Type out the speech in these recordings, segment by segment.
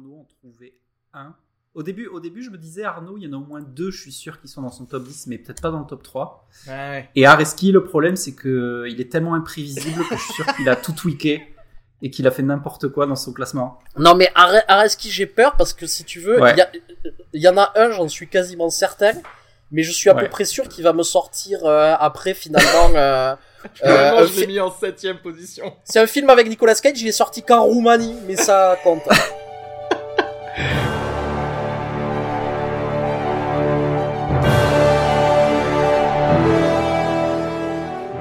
Arnaud en trouver un. Au début, au début, je me disais Arnaud, il y en a au moins deux, je suis sûr, qui sont dans son top 10, mais peut-être pas dans le top 3. Et Areski, le problème, c'est que il est tellement imprévisible que je suis sûr qu'il a tout tweaké et qu'il a fait n'importe quoi dans son classement. Non mais Are- Areski j'ai peur parce que si tu veux, il Ouais. y, a- il y en a un, j'en suis quasiment certain, mais je suis à Ouais. peu près sûr qu'il va me sortir euh, après finalement. euh, euh, un fi- mis en septième position. C'est un film avec Nicolas Cage, il est sorti qu'en Roumanie, mais ça compte.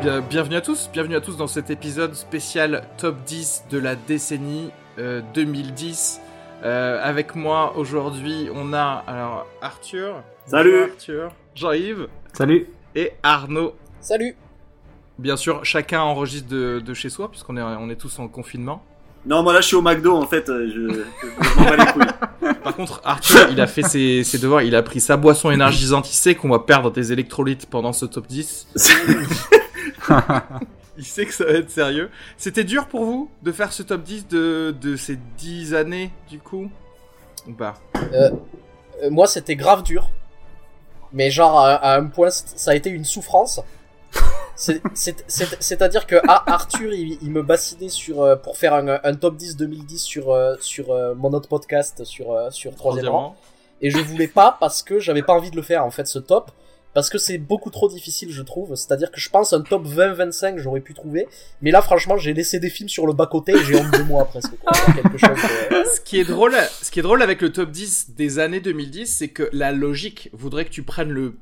Bien- bienvenue à tous, bienvenue à tous dans cet épisode spécial top 10 de la décennie euh, 2010. Euh, avec moi aujourd'hui, on a alors Arthur. Salut. Bonjour Arthur. Jean-Yves Salut. et Arnaud. Salut. Bien sûr, chacun enregistre de, de chez soi puisqu'on est on est tous en confinement. Non, moi là je suis au McDo en fait, euh, je, je m'en bats les couilles. Par contre, Arthur, il a fait ses, ses devoirs, il a pris sa boisson énergisante, il sait qu'on va perdre des électrolytes pendant ce top 10. Il sait que ça va être sérieux. C'était dur pour vous de faire ce top 10 de, de ces 10 années, du coup? Ou pas? Euh, moi c'était grave dur, mais genre à, à un point, ça a été une souffrance. C'est- c'est- c'est- C'est-à-dire que ah, Arthur, il, il me bassinait sur euh, pour faire un, un top 10 2010 sur euh, sur euh, mon autre podcast sur euh, sur troisième rang. et je voulais pas parce que j'avais pas envie de le faire en fait ce top parce que c'est beaucoup trop difficile je trouve c'est à dire que je pense un top 20-25 j'aurais pu trouver mais là franchement j'ai laissé des films sur le bas côté et j'ai honte de moi presque quoi. quelque chose de- Ce qui est drôle, ce qui est drôle avec le top 10 des années 2010, c'est que la logique voudrait que tu prennes le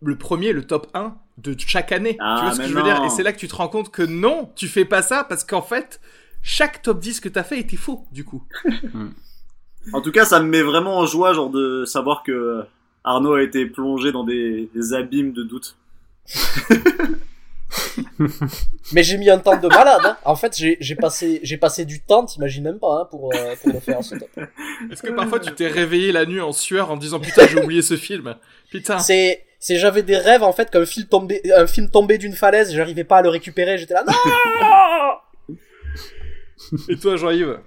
le premier, le top 1 de chaque année. Ah, tu vois ce que je veux dire? Et c'est là que tu te rends compte que non, tu fais pas ça parce qu'en fait, chaque top 10 que t'as fait était faux, du coup. En tout cas, ça me met vraiment en joie genre de savoir que Arnaud a été plongé dans des, des abîmes de doute. mais j'ai mis un temps de malade hein. en fait j'ai passé j'ai passé du temps t'imagines même pas hein, pour euh, pour le faire ce top Est-ce que parfois tu t'es réveillé la nuit en sueur en disant putain j'ai oublié ce film? Putain. c'est c'est j'avais des rêves en fait qu'un film tombé un film tombé d'une falaise j'arrivais pas à le récupérer j'étais là non Et toi Jean-Yves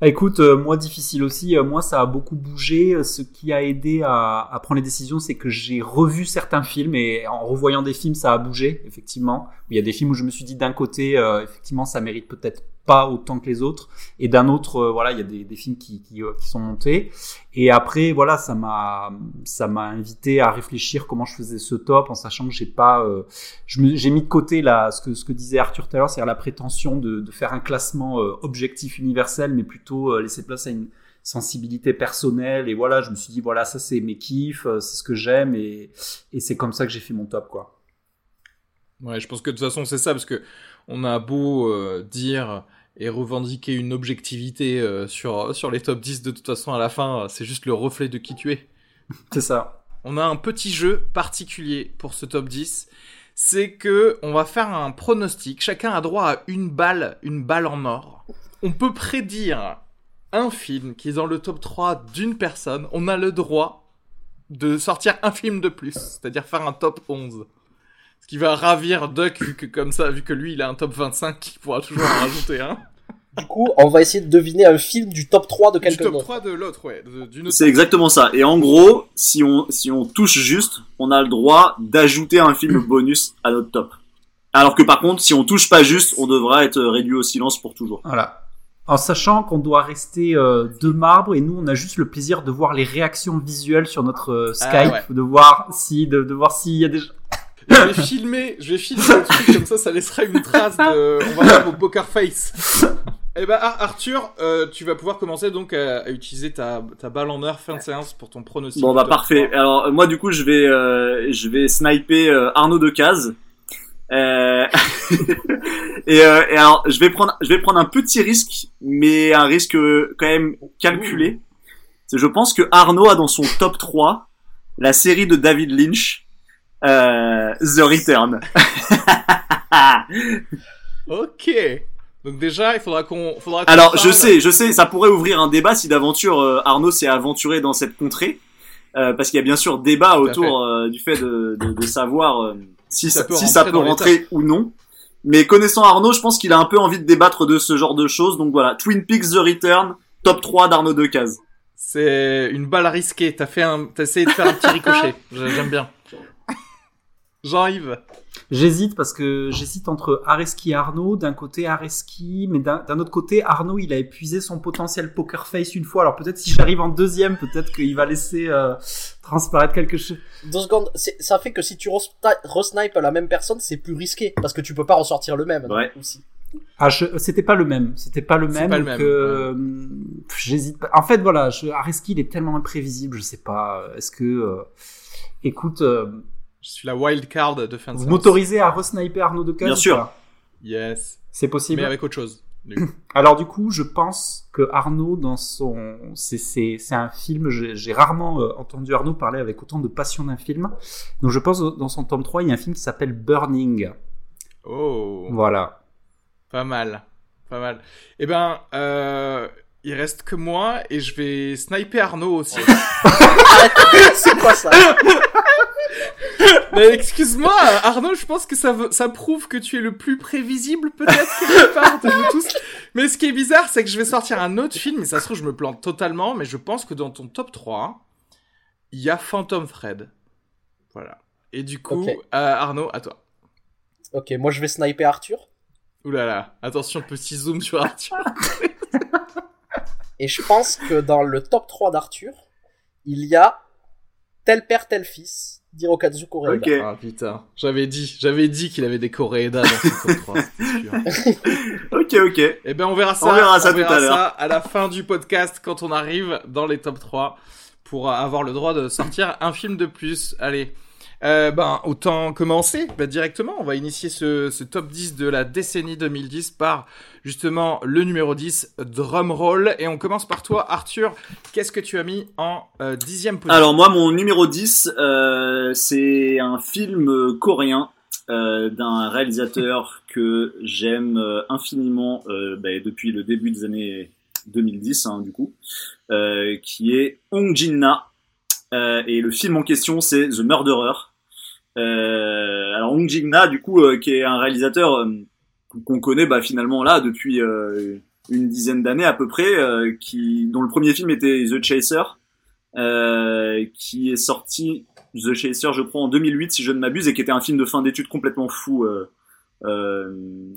Écoute, euh, moi difficile aussi. Euh, moi, ça a beaucoup bougé. Euh, Ce qui a aidé à, à prendre les décisions, c'est que j'ai revu certains films et en revoyant des films, ça a bougé effectivement. Il y a des films où je me suis dit d'un côté, euh, effectivement, ça mérite peut-être pas autant que les autres, et d'un autre, euh, voilà, il y a des, films qui, euh, qui sont montés. Et après, voilà, ça m'a, ça m'a invité à réfléchir comment je faisais ce top, en sachant que j'ai pas, euh, j'ai mis de côté la, ce que, ce que disait Arthur tout à l'heure, c'est-à-dire la prétention de, de faire un classement euh, objectif universel, mais plutôt laisser place à une sensibilité personnelle. Et voilà, je me suis dit, voilà, ça c'est mes kiffs, c'est ce que j'aime, et, et c'est comme ça que j'ai fait mon top, quoi. Ouais, je pense que de toute façon c'est ça parce que on a beau dire et revendiquer une objectivité euh, sur sur les top 10 de toute façon à la fin, euh, c'est juste le reflet de qui tu es. C'est ça. On a un petit jeu particulier pour ce top 10. C'est que on va faire un pronostic. Chacun a droit à une balle, une balle en or. On peut prédire un film qui est dans le top 3 d'une personne. On a le droit de sortir un film de plus. C'est-à-dire faire un top 11. Ce qui va ravir Duck, vu que comme ça, vu que lui il a un top 25, il pourra toujours en rajouter un. Du coup, on va essayer de deviner un film du top 3 de Du quelqu'un top d'autre. 3 de l'autre, ouais. C'est exactement ça. Et en gros, si on, si on touche juste, on a le droit d'ajouter un film bonus à notre top. Alors que par contre, si on touche pas juste, on devra être réduit au silence pour toujours. Voilà. En sachant qu'on doit rester euh, de marbre et nous on a juste le plaisir de voir les réactions visuelles sur notre euh, Skype, Ah ouais. de voir si de, de voir s'il y a des Je vais filmer, je vais filmer le truc comme ça, ça laissera une trace de. On va voir au poker face. Eh ben Ar- Arthur, euh, tu vas pouvoir commencer donc à, à utiliser ta, ta balle en heure fin de séance pour ton pronostic. Bon bah parfait. 3. Alors moi du coup je vais euh, je vais sniper euh, Arnaud Decazes. Euh... et, euh, et alors je vais prendre je vais prendre un petit risque mais un risque euh, quand même calculé. Je pense que Arnaud a dans son top 3 la série de David Lynch euh, The Return. Ok. Donc déjà, il faudra qu'on. Faudra qu'on Alors je sais je sais ça pourrait ouvrir un débat si d'aventure euh, Arnaud s'est aventuré dans cette contrée. Euh, parce qu'il y a bien sûr débat Tout autour euh, du fait de, de, de savoir euh, si, Ça ça, peut si ça rentrer peut ou non. Mais connaissant Arnaud, je pense qu'il a un peu envie de débattre de ce genre de choses. Donc voilà, Twin Peaks The Return, top 3 d'Arnaud Decazes. C'est une balle risquée. T'as fait un, t'as essayé de faire un petit ricochet. J'ai- J'aime bien. Jean-Yves. J'hésite parce que j'hésite entre Areski et Arnaud. D'un côté Areski, mais d'un autre côté Arnaud, il a épuisé son potentiel poker face une fois. Alors peut-être si j'arrive en deuxième, peut-être qu'il va laisser euh, transparaître quelque chose. Deux secondes, ça fait que si tu resni- resnipes la même personne, c'est plus risqué parce que tu peux pas ressortir le même. Ouais. Aussi. Ah, c'était pas le même. C'était pas le même. euh, J'hésite pas. En fait, voilà, je, Areski, il est tellement imprévisible. Je sais pas. Est-ce que, euh, écoute, euh, Je suis la wild card de fin de vous m'autorisez à resniper Arnaud de Bien sûr. Yes. C'est possible. Mais avec autre chose. du. Alors du coup, je pense que Arnaud, dans son, c'est c'est c'est un film. J'ai j'ai rarement euh, entendu Arnaud parler avec autant de passion d'un film. Donc je pense dans son tome 3, il y a un film qui s'appelle Burning. Oh. Voilà. Pas mal, pas mal. Eh ben, euh, il reste que moi et je vais sniper Arnaud aussi. C'est quoi ça Mais excuse-moi, Arnaud, je pense que ça, veut- ça prouve que tu es le plus prévisible peut-être quelque part de nous tous. Mais ce qui est bizarre, c'est que je vais sortir un autre film, et ça se trouve, je me plante totalement, mais je pense que dans ton top 3, il y a Phantom Thread. Voilà. Et du coup, euh, Arnaud, à toi. Ok, moi je vais sniper Arthur. Ouh là là, attention, petit zoom sur Arthur. Et je pense que dans le top 3 d'Arthur, il y a tel père, tel fils d'Hirokazu Koreeda. Ok. Ah putain, j'avais dit, j'avais dit qu'il avait des Corédas dans son top 3, c'était sûr. Ok, ok. Eh ben on verra ça. On verra ça tout à l'heure. ça à la fin du podcast quand on arrive dans les top 3 pour avoir le droit de sortir un film de plus. Allez. Euh, ben autant commencer ben, directement. On va initier ce, top 10 de la décennie 2010 par justement le numéro 10 Drumroll et on commence par toi Arthur. Qu'est-ce que tu as mis en euh, dixième position? Alors moi, mon numéro 10, euh, c'est un film euh, coréen euh, d'un réalisateur que j'aime infiniment bah, depuis le début des années 2010, hein, du coup, qui est Hong Jin-na. Euh, et le film en question, c'est The Murderer. Euh, alors Hong Jin-na, du coup, euh, qui est un réalisateur qu'on connaît bah, finalement là depuis une dizaine d'années à peu près, qui dont le premier film était The Chaser qui est sorti The Chaser, je crois, en 2008, si je ne m'abuse, et qui était un film de fin d'études complètement fou, euh, euh,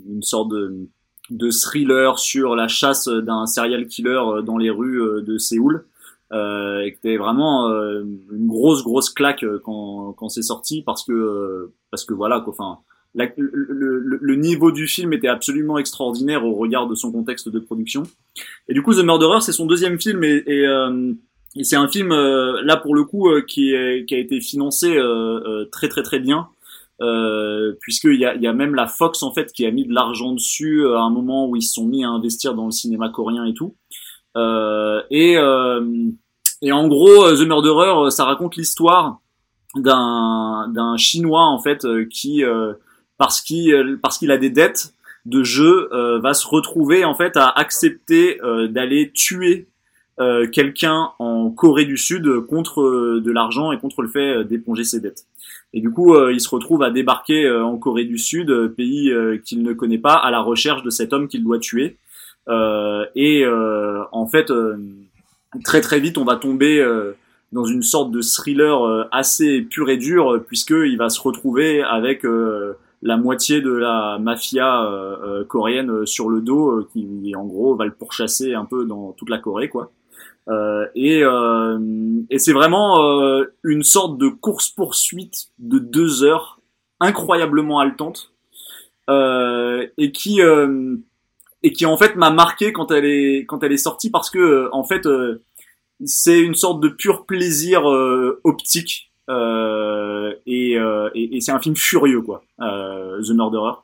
une sorte de, de thriller sur la chasse d'un serial killer dans les rues de Séoul, euh, et qui était vraiment euh, une grosse grosse claque euh, quand, quand c'est sorti, parce que euh, parce que voilà, quoi, enfin. la- le, le- le niveau du film était absolument extraordinaire au regard de son contexte de production. Et du coup, The Murderer, c'est son deuxième film et, euh, et c'est un film euh, là pour le coup euh, qui, qui a été financé euh, très très très bien, euh, puisqu'il y a, y a même la Fox en fait qui a mis de l'argent dessus à un moment où ils se sont mis à investir dans le cinéma coréen et tout. Et, et en gros, euh, The Murderer, euh, ça raconte l'histoire d'un d'un chinois en fait euh, qui parce qu'il parce qu'il a des dettes de jeu va se retrouver en fait à accepter d'aller tuer quelqu'un en Corée du Sud contre de l'argent et contre le fait d'éponger ses dettes. Et du coup, il se retrouve à débarquer en Corée du Sud, pays qu'il ne connaît pas, à la recherche de cet homme qu'il doit tuer. Et en fait, très très vite, on va tomber euh, dans une sorte de thriller euh, assez pur et dur, euh, puisque il va se retrouver avec euh, la moitié de la mafia coréenne sur le dos, qui en gros va le pourchasser un peu dans toute la Corée, quoi. et, et c'est vraiment une sorte de course poursuite de deux heures incroyablement haletante et qui et qui en fait m'a marqué quand elle est quand elle est sortie parce que en fait c'est une sorte de pur plaisir euh, optique euh, et, euh, et, et c'est un film furieux quoi, The Murderer.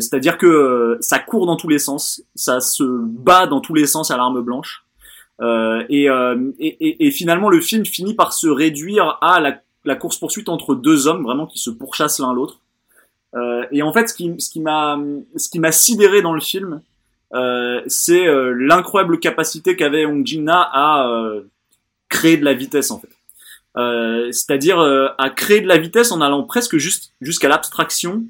C'est-à-dire que ça court dans tous les sens, ça se bat dans tous les sens à l'arme blanche. Et, et, et, finalement, le film finit par se réduire à la, la course poursuite entre deux hommes vraiment qui se pourchassent l'un l'autre. Et en fait, ce qui, ce qui m'a, ce qui m'a sidéré dans le film, euh, c'est euh, l'incroyable capacité qu'avait Hong Jin-na à euh, créer de la vitesse en fait. C'est-à-dire à créer de la vitesse en allant presque juste jusqu'à l'abstraction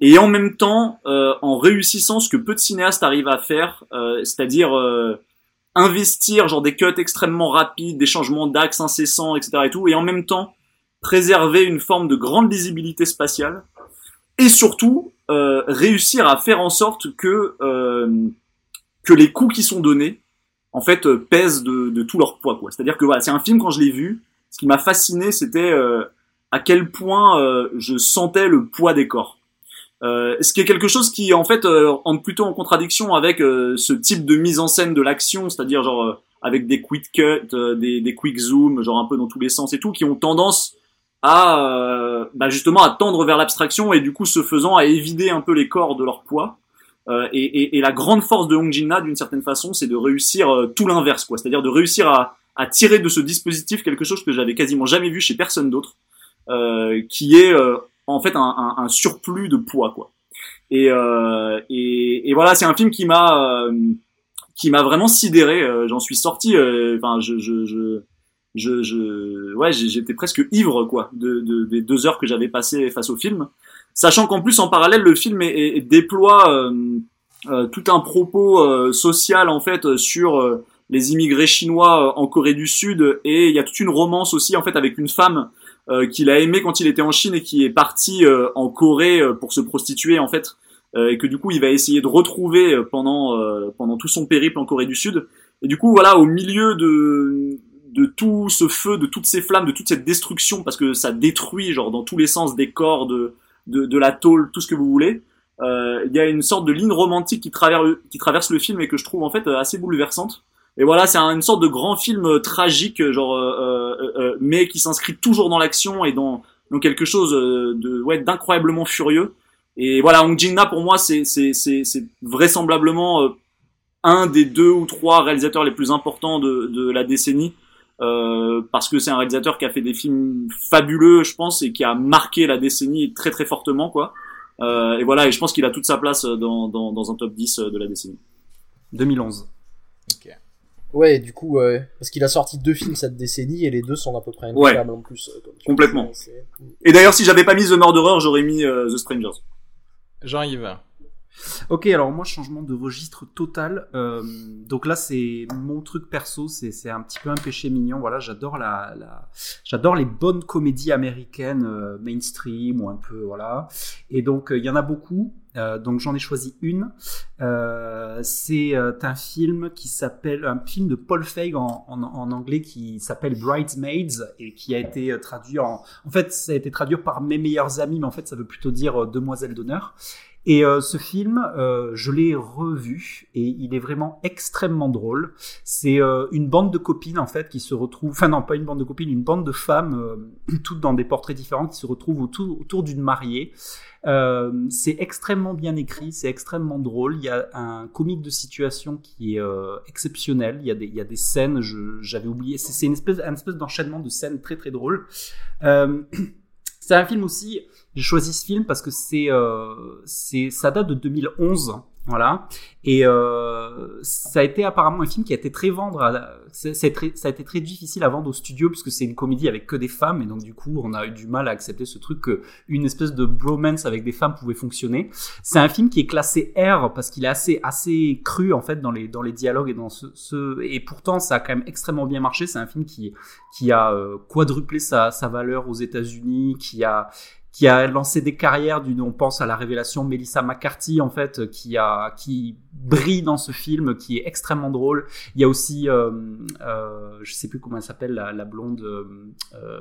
et en même temps en réussissant ce que peu de cinéastes arrivent à faire, c'est-à-dire investir genre des cuts extrêmement rapides, des changements d'axe incessants, etc. et tout, et en même temps préserver une forme de grande lisibilité spatiale et surtout euh, réussir à faire en sorte que euh, que les coups qui sont donnés, en fait, euh, pèsent de, de, tout leur poids. quoi. C'est-à-dire que voilà, c'est un film quand je l'ai vu, ce qui m'a fasciné, c'était euh, à quel point euh, je sentais le poids des corps. Euh, ce qui est quelque chose qui en fait entre plutôt en contradiction avec ce type de mise en scène de l'action, c'est-à-dire genre avec des quick cuts, des, des quick zooms, genre un peu dans tous les sens et tout, qui ont tendance à bah justement à tendre vers l'abstraction et du coup ce faisant à évider un peu les corps de leur poids. Euh, et, et, et, la grande force de Hong Jin-na, d'une certaine façon, c'est de réussir euh, tout l'inverse, quoi. C'est-à-dire de réussir à, à, tirer de ce dispositif quelque chose que j'avais quasiment jamais vu chez personne d'autre, euh, qui est en fait un, un, un, surplus de poids, quoi. Et, et, et voilà, c'est un film qui m'a qui m'a vraiment sidéré. J'en suis sorti. Enfin, je, je, je je, je, ouais, j'étais presque ivre quoi de, de, des deux heures que j'avais passées face au film. Sachant qu'en plus en parallèle le film est, déploie euh, euh, tout un propos euh, social en fait sur les immigrés chinois en Corée du Sud. Et il y a toute une romance aussi en fait avec une femme qu'il a aimée quand il était en Chine et qui est partie en Corée pour se prostituer en fait. Et que du coup il va essayer de retrouver pendant pendant tout son périple en Corée du Sud. Et du coup voilà au milieu de de tout ce feu, de toutes ces flammes, de toute cette destruction parce que ça détruit genre dans tous les sens des corps de de, de la tôle, tout ce que vous voulez. Euh, il y a une sorte de ligne romantique qui traverse, qui traverse le film et que je trouve en fait assez bouleversante. Et voilà, c'est une sorte de grand film euh, tragique, genre, euh, euh, mais qui s'inscrit toujours dans l'action et dans, dans quelque chose de ouais d'incroyablement furieux. Et voilà, Hong Jin-na pour moi c'est c'est c'est vraisemblablement un des deux ou trois réalisateurs les plus importants de de la décennie. Euh, parce que c'est un réalisateur qui a fait des films fabuleux, je pense, et qui a marqué la décennie très très fortement, quoi. Euh, et voilà, et je pense qu'il a toute sa place dans, dans, dans, un top 10 de la décennie. 2011. Ok. Ouais, du coup, parce qu'il a sorti deux films cette décennie et les deux sont à peu près ouais. en plus. Euh, Complètement. et d'ailleurs, si j'avais pas mis The Murderer, j'aurais mis The Strangers. Jean-Yves. Ok, alors moi, changement de registre total. Euh, donc là, c'est mon truc perso, c'est un petit peu un péché mignon. Voilà, j'adore la, j'adore les bonnes comédies américaines euh, mainstream ou un peu voilà. Et donc euh, il y en a beaucoup. Donc j'en ai choisi une. C'est un film qui s'appelle un film de Paul Feig en, en, anglais qui s'appelle Bridesmaids et qui a été traduit en en fait ça a été traduit par mes meilleurs amis mais en fait ça veut plutôt dire demoiselle d'honneur et euh, ce film, euh, je l'ai revu et il est vraiment extrêmement drôle. C'est euh, une bande de copines en fait qui se retrouvent, enfin non pas une bande de copines, une bande de femmes, toutes dans des portraits différents, qui se retrouvent autour, autour d'une mariée. c'est extrêmement bien écrit, c'est extrêmement drôle. Il y a un comique de situation qui est exceptionnel. Il y a des, il y a des scènes, j'avais oublié. C'est une espèce, un espèce d'enchaînement de scènes très très drôles. c'est un film aussi j'ai choisi ce film parce que c'est, euh, c'est, ça date de 2011, voilà, et euh, ça a été apparemment un film qui a été très vendre, à, ça a été très difficile à vendre au studio puisque c'est une comédie avec que des femmes et donc du coup on a eu du mal à accepter ce truc que une espèce de bromance avec des femmes pouvait fonctionner. C'est un film qui est classé R parce qu'il est assez assez cru en fait dans les dans les dialogues et dans ce, ce et pourtant ça a quand même extrêmement bien marché. C'est un film qui qui a euh, quadruplé sa, sa valeur aux États-Unis, qui a qui a lancé des carrières d'une on pense à la révélation Melissa McCarthy en fait qui a qui brille dans ce film qui est extrêmement drôle il y a aussi euh, euh, je sais plus comment elle s'appelle la, la blonde euh,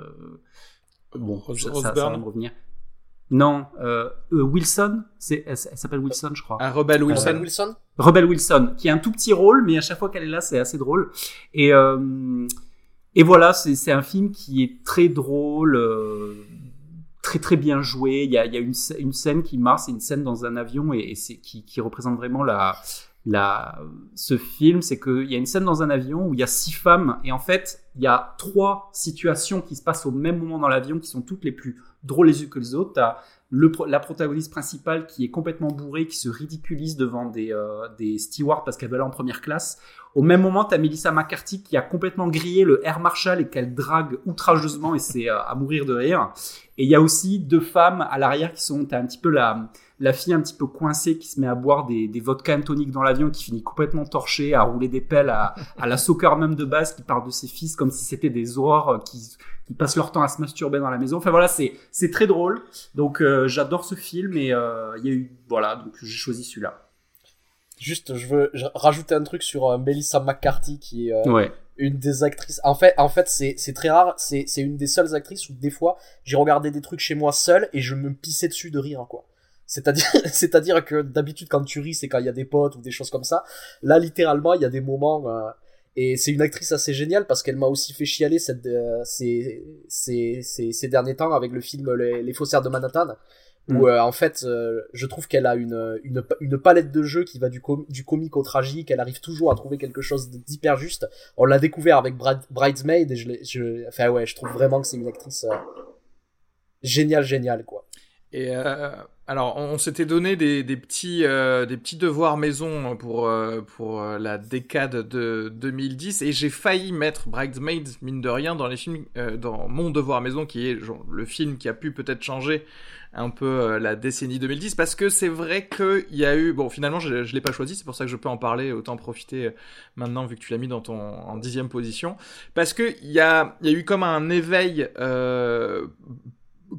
bon ça, ça, va me revenir non, euh, euh, Wilson, c'est, elle, s'appelle Wilson, je crois. Ah, Rebel Wilson. Rebel Wilson. Rebel Wilson, qui a un tout petit rôle, mais à chaque fois qu'elle est là, c'est assez drôle. Et euh, et voilà, c'est, c'est un film qui est très drôle, euh, très très bien joué. Il y a, une, une scène qui marche, c'est une scène dans un avion et, c'est qui, représente vraiment la la, ce film, c'est qu'il y a une scène dans un avion où il y a six femmes et en fait, il y a trois situations qui se passent au même moment dans l'avion qui sont toutes les plus drôles les unes que les autres. Le, la protagoniste principale qui est complètement bourrée, qui se ridiculise devant des, euh, des stewards parce qu'elle veut aller en première classe. Au même moment, t'as Melissa McCarthy qui a complètement grillé le Air Marshal et qu'elle drague outrageusement et c'est euh, à mourir de rire. Et il y a aussi deux femmes à l'arrière qui sont, t'as un petit peu la, la fille un petit peu coincée qui se met à boire des, des vodka toniques dans l'avion qui finit complètement torchée, à rouler des pelles à, à la soccer même de base qui parle de ses fils comme si c'était des horreurs qui, qui passent leur temps à se masturber dans la maison. Enfin voilà, c'est c'est très drôle. Donc euh, j'adore ce film et euh, il y a eu voilà donc j'ai choisi celui-là. Juste, je veux rajouter un truc sur euh, Melissa McCarthy qui est ouais. une des actrices. En fait, en fait, c'est très rare. C'est c'est une des seules actrices où des fois j'ai regardé des trucs chez moi seul et je me pissais dessus de rire quoi. C'est-à-dire, c'est-à-dire que d'habitude quand tu ris, c'est quand il y a des potes ou des choses comme ça. Là, littéralement, il y a des moments euh, et c'est une actrice assez géniale parce qu'elle m'a aussi fait chialer cette, euh, ces, ces, ces, ces, derniers temps avec le film Les, les Faussaires de Manhattan. Où euh, en fait, euh, je trouve qu'elle a une, une, une, palette de jeux qui va du, com du comique au tragique. Elle arrive toujours à trouver quelque chose d'hyper juste. On l'a découvert avec Brad Bridesmaid et je, je, enfin ouais, je trouve vraiment que c'est une actrice géniale, géniale quoi. Et euh, alors, on, s'était donné des, des petits, euh, des petits devoirs maison pour, euh, pour euh, la décade de 2010 et j'ai failli mettre Bridesmaids, mine de rien, dans les films, euh, dans mon devoir maison qui est genre, le film qui a pu peut-être changer un peu euh, la décennie 2010 parce que c'est vrai qu'il y a eu bon finalement je, je l'ai pas choisi c'est pour ça que je peux en parler autant profiter maintenant vu que tu l'as mis dans ton en dixième position. Parce que il y a il y a eu comme un éveil euh,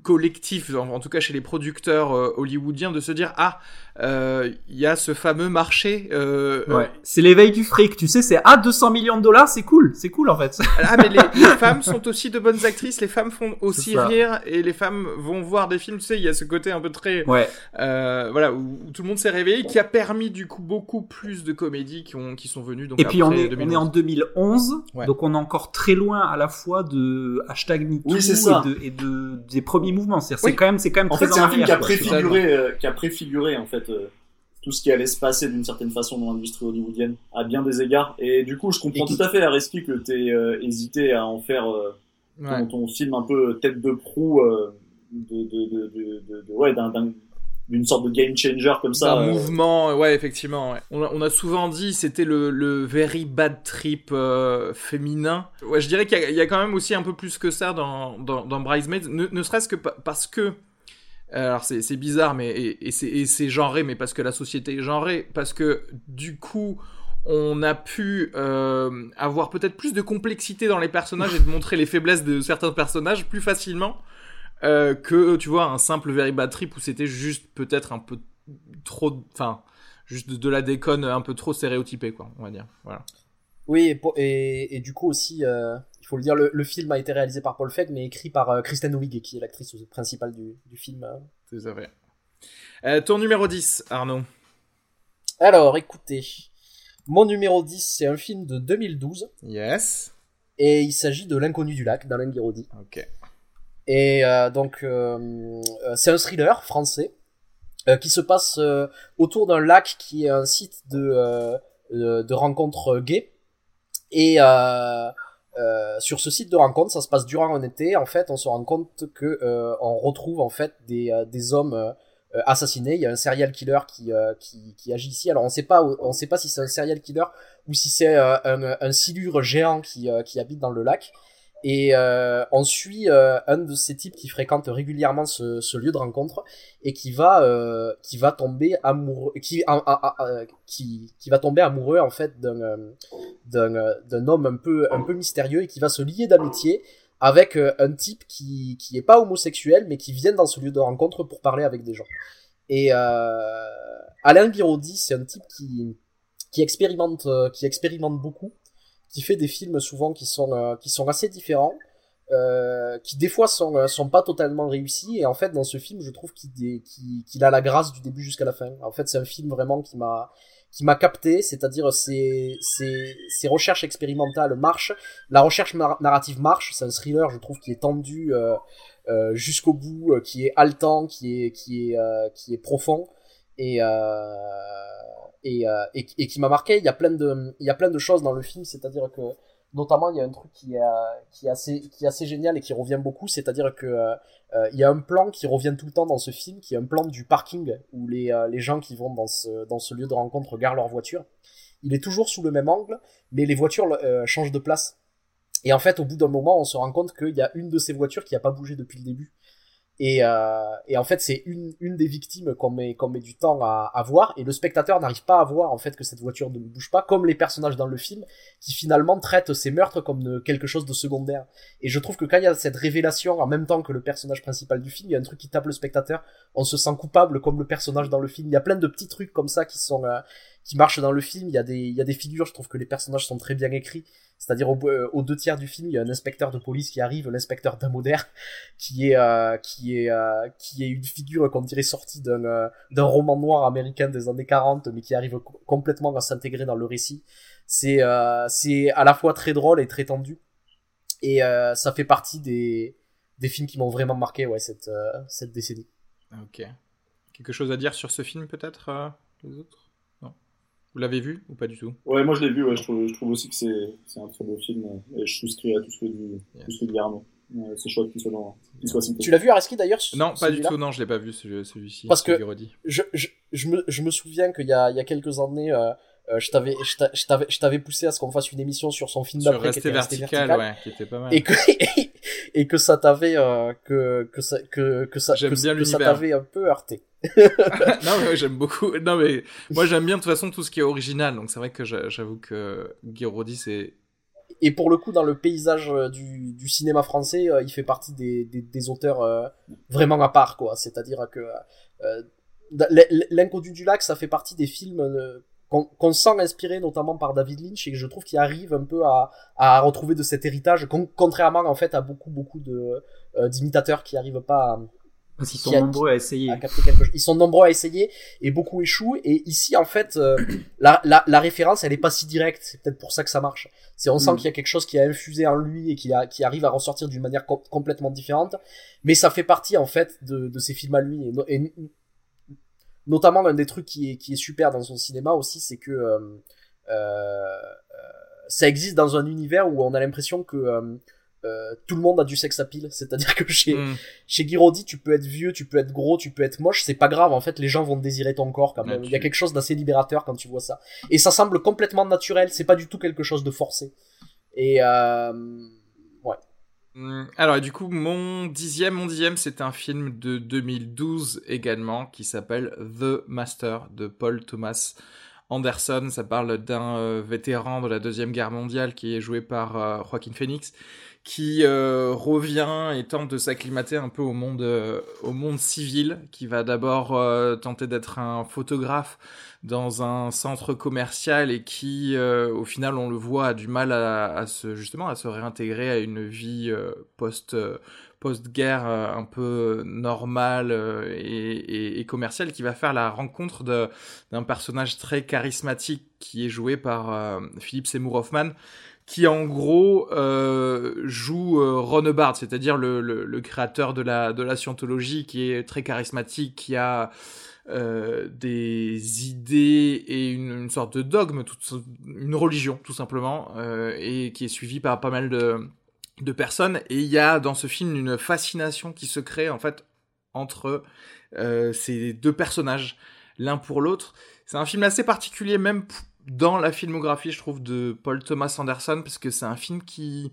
collectif, en, tout cas chez les producteurs euh, hollywoodiens, de se dire ah, il euh, y a ce fameux marché. Euh, ouais. C'est l'éveil du fric, tu sais, c'est ah 200 millions de dollars, c'est cool, c'est cool en fait. ah mais les, les, femmes sont aussi de bonnes actrices, les femmes font aussi rire et les femmes vont voir des films, tu sais, il y a ce côté un peu très, ouais. voilà, où, où, tout le monde s'est réveillé, qui a permis du coup beaucoup plus de comédies qui ont qui sont venues. Donc et puis on est 2011. on est en 2011, ouais. donc on est encore très loin à la fois de hashtag MeToo oui, et, de, et de des premiers mouvements. C'est oui. quand même c'est quand même en très fait c'est un film qui a préfiguré euh, qui a préfiguré en fait euh, tout ce qui allait se passer d'une certaine façon dans l'industrie hollywoodienne à bien des égards et du coup je comprends tout à fait Areski que t'aies euh, hésité à en faire euh, ouais. ton, ton, film un peu tête de proue euh, de, de, de, de, de ouais d'un d'une sorte de game changer comme ça. Un euh... mouvement, ouais, effectivement. Ouais. On, a, on, a, souvent dit c'était le, le very bad trip euh, féminin. Ouais, je dirais qu'il y, y, a quand même aussi un peu plus que ça dans, dans, dans Bridesmaids, ne, ne serait-ce que parce que. Alors c'est bizarre, mais et, c'est genré, mais parce que la société est genrée, parce que du coup on a pu euh, avoir peut-être plus de complexité dans les personnages et de montrer les faiblesses de certains personnages plus facilement euh, que tu vois un simple very bad trip où c'était juste peut-être un peu trop enfin juste de, la déconne un peu trop stéréotypée quoi on va dire. Voilà. Oui et, et, du coup aussi euh, il faut le dire le, le, film a été réalisé par Paul Feig mais écrit par euh, Kristen Wiig qui est l'actrice principale du, du film tout à fait euh, ton numéro 10 Arnaud. Alors écoutez mon numéro 10 c'est un film de 2012 yes. Et il s'agit de l'inconnu du lac d'Alain Guiraudy ok. Et euh, donc euh, c'est un thriller français qui se passe autour d'un lac qui est un site de de rencontres gays. Et sur ce site de rencontre, ça se passe durant un été. En fait, on se rend compte que on retrouve en fait des des hommes assassinés. Il y a un serial killer qui, qui, qui agit ici. Alors on sait pas, on sait pas si c'est un serial killer ou si c'est un, un silure géant qui, qui habite dans le lac. Et euh, on suit euh, un de ces types qui fréquente régulièrement ce, ce lieu de rencontre et qui va euh, qui va tomber amoureux qui a, qui qui va tomber amoureux en fait d'un d'un d'un homme un peu un peu mystérieux et qui va se lier d'amitié avec un type qui qui est pas homosexuel mais qui vient dans ce lieu de rencontre pour parler avec des gens. Et Alain Guiraudy, c'est un type qui qui expérimente qui expérimente beaucoup, qui fait des films souvent qui sont qui sont assez différents euh, qui des fois sont, euh, sont pas totalement réussis. Et en fait dans ce film je trouve qu'il a la grâce du début jusqu'à la fin. En fait c'est un film vraiment qui m'a qui m'a capté. C'est-à-dire ses, ses, ses recherches expérimentales marchent. La recherche narrative marche. C'est un thriller je trouve qui est tendu euh, euh jusqu'au bout qui est haletant qui est qui est qui est profond et et, et, et, qui m'a marqué il y a plein de il y a plein de choses dans le film c'est-à-dire que notamment il y a un truc qui est, qui est assez qui est assez génial et qui revient beaucoup c'est-à-dire que euh, euh, il y a un plan qui revient tout le temps dans ce film qui est un plan du parking où les, euh, les gens qui vont dans ce dans ce lieu de rencontre garent leur voiture. Il est toujours sous le même angle mais les voitures changent de place. Et en fait au bout d'un moment on se rend compte qu'il y a une de ces voitures qui a pas bougé depuis le début et, euh, et en fait, c'est une, une des victimes qu'on met, qu'on met du temps à, à voir, et le spectateur n'arrive pas à voir en fait que cette voiture ne bouge pas, comme les personnages dans le film, qui finalement traitent ces meurtres comme quelque chose de secondaire. Et je trouve que quand il y a cette révélation en même temps que le personnage principal du film, il y a un truc qui tape le spectateur, on se sent coupable comme le personnage dans le film. Il y a plein de petits trucs comme ça qui sont euh, qui marchent dans le film. Il y a des, il y a des figures, je trouve que les personnages sont très bien écrits. C'est-à-dire au, euh, aux deux tiers du film, il y a un inspecteur de police qui arrive, l'inspecteur Damoder, qui est euh, qui est euh, qui est une figure qu'on dirait sortie d'un d'un roman noir américain des années 40, mais qui arrive complètement à s'intégrer dans le récit. C'est c'est à la fois très drôle et très tendu, et ça fait partie des des films qui m'ont vraiment marqué ouais cette cette décennie. Ok. Quelque chose à dire sur ce film peut-être les autres? Vous l'avez vu ou pas du tout? Ouais, moi je l'ai vu, ouais, je, trouve, je trouve aussi que c'est un très beau film et je souscris à tout ce que dit, tout ce que dit Arnaud. C'est chouette qu'il soit dans. soit tu l'as vu Araski d'ailleurs Non, pas du tout, non, je l'ai pas vu celui-ci. Parce que je, je, je, me, je me souviens qu'il y a, il y a quelques années, euh, euh, je t'avais je t'avais je t'avais poussé à ce qu'on fasse une émission sur son film d'après qui était vertical, vertical, ouais, qui était pas mal. Et que et, que ça t'avait euh, que que ça que que ça que, ça t'avait un peu heurté non mais j'aime beaucoup. Non mais moi j'aime bien de toute façon tout ce qui est original. Donc c'est vrai que j'avoue que Guiraudy c'est et pour le coup dans le paysage euh, du, cinéma français il fait partie des, auteurs vraiment à part quoi. C'est-à-dire que L'inconnu du lac, ça fait partie des films qu'on sent inspiré notamment par David Lynch. Et que je trouve qu'il arrive un peu à, retrouver de cet héritage, contrairement en fait à beaucoup beaucoup de euh, d'imitateurs qui arrivent pas à, parce qu'ils sont nombreux à essayer. Ils sont nombreux à essayer et beaucoup échouent. Et ici, en fait, euh, la, la, la, référence, elle est pas si directe. C'est peut-être pour ça que ça marche. C'est on sent mm. qu'il y a quelque chose qui a infusé en lui et qui, a, qui arrive à ressortir d'une manière complètement différente. Mais ça fait partie en fait de, de ses films à lui. Et, et notamment un des trucs qui est, qui est super dans son cinéma aussi, c'est que euh, euh, ça existe dans un univers où on a l'impression que euh, tout le monde a du sex appeal. C'est-à-dire que chez, mm. chez tu peux être vieux, tu peux être gros, tu peux être moche, c'est pas grave. En fait, les gens vont désirer ton corps quand même. Il y a quelque chose d'assez libérateur quand tu vois ça. Et ça semble complètement naturel. C'est pas du tout quelque chose de forcé. Et euh, Mm, alors, du coup, mon dixième, mon dixième, c'est un film de 2012 également qui s'appelle The Master de Paul Thomas Anderson. Ça parle d'un euh, vétéran de la Deuxième Guerre mondiale qui est joué par euh, Joaquin Phoenix qui euh, revient et tente de s'acclimater un peu au monde, au monde civil, qui va d'abord tenter d'être un photographe dans un centre commercial et qui, euh, au final, on le voit, a du mal à, à, se justement à se réintégrer à une vie euh, post euh, post-guerre un peu normale et, et, et, commerciale, qui va faire la rencontre d'un personnage très charismatique qui est joué par Philippe Seymour Hoffman qui en gros euh, joue euh, Ron Hubbard, c'est-à-dire le, créateur de la, de la scientologie, qui est très charismatique, qui a euh, des idées et une, sorte de dogme, une religion tout simplement, euh, et qui est suivi par pas mal de, de personnes. Et il y a dans ce film une fascination qui se crée en fait entre ces deux personnages, l'un pour l'autre. C'est un film assez particulier même dans la filmographie, je trouve, de Paul Thomas Anderson, parce que c'est un film qui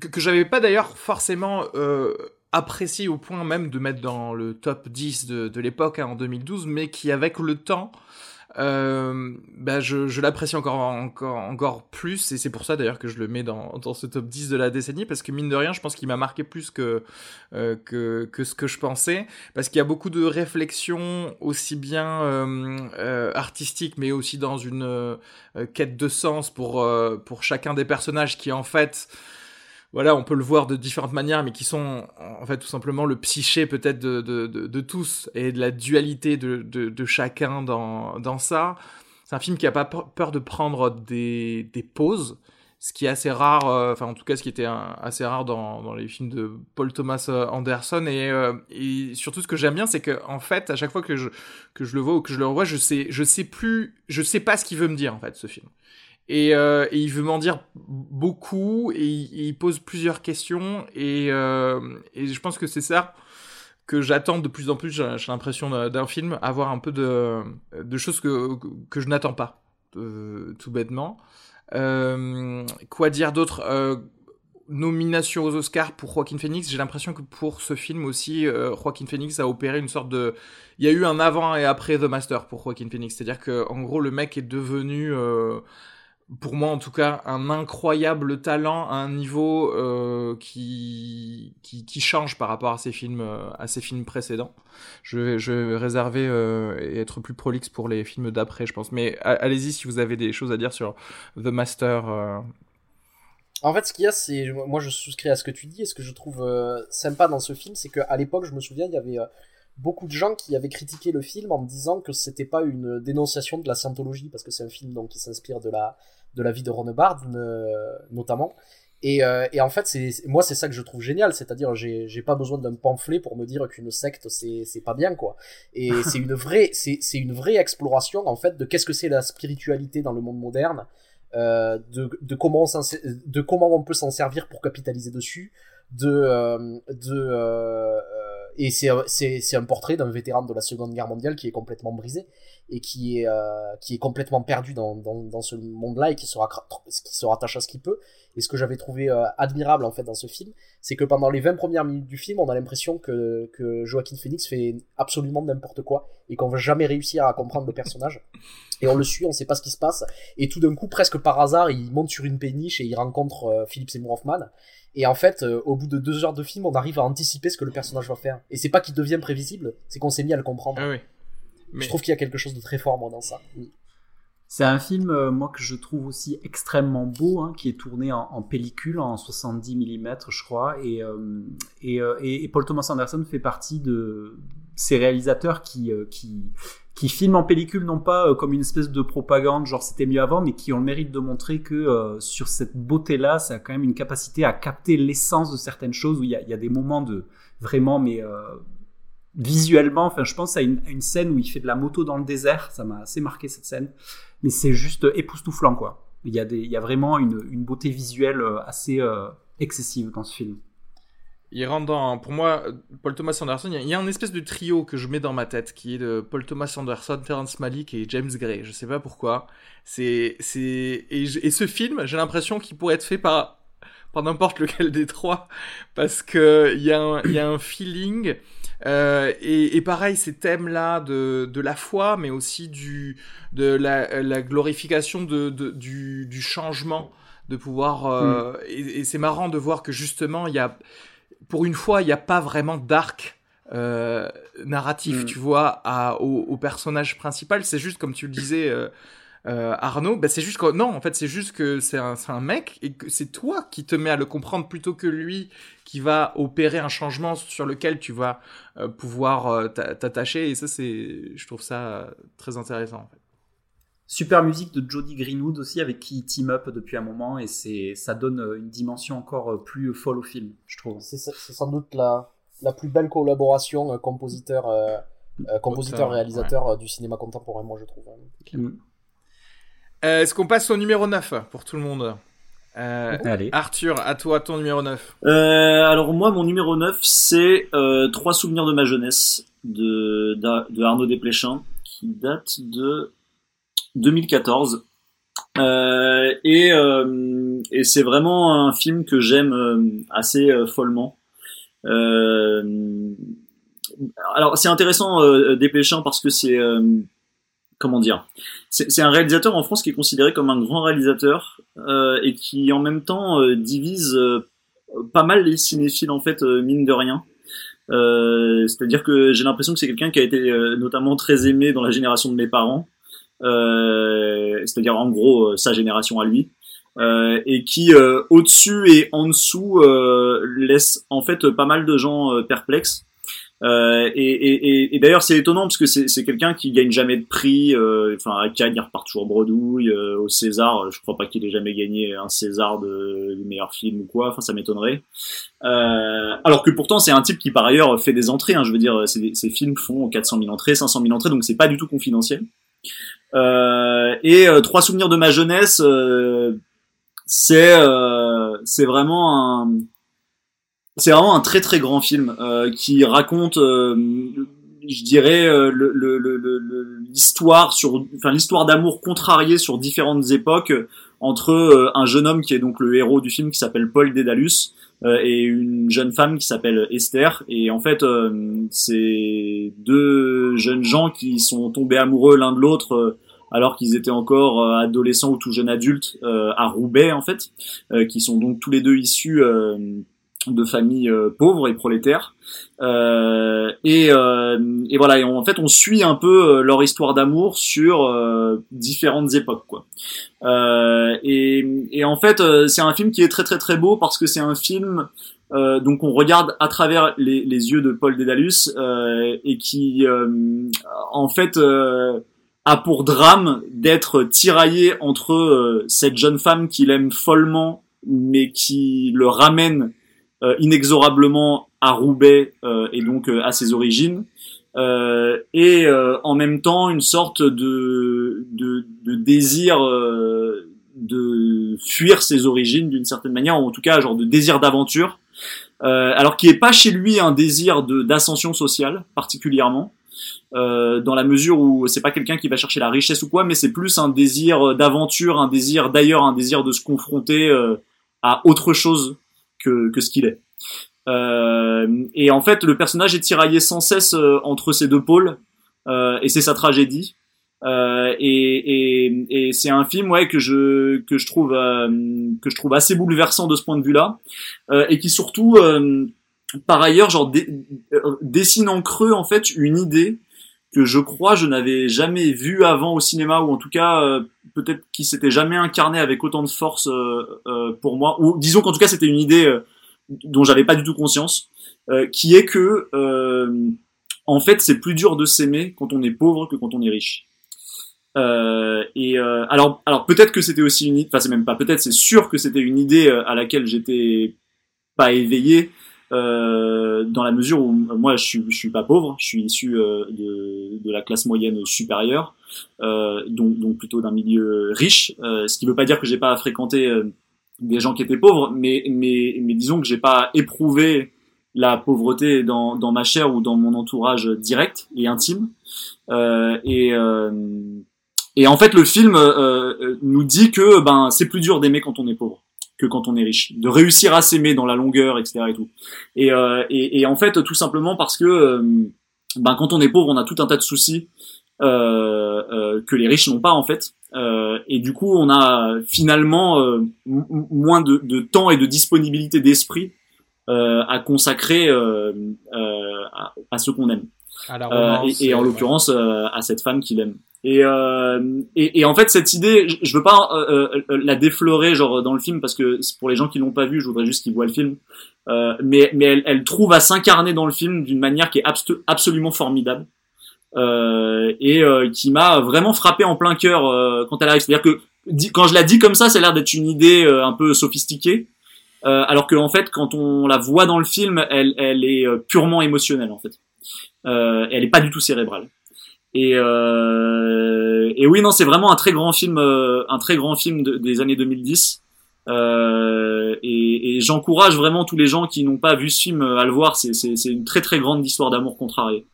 que, j'avais pas d'ailleurs forcément euh, apprécié au point même de mettre dans le top 10 de, de l'époque hein, en 2012, mais qui avec le temps euh, bah je, je l'apprécie encore, encore, encore plus, et c'est pour ça d'ailleurs que je le mets dans, dans ce top 10 de la décennie, parce que mine de rien, je pense qu'il m'a marqué plus que, euh, que, que ce que je pensais, parce qu'il y a beaucoup de réflexions, aussi bien euh, euh artistiques, mais aussi dans une euh, quête de sens pour, pour chacun des personnages qui en fait voilà, on peut le voir de différentes manières, mais qui sont en fait tout simplement le psyché peut-être de, de, de, tous et de la dualité de, de chacun dans, dans ça. C'est un film qui a pas peur de prendre des, des pauses, ce qui est assez rare, euh, enfin en tout cas ce qui était assez rare dans, dans, les films de Paul Thomas euh, Anderson. Et, euh, et surtout ce que j'aime bien, c'est que en fait à chaque fois que je, que je le vois ou que je le revois, je sais, je sais plus, je sais pas ce qu'il veut me dire en fait ce film. Et, euh, et, il veut m'en dire beaucoup et il, pose plusieurs questions et, euh, et je pense que c'est ça que j'attends de plus en plus, j'ai l'impression d'un film, avoir un peu de, choses que, que je n'attends pas, euh, tout bêtement. Quoi dire d'autre Nomination aux Oscars pour Joaquin Phoenix, j'ai l'impression que pour ce film aussi, Joaquin Phoenix a opéré une sorte de... Il y a eu un avant et après The Master pour Joaquin Phoenix, c'est-à-dire que en gros le mec est devenu pour moi en tout cas, un incroyable talent à un niveau euh, qui, qui, change par rapport à ses films euh, à ses films précédents. Je vais, je vais réserver euh, et être plus prolixe pour les films d'après, je pense. Mais allez-y si vous avez des choses à dire sur The Master. En fait, ce qu'il y a, c'est moi je souscris à ce que tu dis et ce que je trouve sympa dans ce film, c'est qu'à l'époque, je me souviens, il y avait beaucoup de gens qui avaient critiqué le film en disant que c'était pas une dénonciation de la scientologie parce que c'est un film donc qui s'inspire de la de la vie de Ron Bard notamment. Et, euh, et, en fait, c'est moi c'est ça que je trouve génial, c'est-à-dire j'ai j'ai pas besoin d'un pamphlet pour me dire qu'une secte c'est c'est pas bien quoi. Et c'est une vraie c'est c'est une vraie exploration en fait de qu'est-ce que c'est la spiritualité dans le monde moderne, euh, de de comment on de comment on peut s'en servir pour capitaliser dessus, de euh, de et c'est un portrait d'un vétéran de la Seconde Guerre mondiale qui est complètement brisé et qui est euh, qui est complètement perdu dans, dans, dans ce monde-là et qui se, qui se rattache à ce qu'il peut. Et ce que j'avais trouvé euh, admirable en fait dans ce film, c'est que pendant les 20 premières minutes du film, on a l'impression que, que Joaquin Phoenix fait absolument n'importe quoi et qu'on va jamais réussir à comprendre le personnage. Et on le suit, on sait pas ce qui se passe. Et tout d'un coup, presque par hasard, il monte sur une péniche et il rencontre euh, Philip Seymour Hoffman. Et en fait, euh, au bout de deux heures de film, on arrive à anticiper ce que le personnage va faire. Et c'est pas qu'il devient prévisible, c'est qu'on s'est mis à le comprendre. Ah oui. Mais... Je trouve qu'il y a quelque chose de très fort moi, dans ça. C'est un film, euh, moi, que je trouve aussi extrêmement beau, hein, qui est tourné en, pellicule, en 70 mm, je crois. Et, euh, euh, et, Paul Thomas Anderson fait partie de ces réalisateurs qui, qui, qui filment en pellicule, non pas comme une espèce de propagande, genre c'était mieux avant, mais qui ont le mérite de montrer que sur cette beauté-là, ça a quand même une capacité à capter l'essence de certaines choses, où il y a, des moments de vraiment, mais visuellement, enfin, je pense à une, scène où il fait de la moto dans le désert. Ça m'a assez marqué cette scène. Mais c'est juste époustouflant, quoi. Il y a, des, il y a vraiment une, beauté visuelle euh, assez euh, excessive dans ce film. Il rentre dans, pour moi, Paul Thomas Anderson, il y, a, un espèce de trio que je mets dans ma tête, qui est de Paul Thomas Anderson, Terrence Malick et James Gray. Je sais pas pourquoi. C'est, c'est, et, ce film, j'ai l'impression qu'il pourrait être fait par, par n'importe lequel des trois, parce que il y y a un feeling, euh, et, et, pareil, ces thèmes-là de, de la foi, mais aussi du, de la, la glorification de, de du, du, changement, de pouvoir. Euh, mm. Et, et c'est marrant de voir que justement, il y a, pour une fois, il n'y a pas vraiment d'arc. Euh, narratif, mm. tu vois, à, au, au, personnage principal. C'est juste comme tu le disais, euh, Arnaud, bah, c'est juste que non, en fait, c'est juste que c'est un, un mec et que c'est toi qui te mets à le comprendre plutôt que lui qui va opérer un changement sur lequel tu vas euh, pouvoir euh, t'attacher. Et ça, c'est, je trouve ça très intéressant. En fait. Super musique de Jody Greenwood aussi, avec qui il team up depuis un moment, et c'est, ça donne une dimension encore plus folle au film, je trouve. C'est, sans doute la, la plus belle collaboration euh, compositeur, euh, compositeur réalisateur ouais. du cinéma contemporain, moi je trouve. Mm. Euh, Est-ce qu'on passe au numéro 9 pour tout le monde euh, Allez. Arthur, à toi ton numéro 9. Euh, alors moi, mon numéro 9, c'est euh, Trois souvenirs de ma jeunesse de, de, de Arnaud Desplechin, qui date de 2014. Euh, et, euh, et c'est vraiment un film que j'aime euh, assez follement. alors c'est intéressant Desplechin parce que c'est comment dire C'est un réalisateur en France qui est considéré comme un grand réalisateur euh, et qui en même temps euh, divise euh, pas mal les cinéphiles en fait mine de rien. C'est-à-dire que j'ai l'impression que c'est quelqu'un qui a été notamment très aimé dans la génération de mes parents. C'est-à-dire en gros sa génération à lui. et qui au-dessus et en dessous laisse en fait pas mal de gens perplexes euh, et, et, et d'ailleurs, c'est étonnant parce que c'est quelqu'un qui gagne jamais de prix. Euh, enfin, à Cannes, il repart toujours bredouille. Euh, au César, je crois pas qu'il ait jamais gagné un César de, du meilleur film ou quoi. Enfin, ça m'étonnerait. alors que pourtant, c'est un type qui par ailleurs fait des entrées. Hein, je veux dire, ses, films font 400 000 entrées, 500 000 entrées, donc c'est pas du tout confidentiel. et trois souvenirs de ma jeunesse, c'est c'est vraiment un c'est vraiment un très très grand film euh, qui raconte, euh, je dirais, euh, l'histoire sur, enfin l'histoire d'amour contrariée sur différentes époques entre un jeune homme qui est donc le héros du film qui s'appelle Paul Dédalus et une jeune femme qui s'appelle Esther. Et en fait, c'est deux jeunes gens qui sont tombés amoureux l'un de l'autre alors qu'ils étaient encore adolescents ou tout jeunes adultes à Roubaix en fait, qui sont donc tous les deux issus de familles euh, pauvres et prolétaires. Euh, et, euh, et, voilà, et en fait, on suit un peu leur histoire d'amour sur différentes époques, quoi. Et, et, en fait, c'est un film qui est très très très beau parce que c'est un film donc on regarde à travers les, les yeux de Paul Dédalus et qui en fait a pour drame d'être tiraillé entre cette jeune femme qu'il aime follement mais qui le ramène euh, inexorablement à Roubaix euh, et donc euh, à ses origines. et en même temps une sorte de, de, de désir de fuir ses origines d'une certaine manière, ou en tout cas genre de désir d'aventure, euh, alors qui est pas chez lui un désir d'ascension sociale particulièrement, euh, dans la mesure où c'est pas quelqu'un qui va chercher la richesse ou quoi, mais c'est plus un désir d'aventure, un désir d'ailleurs, un désir de se confronter à autre chose que, que ce qu'il est. Euh, et en fait, le personnage est tiraillé sans cesse euh, entre ces deux pôles, euh, et c'est sa tragédie. Euh, et, et, et c'est un film ouais que je que je trouve que je trouve assez bouleversant de ce point de vue-là et qui surtout par ailleurs genre dessine en creux en fait une idée que je crois je n'avais jamais vue avant au cinéma ou en tout cas peut-être qui s'était jamais incarné avec autant de force pour moi ou disons qu'en tout cas c'était une idée dont j'avais pas du tout conscience, euh, qui est que euh, en fait c'est plus dur de s'aimer quand on est pauvre que quand on est riche. Euh, et euh, alors, alors peut-être que c'était aussi une idée, enfin c'est même pas peut-être, c'est sûr que c'était une idée euh, à laquelle j'étais pas éveillé euh, dans la mesure où moi je suis, je suis pas pauvre, je suis issu de, de la classe moyenne supérieure, donc, donc plutôt d'un milieu riche, ce qui veut pas dire que j'ai pas fréquenté des gens qui étaient pauvres, mais, mais, mais disons que j'ai pas éprouvé la pauvreté dans, dans ma chair ou dans mon entourage direct et intime. Euh, et, euh, et en fait, le film euh, euh, nous dit que ben c'est plus dur d'aimer quand on est pauvre que quand on est riche, de réussir à s'aimer dans la longueur, etc. Et tout. Et, euh, et, et, en fait, tout simplement parce que ben quand on est pauvre, on a tout un tas de soucis que les riches n'ont pas en fait. Euh, et du coup, on a finalement euh, moins de, de, temps et de disponibilité d'esprit euh, à consacrer euh, euh, à, à, ce qu'on aime. et, et, en l'occurrence à cette femme qu'il aime. Et, et, et, en fait, cette idée, je, veux pas la déflorer genre dans le film parce que pour les gens qui l'ont pas vu, je voudrais juste qu'ils voient le film. mais mais elle, elle, trouve à s'incarner dans le film d'une manière qui est absolument formidable. Euh, et euh, qui m'a vraiment frappé en plein cœur euh, quand elle arrive. C'est-à-dire que quand je la dis comme ça, ça a l'air d'être une idée un peu sophistiquée, alors qu'en en fait, quand on la voit dans le film, elle, elle est purement émotionnelle en fait. elle est pas du tout cérébrale. Et, et oui, non, c'est vraiment un très grand film, un très grand film des années 2010. Euh, et, et j'encourage vraiment tous les gens qui n'ont pas vu ce film à le voir. C'est une très très grande histoire d'amour contrarié.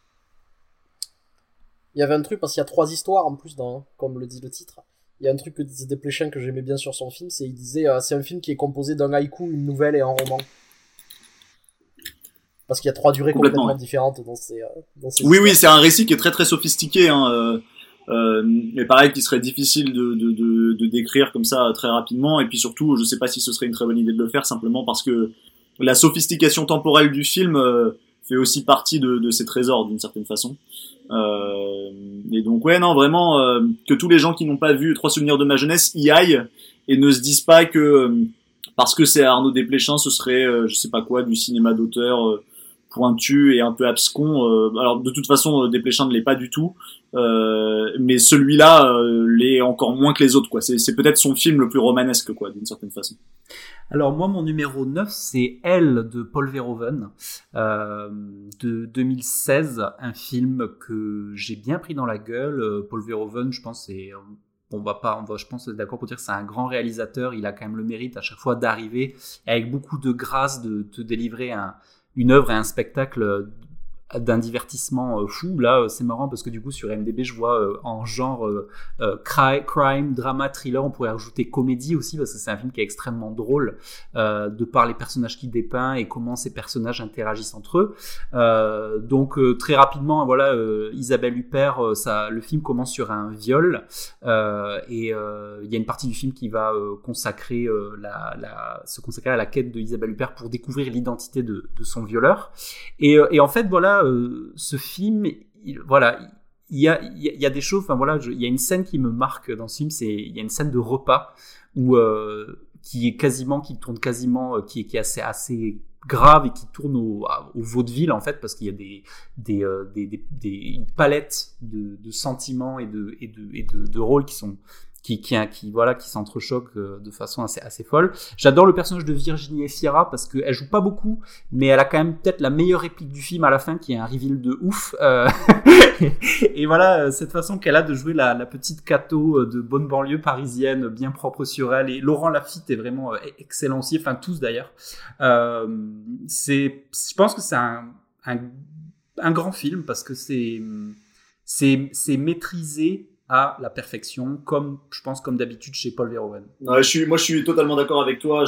Il y avait un truc, parce qu'il y a trois histoires en plus, dans, comme le dit le titre. Il y a un truc que disait Desplechin que j'aimais bien sur son film, c'est il disait euh, c'est un film qui est composé d'un haïku, une nouvelle et un roman. Parce qu'il y a trois durées complètement, différentes dans ces, euh, Oui, oui, c'est un récit qui est très très sophistiqué. Hein, euh, Euh, mais pareil, qui serait difficile de, de, de, de, décrire comme ça très rapidement. Et puis surtout, je sais pas si ce serait une très bonne idée de le faire, simplement parce que la sophistication temporelle du film euh, fait aussi partie de, de ses trésors d'une certaine façon. Euh, et donc ouais, non, vraiment euh, que tous les gens qui n'ont pas vu Trois souvenirs de ma jeunesse y aillent et ne se disent pas que euh, parce que c'est Arnaud Desplechin, ce serait je sais pas quoi du cinéma d'auteur pointu et un peu abscon. alors de toute façon, Desplechin ne l'est pas du tout. Euh, mais celui-là euh, l'est encore moins que les autres quoi. C'est peut-être son film le plus romanesque quoi d'une certaine façon. Alors moi mon numéro 9 c'est Elle de Paul Verhoeven euh, de 2016, un film que j'ai bien pris dans la gueule. Euh, Paul Verhoeven, je pense c'est on va pas, on va, je pense, d'accord pour dire que c'est un grand réalisateur. Il a quand même le mérite à chaque fois d'arriver avec beaucoup de grâce de te délivrer un, une œuvre et un spectacle d'un divertissement euh, fou. Là, euh, c'est marrant parce que du coup, sur MDB, je vois euh, en genre crime, drama, thriller, on pourrait ajouter comédie aussi parce que c'est un film qui est extrêmement drôle de par les personnages qu'il dépeint et comment ces personnages interagissent entre eux. donc, très rapidement, voilà, Isabelle Huppert, ça, le film commence sur un viol et il y a une partie du film qui va consacrer la, se consacrer à la quête de Isabelle Huppert pour découvrir l'identité de, son violeur. Et en fait, voilà, euh, ce film, voilà, il y a, il y a des choses, enfin voilà, il y a une scène qui me marque dans ce film, c'est il y a une scène de repas où euh, qui est quasiment, qui tourne quasiment, euh, qui est, qui est assez assez grave et qui tourne au, au vaudeville en fait parce qu'il y a des des, des, des, une palette de, de, sentiments et de et de, et de, de rôles qui sont qui, qui, qui voilà, qui s'entrechoquent euh, de façon assez, assez folle. J'adore le personnage de Virginie Efira parce qu'elle joue pas beaucoup, mais elle a quand même peut-être la meilleure réplique du film à la fin, qui est un reveal de ouf. Euh, et voilà, euh, cette façon qu'elle a de jouer la, petite cato de bonne banlieue parisienne, bien propre sur elle. Et Laurent Lafitte est vraiment excellent aussi, enfin tous d'ailleurs. C'est, je pense que c'est un, un, un grand film parce que c'est, c'est, c'est maîtrisé à la perfection, comme je pense comme d'habitude chez Paul Verhoeven. je suis, moi je suis totalement d'accord avec toi.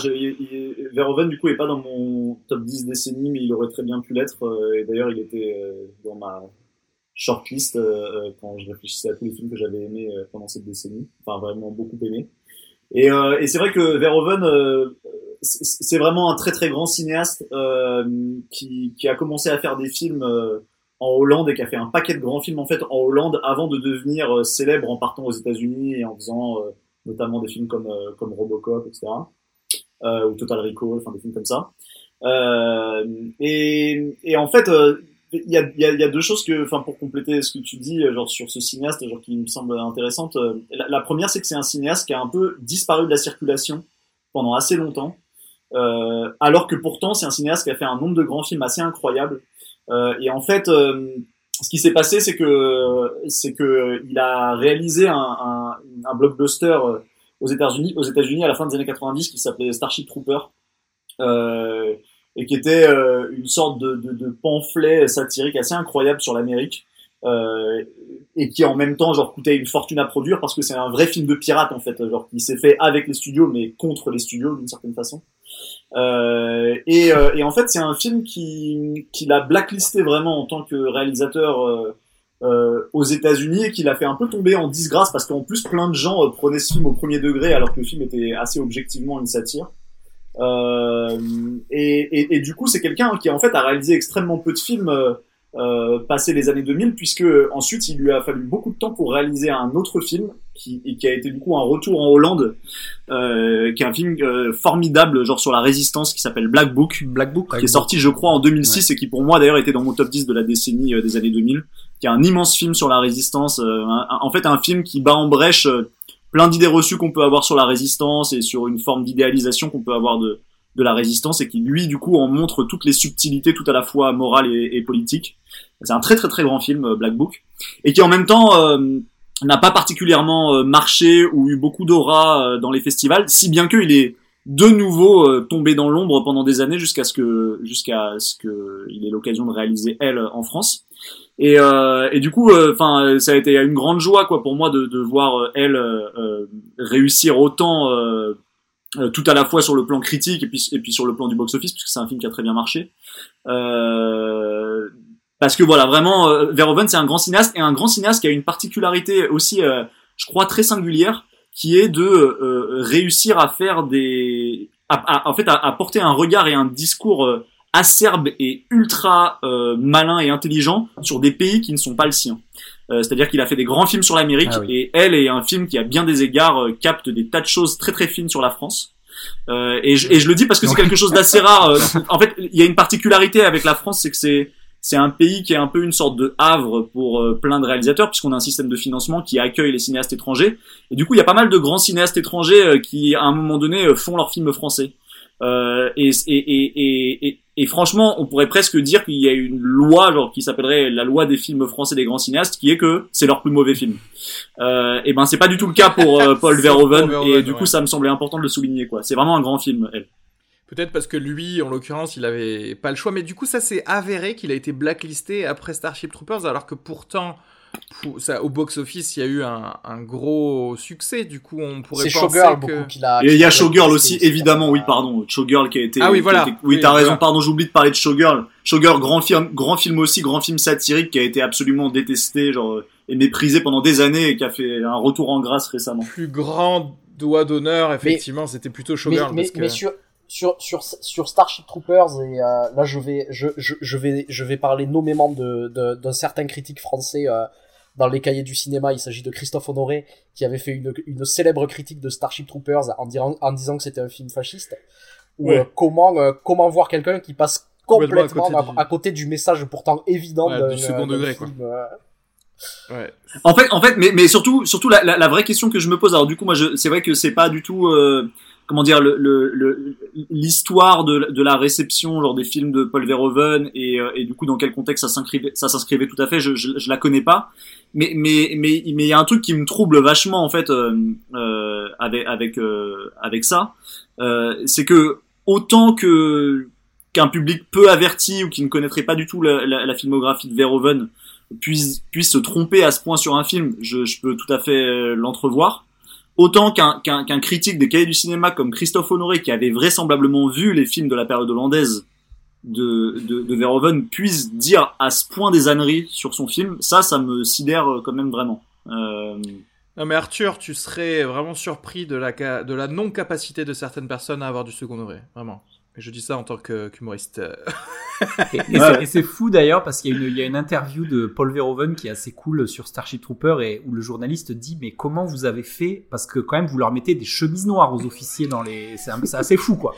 Verhoeven du coup est pas dans mon top 10 décennies, mais il aurait très bien pu l'être. Euh, et d'ailleurs il était euh, dans ma shortlist euh, quand je réfléchissais à tous les films que j'avais aimés pendant cette décennie. Enfin vraiment beaucoup aimé. Et, c'est vrai que Verhoeven c'est vraiment un très très grand cinéaste qui, a commencé à faire des films en Hollande et qui a fait un paquet de grands films en fait en Hollande avant de devenir euh, célèbre en partant aux États-Unis et en faisant euh, notamment des films comme euh, comme Robocop etc ou Total Recall enfin des films comme ça. Et, et en fait il y a, y, y a deux choses que enfin pour compléter ce que tu dis genre sur ce cinéaste genre qui me semble intéressante la, la première c'est que c'est un cinéaste qui a un peu disparu de la circulation pendant assez longtemps. Alors que pourtant c'est un cinéaste qui a fait un nombre de grands films assez incroyables. euh, et en fait, euh, ce qui s'est passé, c'est que c'est que il a réalisé un, un, un blockbuster euh, aux États-Unis, aux États-Unis à la fin des années 90 qui s'appelait Starship Trooper. Euh, et qui était euh, une sorte de, de, de, pamphlet satirique assez incroyable sur l'Amérique euh, et qui en même temps genre coûtait une fortune à produire parce que c'est un vrai film de pirate en fait genre qui s'est fait avec les studios mais contre les studios d'une certaine façon euh, et, euh, et, en fait, c'est un film qui, qui l'a blacklisté vraiment en tant que réalisateur euh, euh aux États-Unis et qui l'a fait un peu tomber en disgrâce parce qu'en plus, plein de gens prenaient ce film au premier degré alors que le film était assez objectivement une satire. Et, et, et, du coup, c'est quelqu'un qui en fait a réalisé extrêmement peu de films euh, passé les années 2000, puisque ensuite il lui a fallu beaucoup de temps pour réaliser un autre film qui, qui a été du coup un retour en Hollande, euh, qui est un film euh, formidable, genre sur la résistance, qui s'appelle Black Book, Black Book, qui est sorti je crois en 2006 et qui pour moi d'ailleurs était dans mon top 10 de la décennie euh, des années 2000, qui est un immense film sur la résistance, en fait un film qui bat en brèche plein d'idées reçues qu'on peut avoir sur la résistance et sur une forme d'idéalisation qu'on peut avoir de de la résistance et qui lui du coup en montre toutes les subtilités tout à la fois morales et, et politiques. C'est un très très très grand film euh, Black Book. Et qui en même temps euh, n'a pas particulièrement euh, marché ou eu beaucoup d'aura dans les festivals, si bien qu'il est de nouveau tombé dans l'ombre pendant des années jusqu'à ce que jusqu'à ce que il ait l'occasion de réaliser elle en France. Et, euh, et du coup, enfin, ça a été une grande joie quoi pour moi de, de voir elle réussir autant euh, tout à la fois sur le plan critique et puis, et puis sur le plan du box-office, puisque c'est un film qui a très bien marché. Euh, parce que voilà, vraiment, euh, Verhoeven, c'est un grand cinéaste et un grand cinéaste qui a une particularité aussi, euh, je crois, très singulière, qui est de euh, réussir à faire des, en fait, à, porter un regard et un discours acerbe et ultra malin et intelligent sur des pays qui ne sont pas le sien. C'est-à-dire qu'il a fait des grands films sur l'Amérique ah et elle est un film qui, à bien des égards, capte des tas de choses très très fines sur la France. et, je, et je le dis parce que c'est quelque chose d'assez rare. en fait, il y a une particularité avec la France, c'est que c'est c'est un pays qui est un peu une sorte de havre pour euh, plein de réalisateurs puisqu'on a un système de financement qui accueille les cinéastes étrangers. Et du coup il y a pas mal de grands cinéastes étrangers euh, qui à un moment donné euh, font leurs films français. Et, et, et, et, franchement on pourrait presque dire qu'il y a une loi genre qui s'appellerait la loi des films français des grands cinéastes qui est que c'est leur plus mauvais film. Et ben c'est pas du tout le cas pour Paul Verhoeven. Et du coup ça me semblait important de le souligner quoi. C'est vraiment un grand film elle. Peut-être parce que lui, en l'occurrence, il avait pas le choix. Mais du coup, ça s'est avéré qu'il a été blacklisté après Starship Troopers, alors que pourtant, ça, au box-office, il y a eu un, un, gros succès. Du coup, on pourrait penser Showgirl, que... beaucoup qu'il a. Et il y a Showgirl aussi, évidemment. Oui, pardon. Showgirl qui a été. Ah oui, voilà. Oui, t'as raison. Pardon, j'oublie de parler de Showgirl. Showgirl, grand film, grand film aussi, grand film satirique qui a été absolument détesté, genre et méprisé pendant des années et qui a fait un retour en grâce récemment. Plus grand doigt d'honneur, effectivement, c'était plutôt Showgirl. Mais, parce que... mais sur sur sur sur Starship Troopers et euh, là je vais je, je, je, vais je vais parler nommément de d'un certain critique français euh, dans les cahiers du cinéma il s'agit de Christophe Honoré qui avait fait une, une célèbre critique de Starship Troopers en, disant en disant que c'était un film fasciste ou euh, comment comment voir quelqu'un qui passe complètement à côté, du... message pourtant évident du second degré quoi. Ouais. En fait, en fait, mais, mais surtout, surtout la, la, la, vraie question que je me pose. Alors du coup, moi, c'est vrai que c'est pas du tout, euh, comment dire le l'histoire de, de la réception genre des films de Paul Verhoeven et, euh, et du coup dans quel contexte ça s'inscrivait ça s'inscrivait tout à fait je, je, je, la connais pas. Mais mais mais mais il y a un truc qui me trouble vachement en fait euh, euh avec avec euh, avec ça c'est que autant que qu'un public peu averti ou qui ne connaîtrait pas du tout la, la, la filmographie de Verhoeven puisse puisse se tromper à ce point sur un film je, je peux tout à fait l'entrevoir autant qu'un critique des cahiers du cinéma comme Christophe Honoré, qui avait vraisemblablement vu les films de la période hollandaise de, de, de Verhoeven, puisse dire à ce point des âneries sur son film, ça, ça me sidère quand même vraiment. Euh... Non mais Arthur, tu serais vraiment surpris de la, de la non-capacité de certaines personnes à avoir du second degré, vraiment. Je dis ça en tant qu'humoriste. et, c'est fou d'ailleurs parce qu'il y, y, a une interview de Paul Verhoeven qui est assez cool sur Starship Trooper et où le journaliste dit mais comment vous avez fait? Parce que quand même vous leur mettez des chemises noires aux officiers dans les c'est assez fou quoi.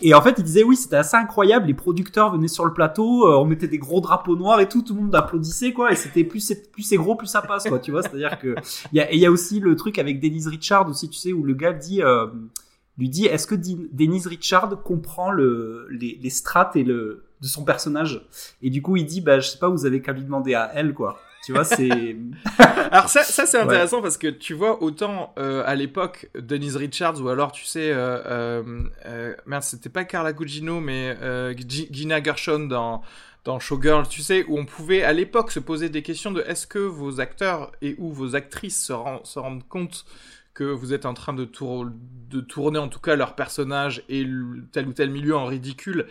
Et en fait il disait oui c'était assez incroyable les producteurs venaient sur le plateau euh, on mettait des gros drapeaux noirs et tout tout le monde applaudissait quoi et c'était plus c'est plus c'est gros plus ça passe quoi tu vois c'est à dire que il y a, il y a aussi le truc avec Denise Richard aussi tu sais où le gars dit euh, lui dit est-ce que Denise Richard comprend le, les, les, strates et le de son personnage? Et du coup il dit bah je sais pas vous avez qu'à lui demander à elle quoi. Tu vois c'est alors ça, ça c'est intéressant parce que tu vois autant euh, à l'époque Denise Richards ou alors tu sais euh, euh, euh merde c'était pas Carla Gugino mais Gina Gershon dans dans Showgirl, tu sais, où on pouvait à l'époque se poser des questions de est-ce que vos acteurs et ou vos actrices se, se rendent compte que vous êtes en train de, tour de tourner en tout cas leur personnage et tel ou tel milieu en ridicule.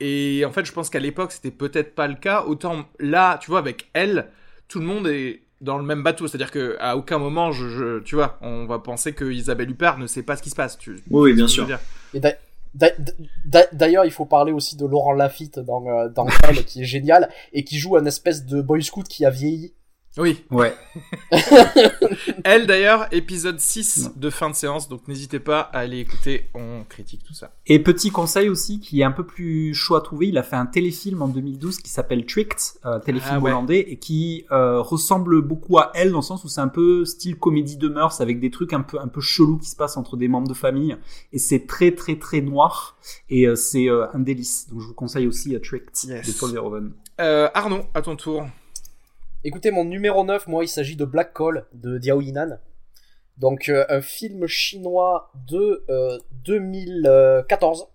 Et en fait, je pense qu'à l'époque, c'était peut-être pas le cas. Autant là, tu vois, avec elle, tout le monde est dans le même bateau. C'est-à-dire qu'à aucun moment, je, tu vois, on va penser que Isabelle Huppert ne sait pas ce qui se passe. Tu, oui, bien sûr. D'ailleurs, il faut parler aussi de Laurent Lafitte dans, euh, dans Elle, qui est génial, et qui joue un espèce de boy scout qui a vieilli. Oui. Ouais. Elle d'ailleurs, épisode 6 de fin de séance, donc n'hésitez pas à aller écouter, on critique tout ça. Et petit conseil aussi qui est un peu plus chaud à trouver, il a fait un téléfilm en 2012 qui s'appelle Tricked, euh, téléfilm ah hollandais, et qui euh, ressemble beaucoup à Elle dans le sens où c'est un peu style comédie de mœurs avec des trucs un peu un peu chelous qui se passent entre des membres de famille, et c'est très très très noir, et euh, c'est euh, un délice. Donc je vous conseille aussi euh, Tricked de Paul Verhoeven. Arnaud, à ton tour. Écoutez, mon numéro 9, moi, il s'agit de Black Call de Diao Yinan. Donc, euh, un film chinois de 2014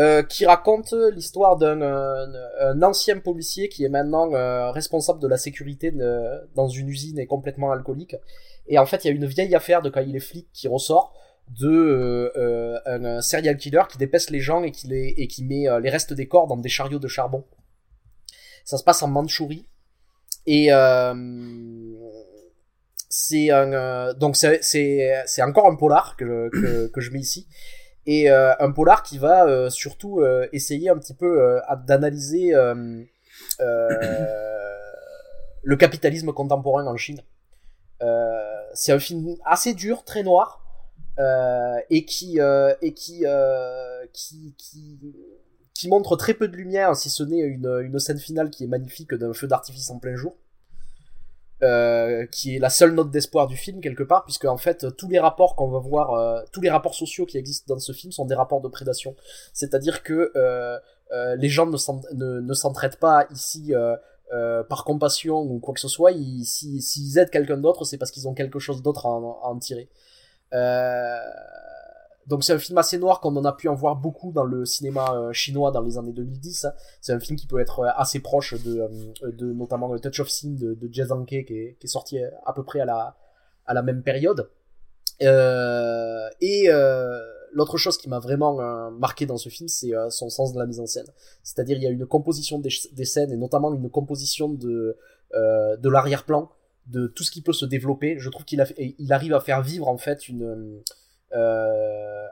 euh, euh, qui raconte l'histoire d'un ancien policier qui est maintenant responsable de la sécurité dans une usine et complètement alcoolique. Et en fait, il y a une vieille affaire de quand il est flic qui ressort de un, serial killer qui dépèce les gens et qui, les, et qui met les restes des corps dans des chariots de charbon. Ça se passe en Mandchourie. Et c'est un donc c'est c'est encore un polar que que, que je mets ici et un polar qui va surtout essayer un petit peu d'analyser le capitalisme contemporain en Chine. c'est un film assez dur, très noir, euh, et qui euh, et qui, euh, qui, qui qui montre très peu de lumière, si ce n'est une, une scène finale qui est magnifique d'un feu d'artifice en plein jour. Euh, qui est la seule note d'espoir du film quelque part puisque en fait tous les rapports qu'on va voir euh, tous les rapports sociaux qui existent dans ce film sont des rapports de prédation. C'est-à-dire que euh, les gens ne, ne, s'entraident pas ici par compassion ou quoi que ce soit. S'ils si, aident quelqu'un d'autre c'est parce qu'ils ont quelque chose d'autre à, à, en tirer. Euh, donc c'est un film assez noir comme on a pu en voir beaucoup dans le cinéma euh, chinois dans les années 2010. C'est un film qui peut être euh, assez proche de, de notamment le Touch of Sin de, de Jazz qui est, qui est sorti à peu près à la, à la même période. Euh, et euh, l'autre chose qui m'a vraiment marqué dans ce film, c'est son sens de la mise en scène. C'est-à-dire il y a une composition des, des, scènes et notamment une composition de, de l'arrière-plan de tout ce qui peut se développer. Je trouve qu'il il arrive à faire vivre en fait une euh,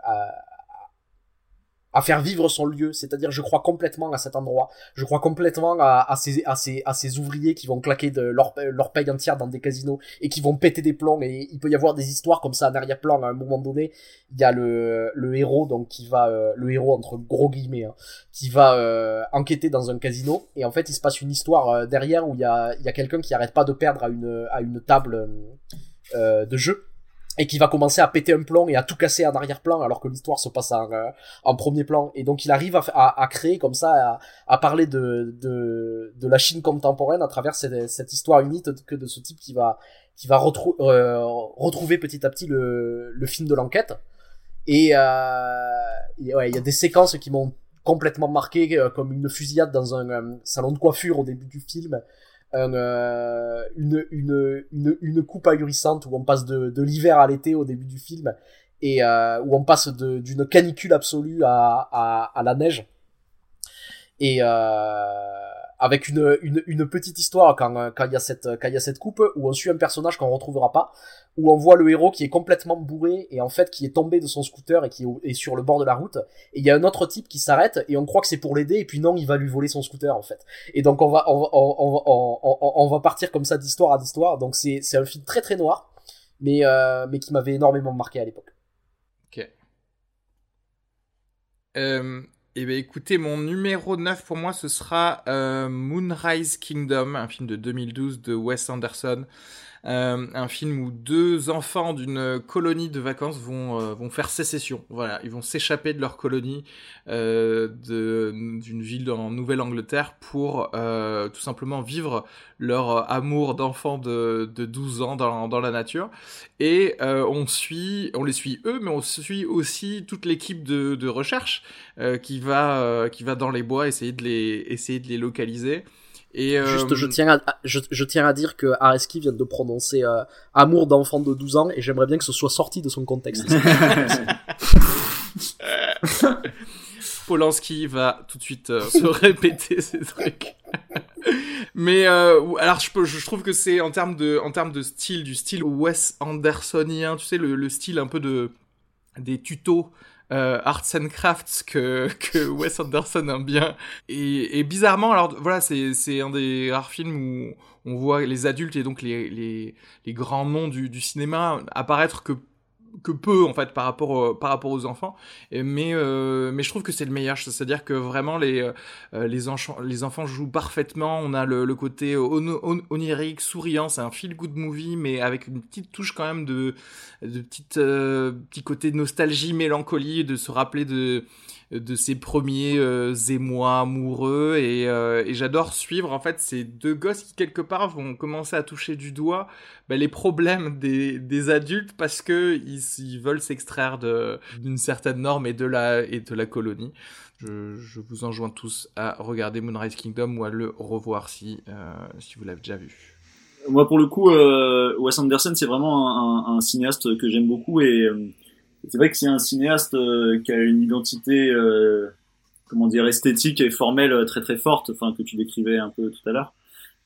à faire vivre son lieu. C'est-à-dire, je crois complètement à cet endroit. Je crois complètement à, ces, à, ces, à ces ouvriers qui vont claquer de leur, leur paye entière dans des casinos et qui vont péter des plombs. Et il peut y avoir des histoires comme ça en arrière-plan à un moment donné. Il y a le, le héros, donc qui va, euh, le héros entre gros guillemets, hein, qui va euh, enquêter dans un casino. Et en fait, il se passe une histoire derrière où il y a, y a quelqu'un qui arrête pas de perdre à une, à une table de jeu et qui va commencer à péter un plomb et à tout casser en arrière-plan alors que l'histoire se passe en, euh, premier plan. Et donc il arrive à, créer comme ça à, parler de, de, la Chine contemporaine à travers cette, histoire unique que de ce type qui va qui va euh, retrouver petit à petit le, le film de l'enquête. Et, euh, ouais il y a des séquences qui m'ont complètement marqué euh, comme une fusillade dans un salon de coiffure au début du film euh, une, une, une, une, coupe ahurissante où on passe de, de l'hiver à l'été au début du film et euh, où on passe d'une canicule absolue à, à, à, la neige. Et euh, avec une, une, petite histoire quand, quand, il y a cette, quand y a cette coupe où on suit un personnage qu'on retrouvera pas, où on voit le héros qui est complètement bourré et en fait qui est tombé de son scooter et qui est sur le bord de la route. Et il y a un autre type qui s'arrête et on croit que c'est pour l'aider et puis non, il va lui voler son scooter en fait. Et donc on va, on va, on, va partir comme ça d'histoire à d'histoire. Donc c'est, c'est un film très très noir, mais, euh, mais qui m'avait énormément marqué à l'époque. Ok. Euh, eh bien, écoutez, mon numéro 9 pour moi, ce sera euh, Moonrise Kingdom, un film de 2012 de Wes Anderson. Euh, un film où deux enfants d'une colonie de vacances vont, euh, vont faire sécession. Voilà, ils vont s'échapper de leur colonie euh, d'une ville en Nouvelle-Angleterre pour tout simplement vivre leur amour d'enfant de, de 12 ans dans, dans la nature. Et on suit, on les suit eux, mais on suit aussi toute l'équipe de, de recherche qui va qui va dans les bois essayer de les essayer de les localiser. Et Juste, je euh, tiens, à, je, je, tiens à dire que Areski vient de prononcer euh, amour d'enfant de 12 ans et j'aimerais bien que ce soit sorti de son contexte. Polanski va tout de suite euh, se répéter ces trucs. Mais alors je, je, trouve que c'est en termes de en termes de style du style Wes Andersonien, tu sais le, le style un peu de des tutos euh, arts and crafts que, que Wes Anderson aime bien. Et, et bizarrement, alors voilà, c'est, un des rares films où on voit les adultes et donc les, les, les grands noms du, du cinéma apparaître que que peu en fait par rapport par rapport aux enfants. Mais euh, mais je trouve que c'est le meilleur. C'est-à-dire que vraiment les euh, les, enfants les enfants jouent parfaitement. On a le, le côté onirique souriant. C'est un feel good movie mais avec une petite touche quand même de de petite euh, petit côté nostalgie mélancolie de se rappeler de de ses premiers euh, émois amoureux et, euh, et j'adore suivre en fait ces deux gosses qui quelque part vont commencer à toucher du doigt bah, les problèmes des, des adultes parce que ils, veulent s'extraire d'une certaine norme et de la et de la colonie. Je, je, vous enjoins tous à regarder Moonrise Kingdom ou à le revoir si euh, si vous l'avez déjà vu. Moi pour le coup, euh, Wes Anderson c'est vraiment un, un, cinéaste que j'aime beaucoup et c'est vrai que c'est un cinéaste euh, qui a une identité, euh, comment dire esthétique et formelle très très forte, enfin que tu décrivais un peu tout à l'heure.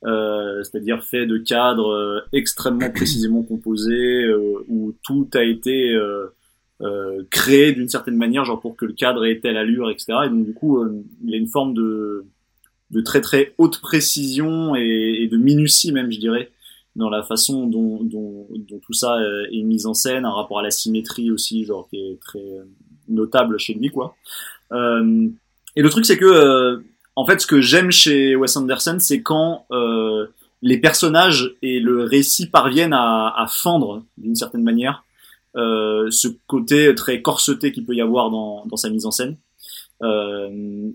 Euh, c'est-à-dire fait de cadres euh, extrêmement précisément composés euh, où tout a été créé d'une certaine manière, genre pour que le cadre ait telle allure, etc. Et donc du coup, il a une forme de, de très très haute précision et, et, de minutie même, je dirais, dans la façon dont, tout ça est mis en scène, un rapport à la symétrie aussi, genre qui est très notable chez lui, quoi. et le truc, c'est que en fait, ce que j'aime chez Wes Anderson, c'est quand euh, les personnages et le récit parviennent à, fendre d'une certaine manière euh, ce côté très corseté qu'il peut y avoir dans, sa mise en scène. Euh,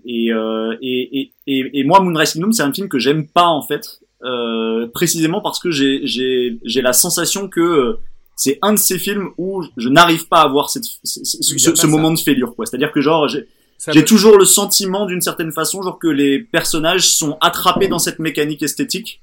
euh, et, et, moi, Moonrise Kingdom, c'est un film que j'aime pas en fait, euh, précisément parce que j'ai j'ai la sensation que c'est un de ces films où je n'arrive pas à avoir cette, ce, ce, moment de fêlure, quoi. C'est-à-dire que genre j'ai toujours le sentiment d'une certaine façon, genre que les personnages sont attrapés dans cette mécanique esthétique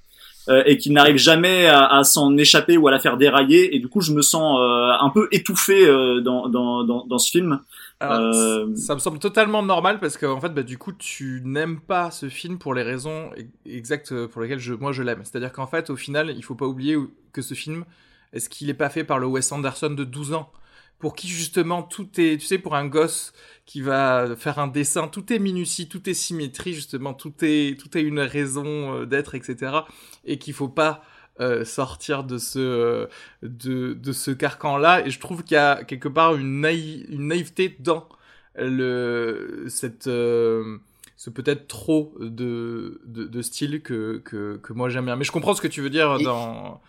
euh, et qu'ils n'arrivent jamais à, à s'en échapper ou à la faire dérailler. Et du coup, je me sens euh, un peu étouffé euh, dans, dans, dans, dans, ce film. Alors, ça me semble totalement normal parce que en fait, bah, du coup, tu n'aimes pas ce film pour les raisons exactes pour lesquelles je, moi je l'aime. C'est-à-dire qu'en fait, au final, il faut pas oublier que ce film, est-ce qu'il est pas fait par le Wes Anderson de 12 ans? Pour qui justement tout est, tu sais, pour un gosse qui va faire un dessin, tout est minutie, tout est symétrie, justement, tout est, tout est une raison euh, d'être, etc. Et qu'il faut pas euh, sortir de ce, euh, de, de ce carcan-là. Et je trouve qu'il y a quelque part une, une naïveté dans le, cette, ce peut-être trop de, de, de, style que, que, que moi j'aime bien. Mais je comprends ce que tu veux dire dans,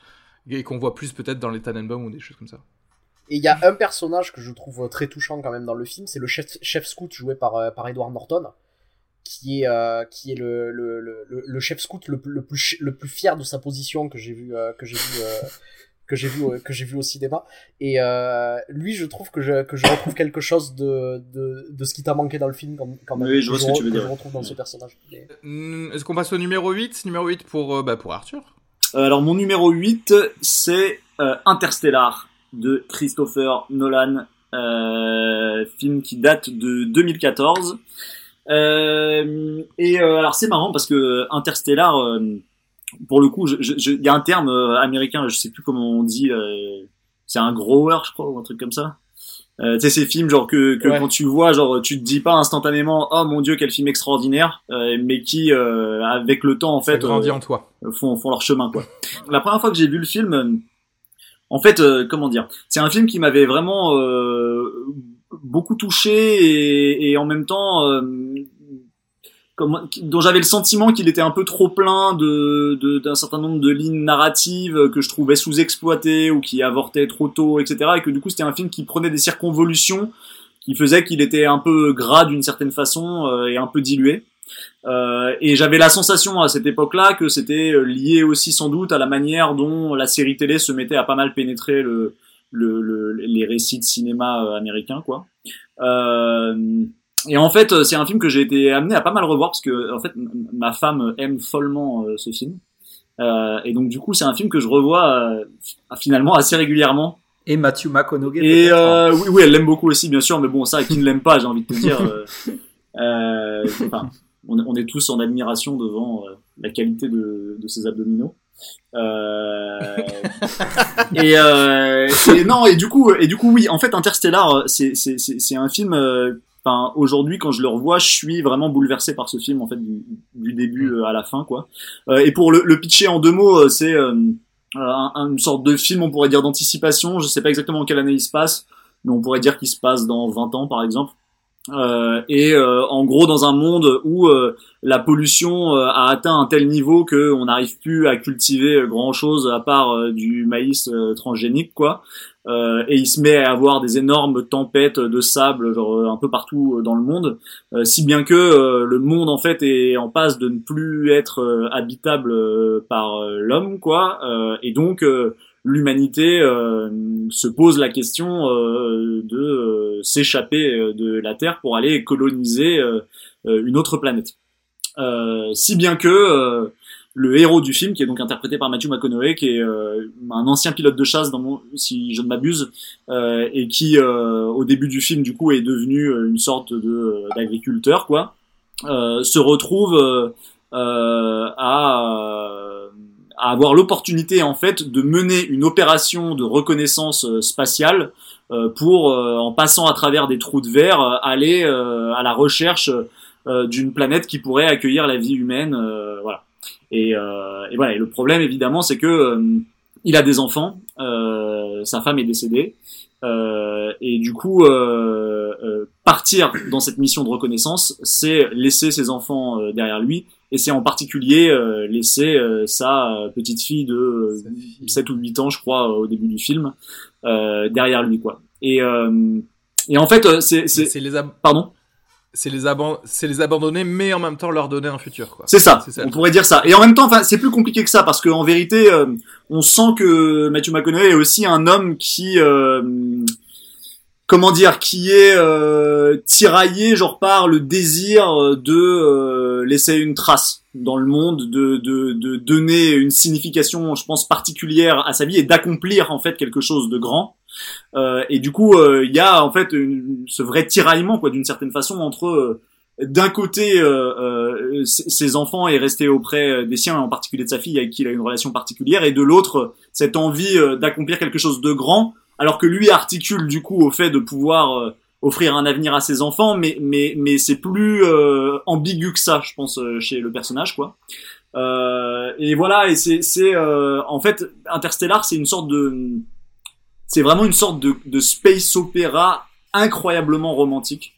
et qu'on voit plus peut-être dans les Tannenbaum ou des choses comme ça. Et il y a un personnage que je trouve très touchant quand même dans le film, c'est le chef, chef scout joué par, euh, par Edward Norton, qui est, euh, qui est le, le, le, le, chef scout le, le, plus, le plus fier de sa position que j'ai vu, euh, que j'ai vu, que j'ai vu, que j'ai vu au cinéma. Et lui, je trouve que je, que je retrouve quelque chose de, de, de ce qui t'a manqué dans le film quand, quand même. Oui, je vois ce que, tu veux dire. je retrouve dans ce personnage. Est-ce qu'on passe au numéro 8 Numéro 8 pour, bah, pour Arthur Alors, mon numéro 8, c'est Interstellar de Christopher Nolan, euh, film qui date de 2014. Euh, et euh, alors c'est marrant parce que Interstellar, euh, pour le coup, il y a un terme euh, américain, je sais plus comment on dit, c'est un grower, je crois, ou un truc comme ça. tu sais ces films genre que, que quand tu vois genre tu te dis pas instantanément oh mon dieu quel film extraordinaire mais qui avec le temps en fait grandit en toi. font font leur chemin quoi. La première fois que j'ai vu le film en fait, euh, comment dire, c'est un film qui m'avait vraiment euh, beaucoup touché et, en même temps euh, dont j'avais le sentiment qu'il était un peu trop plein de d'un certain nombre de lignes narratives que je trouvais sous-exploitées ou qui avortaient trop tôt, etc. Et que du coup c'était un film qui prenait des circonvolutions qui faisaient qu'il était un peu gras d'une certaine façon et un peu dilué. Euh, et j'avais la sensation à cette époque-là que c'était euh, lié aussi sans doute à la manière dont la série télé se mettait à pas mal pénétrer le, le, les récits de cinéma euh, américains, quoi. Euh, et en fait, c'est un film que j'ai été amené à pas mal revoir parce que en fait, ma femme aime follement ce film. Euh, et donc du coup, c'est un film que je revois finalement assez régulièrement. Et Matthew McConaughey. Et euh, oui, oui, elle l'aime beaucoup aussi, bien sûr, mais bon, ça, qui ne l'aime pas, j'ai envie de te dire. Euh, enfin, on, est tous en admiration devant euh, la qualité de, de ses abdominaux. Euh, et, euh, et, non et du coup et du coup oui en fait Interstellar c'est c'est c'est un film euh, aujourd'hui quand je le revois je suis vraiment bouleversé par ce film en fait du, du début mm. à la fin quoi. Et pour le, le pitcher en deux mots c'est une sorte de film on pourrait dire d'anticipation. Je sais pas exactement en quelle année il se passe mais on pourrait dire qu'il se passe dans 20 ans par exemple euh, et euh, en gros dans un monde où euh, la pollution a atteint un tel niveau que on n'arrive plus à cultiver grand chose à part du maïs transgénique quoi. Et il se met à avoir des énormes tempêtes de sable genre un peu partout dans le monde. Si bien que le monde en fait est en passe de ne plus être habitable par l'homme quoi. Et donc l'humanité euh, se pose la question euh, de euh, s'échapper de la Terre pour aller coloniser une autre planète. si bien que le héros du film, qui est donc interprété par Matthew McConaughey, qui est un ancien pilote de chasse, dans mon, si je ne m'abuse, et qui, au début du film, du coup, est devenu une sorte de d'agriculteur, quoi. se retrouve à, à avoir l'opportunité en fait de mener une opération de reconnaissance spatiale pour, en passant à travers des trous de verre, aller à la recherche d'une planète qui pourrait accueillir la vie humaine. voilà. Et, et, voilà. Et le problème évidemment, c'est que il a des enfants, sa femme est décédée. Euh, et du coup, euh, euh, partir dans cette mission de reconnaissance, c'est laisser ses enfants derrière lui, et c'est en particulier laisser sa petite fille de 7 ou 8 ans, je crois, au début du film, derrière lui, quoi. Et, et en fait, c'est... C'est les... Pardon? C'est les, abandonner, mais en même temps leur donner un futur. C'est ça, on pourrait dire ça. Et en même temps, enfin, c'est plus compliqué que ça, parce qu'en vérité, euh, on sent que Matthew McConaughey est aussi un homme qui, euh, comment dire, qui est euh, tiraillé, genre par le désir de laisser une trace dans le monde, de, de, de donner une signification, je pense, particulière à sa vie et d'accomplir en fait quelque chose de grand. Euh, et du coup, euh, il y a en fait ce vrai tiraillement, quoi, d'une certaine façon, entre euh, d'un côté ses enfants et rester auprès des siens, en particulier de sa fille avec qui il a une relation particulière, et de l'autre cette envie d'accomplir quelque chose de grand, alors que lui articule du coup au fait de pouvoir offrir un avenir à ses enfants, mais mais mais c'est plus ambigu que ça, je pense, chez le personnage, quoi. et voilà, et c'est c'est en fait Interstellar, c'est une sorte de c'est vraiment une sorte de, de space opéra incroyablement romantique.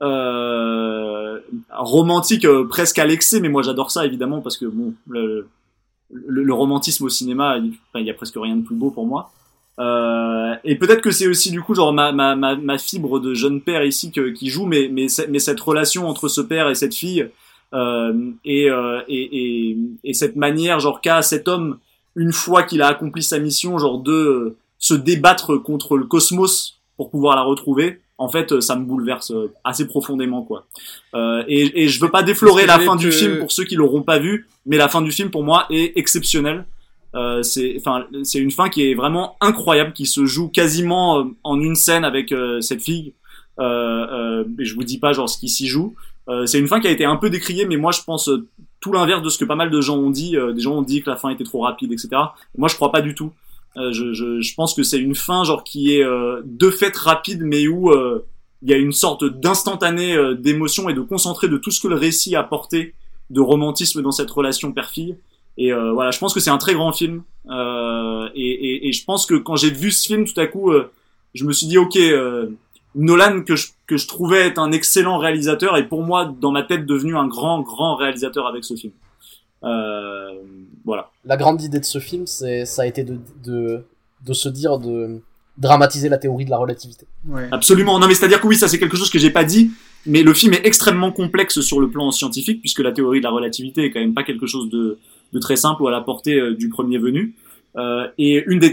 Euh, romantique euh, presque à l'excès, mais moi j'adore ça évidemment parce que bon, le, le, romantisme au cinéma, il, enfin, y a presque rien de plus beau pour moi. Euh, et peut-être que c'est aussi du coup genre ma, ma, ma, ma, fibre de jeune père ici que, qui joue, mais, mais, mais cette relation entre ce père et cette fille euh, et, euh, et, et, et, cette manière genre qu'a cet homme une fois qu'il a accompli sa mission, genre de se débattre contre le cosmos pour pouvoir la retrouver, en fait, ça me bouleverse euh, assez profondément, quoi. Euh, et, et je veux pas déflorer la fin du film pour ceux qui l'auront pas vu, mais la fin du film pour moi est exceptionnelle. Euh, c'est, enfin, c'est une fin qui est vraiment incroyable, qui se joue quasiment euh, en une scène avec euh, cette fille. Euh, et je vous dis pas genre ce qui s'y joue. c'est une fin qui a été un peu décriée, mais moi je pense tout l'inverse de ce que pas mal de gens ont dit. des gens ont dit que la fin était trop rapide, etc. Moi je crois pas du tout. Euh, je, je, je, pense que c'est une fin genre qui est euh, de fait rapide, mais où euh, il y a une sorte d'instantané d'émotion et de concentré de tout ce que le récit a porté de romantisme dans cette relation père-fille. Et voilà, je pense que c'est un très grand film. Et, et, et, je pense que quand j'ai vu ce film, tout à coup, je me suis dit, ok, Nolan que je, que je trouvais être un excellent réalisateur est pour moi dans ma tête devenu un grand grand réalisateur avec ce film. Euh, voilà. La grande idée de ce film, c'est ça a été de, de, de se dire de dramatiser la théorie de la relativité. Ouais. Absolument. Non, mais c'est-à-dire que oui, ça c'est quelque chose que j'ai pas dit, mais le film est extrêmement complexe sur le plan scientifique, puisque la théorie de la relativité est quand même pas quelque chose de, de très simple ou à la portée euh, du premier venu. Euh, et une des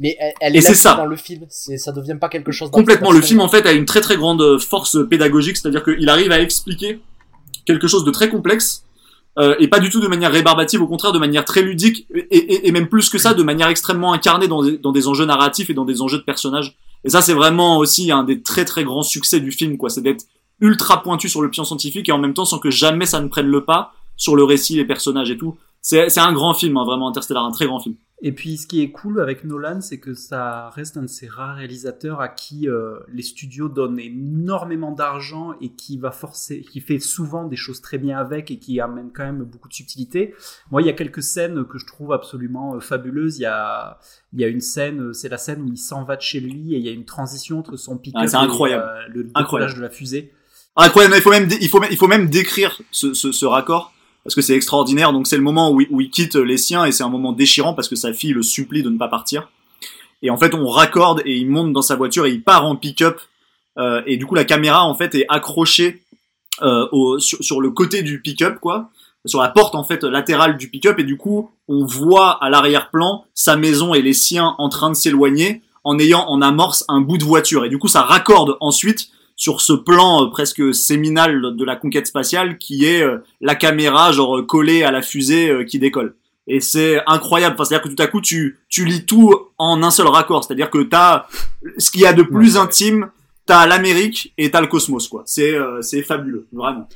mais elle, est, ça. dans le film, ça devient pas quelque chose complètement. Le film en fait a une très très grande force pédagogique, c'est-à-dire qu'il arrive à expliquer quelque chose de très complexe euh, et pas du tout de manière rébarbative, au contraire de manière très ludique et, même plus que ça, de manière extrêmement incarnée dans des, dans des enjeux narratifs et dans des enjeux de personnages. Et ça, c'est vraiment aussi un des très très grands succès du film, quoi. C'est d'être ultra pointu sur le plan scientifique et en même temps sans que jamais ça ne prenne le pas sur le récit, les personnages et tout. C'est un grand film, hein, vraiment Interstellar, un très grand film. Et puis ce qui est cool avec Nolan, c'est que ça reste un de ces rares réalisateurs à qui euh, les studios donnent énormément d'argent et qui va forcer, qui fait souvent des choses très bien avec et qui amène quand même beaucoup de subtilité. Moi, il y a quelques scènes que je trouve absolument euh, fabuleuses. Il y a, il y a une scène, euh, c'est la scène où il s'en va de chez lui et il y a une transition entre son pick-up ah, incroyable. et le décollage de la fusée. Incroyable. Il faut même, il faut, il faut même décrire ce, ce, ce raccord parce que c'est extraordinaire. Donc c'est le moment où, il quitte les siens et c'est un moment déchirant parce que sa fille le supplie de ne pas partir. Et en fait, on raccorde et il monte dans sa voiture et il part en pick-up. Euh, et du coup, la caméra en fait est accrochée euh, au, sur, le côté du pick-up, quoi, sur la porte en fait latérale du pick-up. Et du coup, on voit à l'arrière-plan sa maison et les siens en train de s'éloigner en ayant en amorce un bout de voiture. Et du coup, ça raccorde ensuite sur ce plan euh, presque séminal de la conquête spatiale qui est euh, la caméra genre collée à la fusée euh, qui décolle. Et c'est incroyable, c'est-à-dire que tout à coup tu tu lis tout en un seul raccord, c'est-à-dire que t'as ce qu'il y a de plus intime, t'as l'Amérique et t'as le cosmos quoi. C'est c'est fabuleux, vraiment.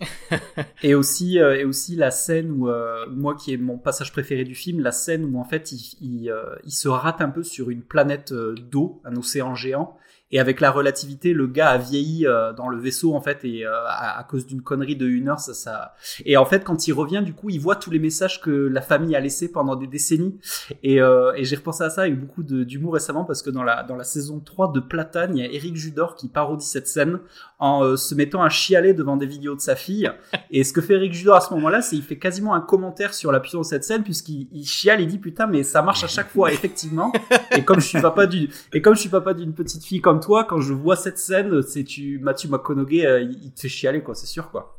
et aussi et aussi la scène où moi qui est mon passage préféré du film, la scène où en fait il, il, il se rate un peu sur une planète d'eau, un océan géant et avec la relativité, le gars a vieilli euh, dans le vaisseau en fait et euh, à, cause d'une connerie de une heure, ça, ça. Et en fait, quand il revient, du coup, il voit tous les messages que la famille a laissés pendant des décennies. Et, euh, et j'ai repensé à ça avec beaucoup d'humour récemment parce que dans la dans la saison 3 de Platane, il y a Eric Judor qui parodie cette scène en se mettant à chialer devant des vidéos de sa fille. Et ce que fait Eric Judor à ce moment-là, c'est il fait quasiment un commentaire sur la puissance de cette scène puisqu'il il chiale, il dit putain mais ça marche à chaque fois effectivement. Et comme je suis papa du et comme je suis papa d'une petite fille comme toi, quand je vois cette scène, c'est tu Mathieu McConaughey, euh, il te fait chialer, quoi, c'est sûr, quoi.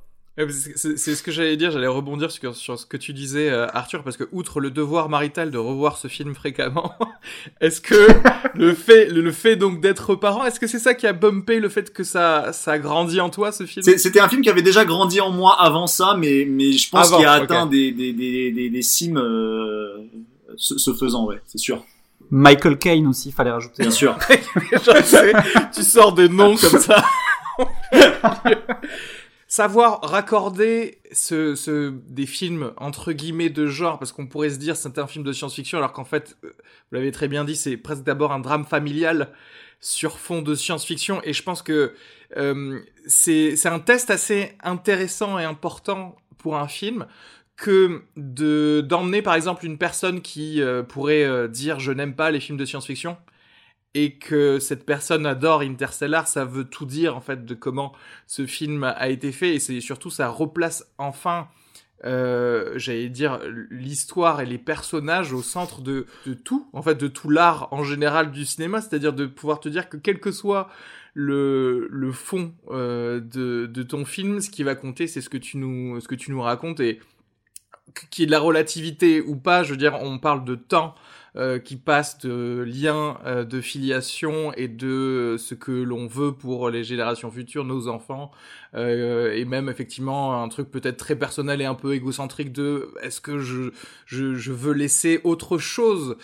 C'est ce que j'allais dire, j'allais rebondir sur, sur, ce que tu disais, euh, Arthur, parce que outre le devoir marital de revoir ce film fréquemment, est-ce que le fait, le, fait donc d'être parent, est-ce que c'est ça qui a bumpé le fait que ça, ça a grandi en toi, ce film? C'était un film qui avait déjà grandi en moi avant ça, mais, mais je pense qu'il a atteint des, des, des, des, des cimes euh, ce, faisant, ouais, c'est sûr. Michael Caine aussi, il fallait rajouter. Bien sûr. tu sors des noms comme ça. Savoir raccorder ce, ce, des films entre guillemets de genre, parce qu'on pourrait se dire c'est un film de science-fiction, alors qu'en fait, euh, vous l'avez très bien dit, c'est presque d'abord un drame familial sur fond de science-fiction, et je pense que euh, c'est un test assez intéressant et important pour un film que de d'emmener par exemple une personne qui euh, pourrait euh, dire je n'aime pas les films de science-fiction et que cette personne adore Interstellar, ça veut tout dire en fait de comment ce film a été fait. Et c'est surtout ça replace enfin euh, j'allais dire l'histoire et les personnages au centre de, de tout en fait de tout l'art en général du cinéma. C'est-à-dire de pouvoir te dire que quel que soit le, le fond de, de ton film ce qui va compter c'est ce que tu nous ce que tu nous racontes. Et qui est de la relativité ou pas, je veux dire, on parle de temps euh, qui passe de liens euh, de filiation et de ce que l'on veut pour les générations futures, nos enfants, euh, et même effectivement un truc peut-être très personnel et un peu égocentrique de est-ce que je, je, je, veux laisser autre chose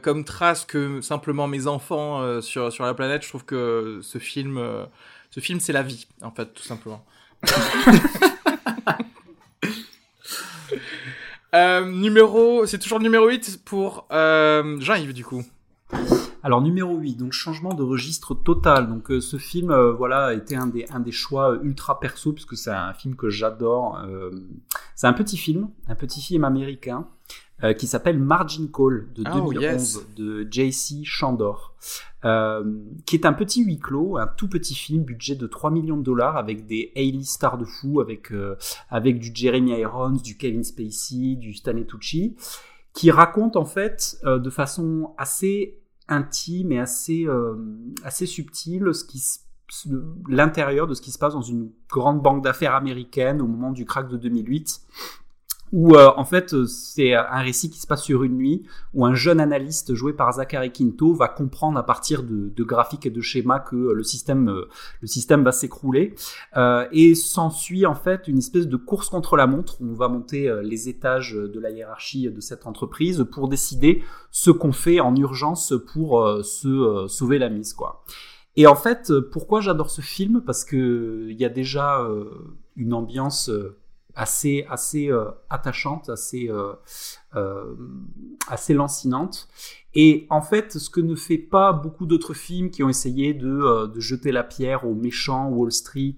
comme trace que simplement mes enfants sur, sur la planète? Je trouve que ce film, ce film c'est la vie, en fait, tout simplement. Euh, numéro, c'est toujours le numéro 8 pour euh, Jean-Yves du coup. Alors numéro 8, donc changement de registre total. Donc euh, ce film, euh, voilà, été un des, un des choix ultra perso puisque c'est un film que j'adore. c'est un petit film, un petit film américain euh, qui s'appelle Margin Call de 2011 de JC Chandor, euh, qui est un petit huis clos, un tout petit film, budget de 3 millions de dollars avec des Hailey stars de fou, avec, euh, avec du Jeremy Irons, du Kevin Spacey, du Stanley Tucci, qui raconte en fait de façon assez intime et assez, assez subtile ce qui l'intérieur de ce qui se passe dans une grande banque d'affaires américaine au moment du crack de 2008 où euh, en fait euh, c'est un récit qui se passe sur une nuit où un jeune analyste joué par Zachary Quinto va comprendre à partir de, graphiques et de schémas que euh, le système le système va s'écrouler euh, et s'ensuit en fait une espèce de course contre la montre où on va monter les étages de la hiérarchie de cette entreprise pour décider ce qu'on fait en urgence pour se sauver la mise quoi. Et en fait, pourquoi j'adore ce film? Parce que il y a déjà une ambiance assez euh, attachante, assez euh, euh, lancinante. Et en fait, ce que ne fait pas beaucoup d'autres films qui ont essayé de, de, jeter la pierre aux méchants Wall Street,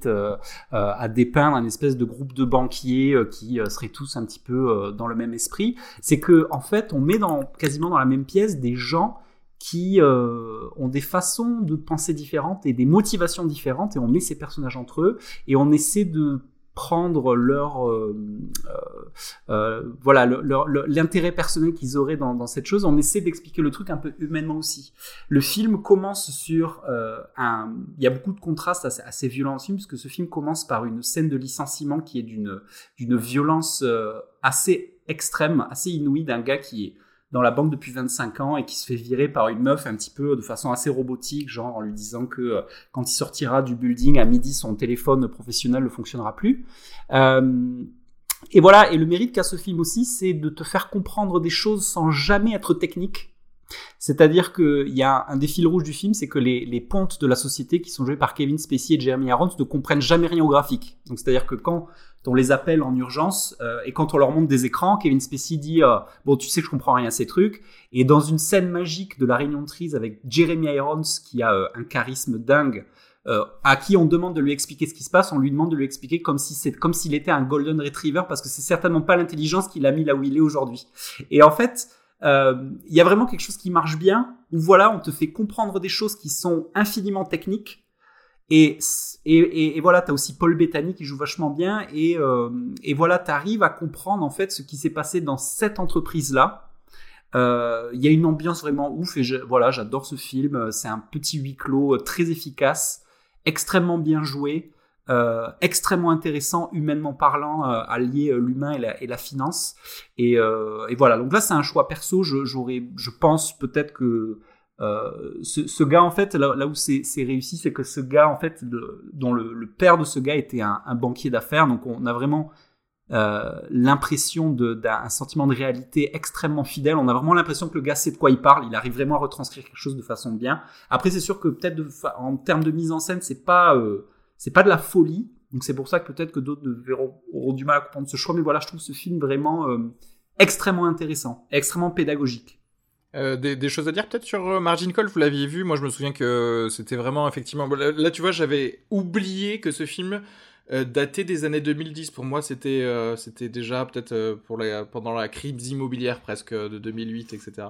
à dépeindre un espèce de groupe de banquiers qui seraient tous un petit peu dans le même esprit, c'est que en fait, on met dans quasiment dans la même pièce des gens qui ont des façons de penser différentes et des motivations différentes et on met ces personnages entre eux et on essaie de prendre leur euh, euh, euh voilà l'intérêt personnel qu'ils auraient dans, cette chose. On essaie d'expliquer le truc un peu humainement aussi. Le film commence sur euh, un il y a beaucoup de contrastes assez, assez violents aussi puisque ce film commence par une scène de licenciement qui est d'une d'une violence assez extrême assez inouïe d'un gars qui est dans la banque depuis 25 ans et qui se fait virer par une meuf un petit peu de façon assez robotique, genre en lui disant que euh, quand il sortira du building à midi, son téléphone professionnel ne fonctionnera plus. Euh, et voilà, et le mérite qu'a ce film aussi, c'est de te faire comprendre des choses sans jamais être technique. C'est-à-dire qu'il y a un des fils rouges du film, c'est que les, les pontes de la société qui sont joués par Kevin Spacey et Jeremy Irons ne comprennent jamais rien au graphique. Donc c'est-à-dire que quand on les appelle en urgence euh, et quand on leur montre des écrans, Kevin Spacey dit euh, bon tu sais que je comprends rien à ces trucs et dans une scène magique de la réunion de crise avec Jeremy Irons qui a euh, un charisme dingue à qui on demande de lui expliquer ce qui se passe, on lui demande de lui expliquer comme si c'est comme s'il était un golden retriever parce que c'est certainement pas l'intelligence qui l'a mis là où il est aujourd'hui. Et en fait, il y a vraiment quelque chose qui marche bien où voilà, on te fait comprendre des choses qui sont infiniment techniques et, et, et, voilà, tu as aussi Paul Bettany qui joue vachement bien. Et, euh, et voilà, tu arrives à comprendre en fait ce qui s'est passé dans cette entreprise-là. Euh, il y a une ambiance vraiment ouf et voilà, j'adore ce film. C'est un petit huis clos euh, très efficace, extrêmement bien joué, euh, extrêmement intéressant, humainement parlant, euh, à lier l'humain et la, finance. Et, et voilà, donc là c'est un choix perso. Je, je pense peut-être que euh, ce, ce, gars en fait là, où c'est réussi c'est que ce gars en fait dont le, le, père de ce gars était un, un banquier d'affaires. Donc on a vraiment euh, l'impression d'un sentiment de réalité extrêmement fidèle. On a vraiment l'impression que le gars sait de quoi il parle. Il arrive vraiment à retranscrire quelque chose de façon bien. Après c'est sûr que peut-être en termes de mise en scène c'est pas euh, c'est pas de la folie donc c'est pour ça que peut-être que d'autres auront du mal à comprendre ce choix mais voilà je trouve ce film vraiment euh, extrêmement intéressant extrêmement pédagogique. Euh, des, des, choses à dire peut-être sur euh, Margin Call, vous l'aviez vu, moi je me souviens que c'était vraiment effectivement... Là, tu vois j'avais oublié que ce film euh, datait des années 2010, pour moi c'était euh, c'était déjà peut-être pour la, pendant la crise immobilière presque de 2008 etc.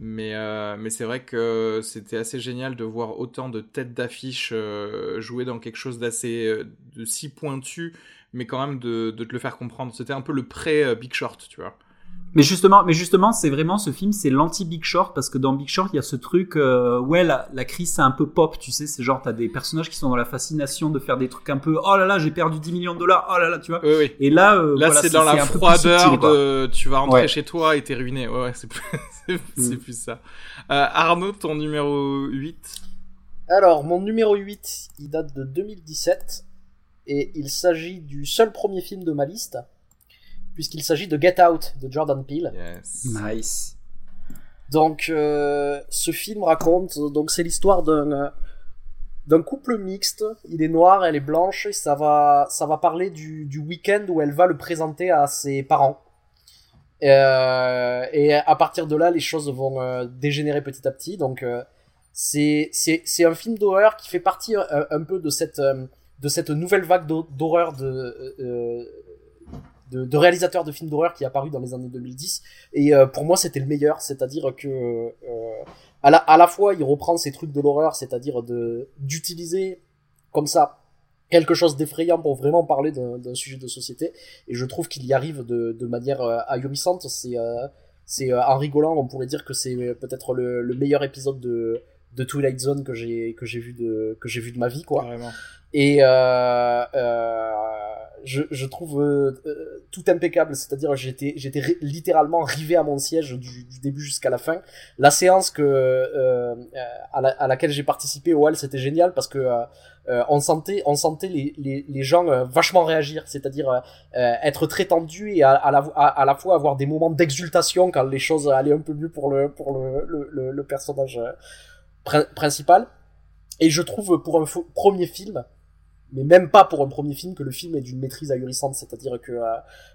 Mais, mais c'est vrai que c'était assez génial de voir autant de têtes d'affiche jouer dans quelque chose d'assez de si pointu mais quand même de, de te le faire comprendre. C'était un peu le pré-Big Short tu vois. Mais justement, mais justement, c'est vraiment ce film, c'est l'anti Big Short parce que dans Big Short, il y a ce truc, euh, ouais, la, la crise c'est un peu pop, tu sais, c'est genre t'as des personnages qui sont dans la fascination de faire des trucs un peu, oh là là, j'ai perdu 10 millions de dollars, oh là là, tu vois. Oui, oui. Et là, euh, là c'est dans la froideur de, tu vas rentrer chez toi et t'es ruiné. Ouais, ouais c'est plus, c'est mm. plus ça. Euh, Arnaud, ton numéro 8 Alors, mon numéro 8, il date de 2017 et il s'agit du seul premier film de ma liste puisqu'il s'agit de Get Out de Jordan Peele. Nice. Donc, euh, ce film raconte, donc c'est l'histoire d'un euh, d'un couple mixte. Il est noir, elle est blanche. Et ça va, ça va parler du, du week-end où elle va le présenter à ses parents. Euh, et à partir de là, les choses vont euh, dégénérer petit à petit. Donc, euh, c'est c'est c'est un film d'horreur qui fait partie un, un, peu de cette de cette nouvelle vague d'horreur de de, de réalisateur de films d'horreur qui est apparu dans les années 2010 et euh, pour moi c'était le meilleur. C'est-à-dire que euh, à, la, à la fois il reprend ces trucs de l'horreur c'est-à-dire de d'utiliser comme ça quelque chose d'effrayant pour vraiment parler d'un sujet de société. Et je trouve qu'il y arrive de, de manière euh, c'est c'est en rigolant on pourrait dire que c'est peut-être le, le meilleur épisode de de Twilight Zone que j'ai que j'ai vu de que j'ai vu de ma vie quoi. Et euh, euh, je, je trouve euh, euh, tout impeccable, c'est-à-dire j'étais j'étais littéralement rivé à mon siège du, du début jusqu'à la fin. La séance que euh, à, la, à, laquelle j'ai participé au Hall, c'était génial parce que on sentait on sentait les, les, les gens vachement réagir, c'est-à-dire être très tendu et à, à, la, à, la fois avoir des moments d'exultation quand les choses allaient un peu mieux pour le pour le, le, le personnage principal. Et je trouve pour un premier film, mais même pas pour un premier film que le film est d'une maîtrise ahurissante c'est-à-dire que euh,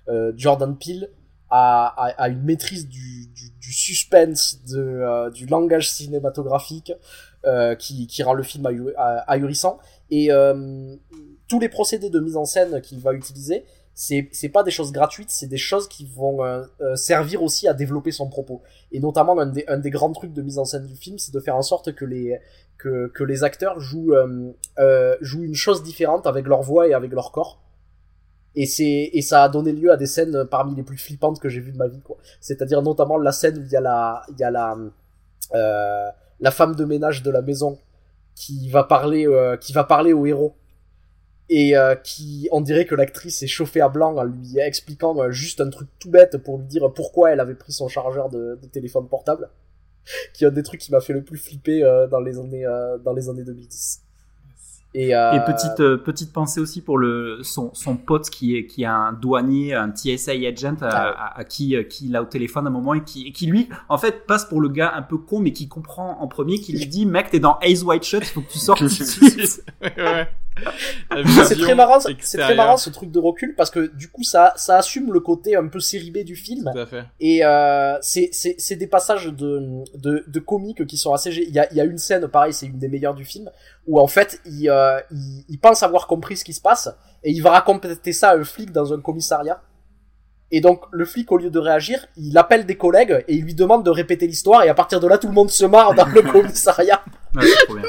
euh, Jordan Peele a, a, a, une maîtrise du, du, du suspense de, euh, du langage cinématographique euh, qui, qui rend le film ahurissant. Et tous les procédés de mise en scène qu'il va utiliser c'est c'est pas des choses gratuites, c'est des choses qui vont euh, servir aussi à développer son propos. Et notamment un des un des grands trucs de mise en scène du film, c'est de faire en sorte que les que, que les acteurs jouent, euh, euh, jouent une chose différente avec leur voix et avec leur corps. Et et ça a donné lieu à des scènes parmi les plus flippantes que j'ai vues de ma vie. C'est-à-dire notamment la scène où il y a la y a la euh, la femme de ménage de la maison qui va parler euh, qui va parler au héros et euh, qui on dirait que l'actrice est chauffée à blanc en lui expliquant euh, juste un truc tout bête pour lui dire pourquoi elle avait pris son chargeur de, de téléphone portable qui est un des trucs qui m'a fait le plus flipper euh, dans les années euh, dans les années 2010. Et, euh, Et petite euh, petite pensée aussi pour le son, son pote qui est qui est un douanier, un TSA agent à, Ah. à- à qui euh, qui il a au téléphone à un moment et qui et qui lui en fait passe pour le gars un peu con mais qui comprend en premier qui lui dit mec t'es dans Ace White Shut, il faut que tu sortes tout de suite. ouais. La c'est très marrant, c'est très marrant ce truc de recul parce que du coup ça, ça assume le côté un peu série B du film Tout à fait. et euh, c'est c'est c'est des passages de de, de comiques qui sont assez. Il y a il y a une scène pareil, c'est une des meilleures du film où en fait il, euh, il il pense avoir compris ce qui se passe et il va raconter ça à un flic dans un commissariat. Et donc le flic au lieu de réagir, il appelle des collègues et il lui demande de répéter l'histoire et à partir de là tout le monde se marre dans le commissariat. Ouais, c'est trop bien.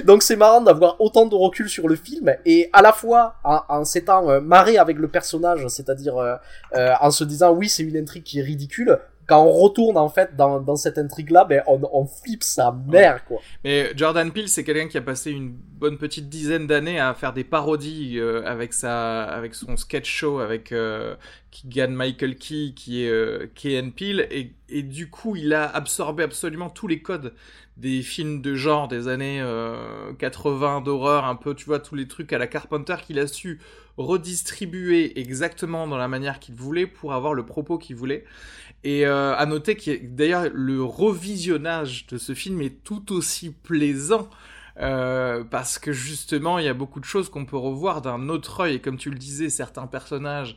Donc c'est marrant d'avoir autant de recul sur le film et à la fois en, en s'étant euh, marré avec le personnage, c'est-à-dire euh, euh, en se disant oui c'est une intrigue qui est ridicule. Quand on retourne en fait dans, dans cette intrigue-là, ben on, on flippe sa mère quoi. Mais Jordan Peele, c'est quelqu'un qui a passé une bonne petite dizaine d'années à faire des parodies euh, avec sa, avec son sketch show avec euh, Keegan Michael Key, qui est euh, Key and Peele, et, et du coup, il a absorbé absolument tous les codes des films de genre des années euh, 80 d'horreur, un peu, tu vois, tous les trucs à la Carpenter qu'il a su redistribuer exactement dans la manière qu'il voulait pour avoir le propos qu'il voulait. Et euh, à noter que d'ailleurs le revisionnage de ce film est tout aussi plaisant euh, parce que justement il y a beaucoup de choses qu'on peut revoir d'un autre œil et comme tu le disais certains personnages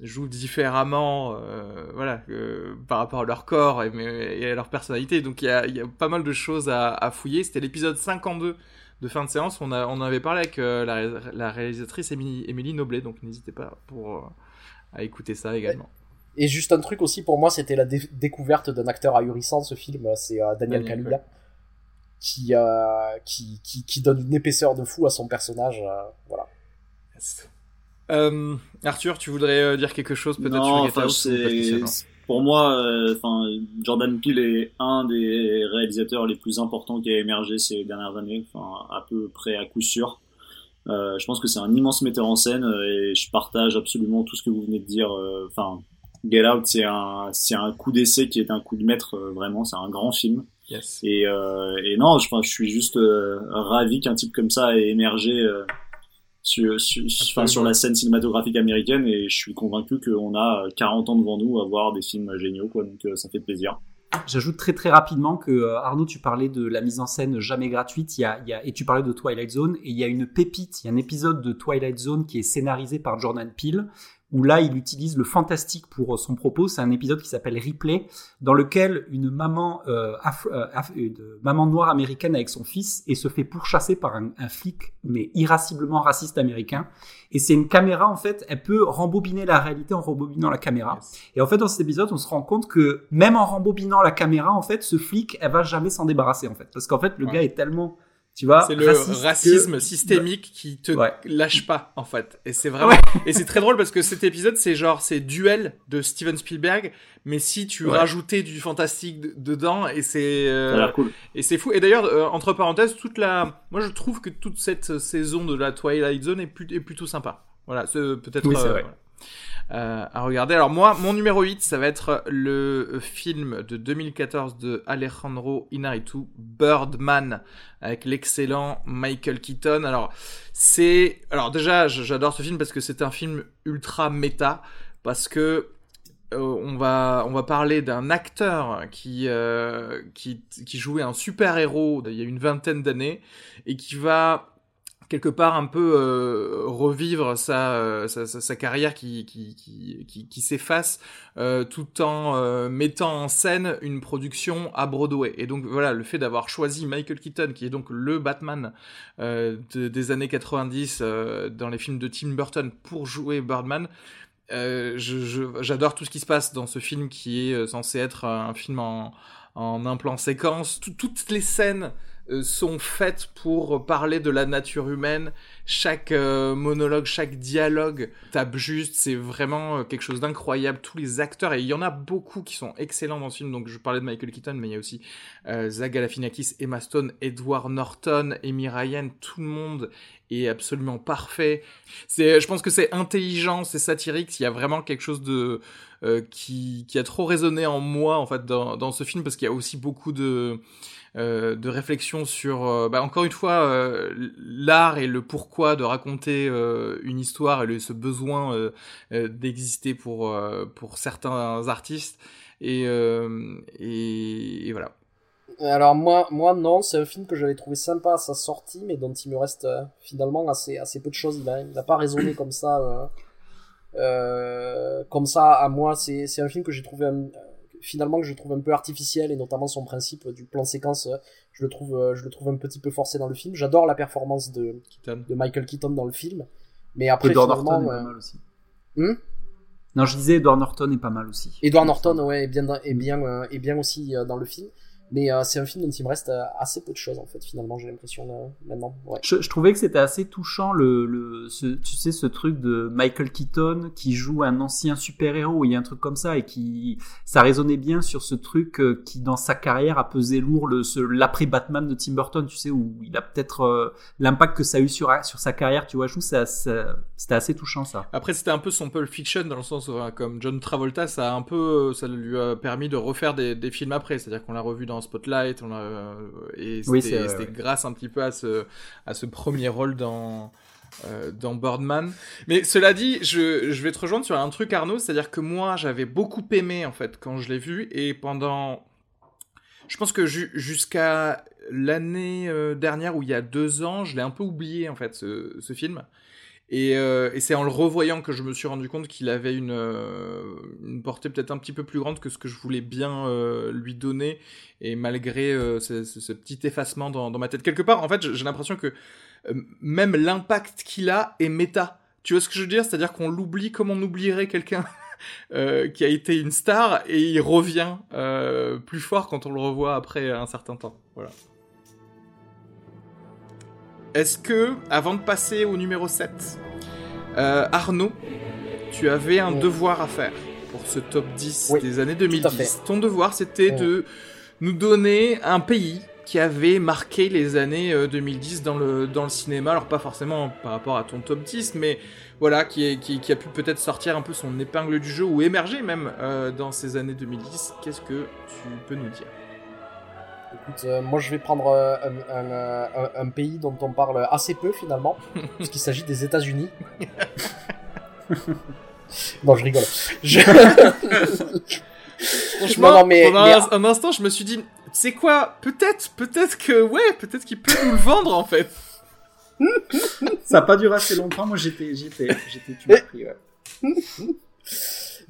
jouent différemment euh, voilà euh, par rapport à leur corps et, mais- et à leur personnalité donc il y a, il y a pas mal de choses à, à fouiller c'était l'épisode 52 de fin de séance on, a, on avait parlé avec euh, la, ré- la réalisatrice Émilie, Émilie Noblet donc n'hésitez pas pour euh, à écouter ça également Et juste un truc aussi pour moi, c'était la dé- découverte d'un acteur ahurissant. Ce film, c'est Daniel Daniel, Kaluuya qui, qui qui qui donne une épaisseur de fou à son personnage. voilà. Yes. Euh, Arthur, tu voudrais euh, dire quelque chose peut-être sur Get Out c'est pour moi, euh, Jordan Peele est un des réalisateurs les plus importants qui a émergé ces dernières années, enfin à peu près à coup sûr. Euh, je pense que c'est un immense metteur en scène euh, et je partage absolument tout ce que vous venez de dire. euh, Enfin, Get Out, c'est un c'est un coup d'essai qui est un coup de maître euh, vraiment. C'est un grand film. Yes. Et, euh, et non, je, je suis juste euh, ravi qu'un type comme ça ait émergé euh, sur, sur, enfin, sur la scène cinématographique américaine et je suis convaincu qu'on a euh, 40 ans devant nous à voir des films géniaux, quoi, donc euh, ça fait plaisir. J'ajoute très très rapidement que euh, Arnaud, tu parlais de la mise en scène jamais gratuite, il y a, il y a, et tu parlais de Twilight Zone, et il y a une pépite, il y a un épisode de Twilight Zone qui est scénarisé par Jordan Peele, où là il utilise le fantastique pour euh, son propos. C'est un épisode qui s'appelle Replay, dans lequel une maman, euh, euh, euh, maman noire américaine avec son fils et se fait pourchasser par un, un flic, mais irasciblement raciste américain. Et c'est une caméra en fait, elle peut rembobiner la réalité en rembobinant la caméra. Yes. Et en fait, dans cet épisode, on se rend compte que même en rembobinant la caméra, en fait, ce flic, elle va jamais s'en débarrasser, en fait. Parce qu'en fait, le Ouais. gars est tellement, tu vois, C'est le racisme que- systémique qui te Ouais. lâche pas en fait. Et c'est vraiment et c'est très drôle parce que cet épisode c'est genre c'est duel de Steven Spielberg mais si tu Ouais. rajoutais du fantastique de- dedans et c'est euh, Ça a l'air cool. et c'est fou. Et d'ailleurs euh, entre parenthèses toute la moi je trouve que toute cette saison de la Twilight Zone est, plus- est plutôt sympa. Voilà, c'est peut-être Oui, c'est euh, vrai. voilà. Euh, à regarder. Alors moi, mon numéro 8, ça va être le film de 2014 de Alejandro Inarritu, Birdman, avec l'excellent Michael Keaton. Alors c'est, alors déjà, j'adore ce film parce que c'est un film ultra méta, parce que euh, on va parler d'un acteur qui euh, qui qui jouait un super héros il y a une vingtaine d'années et qui va quelque part un peu euh, revivre sa, euh, sa, sa, sa carrière qui, qui, qui, qui, s'efface euh, tout en euh, mettant en scène une production à Broadway. Et donc voilà, le fait d'avoir choisi Michael Keaton, qui est donc le Batman euh, de- des années 90 euh, dans les films de Tim Burton pour jouer Birdman, j'adore tout ce qui se passe dans ce film qui est censé être un film en, en un plan séquence. Tout- toutes les scènes sont faites pour parler de la nature humaine. Chaque euh, monologue, chaque dialogue tape juste. C'est vraiment euh, quelque chose d'incroyable. Tous les acteurs, et il y en a beaucoup qui sont excellents dans ce film. Donc je parlais de Michael Keaton, mais il y a aussi euh, Zach Galifianakis, Emma Stone, Edward Norton, Amy Ryan. Tout le monde est absolument parfait. C'est, je pense que c'est intelligent, c'est satirique. Il y a vraiment quelque chose de euh, qui, qui a trop résonné en moi en fait dans, dans ce film parce qu'il y a aussi beaucoup de de réflexion sur, bah, encore une fois, l'art et le pourquoi de raconter une histoire et ce besoin d'exister pour pour certains artistes. Et, et, voilà. Alors moi, moi non, c'est un film que j'avais trouvé sympa à sa sortie, mais dont il me reste euh, finalement assez, assez peu de choses. Il n'a pas résonné comme ça, euh, euh, comme ça à moi. C'est un film que j'ai trouvé finalement que je trouve un peu artificiel et notamment son principe du plan séquence. Je le trouve, je le trouve un petit peu forcé dans le film. J'adore la performance de, de Michael Keaton dans le film, mais après Edward Norton est pas mal aussi. Hmm non, je disais Edward Norton est pas mal aussi. Edward Norton, ouais, est bien, est bien, est bien aussi dans le film. Mais euh, c'est un film dont il me reste euh, assez peu de choses en fait finalement j'ai l'impression euh, maintenant. Ouais. Je, je, trouvais que c'était assez touchant le, le ce, tu sais ce truc de Michael Keaton qui joue un ancien super héros il y a un truc comme ça et qui ça résonnait bien sur ce truc qui dans sa carrière a pesé lourd le l'après Batman de Tim Burton tu sais où il a peut-être l'impact que ça a eu sur sur sa carrière tu vois je trouve ça, ça c'était assez touchant ça. Après c'était un peu son Pulp Fiction dans le sens où comme John Travolta ça a un peu ça lui a permis de refaire des, des films après c'est-à-dire qu'on l'a revu dans Spotlight. On a, euh, et c'était grâce un petit peu à ce, à ce premier rôle dans, euh, dans Birdman. Mais cela dit, je, je, vais te rejoindre sur un truc, Arnaud, c'est-à-dire que moi, j'avais beaucoup aimé, en fait, quand je l'ai vu, et pendant... Je pense que jusqu'à l'année euh, dernière, ou il y a deux ans, je l'ai un peu oublié, en fait, ce, ce film. Et, euh, et c'est en le revoyant que je me suis rendu compte qu'il avait une, euh, une portée peut-être un petit peu plus grande que ce que je voulais bien euh, lui donner. Et malgré euh, ce, ce, ce, petit effacement dans, dans, ma tête, quelque part, en fait, j'ai l'impression que euh, même l'impact qu'il a est méta. Tu vois ce que je veux dire? C'est-à-dire qu'on l'oublie comme on oublierait quelqu'un qui a été une star et il revient plus fort quand on le revoit après un certain temps. Voilà. Est-ce que, avant de passer au numéro 7, euh, Arnaud, tu avais un devoir à faire pour ce top 10 des années 2010 Ton devoir, c'était de nous donner un pays qui avait marqué les années 2010 euh, dans le, dans le cinéma. Alors pas forcément par rapport à ton top 10, mais voilà, qui, qui, qui a pu peut-être sortir un peu son épingle du jeu ou émerger même euh, dans ces années 2010. Qu'est-ce que tu peux nous dire? Écoute, euh, moi je vais prendre euh, un, un, un, pays dont on parle assez peu finalement, puisqu'il s'agit des États-Unis. non, je rigole. Je... Franchement, non, mais, pendant mais... Un, instant, je me suis dit, c'est quoi Peut-être, peut-être que, ouais, peut-être qu'il peut nous le vendre en fait. Ça a pas duré assez longtemps. Moi, j'étais, j'étais, j'étais, tu m'as pris, ouais.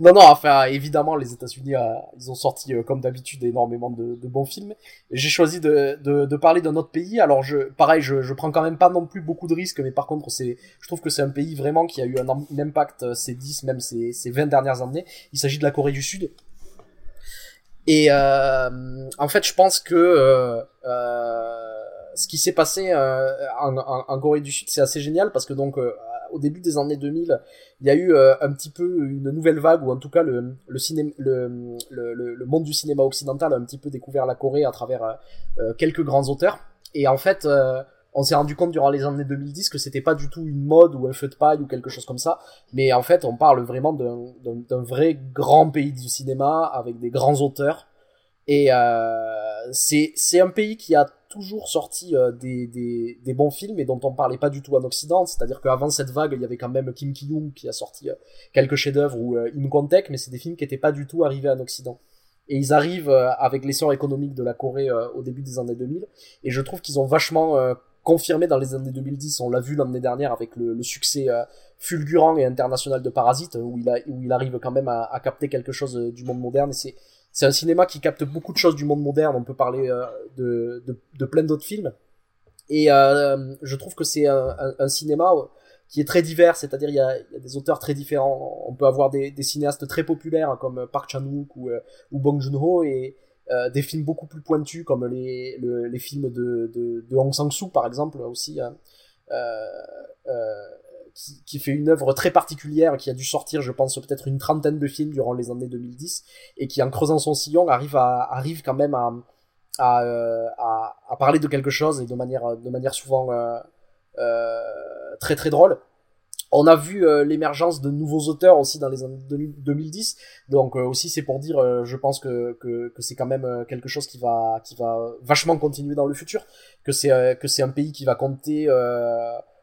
Non, non, enfin, évidemment, les États-Unis, euh, ils ont sorti, euh, comme d'habitude, énormément de, bons films. J'ai choisi de, parler d'un autre pays. Alors, je, pareil, je, prends quand même pas non plus beaucoup de risques, mais par contre, c'est, je trouve que c'est un pays vraiment qui a eu un, impact euh, ces 10, même ces, ces 20 dernières années. Il s'agit de la Corée du Sud. Et en fait, je pense que ce qui s'est passé en, en, Corée du Sud, c'est assez génial parce que donc au début des années 2000, il y a eu euh, un petit peu une nouvelle vague, ou en tout cas le, monde du cinéma occidental a un petit peu découvert la Corée à travers euh, euh, quelques grands auteurs. Et en fait, on s'est rendu compte durant les années 2010 que c'était pas du tout une mode ou un feu de paille ou quelque chose comme ça, mais en fait, on parle vraiment d'un vrai grand pays du cinéma avec des grands auteurs. Et euh, c'est un pays qui a toujours sorti euh, des, des, des, bons films et dont on parlait pas du tout en Occident. C'est-à-dire qu'avant cette vague, il y avait quand même Kim Ki-young qui a sorti euh, quelques chefs-d'œuvre ou euh, Imhotep, mais c'est des films qui étaient pas du tout arrivés en Occident. Et ils arrivent euh, avec l'essor économique de la Corée euh, au début des années 2000. Et je trouve qu'ils ont vachement confirmé dans les années 2010. On l'a vu l'année dernière avec le, le succès fulgurant et international de Parasite, où il, a, où il arrive quand même à, à capter quelque chose du monde moderne. Et c'est c'est un cinéma qui capte beaucoup de choses du monde moderne. On peut parler euh, de, de, plein d'autres films. Et euh, je trouve que c'est un, cinéma qui est très divers, c'est-à-dire il y a, des auteurs très différents. On peut avoir des, cinéastes très populaires comme Park Chan-wook ou, euh, ou Bong Joon-ho et des films beaucoup plus pointus comme les, le, les films de, de, de Hong Sang-soo par exemple aussi. Hein. Qui, qui, fait une œuvre très particulière, qui a dû sortir, je pense, peut-être une trentaine de films durant les années 2010, et qui, en creusant son sillon, arrive, à, arrive quand même à, à, euh, à, à parler de quelque chose, et de manière, de manière souvent euh, euh, très très drôle. On a vu euh, l'émergence de nouveaux auteurs aussi dans les années 2010, donc euh, aussi c'est pour dire, euh, je pense que, que, que c'est quand même quelque chose qui va qui va vachement continuer dans le futur, que c'est que c'est un pays qui va compter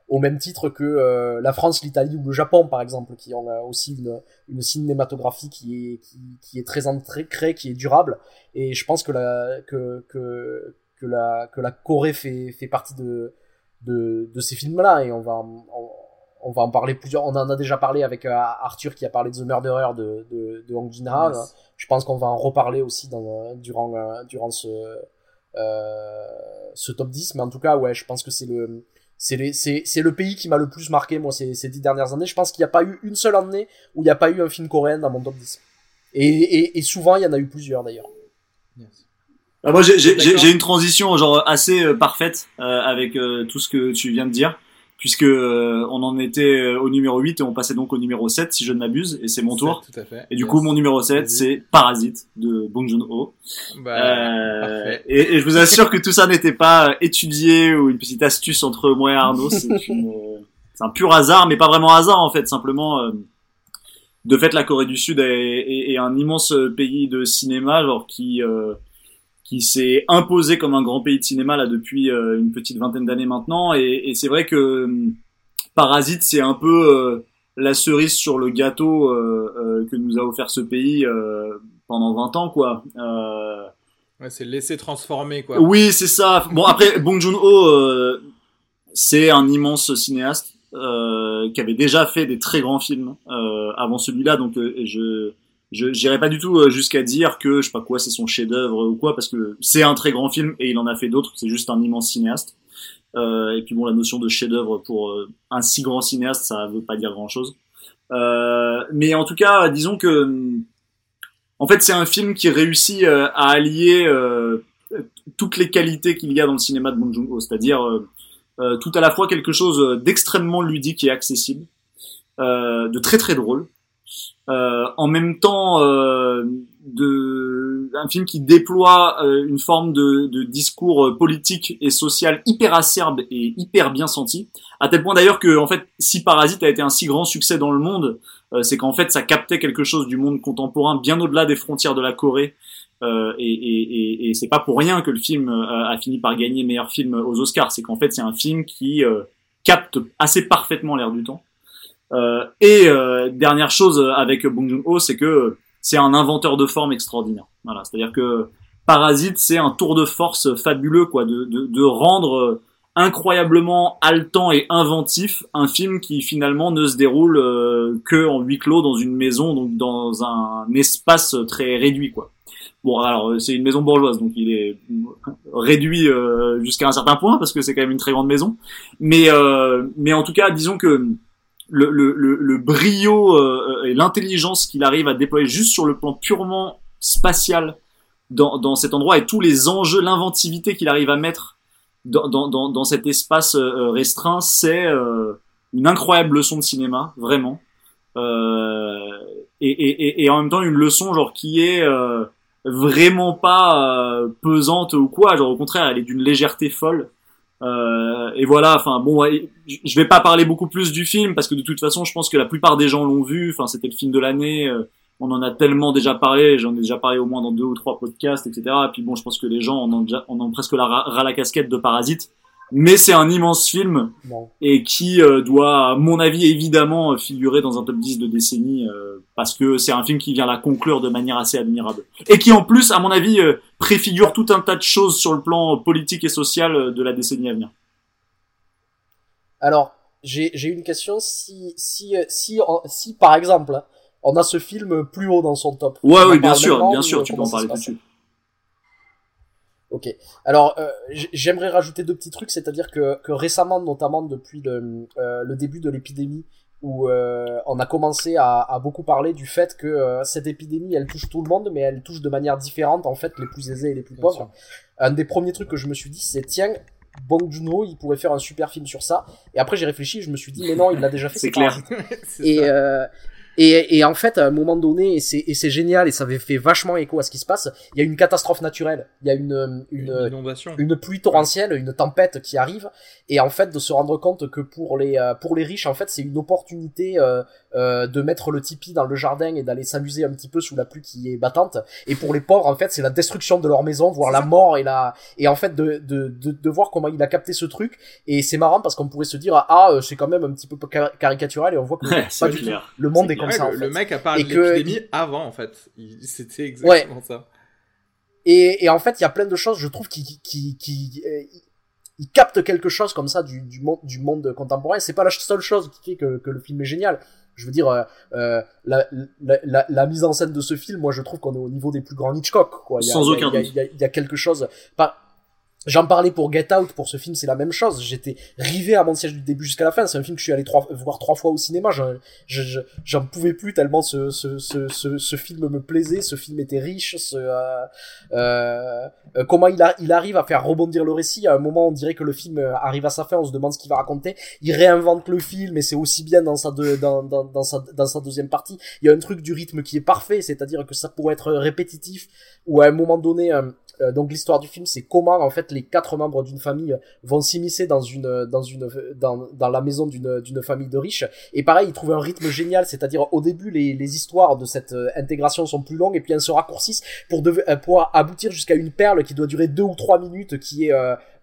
au même titre que la France, l'Italie ou le Japon par exemple, qui ont aussi une, une cinématographie qui est qui, qui est très ancrée, qui est durable, et je pense que la que que que la que la Corée fait fait partie de de, de ces films là et on va on va en parler plusieurs. On en a déjà parlé avec euh, Arthur qui a parlé de The Murderer de, de, de Hong Jin-ha. Je pense qu'on va en reparler aussi dans, euh, durant, euh, durant ce, ce top 10. Mais en tout cas, ouais, je pense que c'est le, c'est, c'est, le pays qui m'a le plus marqué, moi, ces, ces dix dernières années. Je pense qu'il n'y a pas eu une seule année où il n'y a pas eu un film coréen dans mon top 10. Et, et, et souvent, il y en a eu plusieurs d'ailleurs. Ah, moi, j'ai, j'ai, une transition genre assez parfaite avec tout ce que tu viens de dire puisque euh, on en était euh, au numéro 8 et on passait donc au numéro 7 si je ne m'abuse et c'est mon tour. Tout à fait. Et du coup mon numéro 7 c'est Parasite de Bong Joon-ho. Bah, euh, et, et, je vous assure que tout ça n'était pas étudié ou une petite astuce entre moi et Arnaud, c'est un pur hasard mais pas vraiment hasard en fait, simplement euh, de fait la Corée du Sud est, est, est, un immense pays de cinéma genre qui qui s'est imposé comme un grand pays de cinéma là depuis euh, une petite vingtaine d'années maintenant. Et, et c'est vrai que euh, Parasite, c'est un peu euh, la cerise sur le gâteau que nous a offert ce pays pendant 20 ans, quoi. Ouais, c'est laisser transformer, quoi. Oui, c'est ça. Bon, après, Bong Joon-ho, c'est un immense cinéaste qui avait déjà fait des très grands films avant celui-là, donc je je n'irai pas du tout euh, jusqu'à dire que je sais pas quoi c'est son chef-d'œuvre ou quoi parce que c'est un très grand film et il en a fait d'autres c'est juste un immense cinéaste. Euh, et puis bon la notion de chef-d'œuvre pour euh, un si grand cinéaste ça veut pas dire grand chose euh, mais en tout cas disons que en fait c'est un film qui réussit à allier toutes les qualités qu'il y a dans le cinéma de Bong c'est-à-dire tout à la fois quelque chose d'extrêmement ludique et accessible de très très drôle euh, en même temps euh, de un film qui déploie euh, une forme de, de, discours politique et social hyper acerbe et hyper bien senti. À tel point d'ailleurs que en fait si Parasite a été un si grand succès dans le monde c'est qu'en fait ça captait quelque chose du monde contemporain bien au-delà des frontières de la Corée. Euh, et, et, et, c'est pas pour rien que le film a fini par gagner meilleur film aux Oscars. C'est qu'en fait c'est un film qui capte assez parfaitement l'air du temps. euh, et euh, dernière chose avec Bong Joon-ho, c'est que c'est un inventeur de forme extraordinaire. Voilà, c'est-à-dire que Parasite, c'est un tour de force fabuleux, quoi, de, de, de rendre incroyablement haletant et inventif un film qui finalement ne se déroule euh, que en huis clos dans une maison, donc dans un espace très réduit, quoi. Bon, alors c'est une maison bourgeoise, donc il est réduit jusqu'à un certain point parce que c'est quand même une très grande maison. Mais mais en tout cas, disons que le, le, le, brio euh, et l'intelligence qu'il arrive à déployer juste sur le plan purement spatial dans, dans cet endroit et tous les enjeux, l'inventivité qu'il arrive à mettre dans, dans, dans, cet espace euh, restreint, c'est euh, une incroyable leçon de cinéma, vraiment. Et, et, et, en même temps une leçon genre qui est vraiment pas pesante ou quoi, genre au contraire elle est d'une légèreté folle. Euh, et voilà, enfin bon, je vais pas parler beaucoup plus du film parce que de toute façon, je pense que la plupart des gens l'ont vu. Enfin, c'était le film de l'année. Euh, on en a tellement déjà parlé. J'en ai déjà parlé au moins dans deux ou trois podcasts, etc. Et puis bon, je pense que les gens en ont en presque la ras la casquette de Parasite mais c'est un immense film et qui euh, doit, à mon avis, évidemment figurer dans un top 10 de décennie euh, parce que c'est un film qui vient la conclure de manière assez admirable et qui en plus, à mon avis, euh, préfigure tout un tas de choses sur le plan politique et social de la décennie à venir. Alors, j'ai une question si si si si par exemple on a ce film plus haut dans son top. Ouais, oui, bien sûr, bien sûr, tu peux en parler tout de suite. Ok. Alors, euh, j'aimerais rajouter deux petits trucs, c'est-à-dire que, que, récemment, notamment depuis le, euh, le début de l'épidémie, où euh, on a commencé à, à, beaucoup parler du fait que cette épidémie, elle touche tout le monde, mais elle touche de manière différente, en fait, les plus aisés et les plus pauvres. Un des premiers trucs que je me suis dit, c'est tiens, Bong Joon-ho, il pourrait faire un super film sur ça. Et après, j'ai réfléchi, je me suis dit, mais non, il l'a déjà fait. c'est clair. et Et, et, en fait, à un moment donné, et c'est génial, et ça avait fait vachement écho à ce qui se passe, il y a une catastrophe naturelle. Il y a une, une, une, une pluie torrentielle, une tempête qui arrive, et en fait, de se rendre compte que pour les, euh, pour les riches, en fait, c'est une opportunité euh, euh, de mettre le tipi dans le jardin et d'aller s'amuser un petit peu sous la pluie qui est battante. Et pour les pauvres, en fait, c'est la destruction de leur maison, voire la mort et la, et en fait, de, de, de, de voir comment il a capté ce truc. Et c'est marrant parce qu'on pourrait se dire, ah, euh, c'est quand même un petit peu caricatural, et on voit que pas du tout. Le monde est, comme ça. le, mec a parlé de l'épidémie avant, en fait. C'était exactement ça. Et, et, en fait, il y a plein de choses, je trouve, qui, qui, qui, euh, il capte quelque chose comme ça du, du monde, du monde contemporain. C'est pas la seule chose qui fait que, que le film est génial. Je veux dire, euh, euh la, la, la, la, mise en scène de ce film, moi, je trouve qu'on est au niveau des plus grands Hitchcock. Quoi. Sans aucun doute. Il y a, quelque chose. Pas, J'en parlais pour Get Out, pour ce film, c'est la même chose. J'étais rivé à mon siège du début jusqu'à la fin. C'est un film que je suis allé voir trois fois au cinéma. J'en je, je, pouvais plus tellement ce, ce, ce, ce, ce film me plaisait. Ce film était riche. Ce, euh, euh, comment il, arrive à faire rebondir le récit. À un moment, on dirait que le film arrive à sa fin. On se demande ce qu'il va raconter. Il réinvente le film et c'est aussi bien dans sa, de, dans, dans, dans, sa, dans sa deuxième partie. Il y a un truc du rythme qui est parfait. C'est-à-dire que ça pourrait être répétitif ou à un moment donné... Euh, donc l'histoire du film, c'est comment en fait les quatre membres d'une famille vont s'immiscer dans une dans une dans, dans la maison d'une d'une famille de riches. Et pareil, ils trouvent un rythme génial, c'est-à-dire au début les, les histoires de cette euh, intégration sont plus longues et puis elles se raccourcissent pour euh, pour aboutir jusqu'à une perle qui doit durer deux ou trois minutes, qui est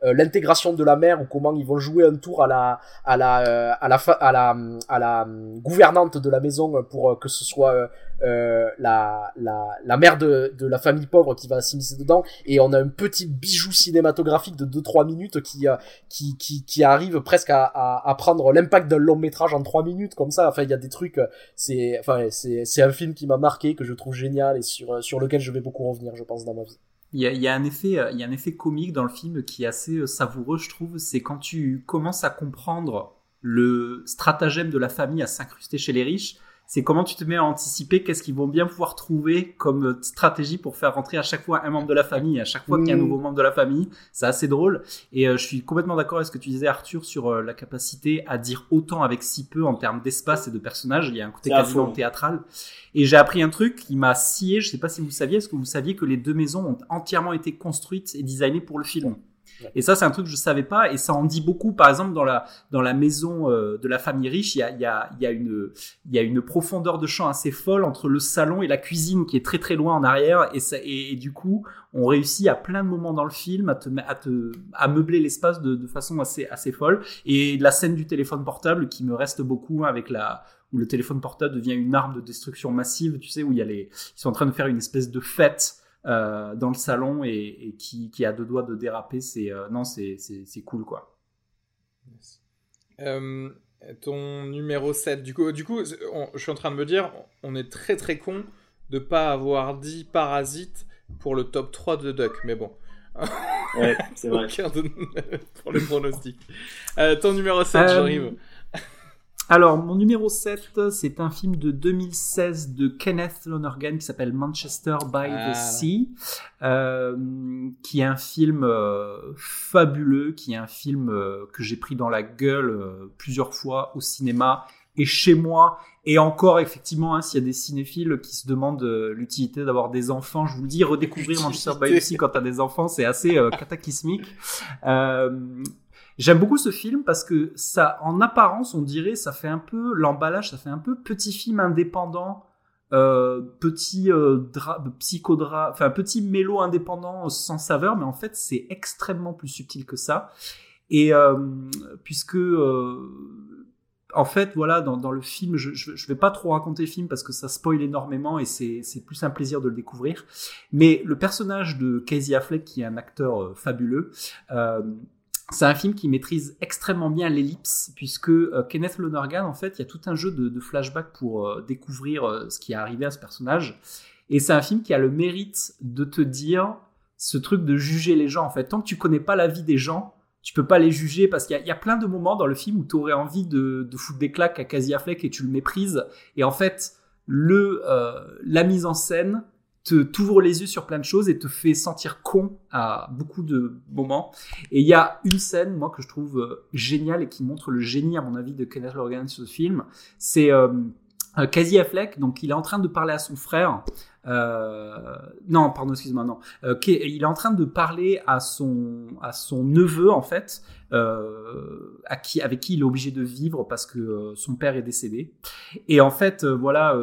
l'intégration de la mère ou comment ils vont jouer un tour à la à la à la à la à la gouvernante de la maison pour que ce soit euh, la, la, la mère de, de la famille pauvre qui va s'immiscer dedans. Et on a un petit bijou cinématographique de 2-3 minutes qui, euh, qui, qui, qui arrive presque à, à, à prendre l'impact d'un long métrage en 3 minutes comme ça. Enfin il y a des trucs euh, c'est enfin c'est c'est un film qui m'a marqué que je trouve génial et sur sur lequel je vais beaucoup revenir je pense dans ma vie il y, a, un effet il y a un effet comique dans le film qui est assez savoureux je trouve. C'est quand tu commences à comprendre le stratagème de la famille à s'incruster chez les riches c'est comment tu te mets à anticiper qu'est-ce qu'ils vont bien pouvoir trouver comme stratégie pour faire rentrer à chaque fois un membre de la famille, à chaque fois qu'il y a un mmh. nouveau membre de la famille. C'est assez drôle. Et euh, je suis complètement d'accord avec ce que tu disais, Arthur, sur euh, la capacité à dire autant avec si peu en termes d'espace et de personnages. Il y a un côté quasiment théâtral. Et j'ai appris un truc qui m'a scié. Je sais pas si vous saviez, est-ce que vous saviez que les deux maisons ont entièrement été construites et designées pour le film? Et ça, c'est un truc que je savais pas, et ça en dit beaucoup. Par exemple, dans la dans la maison euh, de la famille riche, il y a y a y a une y a une profondeur de champ assez folle entre le salon et la cuisine qui est très très loin en arrière, et ça et, du coup, on réussit à plein de moments dans le film à te à te à meubler l'espace de, de façon assez assez folle. Et la scène du téléphone portable qui me reste beaucoup hein, avec la où le téléphone portable devient une arme de destruction massive, tu sais, où il y a les ils sont en train de faire une espèce de fête euh, dans le salon et, qui, qui, a deux doigts de déraper, c'est euh, non, c'est cool quoi. Euh, ton numéro 7, du coup, du coup je suis en train de me dire, on est très très con de pas avoir dit Parasite pour le top 3 de Duck, mais bon. ouais, c'est vrai. pour le pronostic. ton numéro 7, j'arrive. Alors, mon numéro 7, c'est un film de 2016 de Kenneth Lonergan qui s'appelle Manchester by the ah. Sea, euh, qui est un film euh, fabuleux, qui est un film euh, que j'ai pris dans la gueule plusieurs fois au cinéma et chez moi. Et encore, effectivement, hein, s'il y a des cinéphiles qui se demandent l'utilité d'avoir des enfants, je vous le dis, redécouvrir Manchester by the Sea quand t'as des enfants, c'est assez cataclysmique. J'aime beaucoup ce film parce que ça, en apparence, on dirait, ça fait un peu l'emballage, ça fait un peu petit film indépendant, euh, petit euh, psychodra, enfin petit mélo indépendant sans saveur, mais en fait c'est extrêmement plus subtil que ça. Et euh, puisque euh, en fait, voilà, dans, le film, je, je, je, vais pas trop raconter le film parce que ça spoil énormément et c'est, plus un plaisir de le découvrir. Mais le personnage de Casey Affleck, qui est un acteur fabuleux, c'est un film qui maîtrise extrêmement bien l'ellipse, puisque euh, Kenneth Lonergan, en fait, il y a tout un jeu de, flashback pour euh, découvrir euh, ce qui est arrivé à ce personnage. Et c'est un film qui a le mérite de te dire ce truc de juger les gens. En fait, tant que tu connais pas la vie des gens, tu peux pas les juger parce qu'il y, a plein de moments dans le film où tu aurais envie de, foutre des claques à Casey Affleck et tu le méprises. Et en fait, le la mise en scène te t'ouvre les yeux sur plein de choses et te fait sentir con à beaucoup de moments. Et il y a une scène, moi, que je trouve euh, géniale et qui montre le génie, à mon avis, de Kenneth Lonergan sur ce film. C'est euh, euh, Casey Affleck, donc il est en train de parler à son frère. Euh, non, pardon, excuse-moi, non. Euh, il est en train de parler à son à son neveu en fait, euh, à qui avec qui il est obligé de vivre parce que euh, son père est décédé. Et en fait, euh, voilà,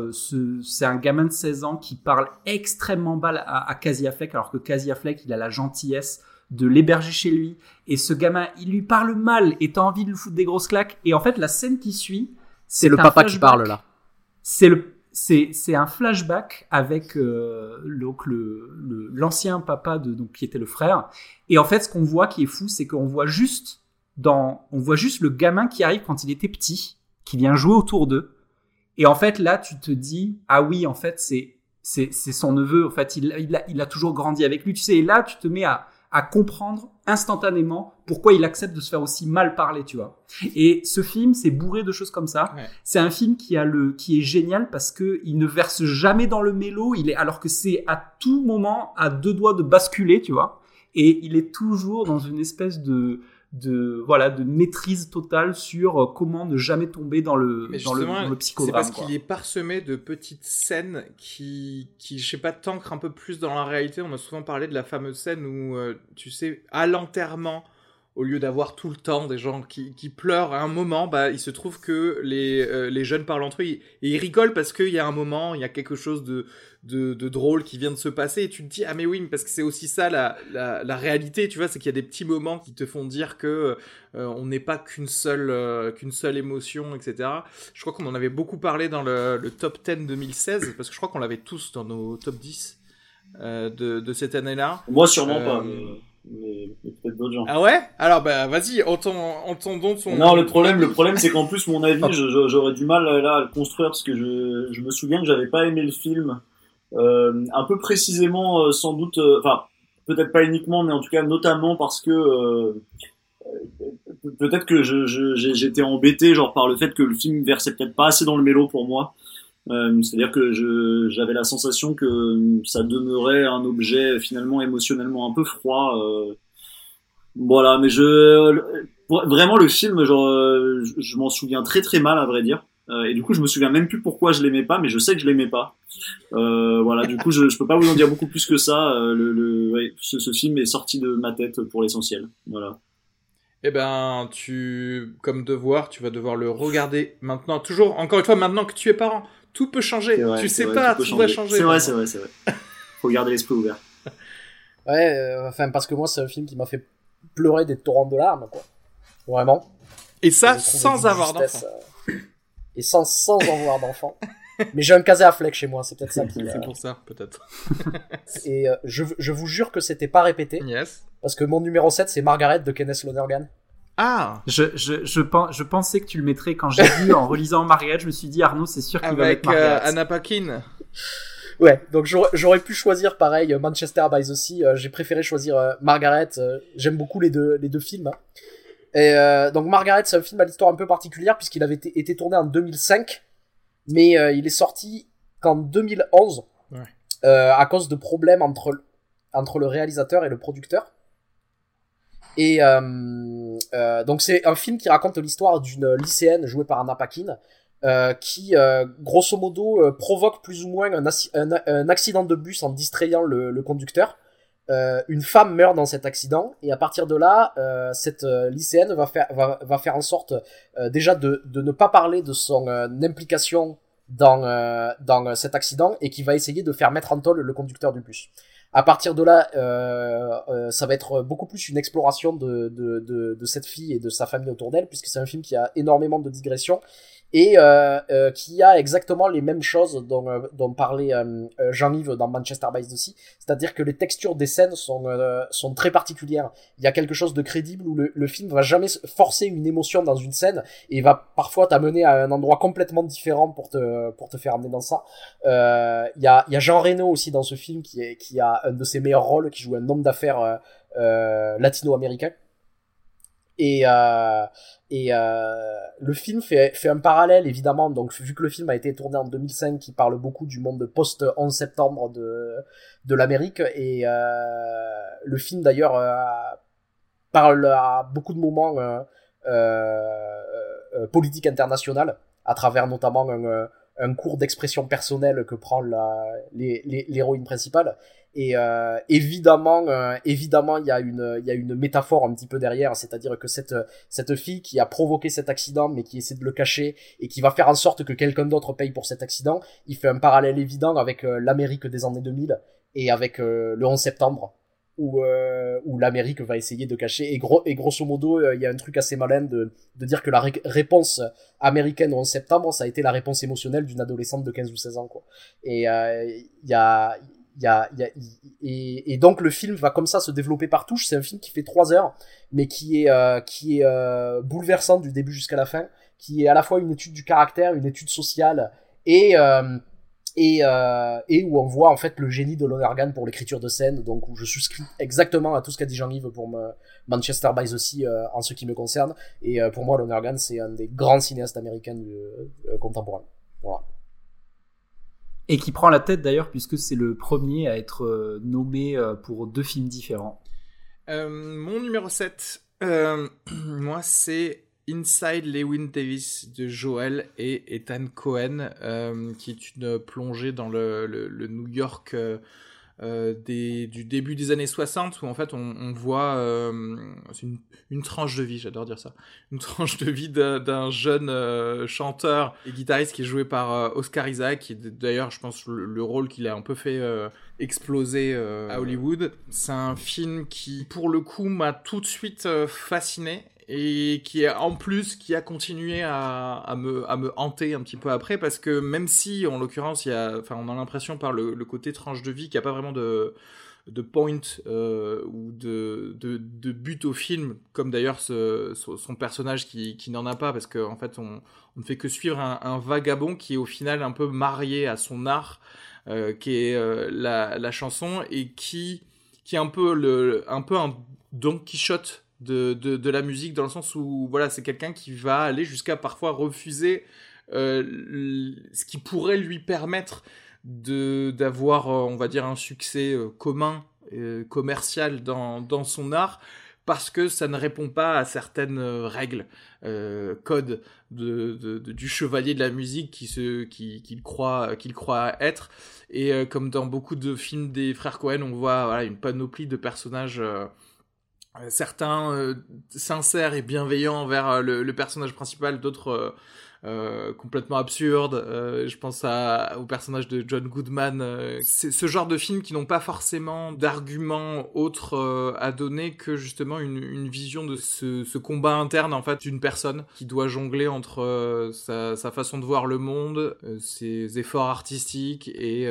c'est un gamin de 16 ans qui parle extrêmement mal à, à Casey Affleck, alors que Casey Affleck, il a la gentillesse de l'héberger chez lui. Et ce gamin, il lui parle mal et t'as envie de lui foutre des grosses claques. Et en fait, la scène qui suit, c'est le papa qui parle là. C'est le c'est un flashback avec euh, donc le l'ancien papa de donc qui était le frère. Et en fait ce qu'on voit qui est fou c'est qu'on voit juste dans on voit juste le gamin qui arrive quand il était petit qui vient jouer autour d'eux. Et en fait là tu te dis ah oui en fait c'est c'est son neveu en fait il il a, il a toujours grandi avec lui. Tu sais et là tu te mets à à comprendre instantanément pourquoi il accepte de se faire aussi mal parler, tu vois. Et ce film, c'est bourré de choses comme ça. C'est un film qui a le, qui est génial parce que il ne verse jamais dans le mélo. Il est, alors que c'est à tout moment à deux doigts de basculer, tu vois. Et il est toujours dans une espèce de, de voilà de maîtrise totale sur euh, comment ne jamais tomber dans le dans le, dans le psychodrame. C'est parce qu'il est parsemé de petites scènes qui qui je sais pas t'ancrent un peu plus dans la réalité. On a souvent parlé de la fameuse scène où euh, tu sais à l'enterrement au lieu d'avoir tout le temps des gens qui, qui, pleurent à un moment, bah, il se trouve que les, euh, les jeunes parlent entre eux et ils rigolent parce qu'il y a un moment, il y a quelque chose de, de, de, drôle qui vient de se passer et tu te dis, ah mais oui, parce que c'est aussi ça la, la, la, réalité, tu vois, c'est qu'il y a des petits moments qui te font dire que euh, on n'est pas qu'une seule, euh, qu'une seule émotion, etc. Je crois qu'on en avait beaucoup parlé dans le, le top 10 2016 parce que je crois qu'on l'avait tous dans nos top 10 de, de cette année-là. Moi sûrement pas. Mais d'autres gens. Ah ouais? Alors bah vas-y, entendons ton. Non, le problème, le problème, c'est qu'en plus mon avis, j'aurais du mal là à le construire parce que je, je me souviens que j'avais pas aimé le film, euh, un peu précisément, euh, sans doute, euh, enfin peut-être pas uniquement, mais en tout cas notamment parce que euh, peut-être que j'étais embêté genre par le fait que le film versait peut-être pas assez dans le mélo pour moi. Euh, c'est-à-dire que j'avais la sensation que ça demeurait un objet finalement émotionnellement un peu froid. Euh. Voilà, mais je vraiment le film, genre, euh, je, m'en souviens très très mal à vrai dire. et du coup, je me souviens même plus pourquoi je l'aimais pas, mais je sais que je l'aimais pas. voilà, du coup, je, je peux pas vous en dire beaucoup plus que ça. le, le ouais, ce, ce, film est sorti de ma tête pour l'essentiel. Voilà. Eh ben, tu, comme devoir, tu vas devoir le regarder maintenant. Toujours, encore une fois, maintenant que tu es parent, tout peut changer. tu sais pas, tout, va changer. C'est vrai, c'est vrai, c'est vrai. Faut garder l'esprit ouvert. Ouais, euh, enfin, parce que moi, c'est un film qui m'a fait pleurer des torrents de larmes, quoi. Vraiment. Et ça, sans avoir d'enfant. Euh, et sans, sans avoir d'enfant. Mais j'ai un casé à flex chez moi, c'est peut-être ça qui. C'est pour ça, peut-être. et euh, je, je vous jure que c'était pas répété. Yes. Parce que mon numéro 7, c'est Margaret de Kenneth Lonergan. Ah je, je, je, je, pensais que tu le mettrais quand j'ai vu en relisant Margaret, je me suis dit Arnaud, c'est sûr qu'il va mettre Margaret. Avec Anna Paquin. Ouais, donc j'aurais pu choisir pareil Manchester by the Sea, euh, j'ai préféré choisir euh, Margaret, euh, j'aime beaucoup les deux, les deux films. Et donc Margaret, c'est un film à l'histoire un peu particulière puisqu'il avait été, tourné en 2005, mais il est sorti qu'en 2011 ouais. à cause de problèmes entre, entre le réalisateur et le producteur. Et euh, euh, donc c'est un film qui raconte l'histoire d'une lycéenne jouée par Anna Paquin euh, qui, euh, grosso modo, euh, provoque plus ou moins un, accident de bus en distrayant le, conducteur. une femme meurt dans cet accident et à partir de là, cette lycéenne va faire, va, faire en sorte déjà de, de, ne pas parler de son implication dans, dans cet accident et qui va essayer de faire mettre en tôle le conducteur du bus. À partir de là, ça va être beaucoup plus une exploration de, de, de cette fille et de sa famille autour d'elle, puisque c'est un film qui a énormément de digressions et euh, euh, qui a exactement les mêmes choses dont, euh, dont parlait euh, Jean-Yves dans Manchester by the Sea, c'est-à-dire que les textures des scènes sont, sont très particulières. Il y a quelque chose de crédible où le, le, film va jamais forcer une émotion dans une scène et va parfois t'amener à un endroit complètement différent pour te, pour te faire amener dans ça. Il y, a, y a Jean Reno aussi dans ce film qui, est, qui a un de ses meilleurs rôles, qui joue un homme d'affaires latino-américain. Et, euh, et euh, le film fait, fait un parallèle, évidemment, donc vu que le film a été tourné en 2005, qui parle beaucoup du monde post-11 septembre de, de l'Amérique, et euh, le film d'ailleurs euh, parle à beaucoup de moments euh, euh, euh, politique internationale, à travers notamment un, un cours d'expression personnelle que prend l'héroïne principale. Et euh, évidemment, euh, évidemment, il y a une, il y a une métaphore un petit peu derrière, c'est-à-dire que cette cette fille qui a provoqué cet accident, mais qui essaie de le cacher et qui va faire en sorte que quelqu'un d'autre paye pour cet accident, il fait un parallèle évident avec euh, l'Amérique des années 2000 et avec le 11 septembre où, où l'Amérique va essayer de cacher. Et, gros, et grosso modo, il y a un truc assez malin de, de dire que la réponse américaine 11 septembre, ça a été la réponse émotionnelle d'une adolescente de 15 ou 16 ans. Quoi. Et il y a y y a, et, donc le film va comme ça se développer par touche. C'est un film qui fait trois heures, mais qui est, euh, qui est euh, bouleversant du début jusqu'à la fin, qui est à la fois une étude du caractère, une étude sociale, et, euh, et, où on voit en fait le génie de Lonergan pour l'écriture de scène. Donc où je souscris exactement à tout ce qu'a dit Jean-Yves pour me, Manchester by the Sea en ce qui me concerne. Et pour moi, Lonergan, c'est un des grands cinéastes américains du, contemporains. Voilà et qui prend la tête d'ailleurs puisque c'est le premier à être euh, nommé euh, pour deux films différents. Euh, mon numéro 7, moi c'est Inside Lewin Davis de Joel et Ethan Cohen, qui est une plongée dans le, New York euh, des, du début des années 60 où en fait on, voit euh, une, tranche de vie, j'adore dire ça, une tranche de vie d'un jeune euh, chanteur et guitariste qui est joué par Oscar Isaac, qui d'ailleurs je pense le, rôle qu'il a un peu fait exploser à Hollywood. C'est un film qui pour le coup m'a tout de suite fasciné et qui est en plus qui a continué à, me, à me hanter un petit peu après parce que même si en l'occurrence il y a enfin on a l'impression par le, côté tranche de vie qu'il n'y a pas vraiment de de point euh, ou de, de, but au film, comme d'ailleurs son personnage qui, qui n'en a pas, parce qu'en en fait on, on, ne fait que suivre un, un, vagabond qui est au final un peu marié à son art, euh, qui est euh, la, la, chanson, et qui, qui est un peu, le, un peu un Don Quichotte de, de, la musique dans le sens où voilà c'est quelqu'un qui va aller jusqu'à parfois refuser euh, ce qui pourrait lui permettre de d'avoir euh, on va dire un succès euh, commun commercial dans, dans son art parce que ça ne répond pas à certaines règles, codes de, de, du chevalier de la musique qui se, qui, qu'il croit, qu'il croit être. Et comme dans beaucoup de films des frères Cohen, on voit voilà, une panoplie de personnages certains euh, sincères et bienveillants envers euh, le, le, personnage principal, d'autres euh, complètement absurdes. je pense à, au personnage de John Goodman. c'est ce genre de films qui n'ont pas forcément d'arguments autres à donner que justement une, une vision de ce, ce, combat interne en fait d'une personne qui doit jongler entre sa, sa, façon de voir le monde, ses efforts artistiques et,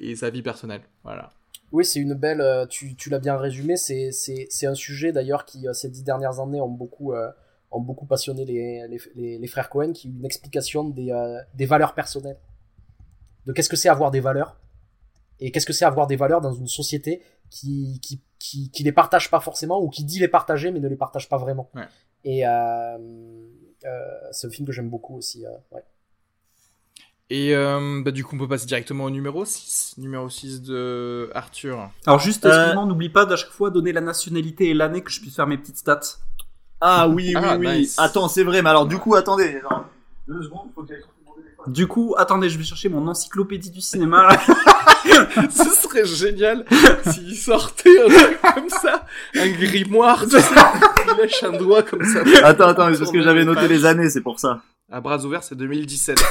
et sa vie personnelle. Voilà. Oui, c'est une belle. Euh, tu, tu l'as bien résumé. C'est, c'est, c'est un sujet d'ailleurs qui euh, ces dix dernières années ont beaucoup euh, ont beaucoup passionné les, les, les, frères Cohen, qui ont une explication des, des valeurs personnelles. De qu'est-ce que c'est avoir des valeurs et qu'est-ce que c'est avoir des valeurs dans une société qui, qui, qui, qui les partage pas forcément ou qui dit les partager mais ne les partage pas vraiment. Ouais. Et euh, c'est un film que j'aime beaucoup aussi. ouais. Et euh, bah, du coup, on peut passer directement au numéro 6. Numéro 6 de Arthur. Alors, juste, euh... n'oublie pas d'à chaque fois donner la nationalité et l'année que je puisse faire mes petites stats? Ah oui, oui, ah, oui. Nice. Attends, c'est vrai, mais alors, du coup, attendez. deux secondes, faut que du coup, attendez, je vais chercher mon encyclopédie du cinéma. Ce serait génial s'il sortait un truc comme ça, un grimoire, tu sais, il lèche un doigt comme ça. Attends, attends, mais parce que j'avais noté les années, c'est pour ça. À bras ouverts, c'est 2017.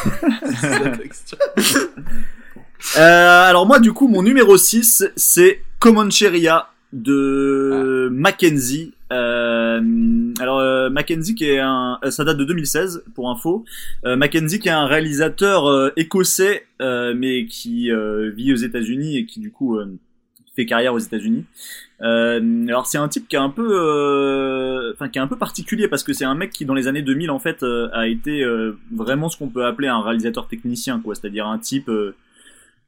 euh, alors moi, du coup, mon numéro 6, c'est Comancheria de ah. Mackenzie. Euh, alors euh, Mackenzie qui est un, euh, ça date de 2016 pour info. Euh, Mackenzie qui est un réalisateur euh, écossais euh, mais qui vit aux États-Unis et qui du coup fait carrière aux États-Unis. alors c'est un type qui est un peu, enfin qui est un peu particulier parce que c'est un mec qui dans les années 2000 en fait a été vraiment ce qu'on peut appeler un réalisateur technicien quoi, c'est-à-dire un type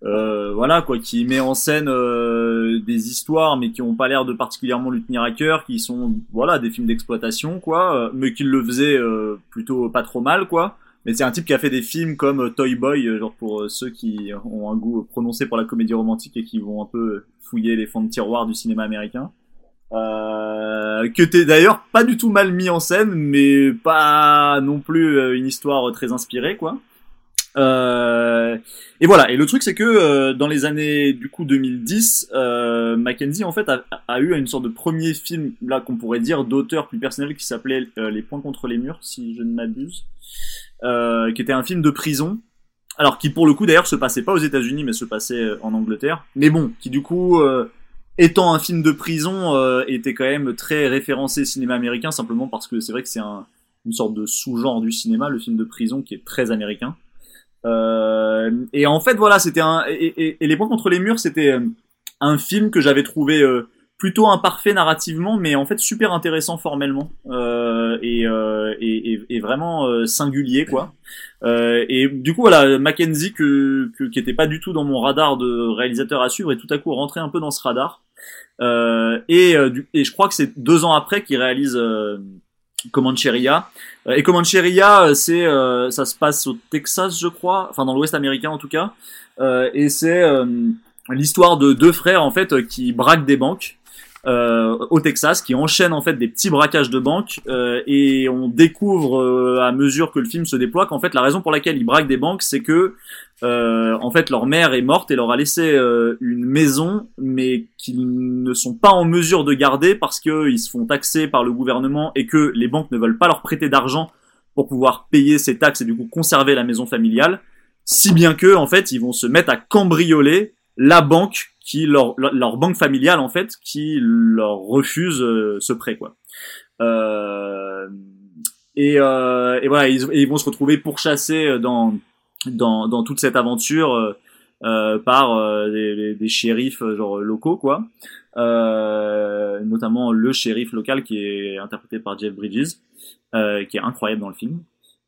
euh, voilà quoi, qui met en scène euh, des histoires mais qui ont pas l'air de particulièrement lui tenir à cœur, qui sont voilà des films d'exploitation quoi, euh, mais qui le faisait euh, plutôt pas trop mal quoi. Mais c'est un type qui a fait des films comme Toy Boy, genre pour ceux qui ont un goût prononcé pour la comédie romantique et qui vont un peu fouiller les fonds de tiroir du cinéma américain. Euh, que t'es d'ailleurs pas du tout mal mis en scène, mais pas non plus une histoire très inspirée, quoi. Euh, et voilà. Et le truc, c'est que euh, dans les années du coup 2010, euh, Mackenzie en fait a, eu une sorte de premier film là qu'on pourrait dire d'auteur plus personnel qui s'appelait euh, Les Points contre les murs, si je ne m'abuse, euh, qui était un film de prison. Alors qui pour le coup d'ailleurs se passait pas aux États-Unis mais se passait en Angleterre. Mais bon, qui du coup étant un film de prison était quand même très référencé cinéma américain simplement parce que c'est vrai que c'est un, une sorte de sous-genre du cinéma, le film de prison qui est très américain. Euh, et en fait, voilà, c'était un et, et, les points contre les murs, c'était euh, un film que j'avais trouvé euh, plutôt imparfait narrativement, mais en fait super intéressant formellement euh, et, euh, et, et, vraiment singulier quoi. et du coup voilà, Mackenzie que, que, qui était pas du tout dans mon radar de réalisateur à suivre, est tout à coup rentré un peu dans ce radar. et, et je crois que c'est deux ans après qu'il réalise Comancheria. Euh, et Comancheria, euh, c'est, euh, ça se passe au Texas, je crois, enfin dans l'Ouest américain en tout cas, et c'est l'histoire de deux frères en fait qui braquent des banques. Euh, au Texas qui enchaînent en fait des petits braquages de banques euh, et on découvre à mesure que le film se déploie qu'en fait la raison pour laquelle ils braquent des banques c'est que euh, en fait leur mère est morte et leur a laissé euh, une maison mais qu'ils ne sont pas en mesure de garder parce qu'ils se font taxer par le gouvernement et que les banques ne veulent pas leur prêter d'argent pour pouvoir payer ces taxes et du coup conserver la maison familiale. Si bien que en fait ils vont se mettre à cambrioler la banque qui leur, leur banque familiale en fait qui leur refuse euh, ce prêt quoi. Euh, et, et voilà ils, vont se retrouver pourchassés dans dans, dans toute cette aventure euh, euh par euh, des, des, shérifs euh, genre locaux quoi. Notamment le shérif local qui est interprété par Jeff Bridges qui est incroyable dans le film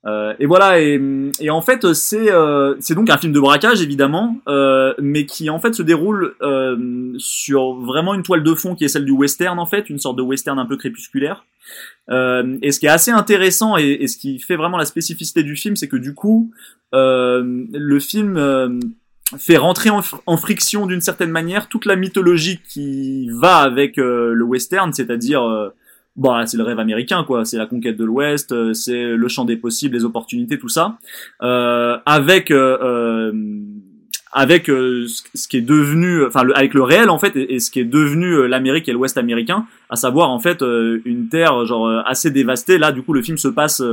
euh, et voilà, et, et en fait, c'est euh, donc un film de braquage évidemment, euh, mais qui en fait se déroule sur vraiment une toile de fond qui est celle du western en fait, une sorte de western un peu crépusculaire. et ce qui est assez intéressant et, ce qui fait vraiment la spécificité du film, c'est que du coup, le film fait rentrer en, en friction d'une certaine manière toute la mythologie qui va avec le western, c'est-à-dire bah c'est le rêve américain quoi. C'est la conquête de l'Ouest euh, c'est le champ des possibles les opportunités tout ça. Euh, avec euh, euh avec ce qui est devenu enfin avec le réel en fait et, ce qui est devenu l'Amérique et l'Ouest américain à savoir en fait une terre genre assez dévastée. Là du coup le film se passe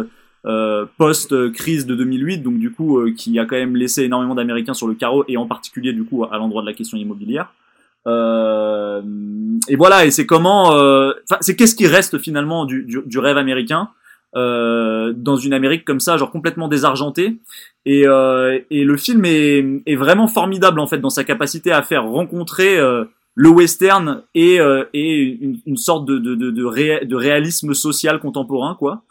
post crise de 2008 donc du coup qui a quand même laissé énormément d'Américains sur le carreau et en particulier du coup à l'endroit de la question immobilière euh, et voilà, et c'est comment, euh, c'est qu'est-ce qui reste finalement du, du, du rêve américain euh, dans une Amérique comme ça, genre complètement désargentée. Et, euh, et le film est, est, vraiment formidable en fait dans sa capacité à faire rencontrer euh, le western et, et une, une, sorte de, de, de, de, réalisme social contemporain quoi.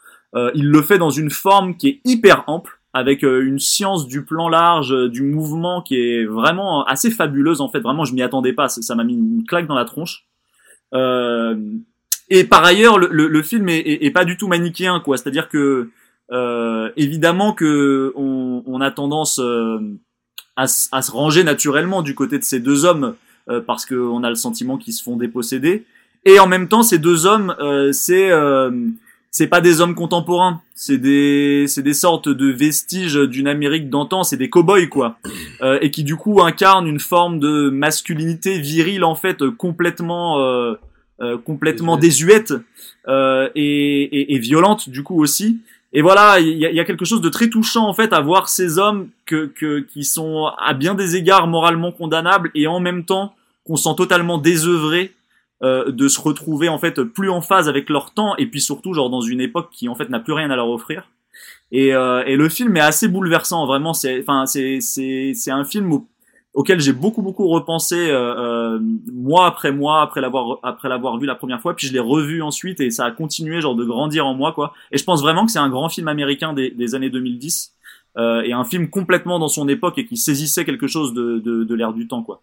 il le fait dans une forme qui est hyper ample avec euh, une science du plan large, euh, du mouvement qui est vraiment assez fabuleuse en fait. Vraiment, je m'y attendais pas. Ça m'a mis une claque dans la tronche. Euh, et par ailleurs, le, le, film est, est, pas du tout manichéen, quoi. C'est-à-dire que euh, évidemment que on, on a tendance à, à, se ranger naturellement du côté de ces deux hommes parce qu'on a le sentiment qu'ils se font déposséder. Et en même temps, ces deux hommes, c'est c'est pas des hommes contemporains, c'est des c'est des sortes de vestiges d'une Amérique d'antan, c'est des cow-boys quoi, euh, et qui du coup incarnent une forme de masculinité virile en fait complètement euh, euh complètement désuète. euh, et, et, et, violente du coup aussi. Et voilà, il y a, y a, quelque chose de très touchant en fait à voir ces hommes que, que qui sont à bien des égards moralement condamnables et en même temps qu'on sent totalement désœuvrés euh, de se retrouver en fait plus en phase avec leur temps et puis surtout genre dans une époque qui en fait n'a plus rien à leur offrir. Et, euh, et le film est assez bouleversant, vraiment. C'est, enfin, c'est, c'est, c'est un film auquel j'ai beaucoup beaucoup repensé euh, euh, mois après mois après l'avoir après l'avoir vu la première fois. Puis je l'ai revu ensuite et ça a continué genre de grandir en moi quoi. Et je pense vraiment que c'est un grand film américain des, des années 2010 euh, et un film complètement dans son époque et qui saisissait quelque chose de, de, de l'air du temps quoi.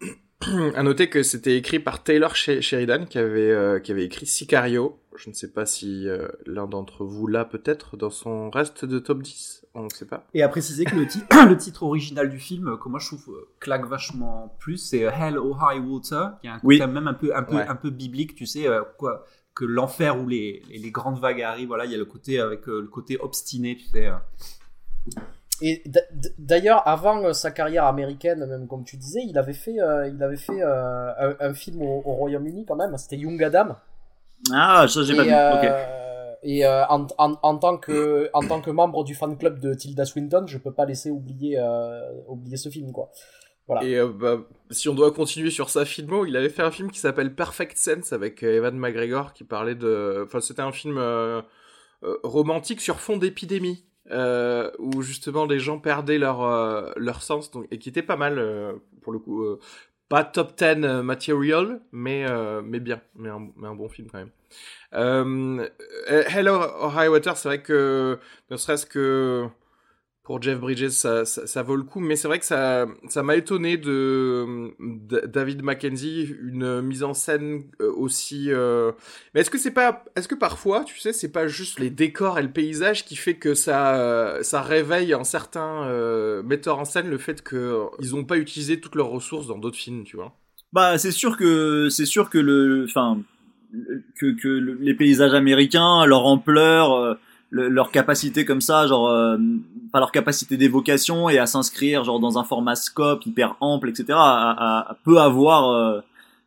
à noter que c'était écrit par Taylor Sheridan qui avait euh, qui avait écrit Sicario. Je ne sais pas si euh, l'un d'entre vous l'a peut-être dans son reste de top 10, on ne sait pas. Et à préciser que le, titre, le titre original du film, que moi je trouve euh, claque vachement plus, c'est Hell or High Water, qui est un oui. même un peu un peu un peu biblique, tu sais quoi que l'enfer où les, les, les, grandes vagues arrivent, voilà, il y a le côté avec le côté obstiné, tu sais. Et d'ailleurs, avant sa carrière américaine, même comme tu disais, il avait fait, il avait fait un, film au, Royaume-Uni quand même. C'était Young Adam. Ah, ça j'ai pas vu. Et en, en, en, tant que en tant que membre du fan club de Tilda Swinton, je peux pas laisser oublier oublier ce film quoi. Et euh, bah, si on doit continuer sur sa filmo, il avait fait un film qui s'appelle Perfect Sense avec euh, Evan McGregor qui parlait de. Enfin, c'était un film euh, romantique sur fond d'épidémie. Où justement les gens perdaient leur leur sens donc, et qui était pas mal pour le coup pas top 10 material mais mais bien mais un, mais un bon film quand même. Hello High Water c'est vrai que ne serait-ce que pour Jeff Bridges, ça, ça, vaut le coup. Mais c'est vrai que ça, ça m'a étonné de, David Mackenzie, une mise en scène euh, aussi. Euh, mais est-ce que c'est pas, est-ce que parfois, tu sais, c'est pas juste les décors et le paysage qui fait que ça, ça réveille en certains euh, metteurs en scène le fait que ils ont pas utilisé toutes leurs ressources dans d'autres films, tu vois? Bah, c'est sûr que c'est sûr que le, enfin, que, que les paysages américains, leur ampleur leur capacité comme ça, genre euh, pas leur capacité d'évocation et à s'inscrire genre dans un format scope hyper ample, etc. À, à, peut avoir euh,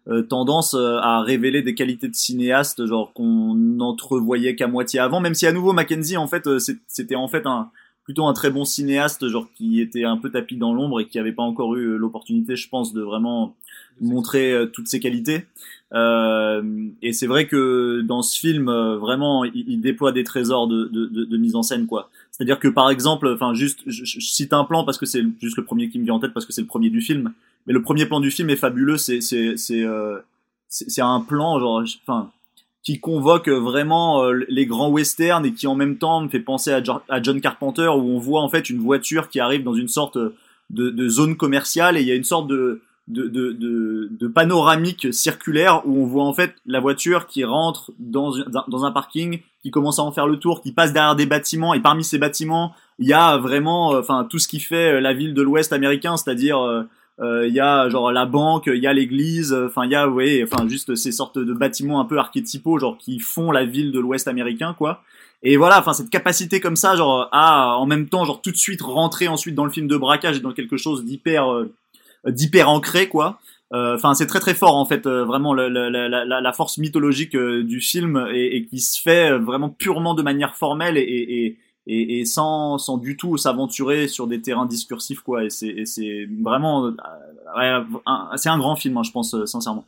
euh, tendance à révéler des qualités de cinéaste genre qu'on n'entrevoyait qu'à moitié avant. Même si à nouveau Mackenzie en fait c'était en fait un plutôt un très bon cinéaste genre qui était un peu tapis dans l'ombre et qui avait pas encore eu l'opportunité, je pense, de vraiment montrer toutes ses qualités. Euh, et c'est vrai que dans ce film, euh, vraiment, il, déploie des trésors de, de, de, de, mise en scène, quoi. C'est-à-dire que par exemple, enfin, juste, je, cite un plan parce que c'est juste le premier qui me vient en tête parce que c'est le premier du film. Mais le premier plan du film est fabuleux. C'est c'est c'est euh, c'est un plan genre, enfin, qui convoque vraiment euh, les grands westerns et qui en même temps me fait penser à, à John Carpenter où on voit en fait une voiture qui arrive dans une sorte de, de zone commerciale et il y a une sorte de de, de, de, panoramique circulaire où on voit en fait la voiture qui rentre dans, dans un parking, qui commence à en faire le tour, qui passe derrière des bâtiments et parmi ces bâtiments, il y a vraiment euh, enfin tout ce qui fait euh, la ville de l'Ouest américain, c'est-à-dire euh, il y a genre la banque, il y a l'église, enfin il y a ouais, enfin juste ces sortes de bâtiments un peu archétypaux genre qui font la ville de l'Ouest américain quoi. Et voilà, enfin cette capacité comme ça genre à en même temps genre tout de suite rentrer ensuite dans le film de braquage et dans quelque chose d'hyper d'hyper ancré quoi. Euh, enfin, c'est très très fort en fait, euh, vraiment la, la, la, force mythologique euh, du film et, qui se fait vraiment purement de manière formelle et, et, et, et sans, sans du tout s'aventurer sur des terrains discursifs quoi. Et c'est vraiment, c'est un grand film, hein, je pense sincèrement.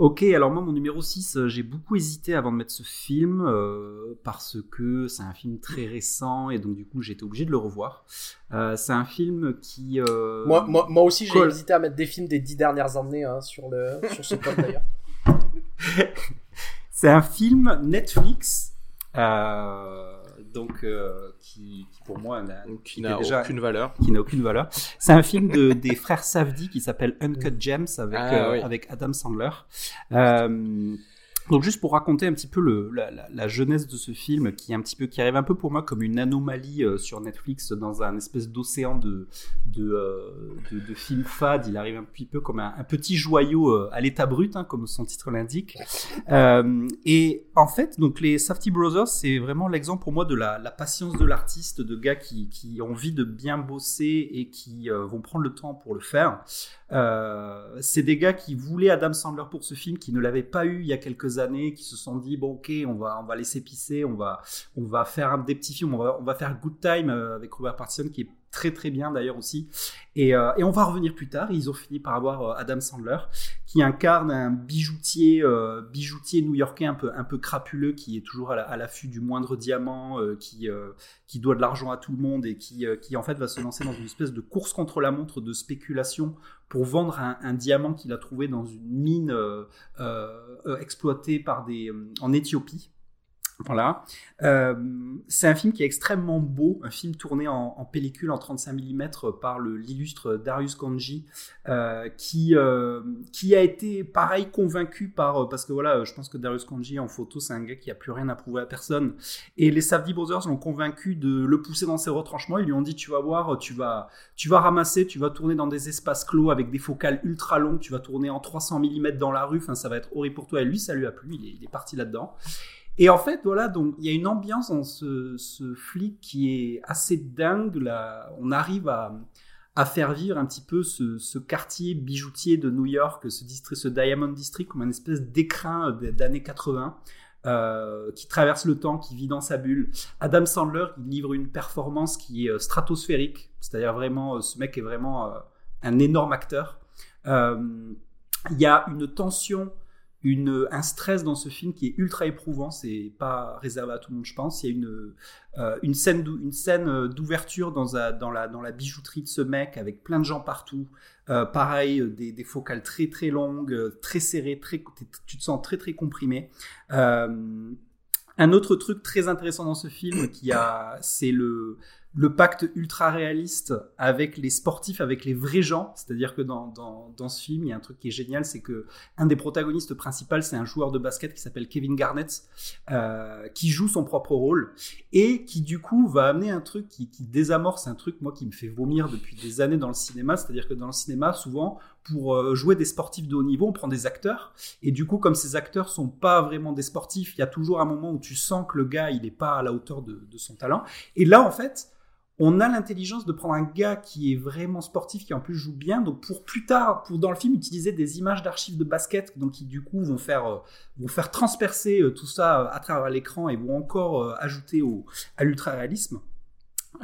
Ok, alors moi, mon numéro 6, euh, j'ai beaucoup hésité avant de mettre ce film euh, parce que c'est un film très récent et donc du coup, j'étais obligé de le revoir. Euh, c'est un film qui. Moi, moi, moi, aussi, j'ai hésité à mettre des films des dix dernières années hein, sur, le, sur ce code d'ailleurs. c'est un film Netflix. Euh, donc euh, qui, pour moi n'a aucune valeur. Qui n'a aucune valeur. C'est un film de, des frères Safdie qui s'appelle Uncut Gems avec ah, euh, avec Adam Sandler. Euh, donc juste pour raconter un petit peu le, la, la, jeunesse de ce film, qui est un petit peu qui arrive un peu pour moi comme une anomalie euh, sur Netflix dans un espèce d'océan de de, euh, de, de, films fades. Il arrive un petit peu comme un, petit joyau euh, à l'état brut, hein, comme son titre l'indique. et en fait, donc les Safety Brothers, c'est vraiment l'exemple pour moi de la, la patience de l'artiste, de gars qui, qui ont envie de bien bosser et qui vont prendre le temps pour le faire. C'est des gars qui voulaient Adam Sandler pour ce film, qui ne l'avaient pas eu il y a quelques années qui se sont dit bon ok on va on va laisser pisser on va on va faire des petits films on va on va faire Good Time euh, avec Robert Pattinson qui est très très bien d'ailleurs aussi et, euh, et, on va revenir plus tard ils ont fini par avoir euh, Adam Sandler qui incarne un bijoutier bijoutier new-yorkais un peu un peu crapuleux qui est toujours à l'affût du moindre diamant qui qui doit de l'argent à tout le monde et qui qui en fait va se lancer dans une espèce de course contre la montre de spéculation pour vendre un, diamant qu'il a trouvé dans une mine euh, euh, exploitée par des, euh, en Éthiopie. Voilà. Euh, c'est un film qui est extrêmement beau, un film tourné en, pellicule en 35 mm par l'illustre Darius Kanji, euh, qui, euh, qui a été pareil convaincu par parce que voilà, je pense que Darius Kanji en photo c'est un gars qui a plus rien à prouver à personne. Et les Savdi Brothers l'ont convaincu de le pousser dans ses retranchements. Ils lui ont dit tu vas voir, tu vas tu vas ramasser, tu vas tourner dans des espaces clos avec des focales ultra longues, tu vas tourner en 300 mm dans la rue. Ça va être horrible pour toi. Et lui, ça lui a plu. Il est parti là-dedans. Et en fait, voilà, donc il y a une ambiance dans ce, flic qui est assez dingue. Là, on arrive à, faire vivre un petit peu ce, ce, quartier bijoutier de New York, ce, district, ce Diamond District, comme un espèce d'écrin d'années 80. Euh, qui traverse le temps, qui vit dans sa bulle. Adam Sandler, il livre une performance qui est euh, stratosphérique, c'est-à-dire vraiment, euh, ce mec est vraiment un énorme acteur. Il y a une tension un stress dans ce film qui est ultra éprouvant. C'est pas réservé à tout le monde, je pense. Il y a une, euh, une scène, une scène euh, d'ouverture dans, dans, la, dans la bijouterie de ce mec avec plein de gens partout. Euh, pareil, des, des, focales très très longues, très serrées, très, tu te sens très très comprimé. un autre truc très intéressant dans ce film, qui a, c'est le, le pacte ultra réaliste avec les sportifs, avec les vrais gens. C'est-à-dire que dans, dans, dans, ce film, il y a un truc qui est génial, c'est que un des protagonistes principaux, c'est un joueur de basket qui s'appelle Kevin Garnett, euh, qui joue son propre rôle et qui du coup va amener un truc qui, qui désamorce un truc moi qui me fait vomir depuis des années dans le cinéma. C'est-à-dire que dans le cinéma, souvent pour euh, jouer des sportifs de haut niveau, on prend des acteurs. Et du coup, comme ces acteurs sont pas vraiment des sportifs, il y a toujours un moment où tu sens que le gars, il est pas à la hauteur de, son talent. Et là, en fait, on a l'intelligence de prendre un gars qui est vraiment sportif, qui en plus joue bien, donc pour plus tard, pour dans le film utiliser des images d'archives de basket, donc qui du coup vont faire euh, vont faire transpercer euh, tout ça à travers l'écran et vont encore ajouter au, à l'ultra réalisme.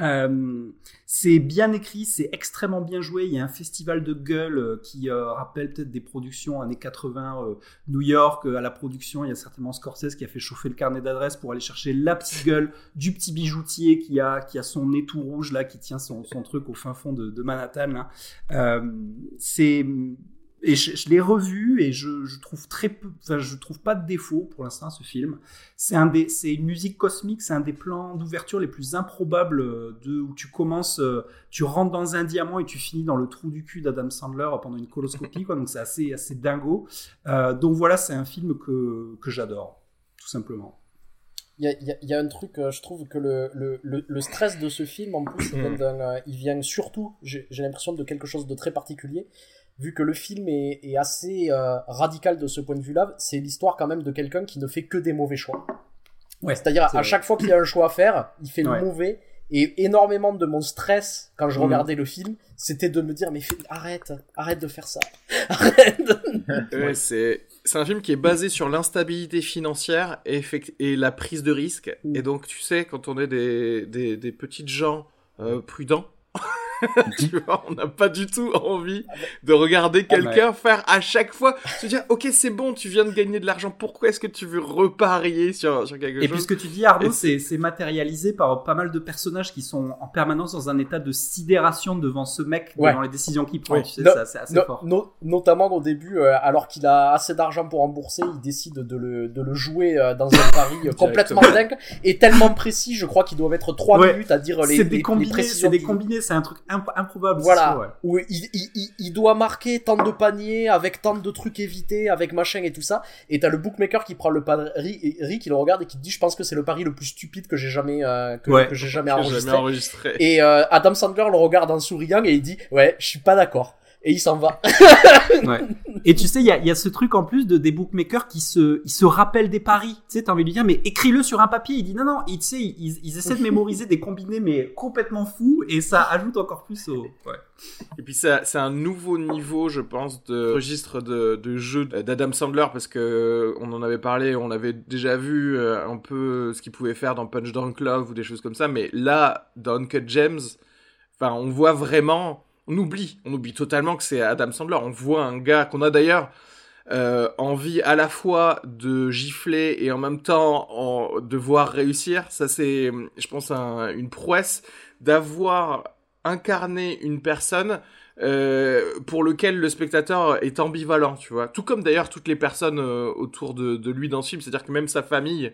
Euh, c'est bien écrit, c'est extrêmement bien joué. Il y a un festival de gueule euh, qui euh, rappelle peut-être des productions années 80 New York. à la production, il y a certainement Scorsese qui a fait chauffer le carnet d'adresses pour aller chercher la petite gueule du petit bijoutier qui a, qui a son nez tout rouge là, qui tient son, son truc au fin fond de, de Manhattan. c'est et je, l'ai revu et je, je, trouve très peu, enfin, je trouve pas de défaut pour l'instant ce film. C'est un des, c'est une musique cosmique, c'est un des plans d'ouverture les plus improbables de où tu commences, euh, tu rentres dans un diamant et tu finis dans le trou du cul d'Adam Sandler pendant une coloscopie, quoi. Donc c'est assez, assez dingo. Euh, donc voilà, c'est un film que que j'adore, tout simplement. Il y, a, il y a, un truc, euh, je trouve que le, le, le, stress de ce film, en plus, mm. euh, il vient surtout, j'ai l'impression, de quelque chose de très particulier vu que le film est, est assez euh, radical de ce point de vue-là, c'est l'histoire quand même de quelqu'un qui ne fait que des mauvais choix. Ouais, C'est-à-dire, à chaque fois qu'il y a un choix à faire, il fait le mauvais. Et énormément de mon stress quand je mhm. regardais le film, c'était de me dire mais arrête, arrête de faire ça, arrête. ouais, c'est c'est un film qui est basé sur l'instabilité financière et, et la prise de risque. Mm. Et donc tu sais quand on est des des, des petites gens euh, prudents, tu vois, on n'a pas du tout envie de regarder ah, quelqu'un faire à chaque fois, se dire, ok, c'est bon, tu viens de gagner de l'argent, pourquoi est-ce que tu veux reparier sur, sur quelque chose Et puisque tu dis, Arnaud, c'est matérialisé par pas mal de personnages qui sont en permanence dans un état de sidération devant ce mec, devant les décisions qu'il prend, tu sais, c'est assez fort. notamment au début, euh, alors qu'il a assez d'argent pour rembourser, il décide de le, de le jouer euh, dans un pari euh, complètement dingue et tellement précis, je crois qu'il doit mettre 3 minutes à dire les, les, précisions. C'est des combinés, c'est un truc improbable. Voilà. Où il, il, il, doit marquer tant de paniers avec tant de trucs évités, avec machin et tout ça. Et t'as le bookmaker qui prend le pari, et qui le regarde et qui dit, je pense que c'est le pari le plus stupide que j'ai jamais, euh, que, j'ai jamais, enregistré. Et euh, Adam Sandler le regarde en souriant et il dit, ouais, je suis pas d'accord et il s'en va. ouais. Et tu sais, il y a, y a, ce truc en plus de des bookmakers qui se, ils se rappellent des paris. Tu sais, t'as envie de lui dire, mais écris-le sur un papier. Il dit non, non. tu sais, ils, ils, essaient de mémoriser des combinés, mais complètement fous, et ça ajoute encore plus au. Ouais. Et puis c'est un nouveau niveau, je pense, de registre de, de jeu d'Adam Sandler parce que on en avait parlé, on avait déjà vu euh, un peu ce qu'il pouvait faire dans Punch Drunk Love ou des choses comme ça, mais là, dans Uncut Gems, enfin, on voit vraiment on oublie, on oublie totalement que c'est Adam Sandler. On voit un gars qu'on a d'ailleurs euh, envie à la fois de gifler et en même temps de voir réussir. Ça c'est, je pense, une prouesse d'avoir incarné une personne euh, pour lequel le spectateur est ambivalent, tu vois. Tout comme d'ailleurs toutes les personnes euh, autour de, lui dans ce film, c'est-à-dire que même sa famille,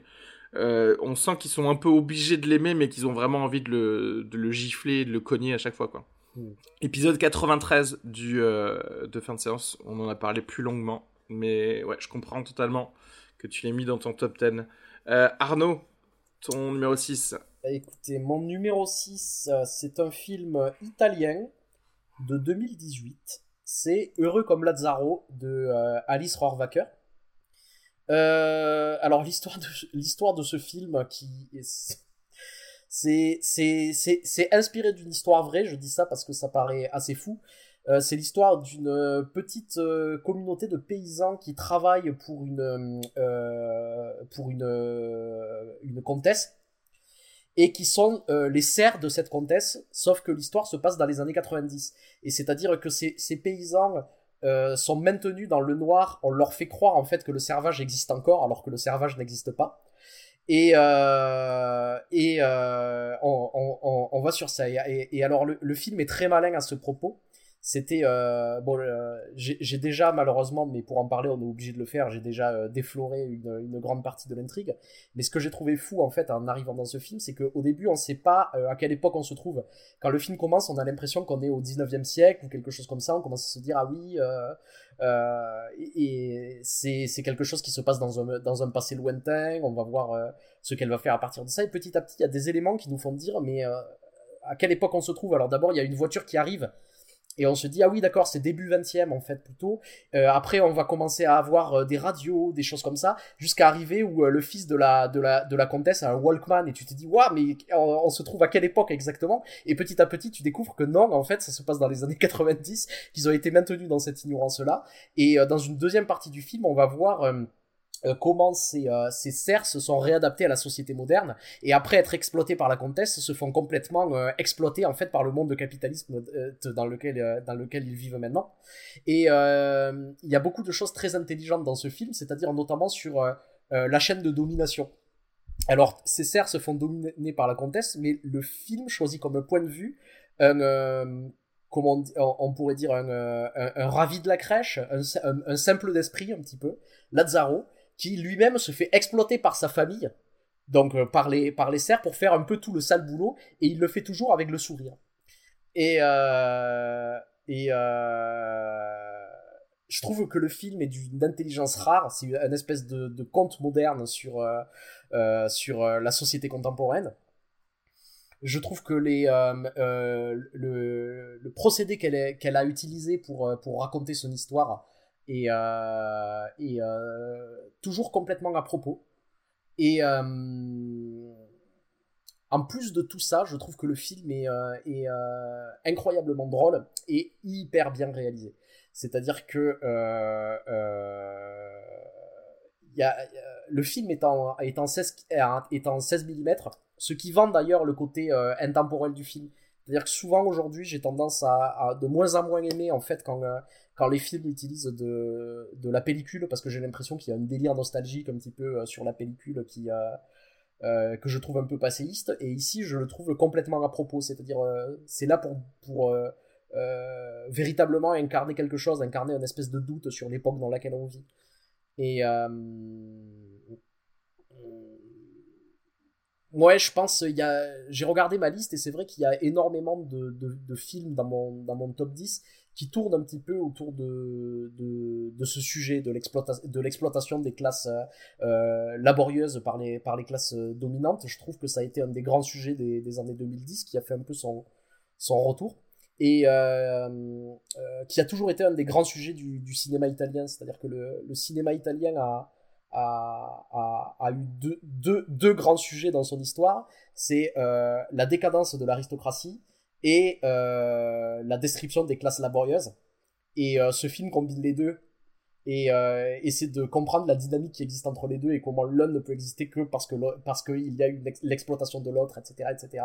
on sent qu'ils sont un peu obligés de l'aimer, mais qu'ils ont vraiment envie de le, de le gifler, de le cogner à chaque fois, quoi. Épisode 93 du, euh, de fin de séance, on en a parlé plus longuement, mais ouais, je comprends totalement que tu l'aies mis dans ton top 10. Euh, Arnaud, ton numéro 6 bah, Écoutez, mon numéro 6, euh, c'est un film italien de 2018. C'est Heureux comme Lazzaro de Alice Rohrwacher. Euh, alors l'histoire de l'histoire de ce film qui c'est c'est inspiré d'une histoire vraie. Je dis ça parce que ça paraît assez fou. Euh, c'est l'histoire d'une petite euh, communauté de paysans qui travaillent pour une euh, pour une une comtesse et qui sont les serfs de cette comtesse. Sauf que l'histoire se passe dans les années 90 et c'est-à-dire que ces ces paysans euh, sont maintenus dans le noir. On leur fait croire en fait que le servage existe encore alors que le servage n'existe pas. Et, euh, et euh, on, on, on, va sur ça. Et, et alors le, film est très malin à ce propos. C'était euh, bon euh, j'ai déjà malheureusement mais pour en parler on est obligé de le faire j'ai déjà euh, défloré une, une, grande partie de l'intrigue. Mais ce que j'ai trouvé fou en fait en arrivant dans ce film c'est qu'au début on sait pas euh, à quelle époque on se trouve. Quand le film commence on a l'impression qu'on est au 19e siècle ou quelque chose comme ça. On commence à se dire ah oui et, et c'est quelque chose qui se passe dans un, dans un passé lointain. On va voir ce qu'elle va faire à partir de ça. Et petit à petit il y a des éléments qui nous font dire mais à quelle époque on se trouve? Alors d'abord il y a une voiture qui arrive et on se dit, ah oui, d'accord, c'est début 20e en fait plutôt. Euh, après, on va commencer à avoir euh, des radios, des choses comme ça, jusqu'à arriver où euh, le fils de la, de, la, de la comtesse a un Walkman et tu te dis, waouh, mais on, se trouve à quelle époque exactement? Et petit à petit, tu découvres que non, en fait, ça se passe dans les années 90, qu'ils ont été maintenus dans cette ignorance-là. Et dans une deuxième partie du film, on va voir euh, comment ces, euh, ces serfs se sont réadaptés à la société moderne et après être exploités par la comtesse se font complètement euh, exploiter en fait par le monde de capitalisme dans lequel dans lequel ils vivent maintenant. Et il y a beaucoup de choses très intelligentes dans ce film c'est-à-dire notamment sur la chaîne de domination. Alors ces serfs se font dominer par la comtesse mais le film choisit comme point de vue un comment on, pourrait dire un, un, ravi de la crèche, un, un simple d'esprit un petit peu, Lazaro, qui lui-même se fait exploiter par sa famille, donc euh, par les, par les serfs, pour faire un peu tout le sale boulot, et il le fait toujours avec le sourire. Et, euh, et euh, je trouve que le film est d'une intelligence rare, c'est une espèce de, conte moderne sur, sur la société contemporaine. Je trouve que les, le, procédé qu'elle qu'elle a utilisé pour, pour raconter son histoire et, euh, euh, toujours complètement à propos. Et euh, en plus de tout ça, je trouve que le film est, incroyablement drôle et hyper bien réalisé. C'est-à-dire que y a, le film est en, est en 16, est en 16 mm, ce qui vend d'ailleurs le côté intemporel du film. C'est-à-dire que souvent aujourd'hui, j'ai tendance à, à, de moins en moins aimer en fait quand, quand les films utilisent de, la pellicule, parce que j'ai l'impression qu'il y a un délire nostalgique un petit peu euh, sur la pellicule qui euh, que je trouve un peu passéiste, et ici je le trouve complètement à propos, c'est-à-dire euh, c'est là pour, pour véritablement incarner quelque chose, incarner une espèce de doute sur l'époque dans laquelle on vit. Et Ouais, je pense, y a, j'ai regardé ma liste et c'est vrai qu'il y a énormément de, films dans mon, dans mon top 10 qui tournent un petit peu autour de, de, de ce sujet, de l'exploitation, de des classes euh, laborieuses par les, par les classes dominantes. Je trouve que ça a été un des grands sujets des, des années 2010 qui a fait un peu son, son retour et euh, euh, qui a toujours été un des grands sujets du, du cinéma italien. C'est-à-dire que le, le cinéma italien a, a, a, a eu deux, deux, deux, grands sujets dans son histoire. C'est euh, la décadence de l'aristocratie et euh, la description des classes laborieuses. Et euh, ce film combine les deux et euh, essaie de comprendre la dynamique qui existe entre les deux et comment l'un ne peut exister que parce que parce qu'il y a eu l'exploitation de l'autre, etc., etc.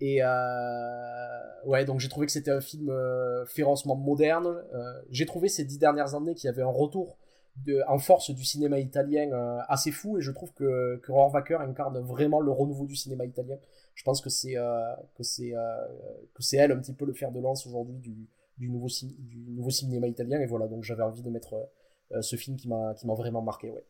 Et euh, ouais, donc j'ai trouvé que c'était un film euh, férocement moderne. J'ai trouvé ces dix dernières années qu'il y avait un retour de, en force du cinéma italien assez fou et je trouve que, que incarne vraiment le renouveau du cinéma italien. Je pense que c'est euh, que c'est euh, que c'est elle un petit peu le fer de lance aujourd'hui du, du nouveau du nouveau cinéma italien et voilà donc j'avais envie de mettre ce film qui m'a qui m'a vraiment marqué ouais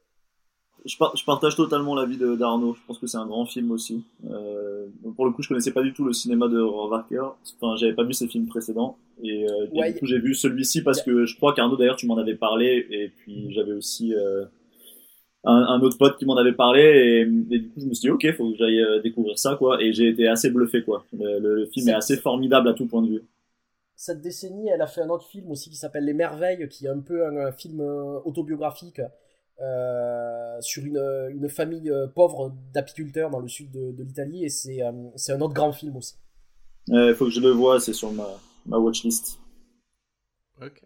je, je, partage totalement l'avis d'Arnaud. Je pense que c'est un grand film aussi. Euh, pour le coup, je connaissais pas du tout le cinéma de Rohrwacher. Enfin, j'avais pas vu ses films précédents. Et, euh, du coup, j'ai vu celui-ci parce que je crois qu'Arnaud, d'ailleurs, tu m'en avais parlé. Et puis, j'avais aussi euh, un, un, autre pote qui m'en avait parlé. Et, et, du coup, je me suis dit, ok, faut que j'aille euh, découvrir ça, quoi. Et j'ai été assez bluffé, quoi. Le, le film est assez formidable à tout point de vue. Cette décennie, elle a fait un autre film aussi qui s'appelle Les Merveilles, qui est un peu un, un film euh, autobiographique euh, sur une, une famille euh, pauvre d'apiculteurs dans le sud de, de l'Italie et c'est euh, c'est un autre grand film aussi. Il faut que je le vois, c'est sur ma, ma watchlist. Ok.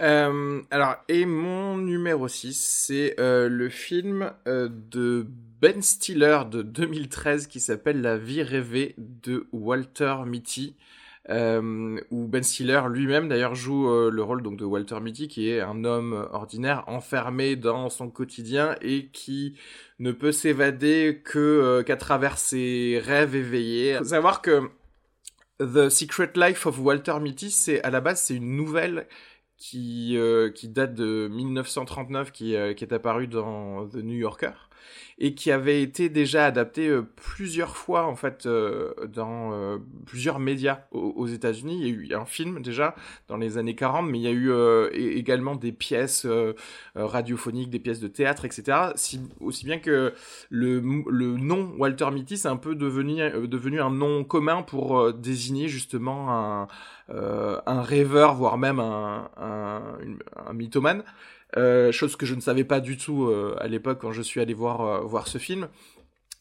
Euh, alors, et mon numéro 6, c'est euh, le film euh, de Ben Stiller de 2013 qui s'appelle La vie rêvée de Walter Mitty. Euh, où Ben Stiller lui-même d'ailleurs joue euh, le rôle donc de Walter Mitty qui est un homme ordinaire enfermé dans son quotidien et qui ne peut s'évader que euh, qu'à travers ses rêves éveillés. Faut savoir que The Secret Life of Walter Mitty, c'est à la base c'est une nouvelle qui euh, qui date de 1939 qui, euh, qui est apparue dans The New Yorker et qui avait été déjà adapté euh, plusieurs fois en fait euh, dans euh, plusieurs médias aux, aux États-Unis. Il y a eu un film déjà dans les années 40, mais il y a eu également des pièces radiophoniques, des pièces de théâtre, etc. Si, aussi bien que le, nom Walter Mitty, c'est un peu devenu, devenu un nom commun pour désigner justement un, un rêveur, voire même un mythomane. Euh, chose que je ne savais pas du tout euh, à l'époque quand je suis allé voir, euh, voir ce film.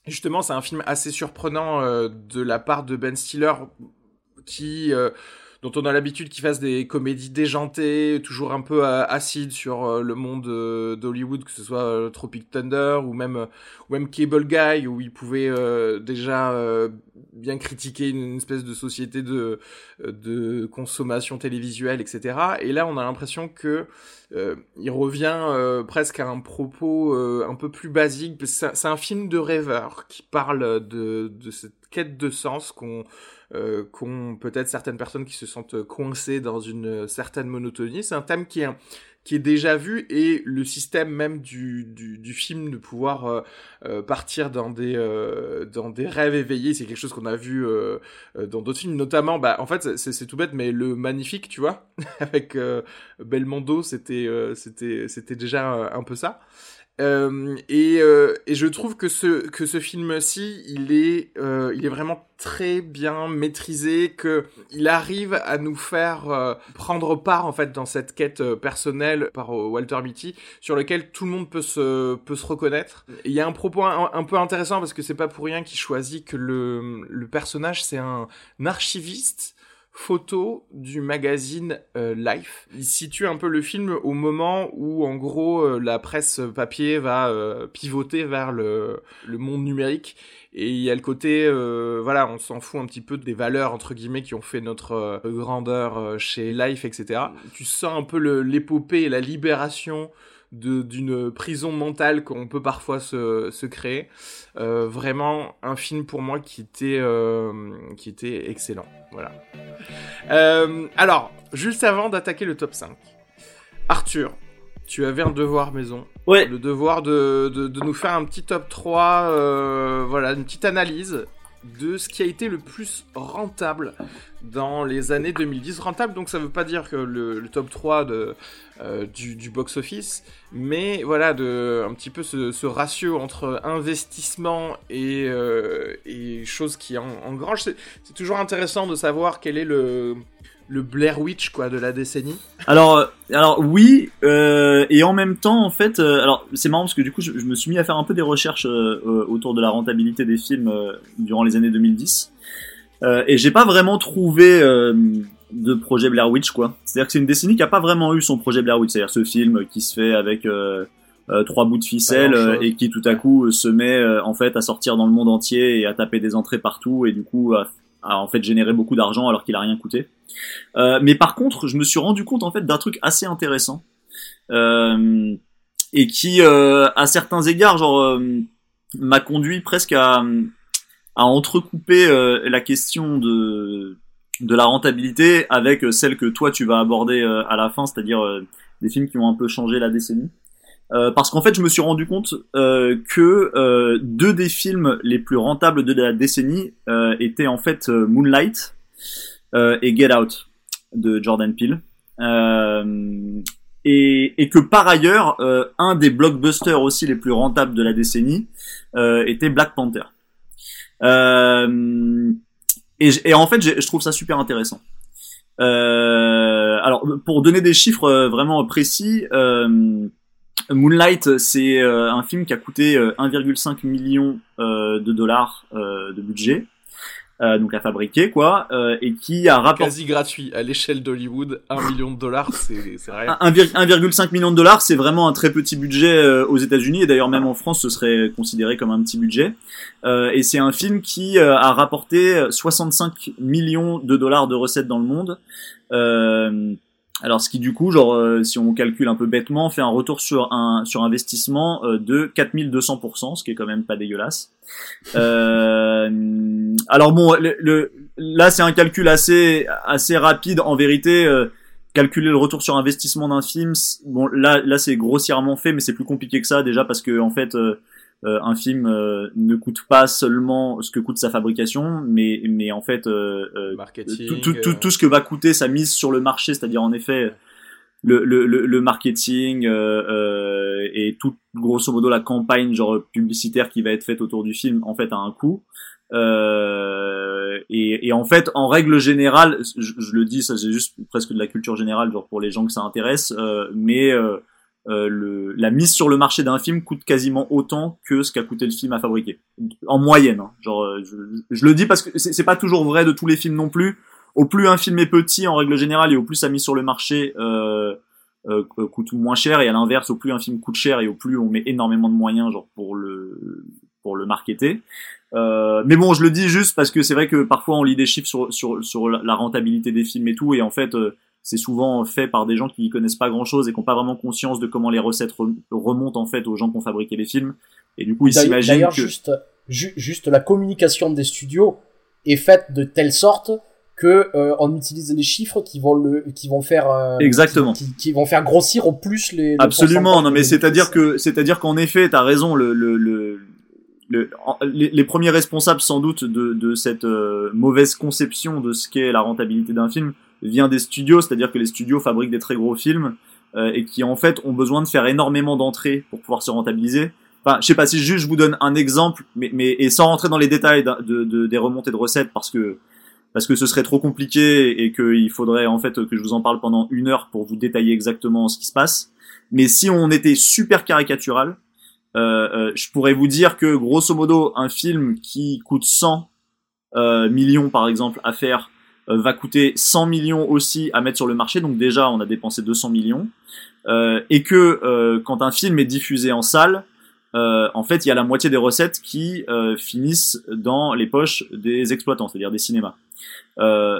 Justement, c'est un film assez surprenant de la part de Ben Stiller qui dont on a l'habitude qu'il fasse des comédies déjantées, toujours un peu acides sur le monde d'Hollywood, que ce soit Tropic Thunder ou même Cable Guy, où il pouvait déjà bien critiquer une, espèce de société de de consommation télévisuelle, etc. Et là, on a l'impression que il revient euh, presque à un propos euh, un peu plus basique. C'est un film de rêveur qui parle de, cette quête de sens qu'on euh, qu'ont peut-être certaines personnes qui se sentent coincées dans une certaine monotonie. C'est un thème qui est, qui est déjà vu et le système même du, du, du film de pouvoir euh, euh, partir dans des, euh, dans des rêves éveillés, c'est quelque chose qu'on a vu euh, euh, dans d'autres films, notamment, bah, en fait, c'est- tout bête, mais le Magnifique, tu vois, avec euh, Belmondo, c'était c'était c'était déjà un peu ça. Euh, et, euh, et je trouve que ce que ce film-ci, il est euh, il est vraiment très bien maîtrisé, que il arrive à nous faire euh, prendre part en fait dans cette quête euh, personnelle par Walter Mitty, sur lequel tout le monde peut se peut se reconnaître. Il y a un propos un, un peu intéressant parce que c'est pas pour rien qu'il choisit que le le personnage c'est un archiviste photo du magazine euh, Life. Il situe un peu le film au moment où, en gros, euh, la presse papier va euh, pivoter vers le, le monde numérique. Et il y a le côté, voilà, on s'en fout un petit peu des valeurs, entre guillemets, qui ont fait notre grandeur chez Life, etc. Tu sens un peu l'épopée et la libération d'une prison mentale qu'on peut parfois se, se créer. Euh, vraiment un film pour moi qui était, euh, qui était excellent. Voilà. Euh, alors, juste avant d'attaquer le top 5, Arthur, tu avais un devoir maison. Ouais. Le devoir de, de, de nous faire un petit top 3, euh, voilà, une petite analyse de ce qui a été le plus rentable dans les années 2010. Rentable, donc ça veut pas dire que le, top 3 de, euh, du, box-office, mais voilà, de, un petit peu ce, ratio entre investissement et, euh, et choses qui en. C'est toujours intéressant de savoir quel est le, le Blair Witch quoi, de la décennie. Alors, euh, alors oui, et en même temps, en fait, alors c'est marrant parce que du coup, je, me suis mis à faire un peu des recherches autour de la rentabilité des films durant les années 2010, euh, et j'ai pas vraiment trouvé euh, de projet Blair Witch, quoi. C'est-à-dire que c'est une décennie qui a pas vraiment eu son projet Blair Witch, c'est-à-dire ce film qui se fait avec euh, euh, trois bouts de ficelle euh, et qui tout à coup euh, se met euh, en fait à sortir dans le monde entier et à taper des entrées partout et du coup à, à, en fait générer beaucoup d'argent alors qu'il a rien coûté. Euh, mais par contre, je me suis rendu compte en fait d'un truc assez intéressant euh, et qui, euh, à certains égards, genre m'a conduit presque à, à entrecouper euh, la question de de la rentabilité avec celle que toi tu vas aborder euh, à la fin, c'est-à-dire euh, des films qui ont un peu changé la décennie. Euh, parce qu'en fait, je me suis rendu compte euh, que euh, deux des films les plus rentables de la décennie euh, étaient en fait euh, Moonlight euh, et Get Out de Jordan Peele. Euh, et, et que par ailleurs, euh, un des blockbusters aussi les plus rentables de la décennie euh, était Black Panther. Euh, et, et en fait, je trouve ça super intéressant. Euh, alors, pour donner des chiffres euh, vraiment précis, euh, Moonlight, c'est un film qui a coûté 1,5 million de dollars de budget. Euh, donc à fabriquer quoi, euh, et qui a rapporté quasi gratuit à l'échelle d'Hollywood, 1 million de dollars, c'est c'est rien. 1,5 million de dollars, c'est vraiment un très petit budget euh, aux États-Unis et d'ailleurs même en France, ce serait considéré comme un petit budget. Euh, et c'est un film qui euh, a rapporté 65 millions de dollars de recettes dans le monde. Euh, alors, ce qui du coup, genre, euh, si on calcule un peu bêtement, fait un retour sur un sur investissement euh, de 4200%, ce qui est quand même pas dégueulasse. Euh, alors bon, le, là c'est un calcul assez assez rapide. En vérité, euh, calculer le retour sur investissement d'un film, bon là là c'est grossièrement fait, mais c'est plus compliqué que ça déjà parce que en fait euh, un film euh, ne coûte pas seulement ce que coûte sa fabrication, mais, mais en fait euh, Marketing, tout, tout, tout, ce que va coûter sa mise sur le marché, c'est-à-dire en effet le, le, le, marketing et tout grosso modo la campagne genre publicitaire qui va être faite autour du film en fait a un coût. Euh, et, et, en fait, en règle générale, je, je le dis, ça c'est juste presque de la culture générale, genre pour les gens que ça intéresse, euh, mais euh, euh, le, la mise sur le marché d'un film coûte quasiment autant que ce qu'a coûté le film à fabriquer. En moyenne. Hein. Genre, euh, je, je, le dis parce que c'est pas toujours vrai de tous les films non plus. Au plus un film est petit en règle générale et au plus sa mise sur le marché euh, euh, coûte moins cher et à l'inverse au plus un film coûte cher et au plus on met énormément de moyens genre pour le pour le marketer. Euh, mais bon, je le dis juste parce que c'est vrai que parfois on lit des chiffres sur, sur, sur la rentabilité des films et tout, et en fait, euh, c'est souvent fait par des gens qui connaissent pas grand chose et qui n'ont pas vraiment conscience de comment les recettes remontent en fait aux gens qui ont fabriqué les films. Et du coup, ils s'imaginent D'ailleurs, juste, juste la communication des studios est faite de telle sorte que euh, on utilise les chiffres qui vont le qui vont faire euh, exactement qui, qui, vont faire grossir au plus les absolument non mais c'est à dire que c'est à dire qu'en effet t'as raison le, le, le le, les, les, premiers responsables sans doute de, de cette euh, mauvaise conception de ce qu'est la rentabilité d'un film vient des studios, c'est-à-dire que les studios fabriquent des très gros films euh, et qui en fait ont besoin de faire énormément d'entrées pour pouvoir se rentabiliser. Enfin, je sais pas si juste je vous donne un exemple, mais, mais et sans rentrer dans les détails de, de, des remontées de recettes parce que parce que ce serait trop compliqué et qu'il faudrait en fait que je vous en parle pendant une heure pour vous détailler exactement ce qui se passe. Mais si on était super caricatural, euh, euh, je pourrais vous dire que grosso modo un film qui coûte 100 euh, millions par exemple à faire va coûter 100 millions aussi à mettre sur le marché, donc déjà on a dépensé 200 millions, euh, et que euh, quand un film est diffusé en salle, en fait il y a la moitié des recettes qui finissent dans les poches des exploitants, c'est-à-dire des cinémas.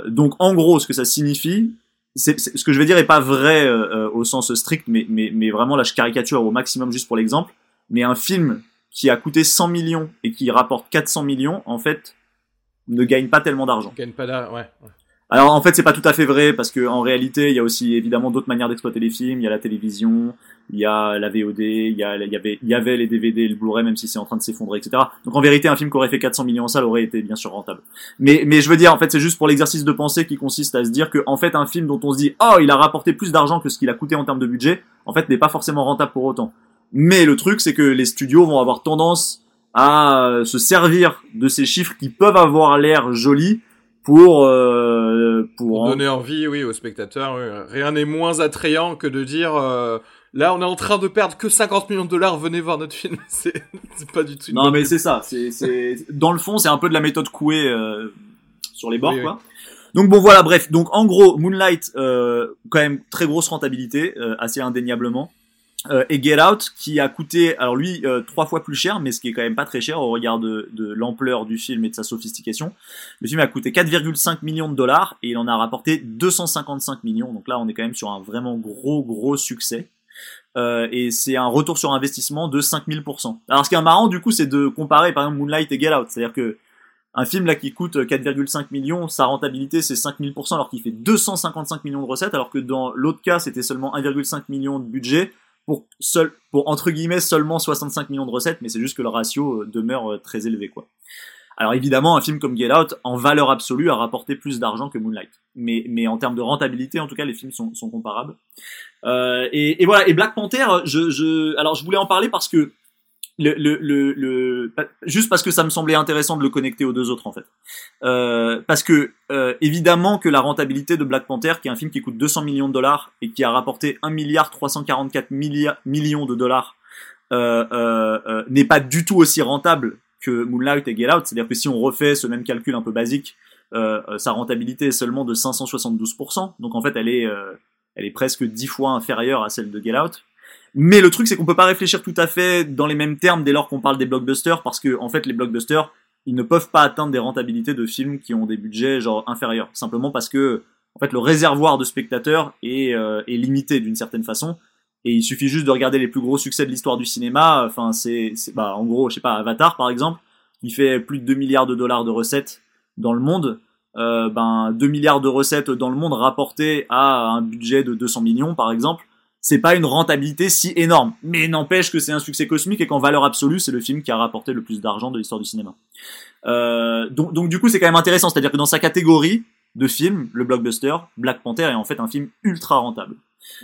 donc en gros, ce que ça signifie, c'est, ce que je vais dire est pas vrai au sens strict, mais, mais, mais vraiment là je caricature au maximum juste pour l'exemple. Mais un film qui a coûté 100 millions et qui rapporte 400 millions, en fait, ne gagne pas tellement d'argent. Gagne pas d'argent, ouais. Alors en fait c'est pas tout à fait vrai parce que en réalité il y a aussi évidemment d'autres manières d'exploiter les films. Il y a la télévision, il y a la VOD, il y, avait, il y avait les DVD le Blu-ray même si c'est en train de s'effondrer, etc. Donc en vérité un film qui aurait fait 400 millions en salle aurait été bien sûr rentable. Mais mais je veux dire en fait c'est juste pour l'exercice de pensée qui consiste à se dire que en fait un film dont on se dit oh il a rapporté plus d'argent que ce qu'il a coûté en termes de budget en fait n'est pas forcément rentable pour autant. Mais le truc c'est que les studios vont avoir tendance à se servir de ces chiffres qui peuvent avoir l'air jolis pour euh, pour, donner envie oui aux spectateurs rien n'est moins attrayant que de dire euh, là on est en train de perdre que 50 millions de dollars venez voir notre film. C'est pas du tout non mais c'est ça. C'est c'est dans le fond c'est un peu de la méthode couée euh, sur les bords quoi. Donc bon voilà bref. Donc en gros Moonlight euh, quand même très grosse rentabilité assez indéniablement euh, et Get Out qui a coûté alors lui euh, trois fois plus cher mais ce qui est quand même pas très cher au regard de, l'ampleur du film et de sa sophistication. Le film a coûté 4,5 millions de dollars et il en a rapporté 255 millions. Donc là on est quand même sur un vraiment gros gros succès. Euh, et c'est un retour sur investissement de 5000%. Alors ce qui est marrant du coup c'est de comparer par exemple Moonlight et Get Out, c'est-à-dire que un film là qui coûte 4,5 millions, sa rentabilité c'est 5000% alors qu'il fait 255 millions de recettes alors que dans l'autre cas c'était seulement 1,5 million de budget pour seul, pour entre guillemets seulement 65 millions de recettes, mais c'est juste que le ratio euh, demeure euh, très élevé, quoi. Alors évidemment, un film comme Get Out, en valeur absolue, a rapporté plus d'argent que Moonlight. Mais, mais en termes de rentabilité, en tout cas, les films sont, sont comparables. Euh, et, et, voilà. Et Black Panther, je, je, alors je voulais en parler parce que le, le, le, le, juste parce que ça me semblait intéressant de le connecter aux deux autres en fait. Euh, parce que euh, évidemment que la rentabilité de Black Panther, qui est un film qui coûte 200 millions de dollars et qui a rapporté 1 milliard 344 millions de dollars, euh, euh, euh, n'est pas du tout aussi rentable que Moonlight et Get Out. C'est-à-dire que si on refait ce même calcul un peu basique, sa rentabilité est seulement de 572%. Donc en fait, elle est, elle est presque 10 fois inférieure à celle de Get Out. Mais le truc, c'est qu'on peut pas réfléchir tout à fait dans les mêmes termes dès lors qu'on parle des blockbusters, parce que en fait, les blockbusters, ils ne peuvent pas atteindre des rentabilités de films qui ont des budgets genre inférieurs, simplement parce que en fait, le réservoir de spectateurs est, euh, est limité d'une certaine façon. Et il suffit juste de regarder les plus gros succès de l'histoire du cinéma. Enfin, c'est, bah, en gros, je sais pas, Avatar par exemple, qui fait plus de 2 milliards de dollars de recettes dans le monde. Euh, ben 2 milliards de recettes dans le monde rapportés à un budget de 200 millions par exemple c'est pas une rentabilité si énorme. Mais n'empêche que c'est un succès cosmique et qu'en valeur absolue, c'est le film qui a rapporté le plus d'argent de l'histoire du cinéma. Euh, donc, donc du coup, c'est quand même intéressant. C'est-à-dire que dans sa catégorie de films, le blockbuster, Black Panther est en fait un film ultra rentable.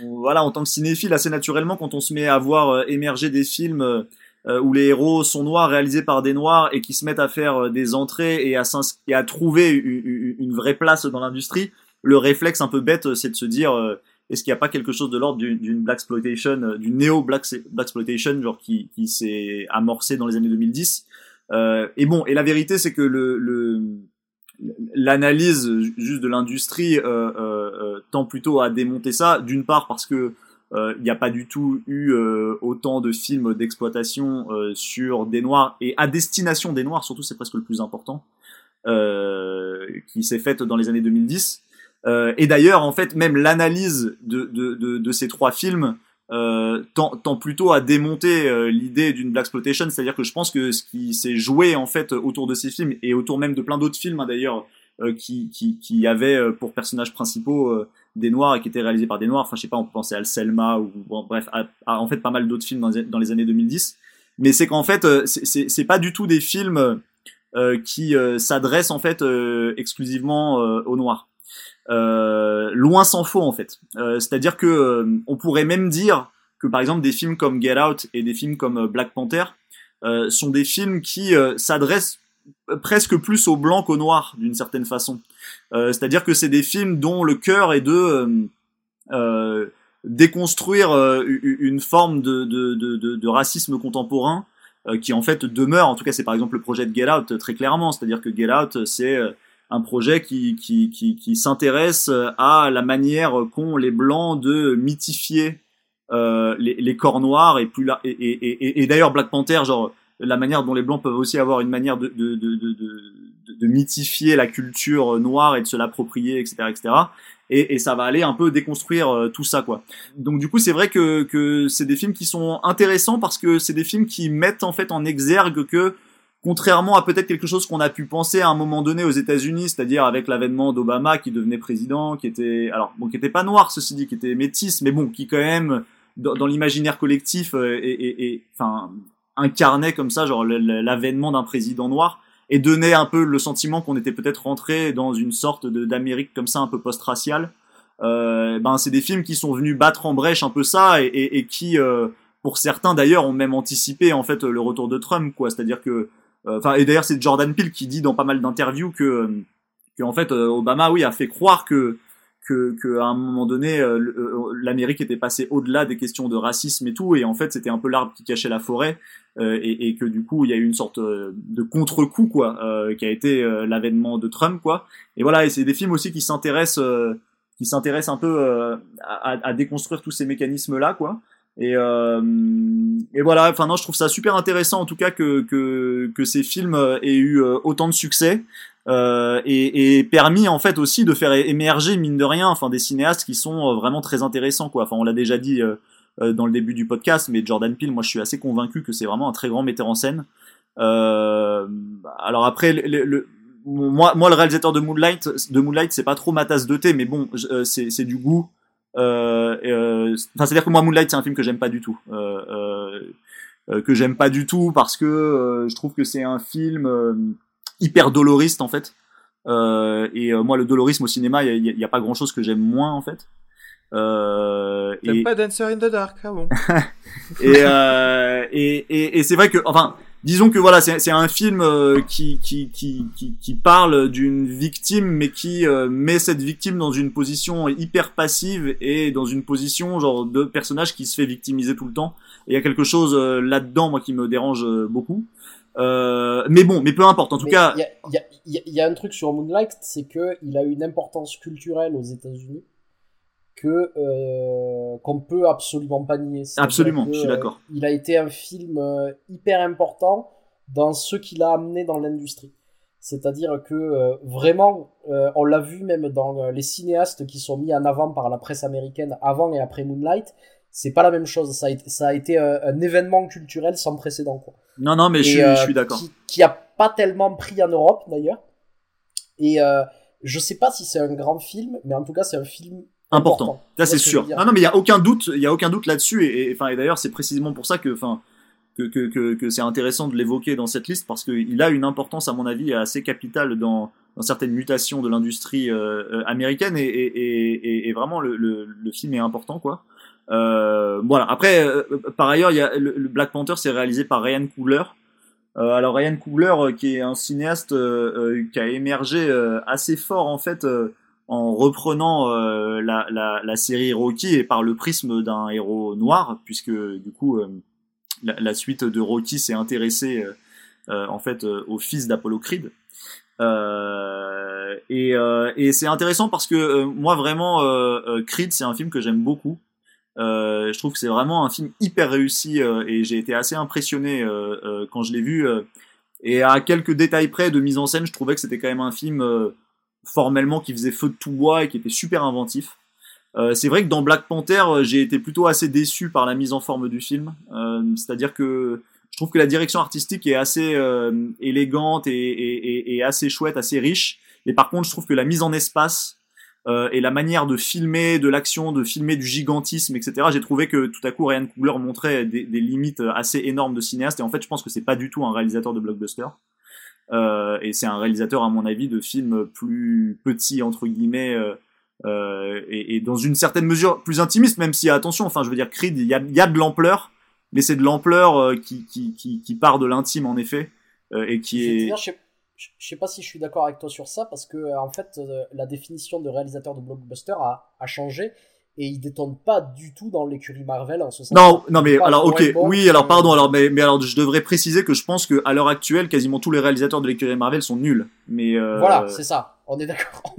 Voilà, en tant que cinéphile, assez naturellement, quand on se met à voir euh, émerger des films euh, où les héros sont noirs, réalisés par des noirs, et qui se mettent à faire des entrées et à, et à trouver une vraie place dans l'industrie, le réflexe un peu bête, c'est de se dire est-ce qu'il n'y a pas quelque chose de l'ordre d'une black exploitation, euh, d'une néo black exploitation, genre qui, qui s'est amorcé dans les années 2010 euh, Et bon, et la vérité c'est que le, l'analyse juste de l'industrie euh, euh, tend plutôt à démonter ça. D'une part parce que il n'y a pas du tout eu autant de films d'exploitation sur des noirs et à destination des noirs, surtout c'est presque le plus important, qui s'est faite dans les années 2010. Euh, et d'ailleurs, en fait, même l'analyse de, de, de, de, ces trois films euh, tend, tend, plutôt à démonter euh, l'idée d'une black exploitation, c'est-à-dire que je pense que ce qui s'est joué en fait autour de ces films et autour même de plein d'autres films hein, d'ailleurs euh, qui, qui, qui avaient euh, pour personnages principaux des noirs et qui étaient réalisés par des noirs. Enfin, je sais pas, on peut penser à Al Selma ou bon, bref, à, en fait pas mal d'autres films dans dans les, années 2010. Mais c'est qu'en fait, c'est pas du tout des films qui s'adressent en fait exclusivement aux noirs. Euh, loin s'en faut en fait. Euh, c'est-à-dire que euh, on pourrait même dire que par exemple des films comme Get Out et des films comme Black Panther sont des films qui s'adressent presque plus aux blancs qu'aux noirs d'une certaine façon. C'est-à-dire que c'est des films dont le cœur est de déconstruire une forme de racisme contemporain qui en fait demeure, en tout cas c'est par exemple le projet de Get Out très clairement, c'est-à-dire que Get Out c'est un projet qui, qui, qui, qui s'intéresse à la manière qu'ont les blancs de mythifier euh, les, les, corps noirs et plus là et, et, et, d'ailleurs Black Panther genre la manière dont les blancs peuvent aussi avoir une manière de, de, de, de, de mythifier la culture noire et de se l'approprier etc etc et, et, ça va aller un peu déconstruire euh, tout ça quoi. Donc du coup c'est vrai que, que c'est des films qui sont intéressants parce que c'est des films qui mettent en fait en exergue que contrairement à peut-être quelque chose qu'on a pu penser à un moment donné aux États-Unis, c'est-à-dire avec l'avènement d'Obama qui devenait président, qui était alors bon, qui était pas noir ceci dit, qui était métis, mais bon, qui quand même dans, l'imaginaire collectif euh, et, enfin incarnait comme ça genre l'avènement d'un président noir et donnait un peu le sentiment qu'on était peut-être rentré dans une sorte d'Amérique comme ça un peu post-raciale. Euh, ben c'est des films qui sont venus battre en brèche un peu ça et, et qui euh, pour certains d'ailleurs ont même anticipé en fait le retour de Trump quoi c'est-à-dire que euh, enfin, et d'ailleurs, c'est Jordan Peele qui dit dans pas mal d'interviews que, euh, que en fait, euh, Obama, oui, a fait croire que que, que à un moment donné, l'Amérique était passée au-delà des questions de racisme et tout, et en fait, c'était un peu l'arbre qui cachait la forêt, et, et, que du coup, il y a eu une sorte de contre-coup, quoi, qui a été l'avènement de Trump, quoi. Et voilà, et c'est des films aussi qui s'intéressent, qui s'intéressent un peu à, à, déconstruire tous ces mécanismes-là, quoi. Et, euh, et voilà, enfin non, je trouve ça super intéressant en tout cas que, que, que ces films aient eu euh, autant de succès euh, et, et, permis en fait aussi de faire émerger mine de rien, enfin des cinéastes qui sont euh, vraiment très intéressants quoi. Enfin on l'a déjà dit euh, dans le début du podcast, mais Jordan Peele, moi je suis assez convaincu que c'est vraiment un très grand metteur en scène. alors après le, le, moi, moi le réalisateur de Moonlight, de Moonlight c'est pas trop ma tasse de thé, mais bon c'est du goût. Euh, euh, enfin, c'est-à-dire que moi, Moonlight, c'est un film que j'aime pas du tout. Euh, que j'aime pas du tout parce que je trouve que c'est un film hyper doloriste en fait. et moi, le dolorisme au cinéma, il y, a, pas grand-chose que j'aime moins en fait. Euh, et... pas Dancer in the Dark, ah bon? et, euh, et, et, et c'est vrai que, enfin, disons que voilà, c'est un film euh, qui, qui, qui, qui, qui parle d'une victime, mais qui euh, met cette victime dans une position hyper passive et dans une position genre de personnage qui se fait victimiser tout le temps. Il y a quelque chose euh, là-dedans, moi, qui me dérange beaucoup. mais bon, mais peu importe. En tout cas, il y a, y, a, y a, un truc sur Moonlight, c'est que il a une importance culturelle aux États-Unis que euh, qu'on peut absolument pas nier. Absolument, je suis d'accord. Euh, il a été un film euh, hyper important dans ce qu'il a amené dans l'industrie. C'est-à-dire que vraiment, on l'a vu même dans les cinéastes qui sont mis en avant par la presse américaine avant et après Moonlight, c'est pas la même chose. Ça a été, ça a été un, événement culturel sans précédent. Quoi. Non, non, mais je, je, suis d'accord. Qui, qui, a pas tellement pris en Europe d'ailleurs. Et je sais pas si c'est un grand film, mais en tout cas c'est un film important. Là, c'est sûr. Non, non, mais il y a aucun doute, il y a aucun doute là-dessus. Et, enfin, et, d'ailleurs, c'est précisément pour ça que, enfin, que, que, que, que c'est intéressant de l'évoquer dans cette liste parce qu'il a une importance, à mon avis, assez capitale dans, dans certaines mutations de l'industrie euh, euh, américaine. Et, et, et, vraiment, le, le, le, film est important, quoi. Euh, voilà. Après, euh, par ailleurs, il y a le, Black Panther, c'est réalisé par Ryan Coogler. Alors Ryan Coogler, qui est un cinéaste qui a émergé assez fort en fait en reprenant euh, la, la, la, série Rocky et par le prisme d'un héros noir, puisque du coup euh, la, la, suite de Rocky s'est intéressée euh, en fait au fils d'Apollo Creed. et, et c'est intéressant parce que moi vraiment Creed c'est un film que j'aime beaucoup. je trouve que c'est vraiment un film hyper réussi et j'ai été assez impressionné quand je l'ai vu. et à quelques détails près de mise en scène, je trouvais que c'était quand même un film formellement qui faisait feu de tout bois et qui était super inventif. Euh, c'est vrai que dans Black Panther, euh, j'ai été plutôt assez déçu par la mise en forme du film. Euh, C'est-à-dire que je trouve que la direction artistique est assez euh, élégante et, et, et, assez chouette, assez riche. Et par contre, je trouve que la mise en espace euh, et la manière de filmer de l'action, de filmer du gigantisme, etc. J'ai trouvé que tout à coup Ryan Coogler montrait des, des, limites assez énormes de cinéaste. Et en fait, je pense que c'est pas du tout un réalisateur de blockbuster. Euh, et c'est un réalisateur, à mon avis, de films plus petits, entre guillemets, euh, euh, et, et, dans une certaine mesure plus intimiste, même si, attention, enfin, je veux dire, Creed, il y a, y a de l'ampleur, mais c'est de l'ampleur euh, qui, qui, qui, qui, part de l'intime, en effet, euh, et qui est... je, sais, je sais pas si je suis d'accord avec toi sur ça, parce que, en fait, la définition de réalisateur de blockbuster a, a changé et il détonne pas du tout dans l'écurie Marvel en ce sens. Non, non mais alors ok, oui, alors pardon, alors mais, mais alors je devrais préciser que je pense que à l'heure actuelle, quasiment tous les réalisateurs de l'écurie Marvel sont nuls. Mais euh... voilà, c'est ça. On est d'accord.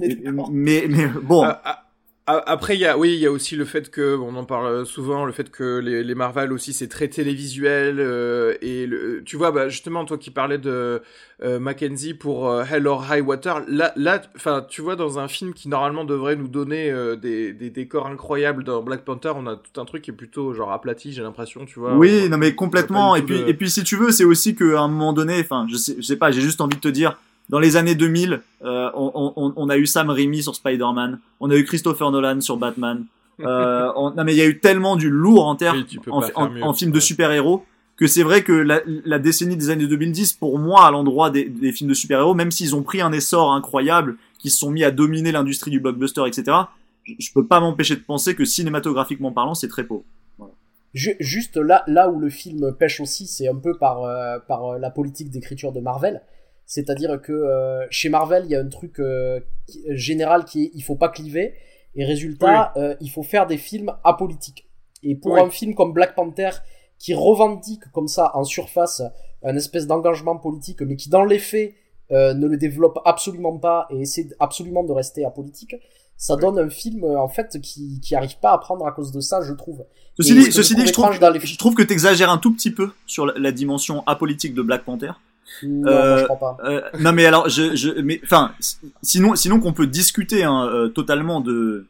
Mais mais bon. Ah, ah, après, il y a, oui, il y a aussi le fait que, on en parle souvent, le fait que les, les Marvel aussi c'est très télévisuel euh, et le, tu vois, bah, justement, toi qui parlais de euh, Mackenzie pour euh, Hell or High Water, là, là, enfin, tu vois, dans un film qui normalement devrait nous donner euh, des, des, décors incroyables dans Black Panther, on a tout un truc qui est plutôt genre aplati, j'ai l'impression, tu vois. Oui, non mais complètement. Et puis, et puis si tu veux, c'est aussi qu'à un moment donné, enfin, je sais, je sais pas, j'ai juste envie de te dire dans les années 2000, euh, on, on, on, a eu Sam Raimi sur Spider-Man, on a eu Christopher Nolan sur Batman. Euh, on, non mais il y a eu tellement du lourd en termes en, en, film de super-héros que c'est vrai que la, la, décennie des années 2010, pour moi, à l'endroit des, des, films de super-héros, même s'ils ont pris un essor incroyable, qui se sont mis à dominer l'industrie du blockbuster, etc., je peux pas m'empêcher de penser que cinématographiquement parlant, c'est très pauvre. Voilà. Juste là, là où le film pêche aussi, c'est un peu par, euh, par euh, la politique d'écriture de Marvel. C'est-à-dire que euh, chez Marvel, il y a un truc euh, général qui est il faut pas cliver et résultat, euh, il faut faire des films apolitiques. Et pour un film comme Black Panther qui revendique comme ça en surface un espèce d'engagement politique, mais qui dans les faits ne le développe absolument pas et essaie absolument de rester apolitique, ça donne un film en fait qui qui arrive pas à prendre à cause de ça, je trouve. Ceci dit, ceci dit, je trouve, je trouve que tu exagères un tout petit peu sur la dimension apolitique de Black Panther. Non, euh, je crois pas. Euh, non mais alors, je, je, mais enfin, sinon, sinon qu'on peut discuter hein, euh, totalement de,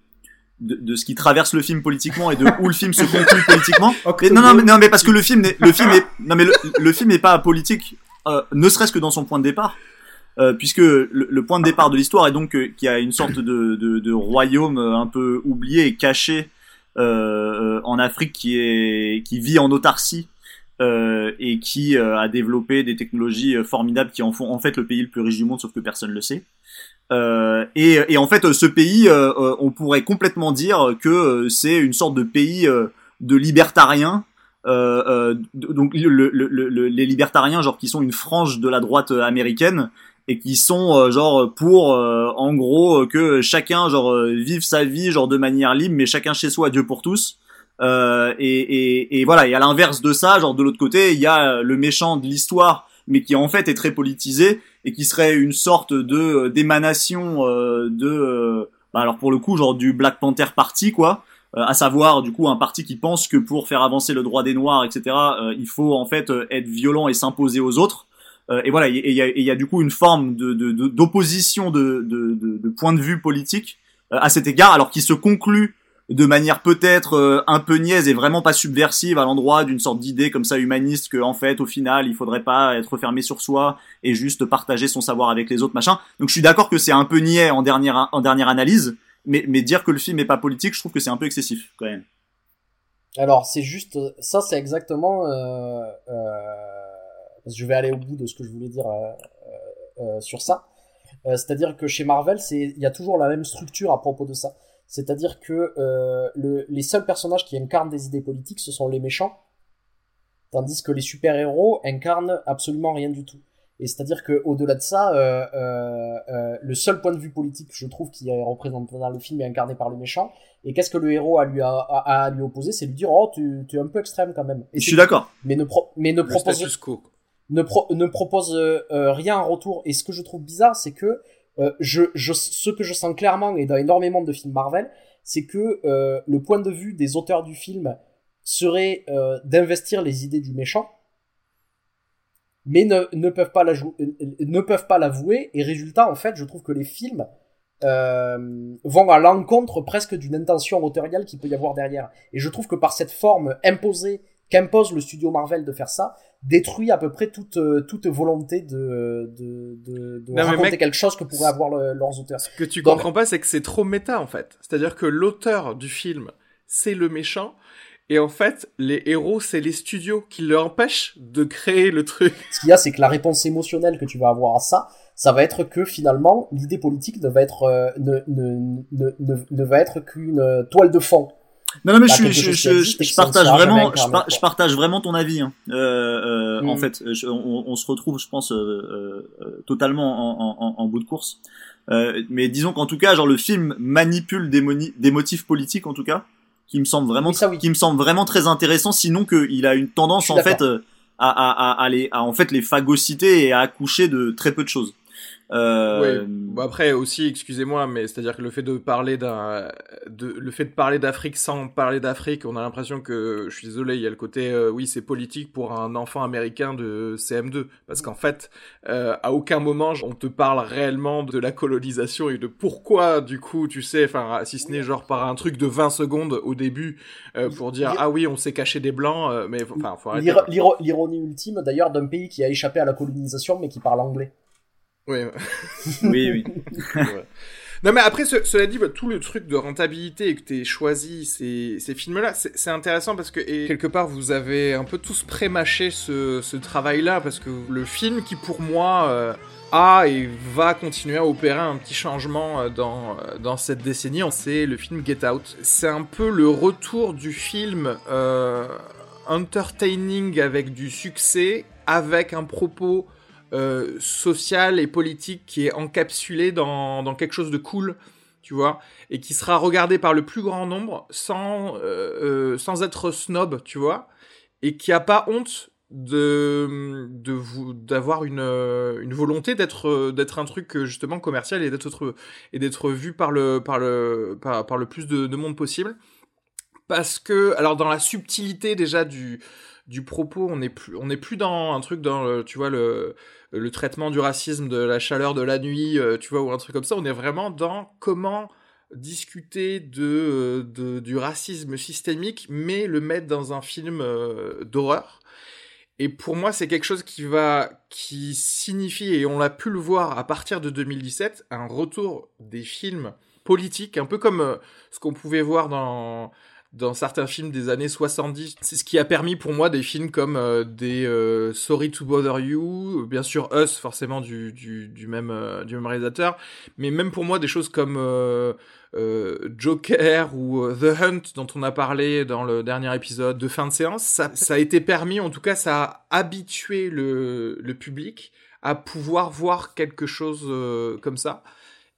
de, de, ce qui traverse le film politiquement et de où le film se conclut politiquement. mais, non, non, mais, non, mais parce que le film, le film est, non mais le, le film n'est pas politique, euh, ne serait-ce que dans son point de départ. Euh, puisque le, le, point de départ de l'histoire est donc euh, qu'il y a une sorte de, de, de, royaume un peu oublié et caché en Afrique qui est qui vit en autarcie euh, et qui euh, a développé des technologies euh, formidables qui en font en fait le pays le plus riche du monde, sauf que personne le sait. Euh, et, et, en fait, ce pays, euh, euh, on pourrait complètement dire que c'est une sorte de pays de libertariens. donc le, le, les libertariens, genre qui sont une frange de la droite américaine et qui sont genre pour, en gros, que chacun genre vive sa vie genre de manière libre, mais chacun chez soi, Dieu pour tous. Et, et, et, voilà. Et à l'inverse de ça, genre de l'autre côté, il y a le méchant de l'histoire mais qui en fait est très politisé et qui serait une sorte de euh, d'émanation euh, de euh, bah alors pour le coup genre du Black Panther Party quoi à savoir du coup un parti qui pense que pour faire avancer le droit des noirs etc il faut en fait être violent et s'imposer aux autres et voilà et il y a, y a, du coup une forme d'opposition de, de, de, de, point de vue politique à cet égard alors qui se conclut de manière peut-être euh, un peu niaise et vraiment pas subversive à l'endroit d'une sorte d'idée comme ça humaniste que en fait au final il faudrait pas être fermé sur soi et juste partager son savoir avec les autres machin. Donc je suis d'accord que c'est un peu niais en dernière en dernière analyse, mais mais dire que le film est pas politique, je trouve que c'est un peu excessif quand même. Alors c'est juste ça c'est exactement euh, euh, je vais aller au bout de ce que je voulais dire euh, euh, sur ça. C'est-à-dire que chez Marvel, c'est il y a toujours la même structure à propos de ça c'est-à-dire que euh, le, les seuls personnages qui incarnent des idées politiques, ce sont les méchants, tandis que les super-héros incarnent absolument rien du tout. Et c'est-à-dire que au-delà de ça, euh, euh, euh, le seul point de vue politique, je trouve, qui est représenté dans le film est incarné par le méchant. Et qu'est-ce que le héros a lui à, à, lui opposer C'est lui dire oh tu, tu es un peu extrême quand même. Et je suis d'accord. Mais ne pro mais ne propose ne, pro ne propose euh, rien en retour. Et ce que je trouve bizarre, c'est que euh, je, je, ce que je sens clairement et dans énormément de films Marvel, c'est que euh, le point de vue des auteurs du film serait euh, d'investir les idées du méchant, mais ne, ne peuvent pas la ne peuvent pas l'avouer. Et résultat, en fait, je trouve que les films vont à l'encontre presque d'une intention autoriale qu'il peut y avoir derrière. Et je trouve que par cette forme imposée qu'impose le studio Marvel de faire ça, détruit à peu près toute euh, toute volonté de de, de, de raconter quelque chose que pourraient avoir leurs auteurs. Ce que tu comprends pas, c'est que c'est trop méta en fait. C'est-à-dire que l'auteur du film, c'est le méchant. Et en fait, les héros, c'est les studios qui l'empêchent de créer le truc. Ce qu'il y a, c'est que la réponse émotionnelle que tu vas avoir à ça, ça va être que finalement, l'idée politique ne va être, euh, ne, ne, ne, ne, va être qu'une toile de fond non, non mais je, je, je, je, partage vraiment, je, partage vraiment ton avis. Hein. Euh, euh, En mm. fait, on, on, se retrouve, je pense, euh, euh, totalement en, en, en, bout de course. Euh, mais disons qu'en tout cas, genre le film manipule des, des motifs politiques, en tout cas, qui me semble vraiment, qui me semble vraiment très intéressant. Sinon qu'il a une tendance en fait à, à, à, à, les, à en fait les phagocyter et à accoucher de très peu de choses. Euh... Bon, après aussi, excusez-moi, mais c'est-à-dire que le fait de parler d'un, de, le fait de parler d'Afrique sans parler d'Afrique, on a l'impression que, je suis désolé, il y a le côté, euh, oui, c'est politique pour un enfant américain de CM2, parce qu'en fait, euh, à aucun moment on te parle réellement de la colonisation et de pourquoi, du coup, tu sais, enfin, si ce n'est genre par un truc de 20 secondes au début euh, pour dire ah oui, on s'est caché des blancs, mais enfin, faut arrêter. L'ironie ultime, d'ailleurs, d'un pays qui a échappé à la colonisation mais qui parle anglais. Oui, oui, oui. Non mais après, cela dit, bah, tout le truc de rentabilité et que tu choisi ces, ces films-là, c'est intéressant parce que et quelque part vous avez un peu tous prémâché ce, ce travail-là parce que le film qui pour moi euh, a et va continuer à opérer un petit changement euh, dans, euh, dans cette décennie, c'est le film Get Out. C'est un peu le retour du film entertaining avec du succès, avec un propos euh, social et politique qui est encapsulé dans, dans, quelque chose de cool, tu vois, et qui sera regardé par le plus grand nombre sans, euh, euh sans être snob, tu vois, et qui a pas honte de d'avoir une une volonté d'être d'être un truc justement commercial et d'être et d'être vu par le par le par, le plus de monde possible. Parce que alors dans la subtilité déjà du du propos, on n'est plus, on n'est plus dans un truc dans, le, tu vois, le, le traitement du racisme, de la chaleur de la nuit, euh, tu vois, ou un truc comme ça. On est vraiment dans comment discuter de, euh, de du racisme systémique, mais le mettre dans un film euh, d'horreur. Et pour moi, c'est quelque chose qui va, qui signifie, et on l'a pu le voir à partir de 2017, un retour des films politiques, un peu comme ce qu'on pouvait voir dans dans certains films des années 70. C'est ce qui a permis pour moi des films comme euh, des euh, Sorry to Bother You, bien sûr Us, forcément du, du, même, euh, du même réalisateur, mais même pour moi des choses comme Joker ou The Hunt dont on a parlé dans le dernier épisode de fin de séance, ça, ça a été permis, en tout cas ça a habitué le, le public à pouvoir voir quelque chose comme ça.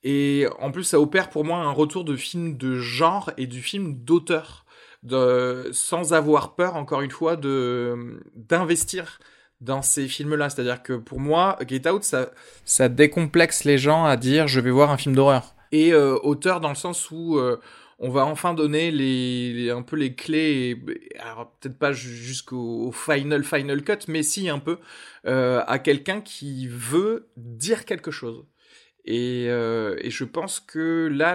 Et en plus, ça opère pour moi un retour de film de genre et du film d'auteur de, sans avoir peur, encore une fois, de d'investir dans ces films-là. C'est-à-dire que pour moi, Get Out, ça, décomplexe les gens à dire je vais voir un film d'horreur. Et euh, auteur dans le sens où euh, on va enfin donner les, un peu les clés, peut-être pas jusqu'au final final cut, mais si un peu euh, à quelqu'un qui veut dire quelque chose. Et, euh, et, je pense que là,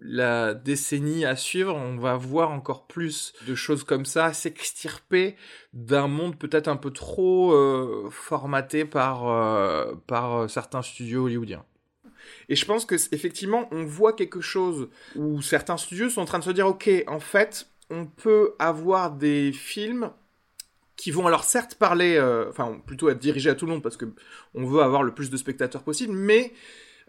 la décennie à suivre, on va voir encore plus de choses comme ça s'extirper d'un monde peut-être un peu trop euh, formaté par, euh, par certains studios hollywoodiens. Et je pense que effectivement, on voit quelque chose où certains studios sont en train de se dire, ok, en fait, on peut avoir des films qui vont alors certes parler, enfin plutôt être dirigés à tout le monde parce que on veut avoir le plus de spectateurs possible, mais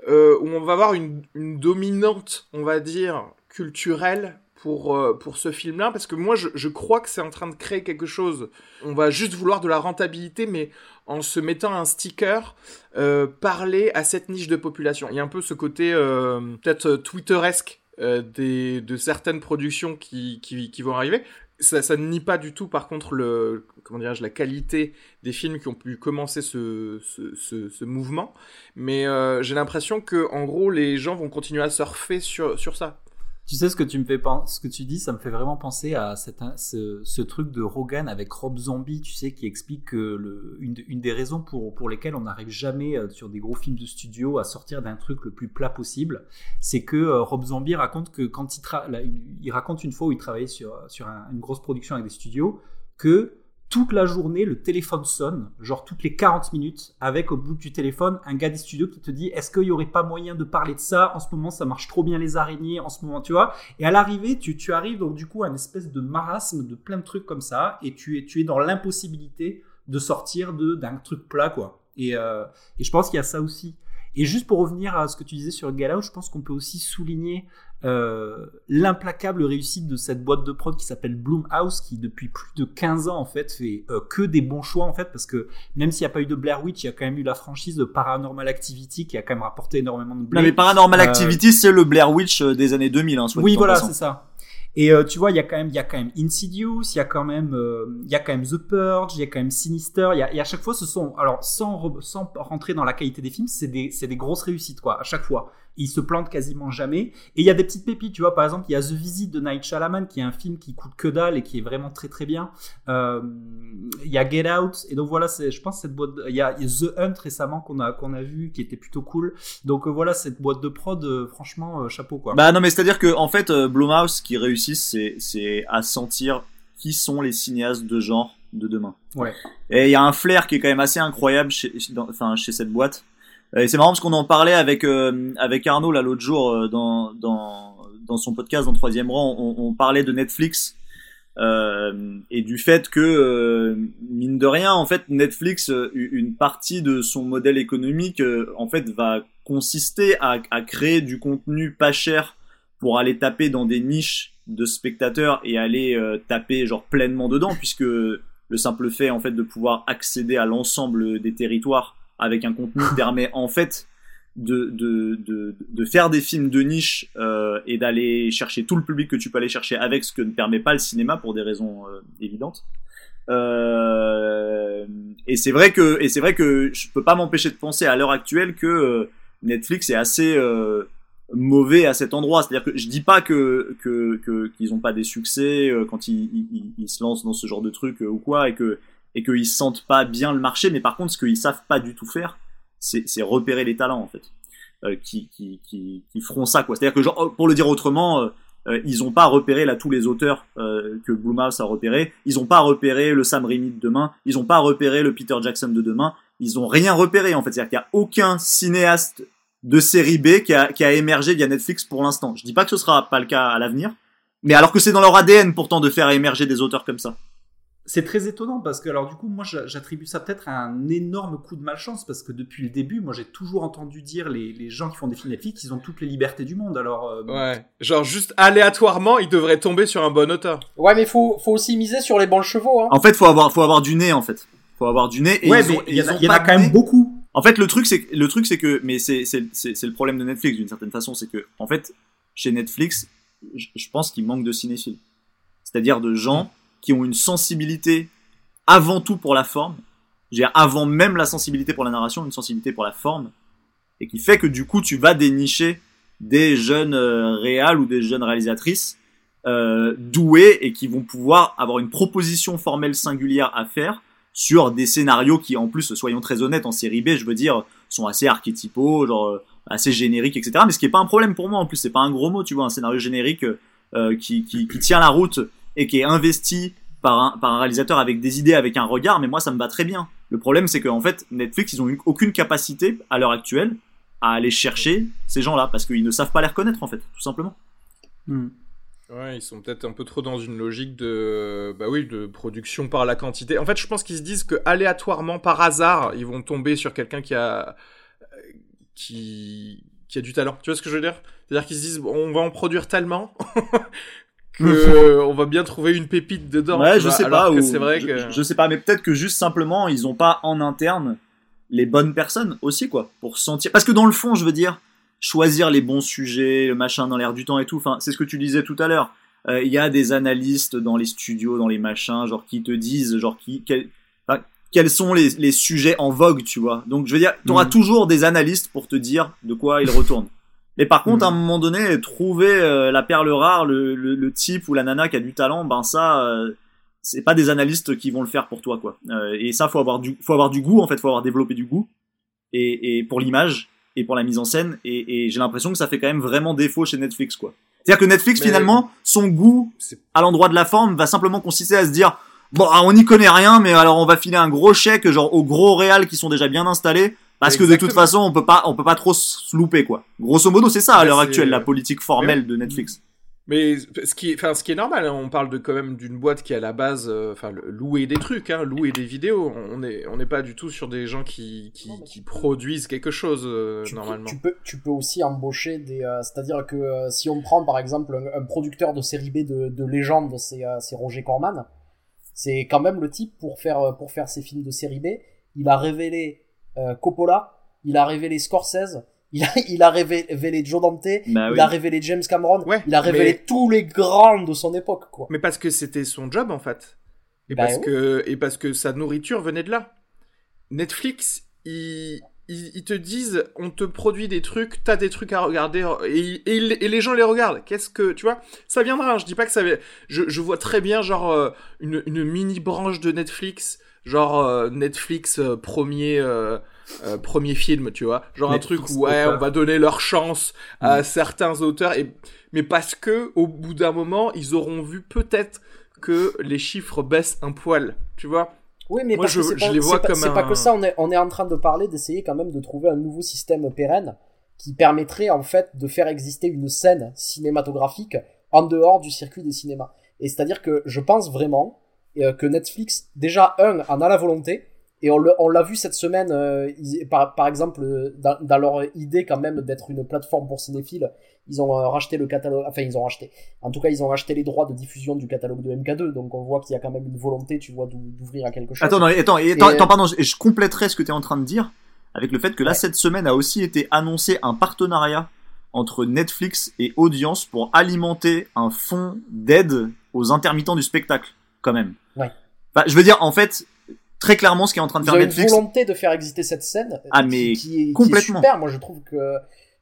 euh, où on va avoir une, dominante, on va dire, culturelle pour, euh, pour ce film-là, parce que moi je, crois que c'est en train de créer quelque chose. On va juste vouloir de la rentabilité, mais en se mettant un sticker, euh, parler à cette niche de population. Il y a un peu ce côté peut-être twitteresque des, de certaines productions qui, qui, vont arriver ça, ça ne nie pas du tout, par contre, le, comment dirais-je, la qualité des films qui ont pu commencer ce, ce, ce, mouvement. Mais euh, j'ai l'impression que, en gros, les gens vont continuer à surfer sur, sur ça. Tu sais ce que tu me fais ce que tu dis, ça me fait vraiment penser à ce, truc de Rogan avec Rob Zombie, tu sais, qui explique que une, des raisons pour, lesquelles on n'arrive jamais euh, sur des gros films de studio à sortir d'un truc le plus plat possible, c'est que euh, Rob Zombie raconte que quand il, raconte une fois où il travaillait sur, sur un, une grosse production avec des studios, que toute la journée, le téléphone sonne, genre toutes les 40 minutes, avec au bout du téléphone un gars des studios qui te dit est-ce qu'il y aurait pas moyen de parler de ça? En ce moment, ça marche trop bien les araignées, en ce moment, tu vois? Et à l'arrivée, tu, tu arrives donc du coup à une espèce de marasme de plein de trucs comme ça, et tu es, tu es dans l'impossibilité de sortir de d'un truc plat, quoi. Et, euh, et je pense qu'il y a ça aussi. Et juste pour revenir à ce que tu disais sur Out, je pense qu'on peut aussi souligner euh, l'implacable réussite de cette boîte de prod qui s'appelle Bloomhouse, qui depuis plus de 15 ans en fait fait euh, que des bons choix en fait, parce que même s'il n'y a pas eu de Blair Witch, il y a quand même eu la franchise de Paranormal Activity qui a quand même rapporté énormément de blé. Non mais Paranormal euh, Activity, c'est le Blair Witch des années 2000. Hein, oui voilà, c'est ça. Et tu vois, il y a quand même, il y a quand même Insidious, il y a quand même, il y a quand même The Purge, il y a quand même Sinister. Il y a, et à chaque fois, ce sont, alors sans sans rentrer dans la qualité des films, c'est des, c'est des grosses réussites quoi. À chaque fois, ils se plantent quasiment jamais. Et il y a des petites pépites, tu vois. Par exemple, il y a The Visit de Night Shyamalan, qui est un film qui coûte que dalle et qui est vraiment très très bien. Euh, il y a Get Out. Et donc voilà, c'est, je pense cette boîte. Il y, a, The Hunt récemment qu'on a qu'on a vu, qui était plutôt cool. Donc euh, voilà, cette boîte de prod, euh, franchement, chapeau quoi. Bah non, mais c'est à dire que en fait, Blumhouse qui réussissent, c'est c'est à sentir qui sont les cinéastes de genre de demain. Ouais. Et il y a un flair qui est quand même assez incroyable chez, dans, enfin, chez cette boîte. Et c'est marrant parce qu'on en parlait avec euh, avec Arnaud là l'autre jour euh, dans dans dans son podcast dans troisième rang, on, parlait de Netflix euh, et du fait que euh, mine de rien en fait Netflix une partie de son modèle économique en fait va consister à, à créer du contenu pas cher pour aller taper dans des niches de spectateurs et aller taper genre pleinement dedans puisque le simple fait en fait de pouvoir accéder à l'ensemble des territoires avec un contenu permet en fait de, de, de, de, faire des films de niche euh, et d'aller chercher tout le public que tu peux aller chercher avec ce que ne permet pas le cinéma pour des raisons euh, évidentes. Euh, et c'est vrai que et c'est vrai que je peux pas m'empêcher de penser à l'heure actuelle que Netflix est assez mauvais à cet endroit. C'est-à-dire que je dis pas que que qu'ils ont pas des succès quand ils, ils, ils, se lancent dans ce genre de truc ou quoi et que et qu'ils sentent pas bien le marché, mais par contre, ce qu'ils savent pas du tout faire, c'est repérer les talents en fait, euh, qui, qui, qui, qui, feront ça quoi. C'est-à-dire que genre, pour le dire autrement, euh, euh, ils ont pas repéré là tous les auteurs euh, que Blumhouse a repéré. Ils ont pas repéré le Sam Raimi de demain. Ils ont pas repéré le Peter Jackson de demain. Ils ont rien repéré en fait. C'est-à-dire qu'il y a aucun cinéaste de série B qui a, qui a émergé via Netflix pour l'instant. Je dis pas que ce sera pas le cas à l'avenir, Mais alors que c'est dans leur ADN pourtant de faire émerger des auteurs comme ça. C'est très étonnant parce que alors du coup moi j'attribue ça peut-être à un énorme coup de malchance parce que depuis le début moi j'ai toujours entendu dire les, les, gens qui font des films Netflix ils ont toutes les libertés du monde alors euh, ouais. Genre juste aléatoirement ils devraient tomber sur un bon auteur. Ouais mais faut faut aussi miser sur les bons chevaux hein. en fait faut avoir faut avoir du nez en fait. Faut avoir du nez et ouais mais il y, en a quand même beaucoup. En fait le truc c'est le truc c'est que mais c'est c'est c'est le problème de Netflix d'une certaine façon c'est que en fait chez Netflix je pense qu'il manque de cinéphiles. C'est-à-dire de gens qui ont une sensibilité avant tout pour la forme, j'ai avant même la sensibilité pour la narration, une sensibilité pour la forme, et qui fait que du coup tu vas dénicher des jeunes euh, réals ou des jeunes réalisatrices euh, douées et qui vont pouvoir avoir une proposition formelle singulière à faire sur des scénarios qui en plus, soyons très honnêtes, en série B, je veux dire, sont assez archétypaux, genre euh, assez génériques, etc. Mais ce qui est pas un problème pour moi, en plus c'est pas un gros mot, tu vois, un scénario générique euh, qui tient la route et qui est investi par un, par un réalisateur avec des idées, avec un regard, mais moi ça me va très bien. Le problème c'est qu'en fait Netflix ils ont eu aucune capacité à l'heure actuelle à aller chercher ces gens-là parce qu'ils ne savent pas les reconnaître en fait, tout simplement. Hmm. Ouais, ils sont peut-être un peu trop dans une logique de, bah oui, de production par la quantité. En fait, je pense qu'ils se disent que aléatoirement, par hasard, ils vont tomber sur quelqu'un qui a, qui, qui a du talent. Tu vois ce que je veux dire? C'est-à-dire qu'ils se disent, on va en produire tellement que on va bien trouver une pépite dedans. Ouais, je sais pas. c'est vrai que... je, sais pas, mais peut-être que juste simplement ils ont pas en interne les bonnes personnes aussi quoi pour sentir. Parce que dans le fond, je veux dire, choisir les bons sujets, le machin dans l'air du temps et tout. Enfin, c'est ce que tu disais tout à l'heure. Euh, il y a des analystes dans les studios, dans les machins, genre qui te disent, genre qui, quels sont les, les, sujets en vogue, tu vois. Donc je veux dire, tu auras mm. toujours des analystes pour te dire de quoi ils retournent. Mais par contre, à un mm. moment donné, trouver euh, la perle rare, le, le, le, type ou la nana qui a du talent, ben ça, euh, c'est pas des analystes qui vont le faire pour toi, quoi. Euh, et ça, faut avoir du, faut avoir du goût, en fait, faut avoir développé du goût et, et pour l'image et pour la mise en scène. Et, et j'ai l'impression que ça fait quand même vraiment défaut chez Netflix, quoi. C'est-à-dire que Netflix, finalement, son goût à l'endroit de la forme va simplement consister à se dire, bon, ah, on n'y connaît rien, mais alors on va filer un gros chèque, genre aux gros réals qui sont déjà bien installés parce que de toute façon, on peut pas, on peut pas trop se louper, quoi. Grosso modo, c'est ça à l'heure actuelle, la politique formelle de Netflix. Mais ce qui est, enfin, ce qui est normal, hein, on parle de quand même d'une boîte qui à la base, euh, enfin, louer des trucs, hein, louer des vidéos. On est, on n'est pas du tout sur des gens qui, qui, qui produisent quelque chose euh, normalement. tu peux, tu peux aussi embaucher des, euh, c'est-à-dire que si on prend par exemple un, producteur de série B de, de légende, c'est, c'est Roger Corman. C'est quand même le type pour faire, pour faire ses films de série B. Il a révélé euh, Coppola, il a révélé Scorsese, il a, il a révélé Joe Dante, bah il a révélé James Cameron, il a révélé tous les grands de son époque, quoi. Mais parce que c'était son job, en fait. Et, bah parce que, et parce que sa nourriture venait de là. Netflix, ils, ils, te disent, on te produit des trucs, t'as des trucs à regarder, et, et, les gens les regardent. Qu'est-ce que, tu vois, ça viendra, hein. je dis pas que ça je, je vois très bien, genre, euh, une, une mini branche de Netflix genre euh, Netflix euh, premier euh, premier film, tu vois, genre un truc où ouais, on va donner leur chance à mm. certains auteurs et mais parce que au bout d'un moment, ils auront vu peut-être que les chiffres baissent un poil, tu vois. Oui, mais Moi, je, je les vois comme C'est pas que ça, on est, on est en train de parler, d'essayer quand même de trouver un nouveau système pérenne qui permettrait en fait de faire exister une scène cinématographique en dehors du circuit des cinémas. Et c'est-à-dire que je pense vraiment euh, que Netflix, déjà, un, en a la volonté, et on l'a vu cette semaine, euh, par, par, exemple, dans, dans, leur idée quand même d'être une plateforme pour cinéphiles, ils ont euh, racheté le catalogue, enfin ils ont racheté, en tout cas ils ont racheté les droits de diffusion du catalogue de MK2, donc on voit qu'il y a quand même une volonté, tu vois, d'ouvrir à quelque chose. Attends, non, attends, attends, attends, pardon, je, je compléterai ce que tu es en train de dire avec le fait que là cette semaine a aussi été annoncé un partenariat entre Netflix et Audience pour alimenter un fonds d'aide aux intermittents du spectacle, quand même. Ouais. Bah, je veux dire, en fait, très clairement, ce qui est en train de faire Netflix. une volonté de faire exister cette scène. Ah, mais qui, complètement. est super. Moi, je trouve que,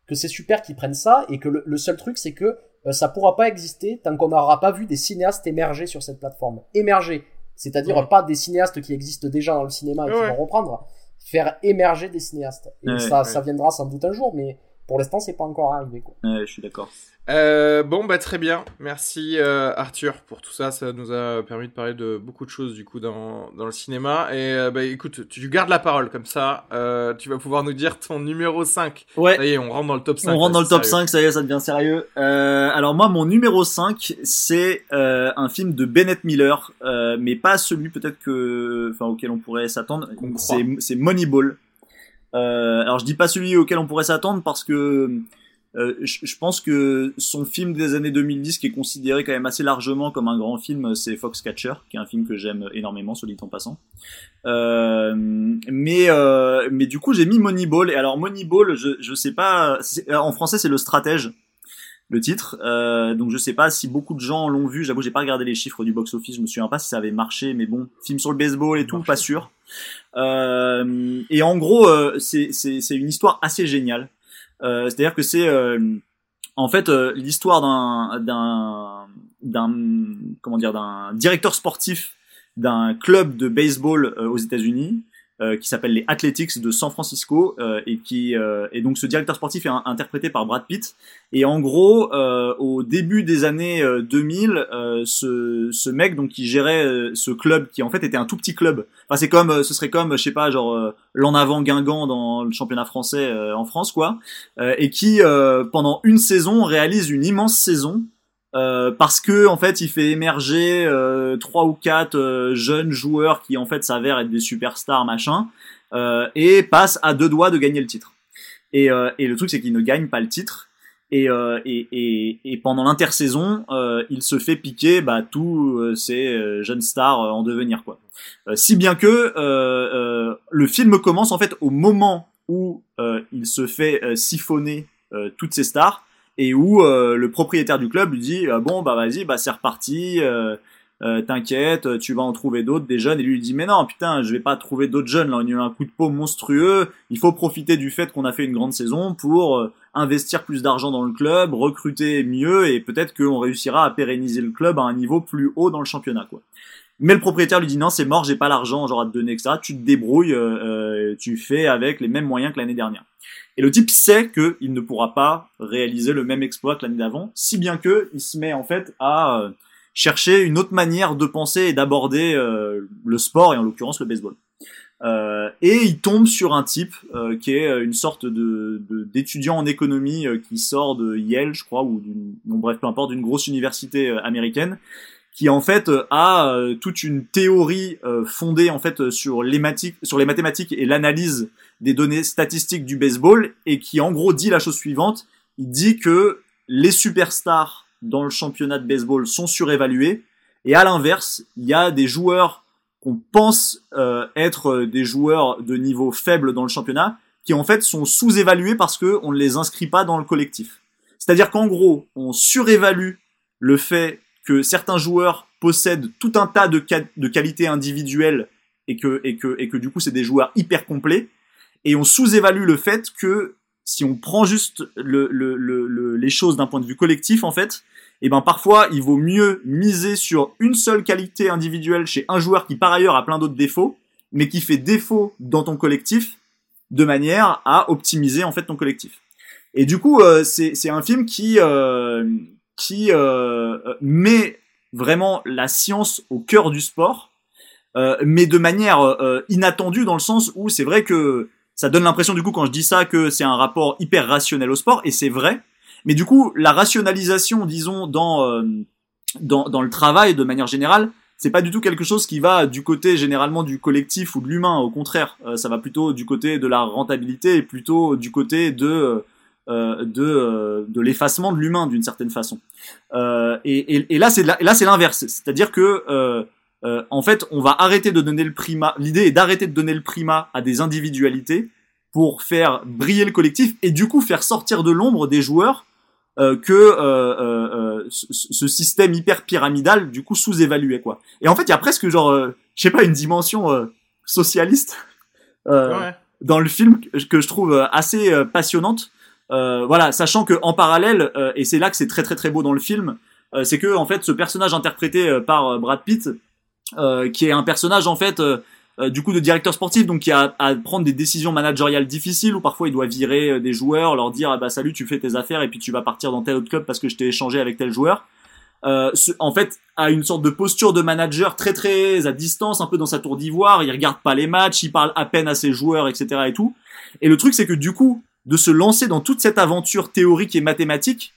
que c'est super qu'ils prennent ça et que le, seul truc, c'est que euh, ça pourra pas exister tant qu'on n'aura pas vu des cinéastes émerger sur cette plateforme. Émerger. C'est-à-dire pas des cinéastes qui existent déjà dans le cinéma et qui vont reprendre. Faire émerger des cinéastes. Et ça, ça viendra sans doute un jour, mais pour l'instant, c'est pas encore arrivé. Quoi. Ouais, je suis d'accord. Euh, bon, bah très bien. Merci euh, Arthur pour tout ça. Ça nous a permis de parler de beaucoup de choses du coup dans, dans le cinéma. Et euh, bah écoute, tu gardes la parole comme ça. Euh, tu vas pouvoir nous dire ton numéro 5. Ouais. Ça y est, on rentre dans le top 5. On rentre dans le top sérieux. 5, ça y est, ça devient sérieux. Euh, alors moi, mon numéro 5, c'est euh, un film de Bennett Miller, euh, mais pas celui peut-être que, enfin, auquel on pourrait s'attendre. C'est Moneyball. Euh, alors je dis pas celui auquel on pourrait s'attendre parce que euh, je, pense que son film des années 2010, qui est considéré quand même assez largement comme un grand film, c'est Foxcatcher, qui est un film que j'aime énormément, soit dit en passant. Euh, mais euh, mais du coup j'ai mis Moneyball. Et alors Moneyball je je sais pas euh, en français c'est le stratège le titre. Euh, donc je sais pas si beaucoup de gens l'ont vu. J'avoue j'ai pas regardé les chiffres du box office je me souviens pas si ça avait marché. Mais bon film sur le baseball et tout pas sûr. Euh, et en gros euh, c'est c'est c'est une histoire assez géniale euh, c'est à dire que c'est euh, en fait euh, l'histoire d'un d'un d'un comment dire d'un directeur sportif d'un club de baseball aux États-Unis euh, qui s'appelle les Athletics de San Francisco euh, et qui euh, et donc ce directeur sportif est interprété par Brad Pitt. Et en gros euh, au début des années euh, 2000 euh, ce ce mec donc qui gérait ce club qui en fait était un tout petit club. Enfin c'est comme ce serait comme je sais pas genre l'en avant Guingamp dans le championnat français en France quoi. Et qui pendant une saison réalise une immense saison euh, parce que en fait il fait émerger euh, trois ou quatre euh, jeunes joueurs qui en fait s'avèrent être des superstars machin euh, et passe à deux doigts de gagner le titre. Et, et le truc c'est qu'il ne gagne pas le titre. Et, et, et, et pendant l'intersaison il se fait piquer bah, tous ces jeunes stars en devenir quoi. Si bien que le film commence en fait au moment où il se fait siphonner toutes ces stars et où euh, le propriétaire du club lui dit euh, bon bah vas-y bah c'est reparti euh, euh, t'inquiète tu vas en trouver d'autres des jeunes. Et lui dit mais non putain je vais pas trouver d'autres jeunes là on a eu un coup de peau monstrueux. Il faut profiter du fait qu'on a fait une grande saison pour investir plus d'argent dans le club recruter mieux et peut-être qu'on réussira à pérenniser le club à un niveau plus haut dans le championnat quoi. Mais le propriétaire lui dit non c'est mort j'ai pas l'argent genre à te donner etc tu te débrouilles euh, tu fais avec les mêmes moyens que l'année dernière et le type sait qu'il ne pourra pas réaliser le même exploit que l'année d'avant, si bien que il se met en fait à euh, chercher une autre manière de penser et d'aborder euh, le sport et en l'occurrence le baseball. Euh, et il tombe sur un type euh, qui est une sorte de d'étudiant en économie qui sort de Yale, je crois, ou d'une, bon bref, peu importe, d'une grosse université américaine, qui en fait a toute une théorie fondée en fait sur les, sur les mathématiques et l'analyse des données statistiques du baseball et qui en gros dit la chose suivante. Il dit que les superstars dans le championnat de baseball sont surévalués et à l'inverse il y a des joueurs qu'on pense euh, être des joueurs de niveau faible dans le championnat qui en fait sont sous-évalués parce que on ne les inscrit pas dans le collectif. C'est-à-dire qu'en gros on surévalue le fait que certains joueurs possèdent tout un tas de, de qualités individuelles et que, et que, et que du coup c'est des joueurs hyper complets et on sous-évalue le fait que si on prend juste le, le, le, le- les choses d'un point de vue collectif en fait, et ben parfois il vaut mieux miser sur une seule qualité individuelle chez un joueur qui par ailleurs a plein d'autres défauts, mais qui fait défaut dans ton collectif de manière à optimiser en fait ton collectif. Et du coup euh, c'est c'est un film qui euh, qui euh, met vraiment la science au cœur du sport, euh, mais de manière euh, inattendue dans le sens où c'est vrai que ça donne l'impression du coup quand je dis ça que c'est un rapport hyper rationnel au sport et c'est vrai. Mais du coup la rationalisation disons dans euh, dans, dans le travail de manière générale c'est pas du tout quelque chose qui va du côté généralement du collectif ou de l'humain. Au contraire euh, ça va plutôt du côté de la rentabilité et plutôt du côté de euh, de de l'effacement de l'humain d'une certaine façon. Et, et, et là c'est là c'est l'inverse. C'est-à-dire que euh, en fait, on va arrêter de donner le primat. L'idée est d'arrêter de donner le primat à des individualités pour faire briller le collectif et du coup faire sortir de l'ombre des joueurs euh, que euh, euh, euh, ce, système hyper pyramidal du coup sous-évaluait quoi. Et en fait, il y a presque genre, euh, je sais pas, une dimension euh, socialiste euh, Ouais. dans le film que, je trouve assez passionnante. Euh, voilà, sachant que en parallèle, euh, et c'est là que c'est très très très beau dans le film, euh, c'est que en fait ce personnage interprété par Brad Pitt, euh, qui est un personnage en fait euh, euh, du coup de directeur sportif, donc qui a à prendre des décisions managériales difficiles, où parfois il doit virer euh, des joueurs, leur dire ah bah salut, tu fais tes affaires et puis tu vas partir dans tel autre club parce que je t'ai échangé avec tel joueur. Euh, en fait, a une sorte de posture de manager très très à distance, un peu dans sa tour d'ivoire. Il regarde pas les matchs, il parle à peine à ses joueurs, etc. et tout. Et le truc, c'est que du coup, de se lancer dans toute cette aventure théorique et mathématique,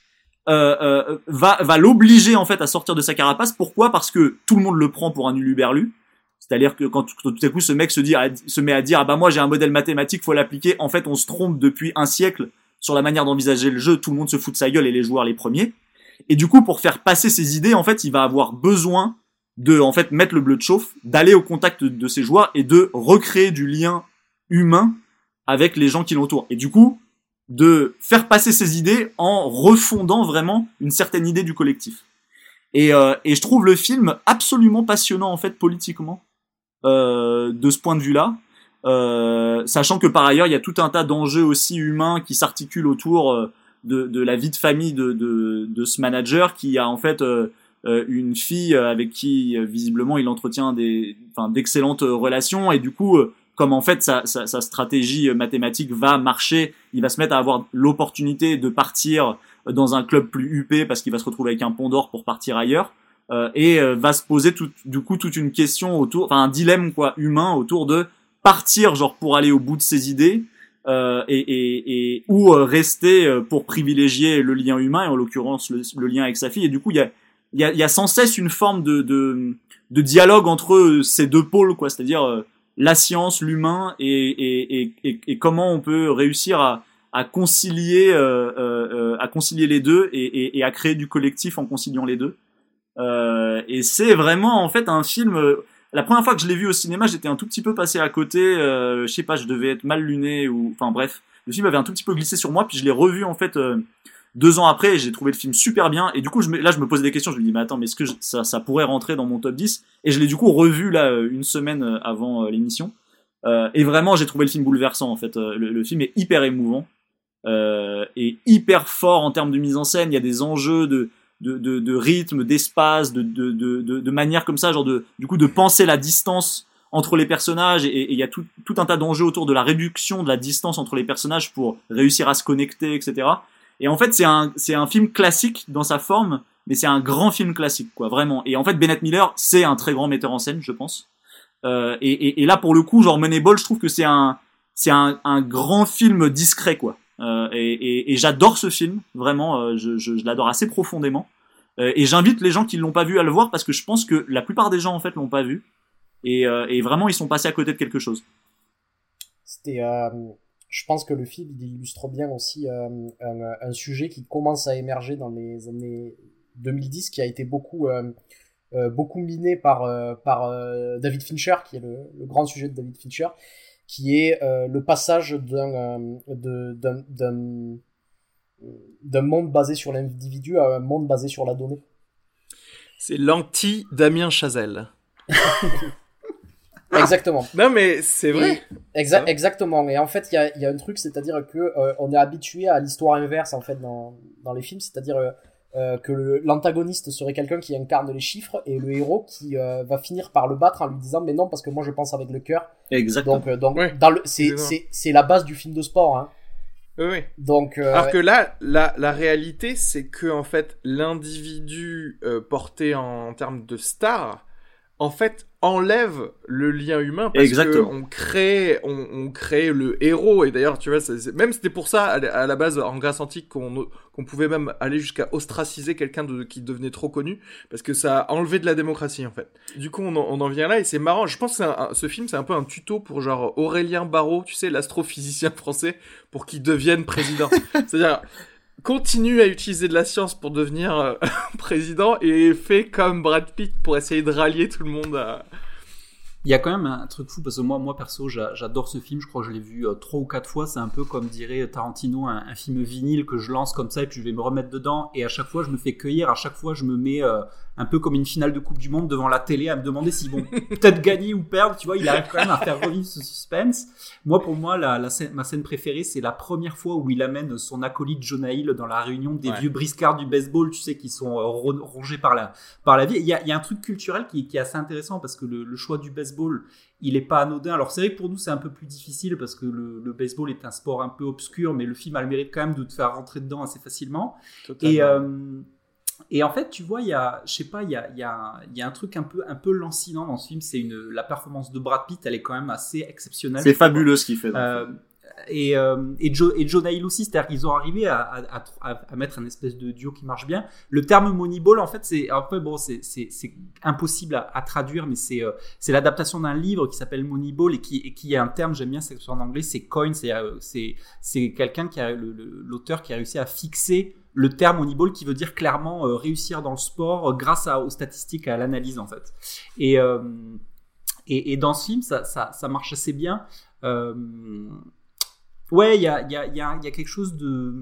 euh, euh, va, va l'obliger en fait à sortir de sa carapace. Pourquoi? Parce que tout le monde le prend pour un uluberlu. C'est-à-dire que quand tout à coup ce mec se, dit, se met à dire ah bah moi j'ai un modèle mathématique, faut l'appliquer. En fait, on se trompe depuis un siècle sur la manière d'envisager le jeu. Tout le monde se fout de sa gueule et les joueurs les premiers. Et du coup, pour faire passer ses idées, en fait, il va avoir besoin de en fait mettre le bleu de chauffe, d'aller au contact de ses joueurs et de recréer du lien humain avec les gens qui l'entourent. Et du coup, de faire passer ses idées en refondant vraiment une certaine idée du collectif. Et, euh, et je trouve le film absolument passionnant en fait politiquement euh, de ce point de vue-là, euh, sachant que par ailleurs il y a tout un tas d'enjeux aussi humains qui s'articulent autour euh, de, de, la vie de famille de, de, de, ce manager qui a en fait euh, euh, une fille avec qui visiblement il entretient des, enfin, d'excellentes relations et du coup comme en fait sa, sa, sa, stratégie mathématique va marcher, il va se mettre à avoir l'opportunité de partir dans un club plus huppé parce qu'il va se retrouver avec un pont d'or pour partir ailleurs. Euh, et euh, va se poser tout, du coup toute une question autour, enfin un dilemme quoi humain autour de partir genre pour aller au bout de ses idées euh, et, et, et, ou euh, rester pour privilégier le lien humain et en l'occurrence le, le, lien avec sa fille et du coup il y a, y, a, y a sans cesse une forme de, de, de dialogue entre ces deux pôles quoi c'est-à-dire la science l'humain et, et, et, comment on peut réussir à, à concilier à concilier les deux et, à créer du collectif en conciliant les deux euh, et c'est vraiment en fait un film. Euh, la première fois que je l'ai vu au cinéma, j'étais un tout petit peu passé à côté. Euh, je sais pas, je devais être mal luné ou, enfin bref, le film avait un tout petit peu glissé sur moi. Puis je l'ai revu en fait euh, deux ans après. J'ai trouvé le film super bien. Et du coup, je là, je me posais des questions. Je me dis, mais attends, mais est-ce que ça, ça pourrait rentrer dans mon top 10 Et je l'ai du coup revu là une semaine avant l'émission. et vraiment, j'ai trouvé le film bouleversant. En fait, le, film est hyper émouvant. et hyper fort en termes de mise en scène. Il y a des enjeux de de, de, rythme, d'espace, de, de, de, de, manière comme ça, genre de, du coup, de penser la distance entre les personnages et il y a tout, tout un tas d'enjeux autour de la réduction de la distance entre les personnages pour réussir à se connecter, etc. Et en fait, c'est un, c'est un film classique dans sa forme, mais c'est un grand film classique, quoi, vraiment. Et en fait, Bennett Miller, c'est un très grand metteur en scène, je pense. Euh, et, et, et, là, pour le coup, genre Moneyball, je trouve que c'est un, c'est un, un grand film discret, quoi. Euh, et, et, j'adore ce film, vraiment, euh, je, je, je l'adore assez profondément. Euh, et j'invite les gens qui l'ont pas vu à le voir parce que je pense que la plupart des gens en fait l'ont pas vu. Et, et, vraiment, ils sont passés à côté de quelque chose. C'était, je pense que le film il illustre bien aussi un, un, sujet qui commence à émerger dans les années 2010, qui a été beaucoup beaucoup miné par par David Fincher, qui est le, le, grand sujet de David Fincher, qui est euh, le passage d'un euh, d'un monde basé sur l'individu à un monde basé sur la donnée. C'est l'anti-Damien Chazelle. exactement. Non, mais c'est vrai. exa exactement. Et en fait, il y a, y a, un truc, c'est-à-dire que euh, on est habitué à l'histoire inverse en fait dans, dans les films, c'est-à-dire euh, que l'antagoniste serait quelqu'un qui incarne les chiffres et le héros qui euh, va finir par le battre en lui disant mais non parce que moi je pense avec le cœur. Exactement. Donc, euh, donc dans le c'est la base du film de sport. Hein. Oui. Donc, Alors que là, la, la réalité, c'est que en fait, l'individu porté en, en, termes de star, en fait, enlève le lien humain parce Exactement. on crée on, on, crée le héros. Et d'ailleurs tu vois même c'était pour ça à, la base en Grèce antique qu'on pouvait même aller jusqu'à ostraciser quelqu'un de, qui devenait trop connu parce que ça a enlevé de la démocratie en fait. Du coup on en, on en vient là et c'est marrant. Je pense que un, ce film c'est un peu un tuto pour genre Aurélien Barraud tu sais l'astrophysicien français pour qu'il devienne président. C'est-à-dire continue à utiliser de la science pour devenir euh, président et fait comme Brad Pitt pour essayer de rallier tout le monde. Il y a quand même un truc fou parce que moi, moi perso, j'adore ce film. Je crois que je l'ai vu euh, trois ou quatre fois. C'est un peu comme dirait Tarantino, un, un, film vinyle que je lance comme ça et puis je vais me remettre dedans. Et à chaque fois, je me fais cueillir. À chaque fois, je me mets euh, un peu comme une finale de Coupe du Monde devant la télé à me demander s'ils vont peut-être gagner ou perdre. Tu vois, il arrive quand même à faire revivre ce suspense. Moi, pour moi, la, la scène, ma scène préférée, c'est la première fois où il amène son acolyte Jonah Hill dans la réunion des vieux briscards du baseball, tu sais, qui sont euh, rongés par la, par la vie. Il y a, il y a un truc culturel qui, qui, est assez intéressant parce que le, le choix du baseball, il est pas anodin. Alors c'est vrai que pour nous c'est un peu plus difficile parce que le, le, baseball est un sport un peu obscur, mais le film a le mérite quand même de te faire rentrer dedans assez facilement. Totalement. Et euh, et en fait, tu vois, il y a, je sais pas, il y a, y, a, y a un truc un peu, un peu lancinant dans ce film. C'est une, la performance de Brad Pitt, elle est quand même assez exceptionnelle. C'est fabuleux ce qu'il fait. Euh, et, euh, et, Joe, et Joe aussi, c'est-à-dire qu'ils ont arrivé à, à, à, à, mettre un espèce de duo qui marche bien. Le terme Moneyball, en fait, c'est un peu bon, c'est impossible à, traduire, mais c'est euh, c'est l'adaptation d'un livre qui s'appelle Moneyball et qui, et qui est un terme, j'aime bien, c'est en anglais, c'est coin, c'est quelqu'un qui a l'auteur qui a réussi à fixer le terme Moneyball qui veut dire clairement euh, réussir dans le sport euh, grâce aux statistiques à l'analyse en fait. Et, euh, et, et, dans ce film, ça, ça, marche assez bien. ouais, il y a, y, y, a, quelque chose de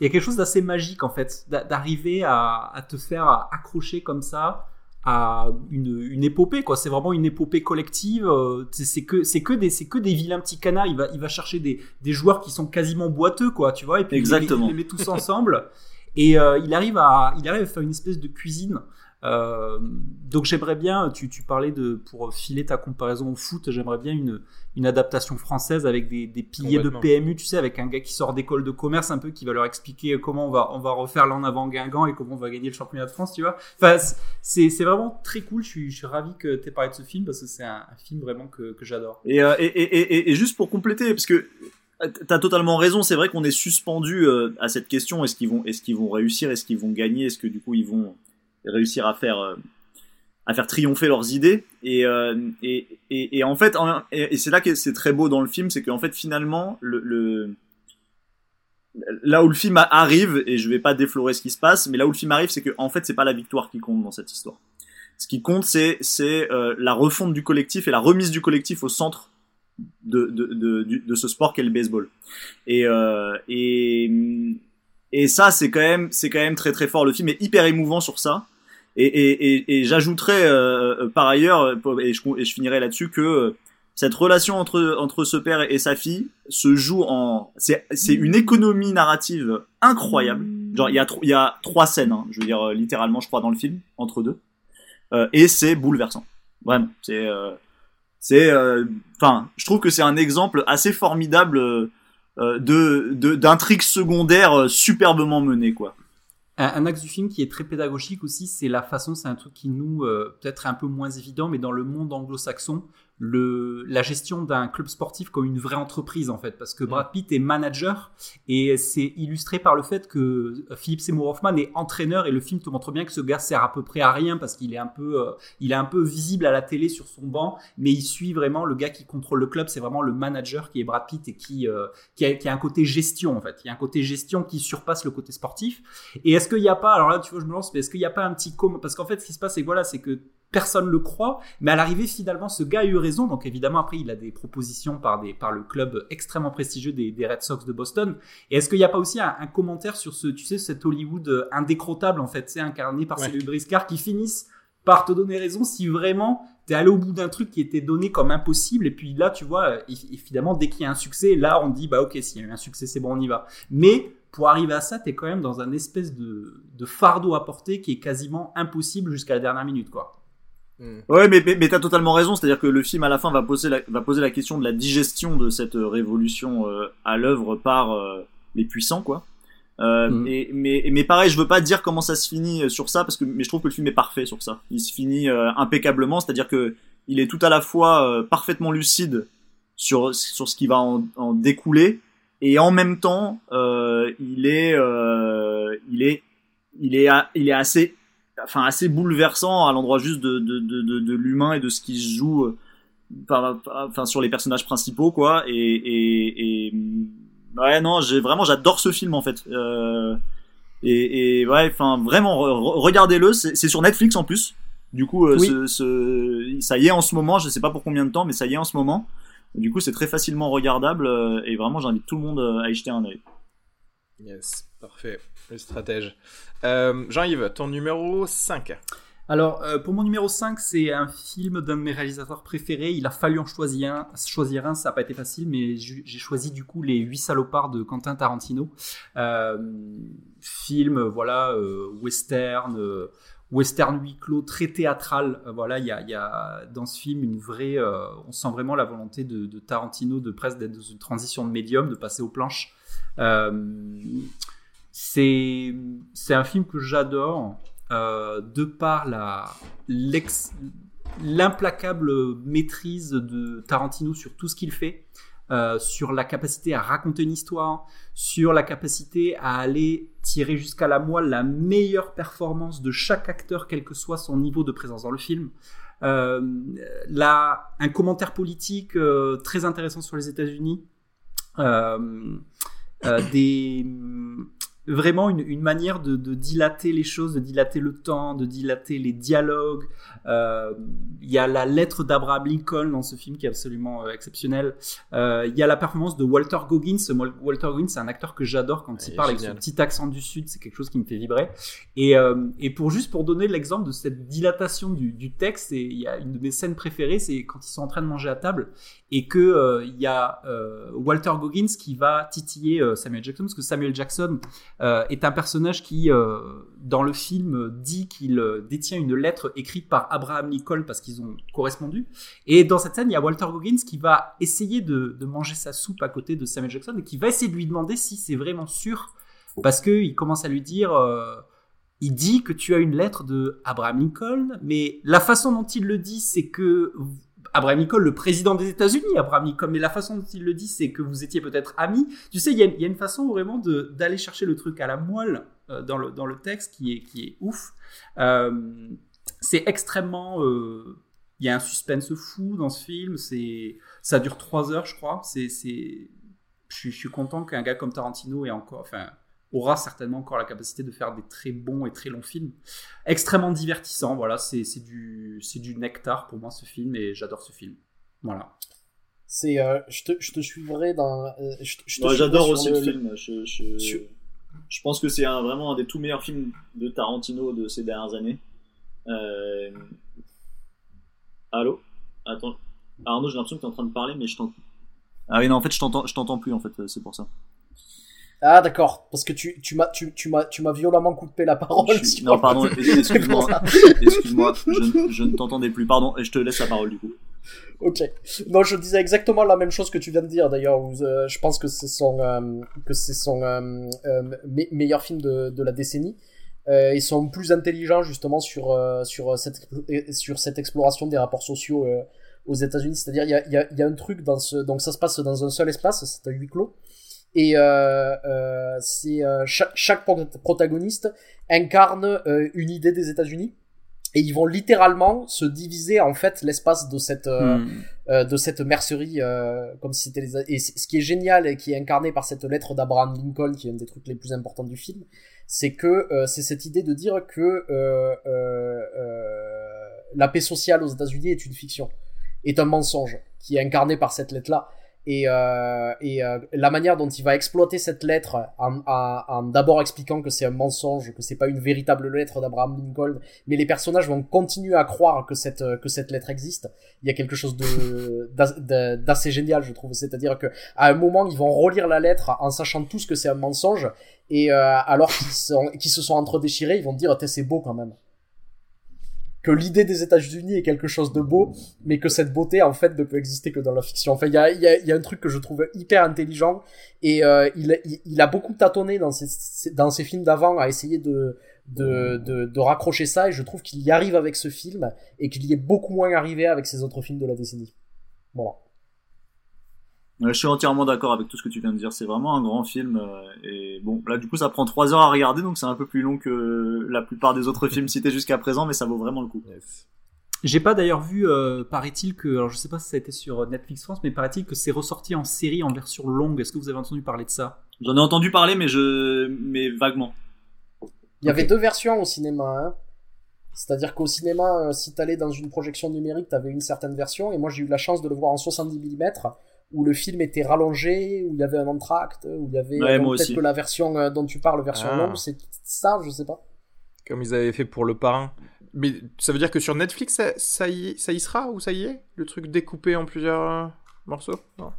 il y a quelque chose d'assez magique en fait, d'arriver à, te faire accrocher comme ça à une, une épopée quoi. C'est vraiment une épopée collective euh, c'est que c'est que des c'est que des vilains petits canards. Il va il va chercher des, des joueurs qui sont quasiment boiteux quoi tu vois et puis Exactement. Il, les, met tous ensemble. Et euh, il arrive à il arrive à faire une espèce de cuisine euh, donc j'aimerais bien, tu, tu, parlais de, pour filer ta comparaison au foot, j'aimerais bien une, une adaptation française avec des, des piliers de PMU, tu sais, avec un gars qui sort d'école de commerce un peu, qui va leur expliquer comment on va, on va refaire l'en avant Guingamp et comment on va gagner le championnat de France, tu vois. Enfin, c'est, c'est vraiment très cool, je suis, je suis ravi que tu aies parlé de ce film parce que c'est un, film vraiment que, que j'adore. Et, euh, et, et, et, juste pour compléter, parce que T'as totalement raison. C'est vrai qu'on est suspendu euh, à cette question. Est-ce qu'ils vont, est-ce qu'ils vont réussir, est-ce qu'ils vont gagner, est-ce que du coup ils vont, réussir à faire euh, à faire triompher leurs idées. Et euh, et, et, et, en fait et, c'est là que c'est très beau dans le film c'est qu'en fait finalement le, le, là où le film arrive et je vais pas déflorer ce qui se passe mais là où le film arrive c'est que en fait c'est pas la victoire qui compte dans cette histoire. Ce qui compte c'est c'est euh, la refonte du collectif et la remise du collectif au centre de de, de, de ce sport qu'est le baseball. Et euh, et et ça c'est quand même c'est quand même très très fort le film est hyper émouvant sur ça et, et, et, et j'ajouterais euh, par ailleurs, et je, et je finirai là-dessus, que cette relation entre, entre ce père et sa fille se joue en... C'est, c'est une économie narrative incroyable. Genre, il y a, il y a trois scènes, hein, je veux dire littéralement, je crois, dans le film, entre deux. Euh, et c'est bouleversant. Vraiment. C'est... Euh, c'est... Enfin, je trouve que c'est un exemple assez formidable euh, de, de, d'intrigues secondaires superbement menées, quoi. Un, axe du film qui est très pédagogique aussi, c'est la façon, c'est un truc qui nous, euh, peut-être un peu moins évident, mais dans le monde anglo-saxon, le, la gestion d'un club sportif comme une vraie entreprise en fait, parce que Brad Pitt est manager et c'est illustré par le fait que Philippe Seymour Hoffman est entraîneur et le film te montre bien que ce gars sert à peu près à rien parce qu'il est un peu, euh, il est un peu visible à la télé sur son banc, mais il suit vraiment le gars qui contrôle le club, c'est vraiment le manager qui est Brad Pitt et qui, euh, qui, a, qui, a, un côté gestion en fait, il y a un côté gestion qui surpasse le côté sportif. Et est-ce qu'il n'y a pas, alors là tu vois je me lance, mais est-ce qu'il n'y a pas un petit com, parce qu'en fait ce qui se passe c'est voilà, c'est que personne le croit, mais à l'arrivée finalement ce gars a eu raison, donc évidemment après il a des propositions par, des, par le club extrêmement prestigieux des, des Red Sox de Boston, et est-ce qu'il n'y a pas aussi un, commentaire sur ce, tu sais, cet Hollywood indécrottable en fait, c'est incarné par ouais. Briscard qui finissent par te donner raison si vraiment t'es allé au bout d'un truc qui était donné comme impossible. Et puis là tu vois évidemment dès qu'il y a un succès là on dit bah ok s'il y a eu un succès c'est bon on y va. Mais pour arriver à ça t'es quand même dans un espèce de, de fardeau à porter qui est quasiment impossible jusqu'à la dernière minute quoi Mm. Ouais, mais, mais, mais t'as totalement raison. C'est-à-dire que le film, à la fin, va poser la, va poser la question de la digestion de cette euh, révolution euh, à l'œuvre par euh, les puissants, quoi. Euh, mm. et, mais, mais pareil, je veux pas dire comment ça se finit sur ça, parce que mais je trouve que le film est parfait sur ça. Il se finit impeccablement, c'est-à-dire que il est tout à la fois parfaitement lucide sur sur ce qui va en, en découler, et en même temps, il est il est il est il est assez enfin assez bouleversant à l'endroit juste de, de, de, de l'humain et de ce qui se joue euh, enfin sur les personnages principaux quoi. Et, et, et ouais non j'ai vraiment j'adore ce film en fait. Euh, et, et ouais enfin vraiment regardez-le. C'est sur Netflix en plus. Du coup euh, ce, ce, ça y est en ce moment. Je sais pas pour combien de temps mais ça y est en ce moment. Du coup c'est très facilement regardable euh, et vraiment j'invite tout le monde à y jeter un œil. Yes Parfait, le stratège. Euh, Jean-Yves, ton numéro 5 alors, euh, pour mon numéro 5, c'est un film d'un de mes réalisateurs préférés. Il a fallu en choisir un. Choisir un ça n'a pas été facile, mais j'ai choisi du coup Les Huit salopards de Quentin Tarantino. Euh, film, voilà, western, western huis clos, très théâtral. voilà, il y a, dans ce film une vraie. on sent vraiment la volonté de, de Tarantino de presque d'être dans une transition de médium, de passer aux planches. C'est un film que j'adore. Euh, de par la l'implacable maîtrise de Tarantino sur tout ce qu'il fait, euh, sur la capacité à raconter une histoire, sur la capacité à aller tirer jusqu'à la moelle la meilleure performance de chaque acteur, quel que soit son niveau de présence dans le film. Euh, là, un commentaire politique très intéressant sur les États-Unis. des vraiment une, une manière de, de, dilater les choses, de dilater le temps, de dilater les dialogues. Euh, il y a la lettre d'Abraham Lincoln dans ce film qui est absolument euh, exceptionnel. Euh, il y a la performance de Walter Goggins. Walter Goggins, c'est un acteur que j'adore quand il, parle avec son petit accent du sud. C'est quelque chose qui me fait vibrer. Et, et pour juste pour donner l'exemple de cette dilatation du, du texte, il y a une de mes scènes préférées, c'est quand ils sont en train de manger à table et que il y a Walter Goggins qui va titiller Samuel Jackson parce que Samuel Jackson euh, est un personnage qui, euh, dans le film, dit qu'il euh, détient une lettre écrite par Abraham Lincoln parce qu'ils ont correspondu. Et dans cette scène, il y a Walter Goggins qui va essayer de, manger sa soupe à côté de Samuel Jackson et qui va essayer de lui demander si c'est vraiment sûr parce qu'il commence à lui dire il dit que tu as une lettre de Abraham Lincoln, mais la façon dont il le dit, c'est que Abraham Lincoln, le président des États-Unis, Abraham Lincoln, mais la façon dont il le dit, c'est que vous étiez peut-être amis. Tu sais, il y, a, une façon vraiment d'aller chercher le truc à la moelle euh, dans, le, dans le texte qui est, qui est ouf. Euh, c'est extrêmement. Euh, il y a un suspense fou dans ce film. Ça dure trois heures, je crois. C'est, je suis content qu'un gars comme Tarantino ait encore, enfin, aura certainement encore la capacité de faire des très bons et très longs films. Extrêmement divertissant, voilà, c'est du, du nectar pour moi ce film et j'adore ce film. Voilà. C'est, euh, je, te, je te suivrai dans. Euh, j'adore aussi le, film. Je, je, je, pense que c'est vraiment un des tout meilleurs films de Tarantino de ces dernières années. Euh... Allô? Attends. Arnaud, j'ai l'impression que tu es en train de parler, mais je t'entends. Ah oui, non, en fait, je t'entends plus, en fait, c'est pour ça. Ah d'accord, parce que tu, tu m'as tu, tu m'as tu m'as violemment coupé la parole. Non pardon, excuse-moi, excuse-moi, je, je ne t'entendais plus. Pardon, et je te laisse la parole du coup. Ok. Non, je disais exactement la même chose que tu viens de dire d'ailleurs. Euh, je pense que c'est son euh, que c'est son euh, meilleur film de, de la décennie. ils sont plus intelligents justement sur sur cette sur cette exploration des rapports sociaux aux États-Unis. C'est-à-dire il y a, y, a, y a un truc dans ce donc ça se passe dans un seul espace, c'est un huis clos. Et euh, euh, c'est euh, chaque, chaque, protagoniste incarne euh, une idée des États-Unis et ils vont littéralement se diviser en fait l'espace de cette hmm. de cette mercerie comme si c'était les et ce qui est génial et qui est incarné par cette lettre d'Abraham Lincoln qui est un des trucs les plus importants du film c'est que c'est cette idée de dire que la paix sociale aux États-Unis est une fiction est un mensonge qui est incarné par cette lettre là et, euh, et euh, la manière dont il va exploiter cette lettre en, en, en d'abord expliquant que c'est un mensonge, que c'est pas une véritable lettre d'Abraham Lincoln, mais les personnages vont continuer à croire que cette que cette lettre existe. Il y a quelque chose d'assez génial, je trouve. C'est-à-dire que à un moment, ils vont relire la lettre en sachant tous que c'est un mensonge, et euh, alors qu'ils qu'ils se sont entre déchirés, ils vont dire c'est beau quand même que l'idée des États-Unis est quelque chose de beau, mais que cette beauté en fait ne peut exister que dans la fiction. Enfin, il y a, y, a, y a, un truc que je trouve hyper intelligent et euh, il, il, a beaucoup tâtonné dans ses, dans ses films d'avant à essayer de, de, de, de, raccrocher ça et je trouve qu'il y arrive avec ce film et qu'il y est beaucoup moins arrivé avec ses autres films de la décennie. Voilà. Je suis entièrement d'accord avec tout ce que tu viens de dire. C'est vraiment un grand film. Euh, et bon, là, du coup, ça prend trois heures à regarder, donc c'est un peu plus long que la plupart des autres films cités jusqu'à présent, mais ça vaut vraiment le coup. J'ai pas d'ailleurs vu, euh, paraît-il que, alors je sais pas si ça a été sur Netflix France, mais paraît-il que c'est ressorti en série en version longue. Est-ce que vous avez entendu parler de ça? J'en ai entendu parler, mais je, mais vaguement. Il y avait deux versions au cinéma. Hein. C'est-à-dire qu'au cinéma, euh, si t'allais dans une projection numérique, t'avais une certaine version, et moi j'ai eu la chance de le voir en 70 mm où le film était rallongé, où il y avait un entracte, où il y avait Ouais, moi peut-être que la version euh, dont tu parles, version Ah. longue, c'est ça, je sais pas. Comme ils avaient fait pour le parrain. Mais ça veut dire que sur Netflix, ça, ça y, ça y sera ou ça y est? Le truc découpé en plusieurs euh, morceaux? Non.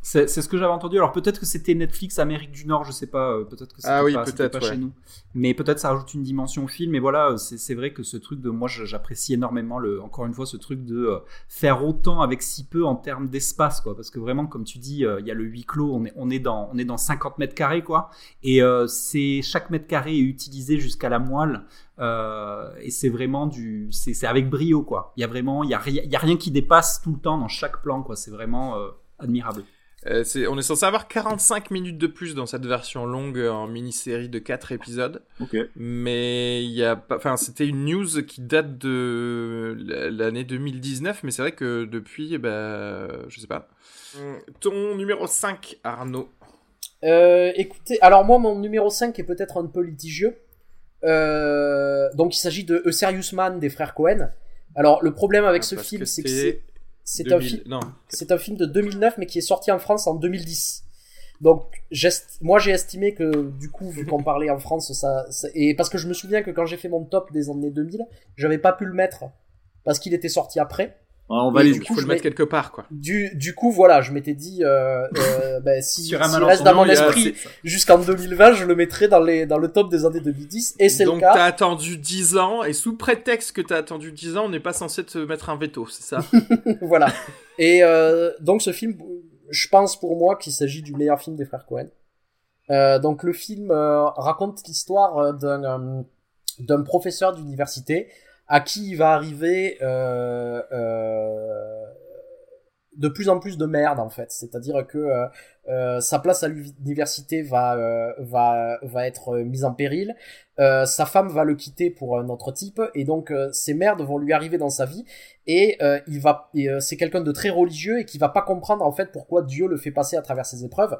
C'est ce que j'avais entendu. Alors peut-être que c'était Netflix Amérique du Nord, je sais pas. euh, Peut-être que c'était Ah oui, pas, pas ouais. chez nous. Mais peut-être ça rajoute une dimension au film. Mais voilà, euh, c'est vrai que ce truc de moi, j'apprécie énormément le, encore une fois, ce truc de euh, faire autant avec si peu en termes d'espace, quoi. Parce que vraiment, comme tu dis, euh, il y a le huis clos. On est, on est dans, on est dans 50 mètres carrés, quoi. Et c'est chaque mètre carré est utilisé jusqu'à la moelle. Euh, et c'est vraiment du, c'est avec brio, quoi. Il y a vraiment, il y a y a rien qui dépasse tout le temps dans chaque plan, quoi. C'est vraiment euh, admirable. Euh, on est censé avoir 45 minutes de plus dans cette version longue en mini-série de 4 épisodes. Mais il y a pas, enfin, c'était une news qui date de l'année 2019, mais c'est vrai que depuis, eh ben, je sais pas. Ton numéro 5, Arnaud. Euh, écoutez, alors moi, mon numéro 5 est peut-être un peu litigieux. Euh, donc il s'agit de A Serious Man des frères Cohen. Alors le problème avec Ah, ce film, c'est que c'est c'est un 2000 film Non. c'est un film de 2009 mais qui est sorti en France en 2010. Donc moi j'ai estimé que du coup vu qu'on parlait en France ça, ça- et parce que je me souviens que quand j'ai fait mon top des années 2000, j'avais pas pu le mettre parce qu'il était sorti après. Ouais, on Et valide. du Il faut le mettre quelque part, quoi. Du du coup voilà, je m'étais dit euh, euh, ben, si Sur malentendu, reste dans mon esprit jusqu'en 2020, je le mettrai dans les dans le top des années 2010 et c'est le Donc cas. t'as attendu 10 ans, et sous prétexte que t'as attendu 10 ans, on n'est pas censé te mettre un veto, c'est ça? Voilà. Et euh, donc ce film, je pense pour moi qu'il s'agit du meilleur film des frères Cohen. Euh, donc le film euh, raconte l'histoire euh, d'un euh, d'un professeur d'université à qui il va arriver euh, euh, de plus en plus de merde en fait. C'est-à-dire que euh, sa place à l'université va va va être mise en péril. Sa femme va le quitter pour un autre type et donc ces merdes vont lui arriver dans sa vie et il va c'est quelqu'un de très religieux et qui va pas comprendre en fait pourquoi Dieu le fait passer à travers ses épreuves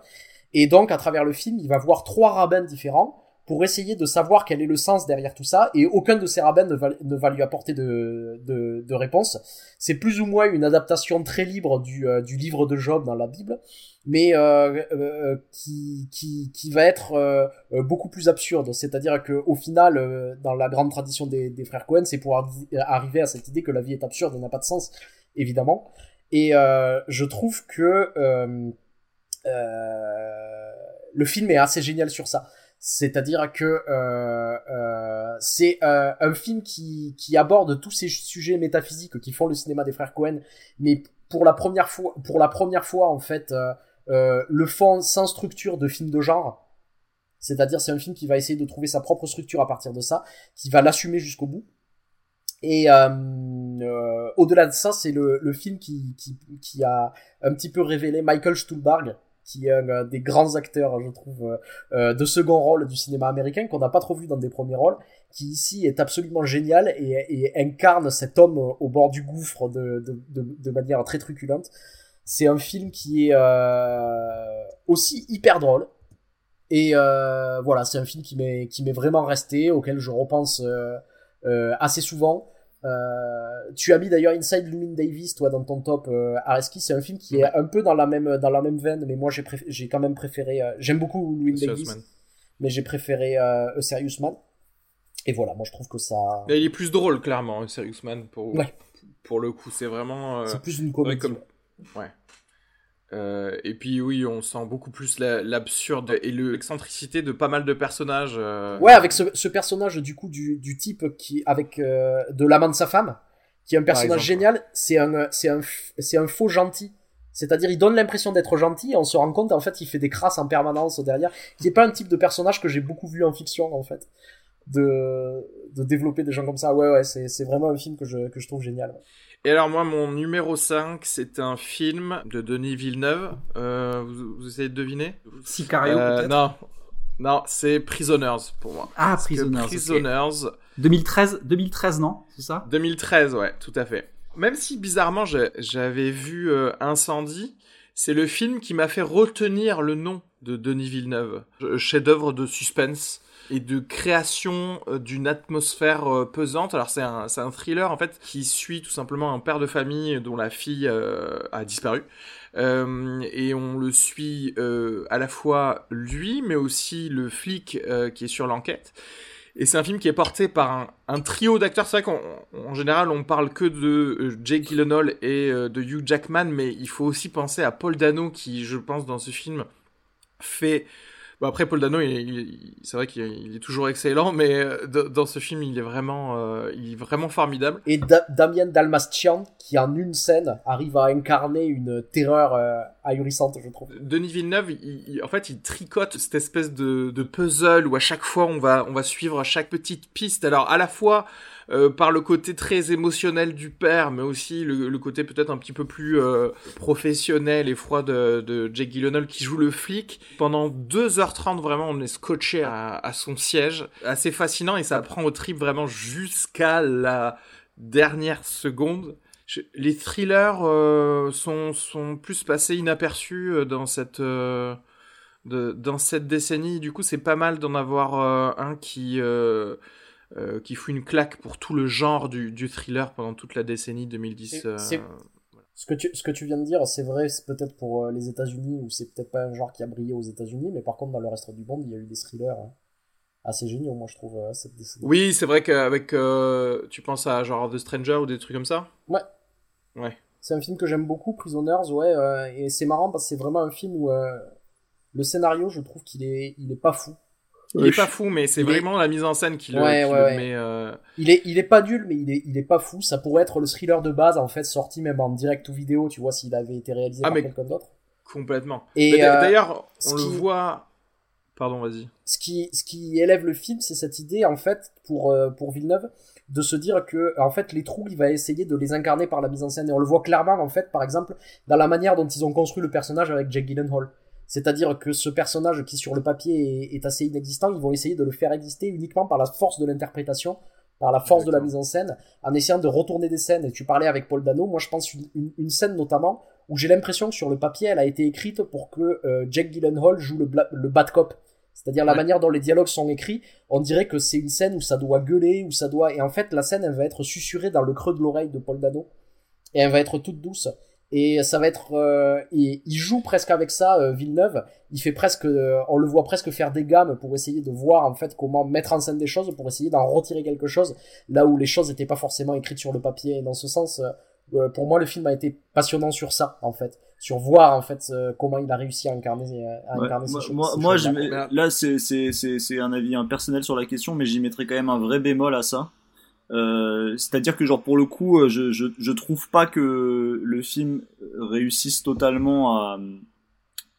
et donc à travers le film il va voir trois rabbins différents pour essayer de savoir quel est le sens derrière tout ça et aucun de ces rabbins ne va, lui apporter de, de, de réponse c'est plus ou moins une adaptation très libre du, euh, du livre de Job dans la Bible mais euh, euh, qui, qui, qui va être euh, beaucoup plus absurde. C'est-à-dire que au final, dans la grande tradition des, frères Cohen, c'est pour arri- arriver à cette idée que la vie est absurde et n'a pas de sens, évidemment. Et je trouve que le film est assez génial sur ça. C'est-à-dire que euh, euh, c'est euh, un film qui, qui aborde tous ces sujets métaphysiques qui font le cinéma des frères Cohen, mais pour la première fois, pour la première fois en fait, le fond sans structure de film de genre. C'est-à-dire c'est un film qui va essayer de trouver sa propre structure à partir de ça, qui va l'assumer jusqu'au bout. Et euh, euh, au-delà de ça, c'est le, le film qui, qui, qui a un petit peu révélé Michael Stuhlbarg, qui est un euh, des grands acteurs, je trouve, euh, euh, de second rôle du cinéma américain, qu'on n'a pas trop vu dans des premiers rôles, qui ici est absolument génial et, incarne cet homme au bord du gouffre de, manière très truculente. C'est un film qui est aussi hyper drôle. Et voilà, c'est un film qui m'est vraiment resté, auquel je repense assez souvent. Euh, tu as mis d'ailleurs Inside Llewyn Davis, toi, dans ton top euh, Areski. C'est un film qui est un peu dans la même dans la même veine, mais moi j'ai préf- j'ai quand même préféré. euh, J'aime beaucoup Serious Davis, Man. mais j'ai préféré euh, A Serious Man. Et voilà, moi je trouve que ça, il est plus drôle, clairement, Serious Man, pour, Ouais. pour le coup. C'est vraiment. euh, c'est plus une ouais, comédie. comme- Ouais. Euh, et puis oui, on sent beaucoup plus la- l'absurde et l'excentricité de pas mal de personnages. euh, Ouais, avec ce, ce personnage du coup du, du type qui avec euh, de l'amant de sa femme, qui est un personnage exemple. génial. C'est un c'est un c'est un faux gentil. C'est-à-dire, il donne l'impression d'être gentil, et on se rend compte, en fait, il fait des crasses en permanence derrière, qui est pas un type de personnage que j'ai beaucoup vu en fiction, en fait. De, de développer des gens comme ça. Ouais, ouais, c'est, c'est vraiment un film que je, que je trouve génial. ouais. Et alors moi, mon numéro 5, c'est un film de Denis Villeneuve. Euh, vous, vous essayez de deviner? Sicario, Euh, peut-être? Non, non, c'est Prisoners pour moi. Ah, Parce Prisoners. ok. Prisoners, 2013, 2013, non C'est ça? 2013, ouais, tout à fait. Même si bizarrement j'avais vu euh, Incendie, c'est le film qui m'a fait retenir le nom de Denis Villeneuve. Euh, Chef-d'œuvre de suspense. Et de création euh, d'une atmosphère euh, pesante. Alors c'est un, thriller en fait qui suit tout simplement un père de famille dont la fille euh, a disparu. Et on le suit à la fois lui, mais aussi le flic qui est sur l'enquête. Et c'est un film qui est porté par un, un trio d'acteurs. C'est vrai qu'en général, on parle que de Jake Gyllenhaal et de Hugh Jackman, mais il faut aussi penser à Paul Dano qui, je pense, dans ce film, fait Bon, après, Paul Dano, il, il- c'est vrai qu'il il est toujours excellent, mais euh, dans, dans ce film, il est vraiment, euh, il est vraiment formidable. Et Da- Damien Dalmastian, qui en une scène arrive à incarner une terreur euh, ahurissante, je trouve. Denis Villeneuve, il, il- en fait, il tricote cette espèce de, de puzzle où à chaque fois on va, on va suivre chaque petite piste. Alors à la fois euh, par le côté très émotionnel du père, mais aussi le, côté peut-être un petit peu plus euh, professionnel et froid de, de Jake qui joue le flic. Pendant 2h30 vraiment, on est scotché à, son siège. Assez fascinant et ça prend au trip vraiment jusqu'à la dernière seconde. Les thrillers euh, sont, sont plus passés inaperçus dans cette, dans cette décennie. Du coup, c'est pas mal d'en avoir un qui, euh, qui fout une claque pour tout le genre du, du thriller pendant toute la décennie 2010. C'est- euh, c'est- Ce que tu, ce que tu viens de dire, c'est vrai, c'est peut-être pour euh, les États-Unis, ou c'est peut-être pas un genre qui a brillé aux États-Unis, mais par contre, dans le reste du monde, il y a eu des thrillers hein, assez géniaux, moi, je trouve, euh, cette décennie. Oui, c'est vrai qu'avec. tu penses à genre The Stranger ou des trucs comme ça? Ouais. Ouais. C'est un film que j'aime beaucoup, Prisoners, ouais, et c'est marrant parce que c'est vraiment un film où le scénario, je trouve qu'il est, il est pas fou. Il est pas fou, mais c'est est- vraiment la mise en scène qui le, Ouais, qui ouais, le ouais. met. euh, Il est, il est pas nul, mais il est, il est pas fou. Ça pourrait être le thriller de base, en fait, sorti même en direct ou vidéo, tu vois, s'il avait été réalisé Ah, par quelqu'un d'autre. Complètement. Et, euh, D'ailleurs, ce on le qui- voit. Pardon, vas-y. ce qui, ce qui élève le film, c'est cette idée, en fait, pour, euh, pour Villeneuve, de se dire que, en fait, les trous, il va essayer de les incarner par la mise en scène. Et on le voit clairement, en fait, par exemple, dans la manière dont ils ont construit le personnage avec Jake Gyllenhaal. C'est-à-dire que ce personnage qui, sur le papier, est, est assez inexistant, ils vont essayer de le faire exister uniquement par la force de l'interprétation, par la force de la mise en scène, en essayant de retourner des scènes. Et tu parlais avec Paul Dano, moi je pense une, une, une scène notamment où j'ai l'impression que sur le papier, elle a été écrite pour que euh, Jake Gyllenhaal joue le, bla- le bad cop. C'est-à-dire la manière dont les dialogues sont écrits, on dirait que c'est une scène où ça doit gueuler, où ça doit... Et en fait, la scène, elle va être susurrée dans le creux de l'oreille de Paul Dano. Et elle va être toute douce. Et ça va être... euh, et il joue presque avec ça, euh, Villeneuve. Il fait presque... euh, on le voit presque faire des gammes pour essayer de voir, en fait, comment mettre en scène des choses, pour essayer d'en retirer quelque chose, là où les choses n'étaient pas forcément écrites sur le papier. Et dans ce sens, euh, euh, pour moi, le film a été passionnant sur ça, en fait. Sur voir, en fait, euh, comment il a réussi à incarner, à Ouais, incarner ces moi, choses- moi, ces moi, là, c'est c'est- c'est- c'est un avis impersonnel sur la question, mais j'y mettrais quand même un vrai bémol à ça. Euh, C'est-à-dire que, genre, pour le coup, euh, je, je, je trouve pas que le film réussisse totalement à,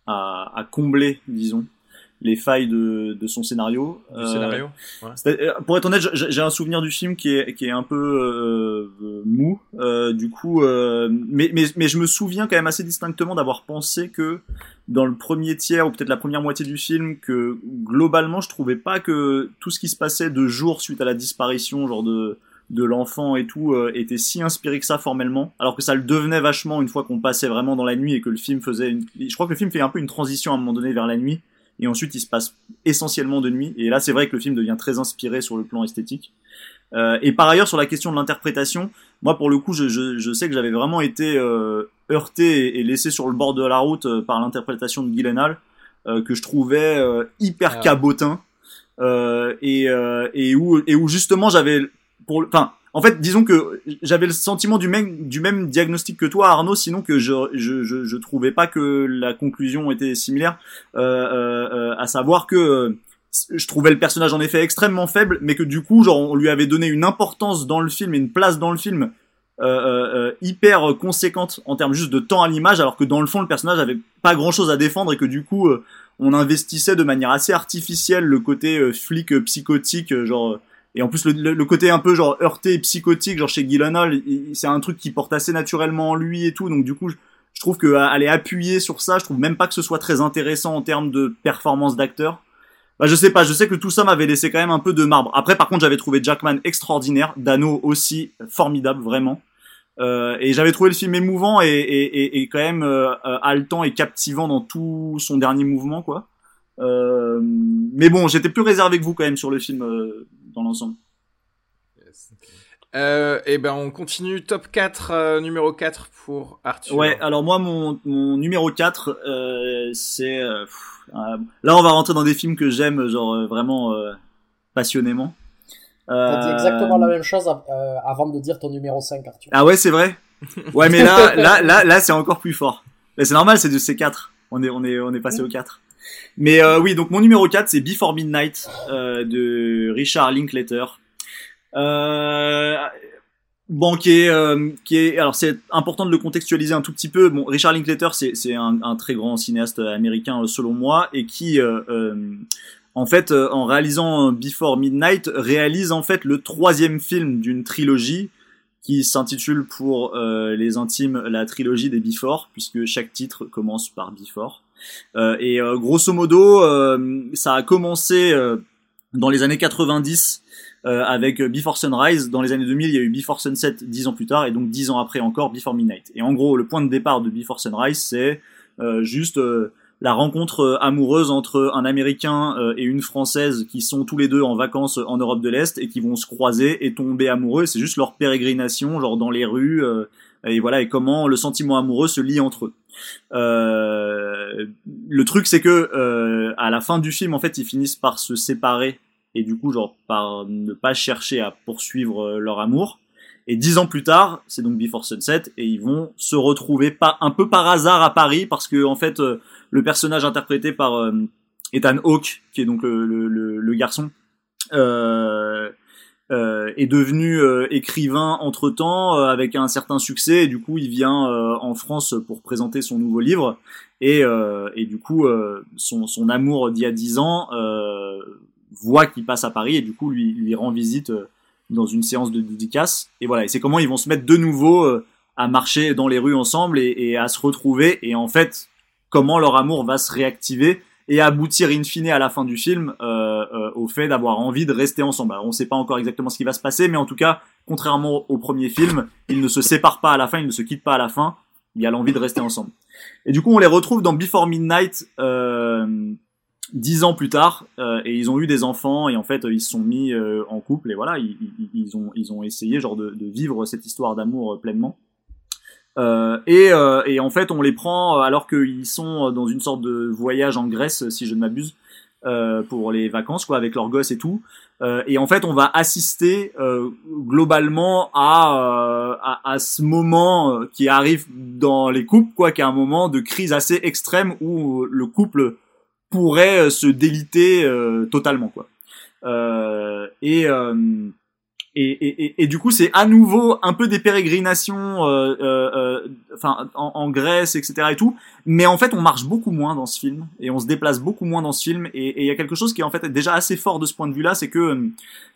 à, à combler, disons, les failles de, de son scénario. Du Euh, scénario euh, Pour être honnête, j'ai un souvenir du film qui est, qui est un peu euh, mou. Euh, du coup, euh, mais, mais, mais je me souviens quand même assez distinctement d'avoir pensé que dans le premier tiers ou peut-être la première moitié du film, que globalement, je trouvais pas que tout ce qui se passait de jour suite à la disparition, genre de de l'enfant et tout, euh, était si inspiré que ça formellement, alors que ça le devenait vachement une fois qu'on passait vraiment dans la nuit et que le film faisait. Une... Je crois que le film fait un peu une transition à un moment donné vers la nuit et ensuite il se passe essentiellement de nuit. Et là, c'est vrai que le film devient très inspiré sur le plan esthétique. Euh, et par ailleurs, sur la question de l'interprétation, moi, pour le coup, je, je, je sais que j'avais vraiment été euh, heurté et, et laissé sur le bord de la route euh, par l'interprétation de Gyllenhaal, euh, que je trouvais euh, hyper Ah. cabotin, euh, et, euh, et, où, et où justement j'avais... Enfin, en fait, disons que j'avais le sentiment du même, du même diagnostic que toi, Arnaud, sinon que je, je, je, je trouvais pas que la conclusion était similaire, euh, euh, euh, à savoir que euh, je trouvais le personnage en effet extrêmement faible, mais que du coup, genre, on lui avait donné une importance dans le film et une place dans le film euh, euh, hyper conséquente en termes juste de temps à l'image, alors que dans le fond, le personnage avait pas grand chose à défendre et que du coup, on investissait de manière assez artificielle le côté flic psychotique, genre. Et en plus, le, le, côté un peu genre heurté et psychotique, genre chez Gyllenhaal, c'est un truc qui porte assez naturellement en lui et tout. Donc du coup, je, je trouve que aller appuyer sur ça, je trouve même pas que ce soit très intéressant en termes de performance d'acteur. Bah, je sais pas, je sais que tout ça m'avait laissé quand même un peu de marbre. Après, par contre, j'avais trouvé Jackman extraordinaire, Dano aussi formidable, vraiment. Euh, et j'avais trouvé le film émouvant et, et, et, et quand même euh, euh, haletant et captivant dans tout son dernier mouvement, quoi. Euh, mais bon, j'étais plus réservé que vous quand même sur le film euh, dans l'ensemble. Euh, et ben on continue top 4 euh, numéro 4 pour Arthur. Ouais, alors moi mon, mon numéro 4 euh, c'est euh, là on va rentrer dans des films que j'aime genre vraiment passionnément. T'as dit exactement la même chose avant de dire ton numéro 5 Arthur. Ah ouais, c'est vrai? Ouais, mais là là là là c'est encore plus fort. Mais c'est normal, c'est de ces 4. On est on est on est passé au 4. Mais oui, donc mon numéro 4 c'est Before Midnight de Richard Linklater. Euh, bon, qui est, euh, qui est, alors c'est important de le contextualiser un tout petit peu. Bon, Richard Linklater, c'est, c'est un, un, très grand cinéaste américain selon moi, et qui, euh, euh en fait, en réalisant Before Midnight, réalise en fait le troisième film d'une trilogie qui s'intitule pour euh, les intimes la trilogie des Before, puisque chaque titre commence par Before. Euh, et grosso modo, ça a commencé dans les années 90 euh, avec Before Sunrise. Dans les années 2000, il y a eu Before Sunset dix ans plus tard, et donc dix ans après encore Before Midnight. Et en gros, le point de départ de Before Sunrise, c'est euh, juste euh, la rencontre amoureuse entre un Américain et une Française qui sont tous les deux en vacances en Europe de l'Est et qui vont se croiser et tomber amoureux. C'est juste leur pérégrination, genre dans les rues, et voilà, et comment le sentiment amoureux se lie entre eux. Euh, le truc, c'est que à la fin du film, en fait, ils finissent par se séparer et du coup genre par ne pas chercher à poursuivre euh, leur amour. Et dix ans plus tard, c'est donc Before Sunset, et ils vont se retrouver un peu par hasard à Paris parce que en fait euh, le personnage interprété par euh, Ethan Hawke, qui est donc le, le, le, garçon, euh, est devenu écrivain entre temps avec un certain succès et du coup il vient en France pour présenter son nouveau livre et, et du coup son, son amour d'il y a dix ans voit qu'il passe à Paris et du coup lui, lui rend visite euh, dans une séance de dédicace. Et voilà, et c'est comment ils vont se mettre de nouveau euh, à marcher dans les rues ensemble et, et, à se retrouver. Et en fait, comment leur amour va se réactiver et aboutir in fine à la fin du film euh, euh au fait d'avoir envie de rester ensemble. On ne sait pas encore exactement ce qui va se passer, mais en tout cas, contrairement au premier film, ils ne se séparent pas à la fin, ils ne se quittent pas à la fin. Il y a l'envie de rester ensemble. Et du coup, on les retrouve dans Before Midnight. Euh, dix ans plus tard euh, et ils ont eu des enfants et en fait ils se sont mis euh, en couple et voilà ils, ont ils ont essayé genre de, vivre cette histoire d'amour pleinement et, et en fait on les prend alors qu'ils sont dans une sorte de voyage en Grèce si je ne m'abuse pour les vacances quoi avec leurs gosses et tout et en fait on va assister globalement à, à, à ce moment qui arrive dans les couples quoi qui est un moment de crise assez extrême où le couple pourrait euh, se déliter euh, totalement quoi. Euh, et, et, et, du coup, c'est à nouveau un peu des pérégrinations, euh, euh, enfin en, en, Grèce, etc. et tout. Mais en fait, on marche beaucoup moins dans ce film et on se déplace beaucoup moins dans ce film. Et il y a quelque chose qui est en fait déjà assez fort de ce point de vue-là, c'est que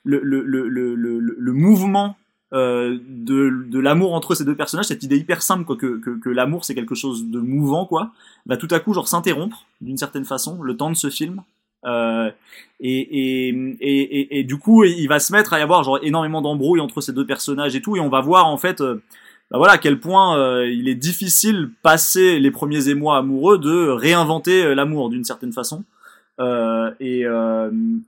le, le, le, le, le mouvement euh, de, de l'amour entre ces deux personnages, cette idée hyper simple quoi, que, que, que l'amour c'est quelque chose de mouvant quoi, va tout à coup genre s'interrompre d'une certaine façon le temps de ce film. Euh, et, et, et, et, du coup il va se mettre à y avoir genre énormément d'embrouilles entre ces deux personnages et tout et on va voir en fait euh, bah voilà à quel point euh, il est difficile passer les premiers émois amoureux de réinventer l'amour d'une certaine façon. Et,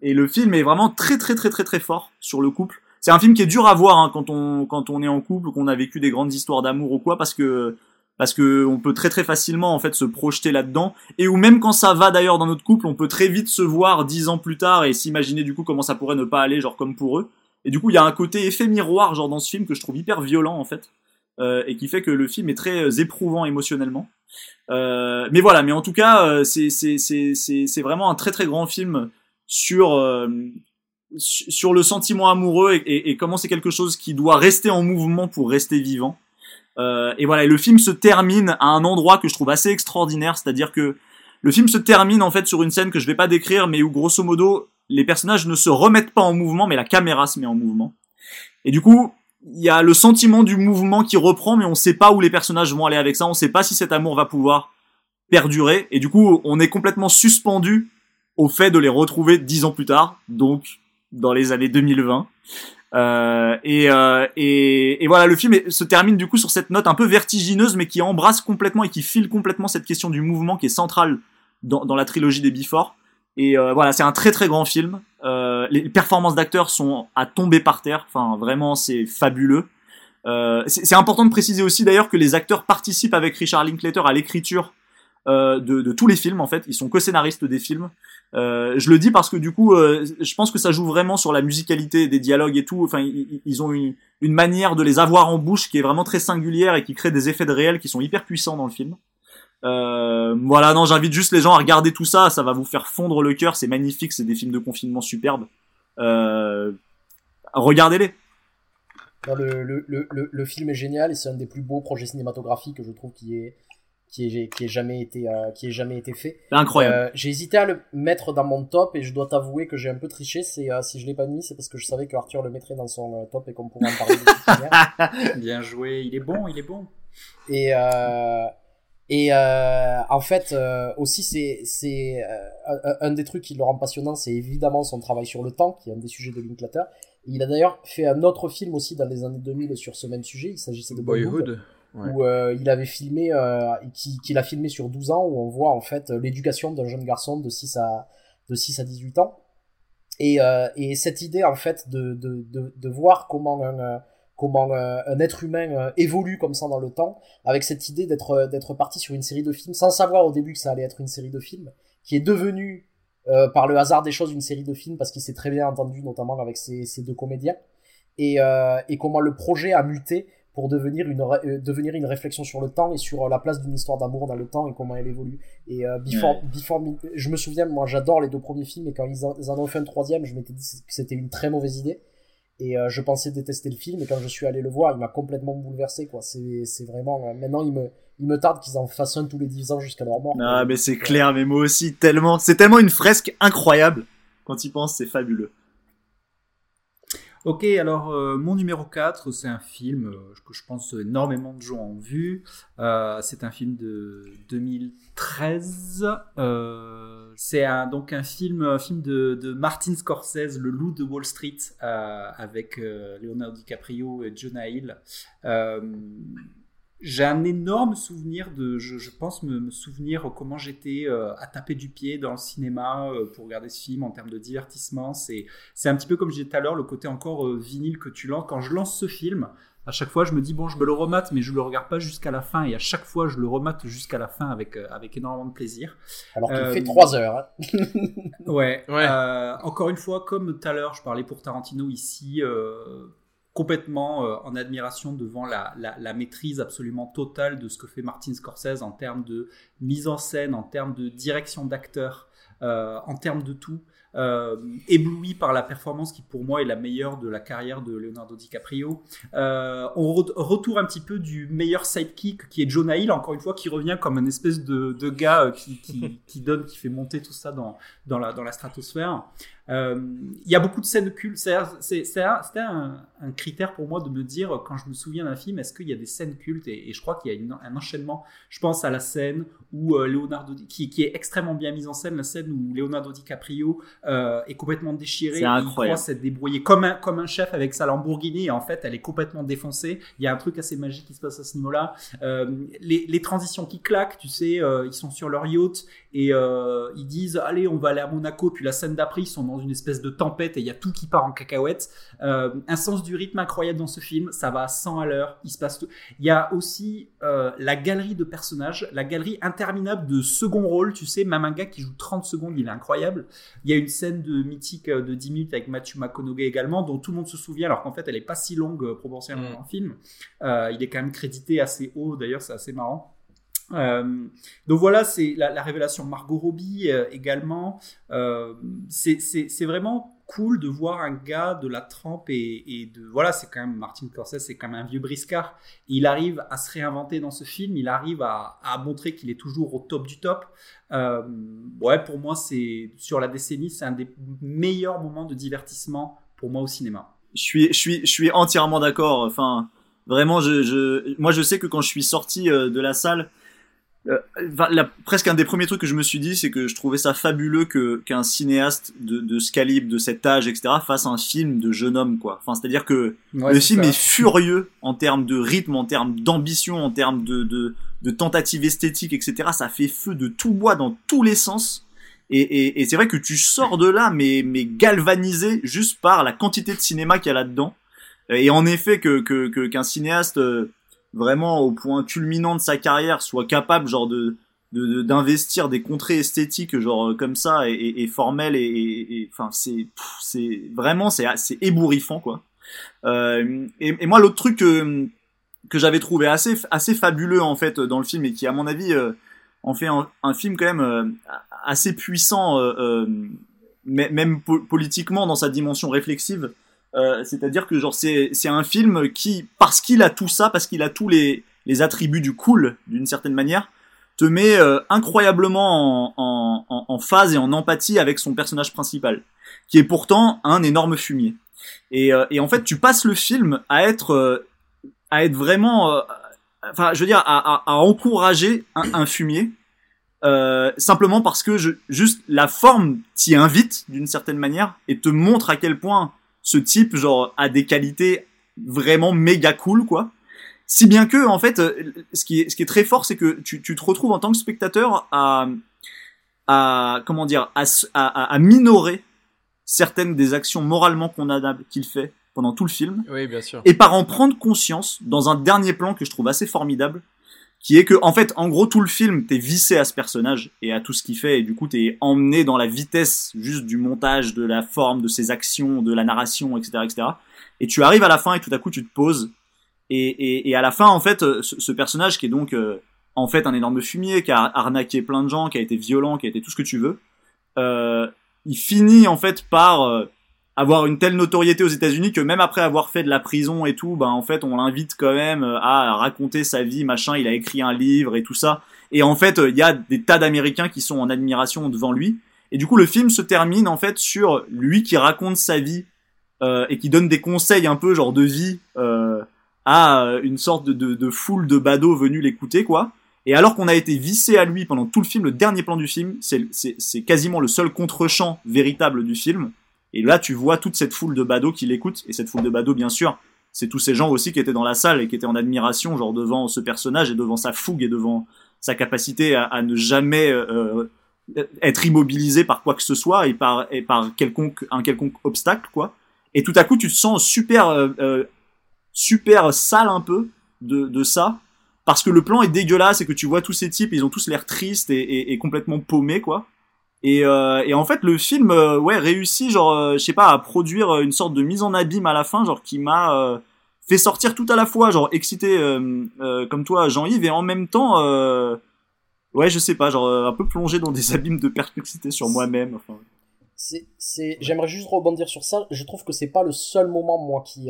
et le film est vraiment très très très très très fort sur le couple. C'est un film qui est dur à voir hein, quand on quand on est en couple, qu'on a vécu des grandes histoires d'amour ou quoi, parce que parce que on peut très très facilement en fait se projeter là-dedans et ou même quand ça va d'ailleurs dans notre couple, on peut très vite se voir dix ans plus tard et s'imaginer du coup comment ça pourrait ne pas aller genre comme pour eux. Et du coup, il y a un côté effet miroir genre dans ce film que je trouve hyper violent en fait euh, et qui fait que le film est très euh, éprouvant émotionnellement. Euh, mais voilà, mais en tout cas, euh, c'est c'est c'est c'est vraiment un très très grand film sur euh, sur le sentiment amoureux et, et, comment c'est quelque chose qui doit rester en mouvement pour rester vivant. Euh, et voilà, et le film se termine à un endroit que je trouve assez extraordinaire, c'est-à-dire que le film se termine en fait sur une scène que je vais pas décrire, mais où grosso modo les personnages ne se remettent pas en mouvement, mais la caméra se met en mouvement. Et du coup, il y a le sentiment du mouvement qui reprend, mais on sait pas où les personnages vont aller avec ça, on sait pas si cet amour va pouvoir perdurer, et du coup, on est complètement suspendu au fait de les retrouver dix ans plus tard, donc dans les années 2020. Euh, et, euh, et, et, voilà, le film se termine du coup sur cette note un peu vertigineuse, mais qui embrasse complètement et qui file complètement cette question du mouvement qui est centrale dans, dans la trilogie des Before. Et euh, voilà, c'est un très très grand film. Euh, les performances d'acteurs sont à tomber par terre. Enfin, vraiment, c'est fabuleux. Euh, c'est important de préciser aussi d'ailleurs que les acteurs participent avec Richard Linklater à l'écriture euh, de, de, tous les films en fait. Ils sont co-scénaristes des films. Euh, je le dis parce que du coup, euh, je pense que ça joue vraiment sur la musicalité des dialogues et tout. Enfin, ils, ont une, une, manière de les avoir en bouche qui est vraiment très singulière et qui crée des effets de réel qui sont hyper puissants dans le film. Euh, voilà, non, j'invite juste les gens à regarder tout ça. Ça va vous faire fondre le cœur. C'est magnifique. C'est des films de confinement superbes. Euh, regardez-les. Le, le, le, le, film est génial et c'est un des plus beaux projets cinématographiques que je trouve qui est qui est, qui est jamais été euh, qui est jamais été fait. Incroyable. Euh, j'ai hésité à le mettre dans mon top et je dois t'avouer que j'ai un peu triché. C'est euh, si je l'ai pas mis, c'est parce que je savais que Arthur le mettrait dans son euh, top et qu'on pourrait en parler. De Bien joué, il est bon, il est bon. Et et en fait aussi c'est c'est un, un, des trucs qui le rend passionnant, c'est évidemment son travail sur le temps, qui est un des sujets de Linklater. Il a d'ailleurs fait un autre film aussi dans les années 2000 sur ce même sujet. Il s'agissait de Boyhood où euh, il avait filmé, euh, qu'il a filmé sur 12 ans, où on voit en fait l'éducation d'un jeune garçon de 6 à, de 6 à 18 ans. Et, euh, et cette idée en fait de, de, de, de voir comment un, euh, comment euh, un être humain évolue comme ça dans le temps, avec cette idée d'être d'être parti sur une série de films sans savoir au début que ça allait être une série de films, qui est devenue par le hasard des choses une série de films parce qu'il s'est très bien entendu notamment avec ces, ces deux comédiens, et, et comment le projet a muté pour devenir une, euh, devenir une réflexion sur le temps et sur euh, la place d'une histoire d'amour dans le temps et comment elle évolue. Et euh, Before, Before je me souviens, moi j'adore les deux premiers films et quand ils en, ont fait un troisième, je m'étais dit que c'était une très mauvaise idée. Et je pensais détester le film et quand je suis allé le voir, il m'a complètement bouleversé quoi. C'est vraiment maintenant il me il me tarde qu'ils en fassent un tous les 10 ans jusqu'à leur mort. Ah mais c'est clair, mais moi aussi tellement, c'est tellement une fresque incroyable. Quand il pense, c'est fabuleux. Ok, alors euh, mon numéro 4, c'est un film euh, que je pense énormément de gens ont vu. Euh, c'est un film de 2013. c'est donc un film, un film de, de, Martin Scorsese, Le Loup de Wall Street, avec Leonardo DiCaprio et Jonah Hill j'ai un énorme souvenir de, je, pense me, souvenir comment j'étais euh, à taper du pied dans le cinéma euh, pour regarder ce film en termes de divertissement. C'est, c'est un petit peu comme je disais tout à l'heure, le côté encore euh, vinyle que tu lances. Quand je lance ce film, à chaque fois je me dis bon, je me le remate, mais je le regarde pas jusqu'à la fin. Et à chaque fois, je le remate jusqu'à la fin avec avec énormément de plaisir. Alors qu'il fait trois heures. Hein. ouais. ouais. encore une fois, comme tout à l'heure, je parlais pour Tarantino ici complètement euh, en admiration devant la, la, maîtrise absolument totale de ce que fait Martin Scorsese en termes de mise en scène, en termes de direction d'acteur, euh, en termes de tout. Euh, ébloui par la performance qui pour moi est la meilleure de la carrière de Leonardo DiCaprio. Euh, on retourne un petit peu du meilleur sidekick qui est Jonah Hill, encore une fois, qui revient comme une espèce de, de gars qui, qui, qui, donne, qui fait monter tout ça dans, dans, la, dans la stratosphère. Euh, il y a beaucoup de scènes cultes. C'était un, un, critère pour moi de me dire, quand je me souviens d'un film, est-ce qu'il y a des scènes cultes? Et, et, je crois qu'il y a un enchaînement. Je pense à la scène où euh, Leonardo, qui, qui, est extrêmement bien mise en scène, la scène où Leonardo DiCaprio euh, est complètement déchiré. C'est incroyable. Il croit s'être débrouillé comme un, comme un chef avec sa Lamborghini et en fait, elle est complètement défoncée. Il y a un truc assez magique qui se passe à ce niveau-là. Euh, les, les, transitions qui claquent, tu sais, euh, ils sont sur leur yacht et euh, ils disent allez, on va aller à Monaco. Puis la scène d'après, ils sont dans une espèce de tempête et il y a tout qui part en cacahuète. Euh, un sens du rythme incroyable dans ce film. Ça va à 100 à l'heure. Il se passe tout. Il y a aussi la galerie de personnages, la galerie interminable de second rôle. Tu sais, même un gars qui joue 30 secondes, il est incroyable. Il y a une scène de mythique euh, de 10 minutes avec Matthew McConaughey également, dont tout le monde se souvient, alors qu'en fait elle est pas si longue euh, proportionnellement mm. dans le film. Euh, il est quand même crédité assez haut, d'ailleurs c'est assez marrant. Donc voilà, c'est la, révélation Margot Robbie également. c'est vraiment cool de voir un gars de la trempe et, de voilà c'est quand même Martin Scorsese c'est quand même un vieux briscard. Il arrive à se réinventer dans ce film il arrive à, montrer qu'il est toujours au top du top. Euh, ouais pour moi c'est sur la décennie c'est un des meilleurs moments de divertissement pour moi au cinéma. Je suis je suis je suis entièrement d'accord. Enfin vraiment je, moi je sais que quand je suis sorti euh, de la salle euh, presque un des premiers trucs que je me suis dit, c'est que je trouvais ça fabuleux que qu'un cinéaste de, de ce calibre, de cet âge, etc., fasse un film de jeune homme, quoi. Enfin, c'est-à-dire que le film est furieux en termes de rythme, en termes d'ambition, en termes de, de, de tentative esthétique, etc. Ça fait feu de tout bois dans tous les sens. Et, et, et c'est vrai que tu sors de là, mais, mais galvanisé juste par la quantité de cinéma qu'il y a là-dedans. Et en effet, que que qu'un cinéaste euh, vraiment au point culminant de sa carrière soit capable genre de d'investir des contrées esthétiques genre euh, comme ça et, et, formelles et enfin c'est c'est vraiment c'est c'est ébouriffant quoi. Euh, et, et, moi l'autre truc que que j'avais trouvé assez assez fabuleux en fait dans le film et qui à mon avis euh, en fait un, un, film quand même euh, assez puissant même politiquement dans sa dimension réflexive c'est-à-dire que genre c'est c'est un film qui parce qu'il a tout ça parce qu'il a tous les les attributs du cool d'une certaine manière te met euh, incroyablement en, en, en, phase et en empathie avec son personnage principal, qui est pourtant un énorme fumier. Et, euh, et en fait, tu passes le film à être, euh, à être vraiment, enfin, je veux dire, à, à, à encourager un, un fumier, simplement parce que je, juste la forme t'y invite d'une certaine manière et te montre à quel point ce type, genre, a des qualités vraiment méga cool, quoi. Si bien que, en fait, euh, ce qui est, ce qui est très fort, c'est que tu, tu te retrouves en tant que spectateur à, à comment dire, à, à, à minorer certaines des actions moralement condamnables qu'il fait pendant tout le film. Oui, bien sûr. Et par en prendre conscience dans un dernier plan que je trouve assez formidable, qui est que, en fait, en gros, tout le film, t'es vissé à ce personnage et à tout ce qu'il fait, et du coup, t'es emmené dans la vitesse juste du montage, de la forme, de ses actions, de la narration, etc., etc. Et tu arrives à la fin et tout à coup, tu te poses et, et, et, à la fin, en fait, euh, ce, personnage qui est donc euh, en fait un énorme fumier, qui a arnaqué plein de gens, qui a été violent, qui a été tout ce que tu veux, euh, il finit en fait par euh, avoir une telle notoriété aux États-Unis que même après avoir fait de la prison et tout, ben en fait on l'invite quand même à raconter sa vie, machin. Il a écrit un livre et tout ça. Et en fait, il y a des tas d'Américains qui sont en admiration devant lui. Et du coup, le film se termine en fait sur lui qui raconte sa vie euh, et qui donne des conseils un peu genre de vie euh, à euh, une sorte de, de, de foule de badauds venus l'écouter, quoi. Et alors qu'on a été vissé à lui pendant tout le film, le dernier plan du film, c'est quasiment le seul contre-champ véritable du film. Et là, tu vois toute cette foule de badauds qui l'écoutent. Et cette foule de badauds, bien sûr, c'est tous ces gens aussi qui étaient dans la salle et qui étaient en admiration, genre devant ce personnage et devant sa fougue et devant sa capacité à, ne jamais euh, être immobilisé par quoi que ce soit et par, et par quelconque, un quelconque obstacle, quoi. Et tout à coup, tu te sens super euh, euh super sale un peu de, de ça parce que le plan est dégueulasse et que tu vois tous ces types ils ont tous l'air tristes et, et, complètement paumés quoi et, euh, et en fait le film euh, ouais réussit genre euh, je sais pas à produire une sorte de mise en abîme à la fin genre qui m'a fait sortir tout à la fois genre excité comme toi Jean-Yves et en même temps ouais je sais pas genre un peu plongé dans des abîmes de perplexité sur moi-même enfin. C'est j'aimerais juste rebondir sur ça. Je trouve que c'est pas le seul moment moi qui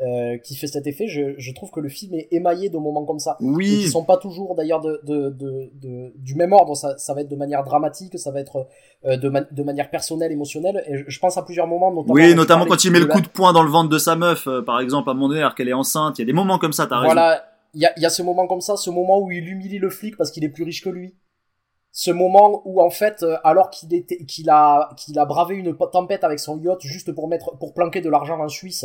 euh, qui fait cet effet. Je, je, trouve que le film est émaillé de moments comme ça. Oui. qui sont pas toujours d'ailleurs de, de, de, de, du même ordre. Ça, ça va être de manière dramatique, ça va être euh, de, de manière personnelle, émotionnelle. Et je pense à plusieurs moments, notamment. Oui, notamment quand il met le coup de poing dans le ventre de sa meuf, euh, par exemple, à donné, alors qu'elle est enceinte. Il y a des moments comme ça, t'as raison. Voilà. Il y a, y a ce moment comme ça, ce moment où il humilie le flic parce qu'il est plus riche que lui ce moment où en fait euh, alors qu'il était qu'il a qu'il a bravé une tempête avec son yacht juste pour mettre pour planquer de l'argent en Suisse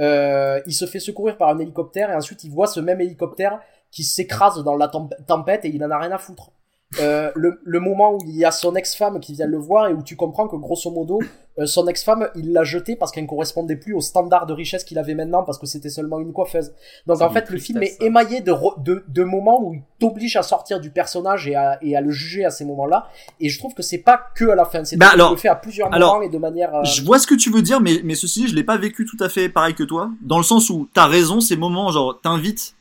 euh, il se fait secourir par un hélicoptère et ensuite il voit ce même hélicoptère qui s'écrase dans la tempête et il en a rien à foutre. Euh, le, le, moment où il y a son ex-femme qui vient le voir et où tu comprends que grosso modo euh, son ex-femme il l'a jeté parce qu'elle ne correspondait plus au standard de richesse qu'il avait maintenant parce que c'était seulement une coiffeuse. Donc en fait le film est émaillé de, de, de, moments où il t'oblige à sortir du personnage et à, et à le juger à ces moments-là et je trouve que c'est pas que à la fin, c'est bah alors, le fait à plusieurs moments et de manière. Euh, je vois ce que tu veux dire mais mais ceci je l'ai pas vécu tout à fait pareil que toi dans le sens où t'as raison ces moments genre t'invites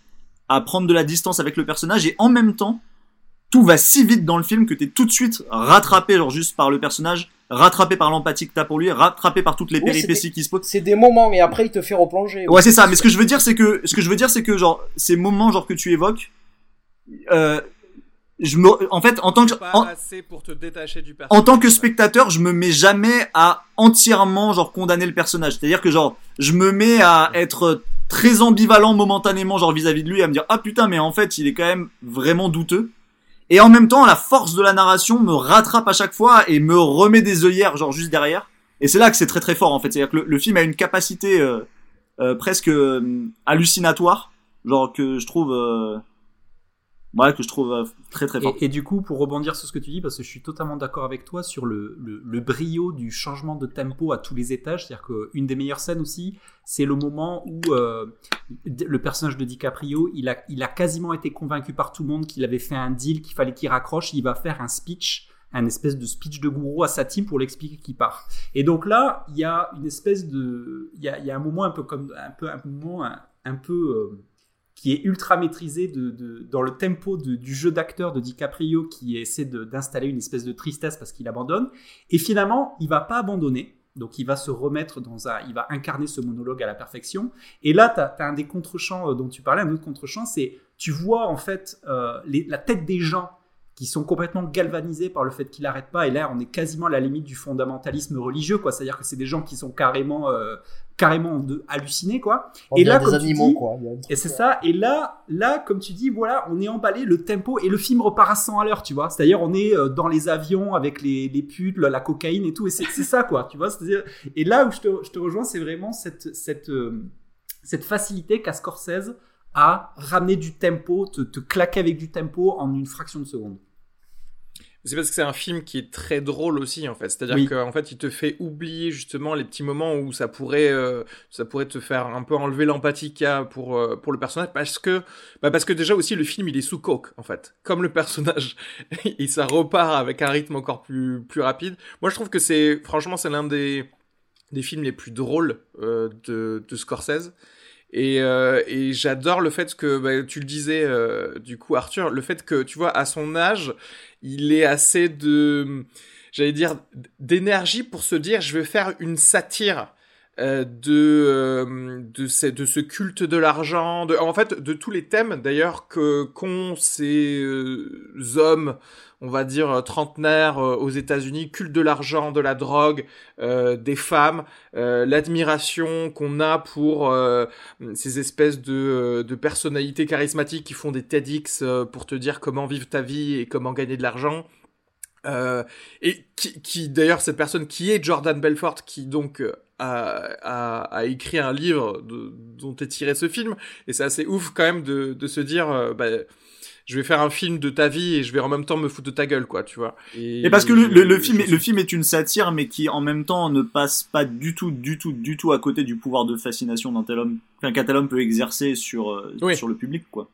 à prendre de la distance avec le personnage et en même temps tout va si vite dans le film que t'es tout de suite rattrapé genre juste par le personnage, rattrapé par l'empathie que t'as pour lui, rattrapé par toutes les péripéties qui se posent. C'est des moments et après il te fait replonger. Ouais, c'est ça. Mais ce que je veux dire c'est que ce que je veux dire c'est que genre ces moments genre que tu évoques, euh, je me, en fait, en tant que, en, pour te détacher du en tant que spectateur, je me mets jamais à entièrement genre condamner le personnage. C'est-à-dire que genre, je me mets à être très ambivalent momentanément genre vis-à-vis -vis de lui, à me dire ah putain mais en fait il est quand même vraiment douteux. Et en même temps, la force de la narration me rattrape à chaque fois et me remet des œillères, genre juste derrière. Et c'est là que c'est très très fort en fait. C'est-à-dire que le, film a une capacité euh, euh, presque euh, hallucinatoire, genre que je trouve. Ouais, que je trouve euh, très très fort. Et, et, du coup, pour rebondir sur ce que tu dis, parce que je suis totalement d'accord avec toi sur le, le, le, brio du changement de tempo à tous les étages, c'est-à-dire qu'une des meilleures scènes aussi, c'est le moment où euh, le personnage de DiCaprio, il a, il a quasiment été convaincu par tout le monde qu'il avait fait un deal, qu'il fallait qu'il raccroche, il va faire un speech un espèce de speech de gourou à sa team pour l'expliquer qu'il part. Et donc là, il y a une espèce de, il y a, y a un moment un peu comme un peu un moment un, un peu euh, qui est ultra maîtrisé dans le tempo du jeu d'acteur de DiCaprio qui essaie d'installer une espèce de tristesse parce qu'il abandonne. Et finalement, il va pas abandonner. Donc il va se remettre dans un, il va incarner ce monologue à la perfection. Et là, tu as, un des contre-champs dont tu parlais, un autre contre-champ, c'est tu vois en fait euh, la tête des gens qui sont complètement galvanisés par le fait qu'il n'arrête pas. Et là, on est quasiment à la limite du fondamentalisme religieux, quoi. C'est-à-dire que c'est des gens qui sont carrément, euh, carrément de, hallucinés, quoi. On et là, des animaux, dis, quoi. Et c'est ça. Et là, là, comme tu dis, voilà, on est emballé, le tempo et le film repart à 100 à l'heure, tu vois. C'est-à-dire, on est euh, dans les avions avec les, les putes, la cocaïne et tout. Et c'est ça, quoi. Tu vois. Et là où je te, je te rejoins, c'est vraiment cette, cette, euh, cette facilité qu'a Scorsese à ramener du tempo, te, te claquer avec du tempo en une fraction de seconde. C'est parce que c'est un film qui est très drôle aussi en fait. C'est-à-dire oui. qu'en fait, il te fait oublier justement les petits moments où ça pourrait, euh, ça pourrait te faire un peu enlever l'empathie qu'il y a pour euh, pour le personnage, parce que, bah parce que déjà aussi le film il est sous coke en fait, comme le personnage, et ça repart avec un rythme encore plus plus rapide. Moi, je trouve que c'est, franchement, c'est l'un des des films les plus drôles euh, de, de Scorsese. Et, euh, et j'adore le fait que, bah, tu le disais euh, du coup Arthur, le fait que, tu vois, à son âge, il est assez de, j'allais dire, d'énergie pour se dire, je vais faire une satire euh, de de ce, de ce culte de l'argent, de, en fait, de tous les thèmes d'ailleurs que qu'ont ces euh, hommes, on va dire trentenaires euh, aux États-Unis, culte de l'argent, de la drogue, euh, des femmes, euh, l'admiration qu'on a pour ces espèces de de personnalités charismatiques qui font des TEDx pour te dire comment vivre ta vie et comment gagner de l'argent. Euh, et qui, qui d'ailleurs cette personne qui est Jordan Belfort qui donc a, a, a écrit un livre de, dont est tiré ce film. Et c'est assez ouf quand même de, de se dire euh, bah, je vais faire un film de ta vie et je vais en même temps me foutre de ta gueule quoi tu vois. Et, et parce que le, le, le film le film est une satire mais qui en même temps ne passe pas du tout du tout du tout à côté du pouvoir de fascination d'un tel homme qu'un tel homme peut exercer sur oui. sur le public quoi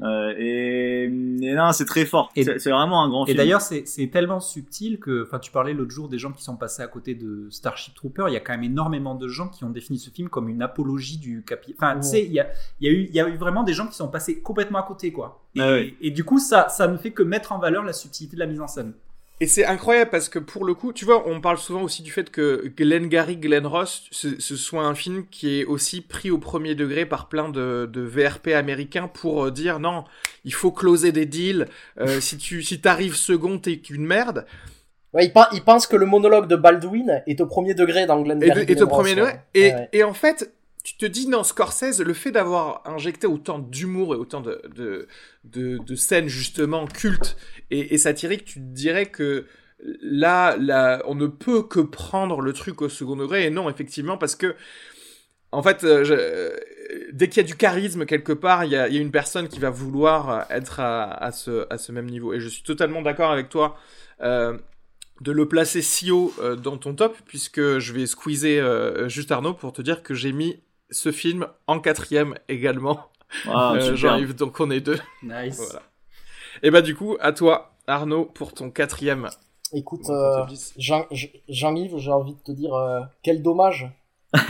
euh, et, et non, c'est très fort. C'est vraiment un grand film. Et d'ailleurs, c'est tellement subtil que, enfin, tu parlais l'autre jour des gens qui sont passés à côté de Starship Trooper. Il y a quand même énormément de gens qui ont défini ce film comme une apologie du capi. Enfin, oh. tu sais, il y a, y a eu, il y a eu vraiment des gens qui sont passés complètement à côté, quoi. Et, ah oui. et du coup, ça, ça ne fait que mettre en valeur la subtilité de la mise en scène. Et c'est incroyable parce que pour le coup, tu vois, on parle souvent aussi du fait que Glenn Gary, Glenn Ross, ce, ce soit un film qui est aussi pris au premier degré par plein de, de VRP américains pour dire non, il faut closer des deals. Euh, si tu si t'arrives second, t'es qu'une merde. Ouais, il, il, pense que le monologue de Baldwin est au premier degré dans Glenn Gary. Et, est au premier degré. Et, ouais. et en fait, tu te dis non Scorsese le fait d'avoir injecté autant d'humour et autant de, de, de, scènes justement cultes et, satiriques tu te dirais que là, là on ne peut que prendre le truc au second degré et non effectivement parce que en fait euh, je, dès qu'il y a du charisme quelque part il y a, une personne qui va vouloir être à, ce, à ce même niveau. Et je suis totalement d'accord avec toi euh, de le placer si haut euh, dans ton top puisque je vais squeezer euh, juste Arnaud pour te dire que j'ai mis ce film en quatrième également. Ah, euh, J'arrive, donc on est deux. Nice. voilà. Et bah du coup, à toi, Arnaud, pour ton quatrième. Écoute, euh, Jean-Yves, j'ai envie de te dire, euh, quel dommage.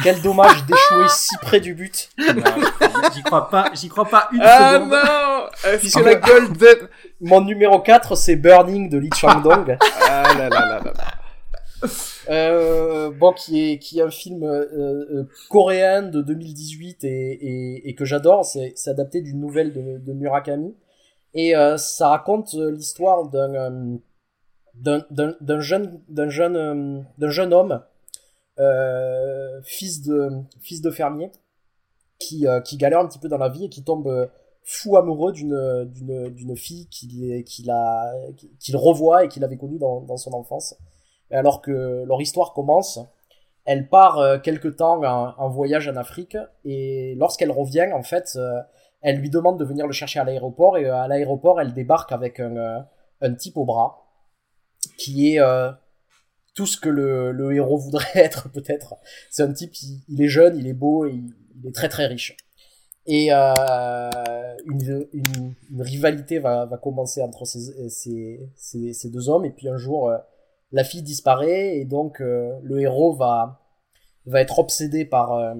Quel dommage d'échouer si près du but. j'y crois pas, j'y crois pas une ah seconde. Ah non Puisque la Golden... Mon numéro 4, c'est Burning de Lee Chang-dong. ah là là là là. Euh, bon, qui est qui est un film euh, euh, coréen de 2018 et, et, et que j'adore. C'est adapté d'une nouvelle de, Murakami et euh, ça raconte l'histoire d'un d'un jeune d'un jeune d'un jeune homme fils de fils de fermier qui qui galère un petit peu dans la vie et qui tombe fou amoureux d'une d'une fille qu'il qu'il a qu'il revoit et qu'il avait connue dans son enfance alors que leur histoire commence elle part euh, quelque temps en, voyage en Afrique et lorsqu'elle revient, en fait, euh, elle lui demande de venir le chercher à l'aéroport et à l'aéroport, elle débarque avec un, un type au bras qui est tout ce que le, le héros voudrait être peut-être. C'est un type, il, est jeune, il est beau, il, est très très riche. Et euh, une, une, rivalité va, va commencer entre ces, ces, ces, deux hommes. Et puis un jour, euh, la fille disparaît et donc euh, le héros va, va être obsédé par, euh,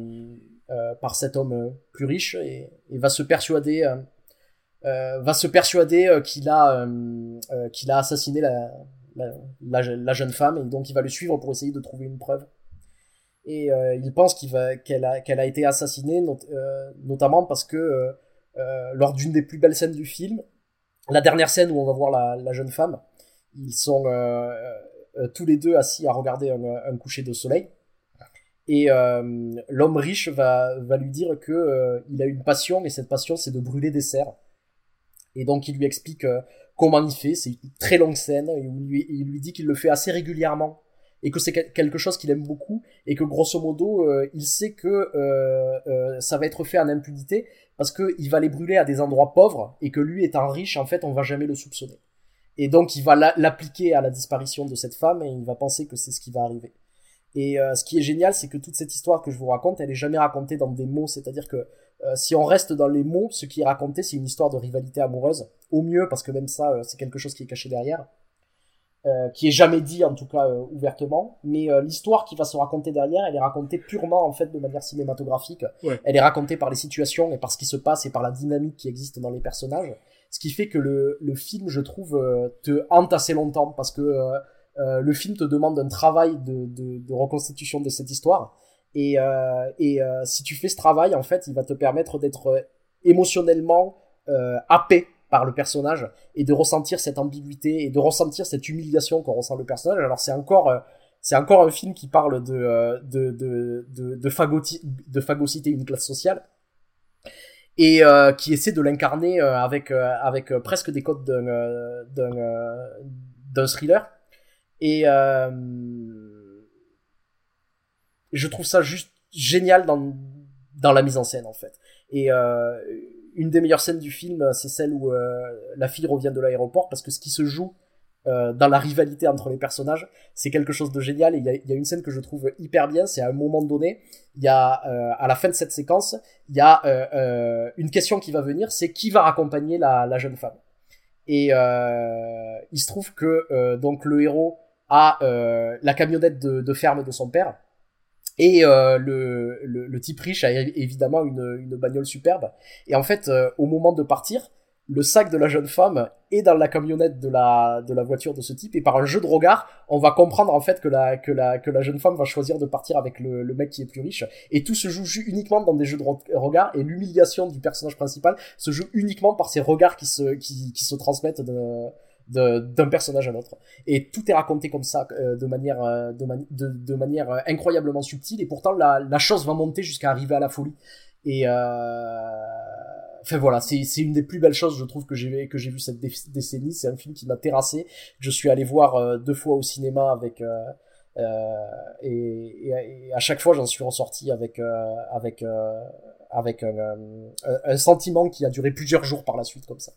euh par cet homme plus riche et, et va se persuader, va se persuader qu'il a, qu'il a assassiné la, la, la, jeune femme et donc il va le suivre pour essayer de trouver une preuve. Et euh, il pense qu'il va qu'elle a qu'elle a été assassinée euh, notamment parce que euh, lors d'une des plus belles scènes du film, la dernière scène où on va voir la, la jeune femme, ils sont tous les deux assis à regarder un, un coucher de soleil. Et l'homme riche va, va lui dire que il a une passion et cette passion c'est de brûler des cerfs. Et donc il lui explique comment il fait. C'est une très longue scène où il lui, dit qu'il le fait assez régulièrement et que c'est quelque chose qu'il aime beaucoup et que grosso modo euh, il sait que euh, euh, ça va être fait en impunité parce que il va les brûler à des endroits pauvres et que lui étant riche en fait on va jamais le soupçonner et donc il va l'appliquer à la disparition de cette femme et il va penser que c'est ce qui va arriver et ce qui est génial c'est que toute cette histoire que je vous raconte elle est jamais racontée dans des mots c'est à dire que euh, si on reste dans les mots, ce qui est raconté, c'est une histoire de rivalité amoureuse. Au mieux, parce que même ça, euh, c'est quelque chose qui est caché derrière. Euh, qui est jamais dit en tout cas ouvertement, mais l'histoire qui va se raconter derrière, elle est racontée purement en fait de manière cinématographique. Elle est racontée par les situations et par ce qui se passe et par la dynamique qui existe dans les personnages, ce qui fait que le, le film, je trouve, te hante assez longtemps parce que le film te demande un travail de, de, de reconstitution de cette histoire et, euh, et euh, si tu fais ce travail, en fait, il va te permettre d'être euh, émotionnellement euh, happé par le personnage et de ressentir cette ambiguïté et de ressentir cette humiliation qu'on ressent le personnage. Alors c'est encore c'est encore un film qui parle de de de de, de, de phagocyter une classe sociale et euh, qui essaie de l'incarner avec avec presque des codes d'un d'un thriller et je trouve ça juste génial dans, dans la mise en scène en fait. Et euh, une des meilleures scènes du film, c'est celle où euh, la fille revient de l'aéroport parce que ce qui se joue euh, dans la rivalité entre les personnages, c'est quelque chose de génial. Et il y a, une scène que je trouve hyper bien. C'est à un moment donné, il y a euh, à la fin de cette séquence, il y a euh, une question qui va venir, c'est qui va raccompagner la, jeune femme. Et il se trouve que donc le héros a la camionnette de, ferme de son père et le, type riche a évidemment une, bagnole superbe. Et en fait, au moment de partir, le sac de la jeune femme est dans la camionnette de la, de la voiture de ce type. Et par un jeu de regard, on va comprendre en fait que la, que la, que la jeune femme va choisir de partir avec le, le mec qui est plus riche. Et tout se joue uniquement dans des jeux de regard. Et l'humiliation du personnage principal se joue uniquement par ces regards qui se, qui, qui se transmettent de, d'un personnage à l'autre. Et tout est raconté comme ça, euh, de manière, euh, de, de, manière euh, incroyablement subtile, et pourtant la, la chose va monter jusqu'à arriver à la folie. Et enfin voilà, c'est une des plus belles choses, je trouve, que j'ai que j'ai vu cette décennie. C'est un film qui m'a terrassé. Je suis allé voir deux fois au cinéma avec et, et, à chaque fois j'en suis ressorti avec avec avec un, un, sentiment qui a duré plusieurs jours par la suite comme ça.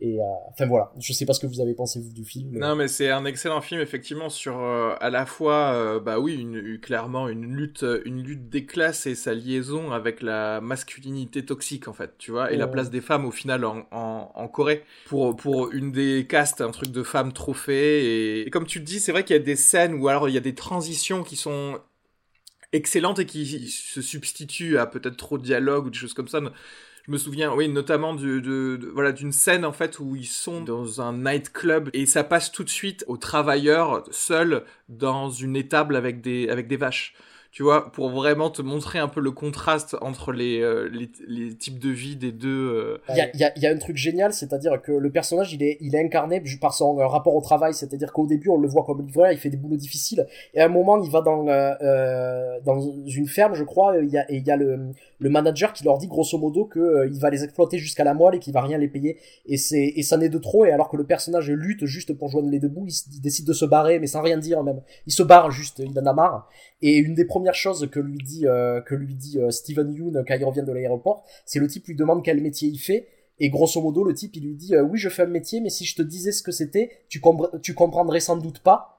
Et euh, enfin voilà, je sais pas ce que vous avez pensé vous du film. Non mais c'est un excellent film effectivement sur euh, à la fois euh, bah oui une, clairement une lutte une lutte des classes et sa liaison avec la masculinité toxique en fait tu vois et la place des femmes au final en, en, en, Corée pour pour une des castes un truc de femmes trophées et, et comme tu le dis c'est vrai qu'il y a des scènes où alors il y a des transitions qui sont excellente et qui se substitue à peut-être trop de dialogue ou des choses comme ça. Je me souviens, oui, notamment de, voilà d'une scène en fait où ils sont dans un nightclub et ça passe tout de suite aux travailleurs seuls dans une étable avec des avec des vaches tu vois, pour vraiment te montrer un peu le contraste entre les, euh, les, types de vie des deux. Euh, il y, a, y, y, a, un truc génial, c'est-à-dire que le personnage, il est, il est incarné par son euh, rapport au travail, c'est-à-dire qu'au début, on le voit comme livreur, il fait des boulots difficiles, et à un moment, il va dans, dans une ferme, je crois, et il y a le, le manager qui leur dit grosso modo que il va les exploiter jusqu'à la moelle et qu'il va rien les payer, et c'est ça n'est de trop, et alors que le personnage lutte juste pour joindre les deux bouts, il, il décide de se barrer, mais sans rien dire même. Il se barre juste, il en a marre. Et une des premières premières choses que lui dit que lui dit Steven Yeun quand il revient de l'aéroport, c'est le type lui demande quel métier il fait et grosso modo, le type, il lui dit, oui, je fais un métier, mais si je te disais ce que c'était, tu, tu comprendrais sans doute pas.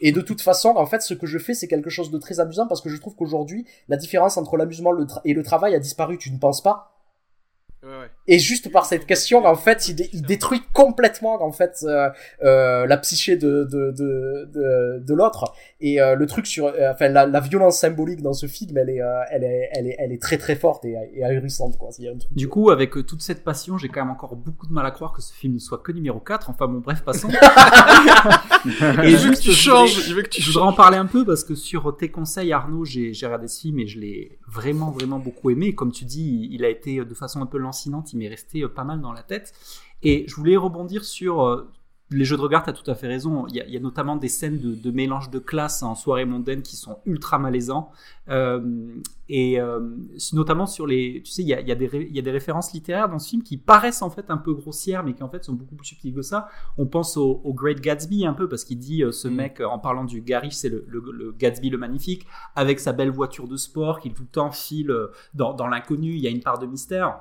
Et de toute façon, en fait, ce que je fais, c'est quelque chose de très amusant parce que je trouve qu'aujourd'hui, la différence entre l'amusement et le travail a disparu. Tu ne penses pas et juste par cette question, en fait, il, détruit complètement en fait euh, euh, la psyché de de de, de, l'autre. Et euh, le truc sur, euh, enfin, la, la, violence symbolique dans ce film, elle est, euh, elle est, elle est, elle est très très forte et, et ahurissante quoi. Y a un truc du coup, avec toute cette passion, j'ai quand même encore beaucoup de mal à croire que ce film ne soit que numéro 4 Enfin bon, bref, passons. et juste, tu changes. Je, que tu je voudrais en parler un peu parce que sur tes conseils, Arnaud, j'ai regardé ce film et je l'ai vraiment vraiment beaucoup aimé. Comme tu dis, il a été de façon un peu lancinante. Il m'est resté euh, pas mal dans la tête. Et je voulais rebondir sur euh, les jeux de regard, tu as tout à fait raison. Il y a, notamment des scènes de, mélange de classes en soirée mondaine qui sont ultra malaisants. Euh, et notamment sur les. Tu sais, il y, a, des il y, a, des références littéraires dans ce film qui paraissent en fait un peu grossières, mais qui en fait sont beaucoup plus subtiles que ça. On pense au, Great Gatsby un peu, parce qu'il dit ce mm. mec, en parlant du Gary, c'est le, le, Gatsby le magnifique, avec sa belle voiture de sport, qui tout le temps file dans, dans l'inconnu. Il y a une part de mystère.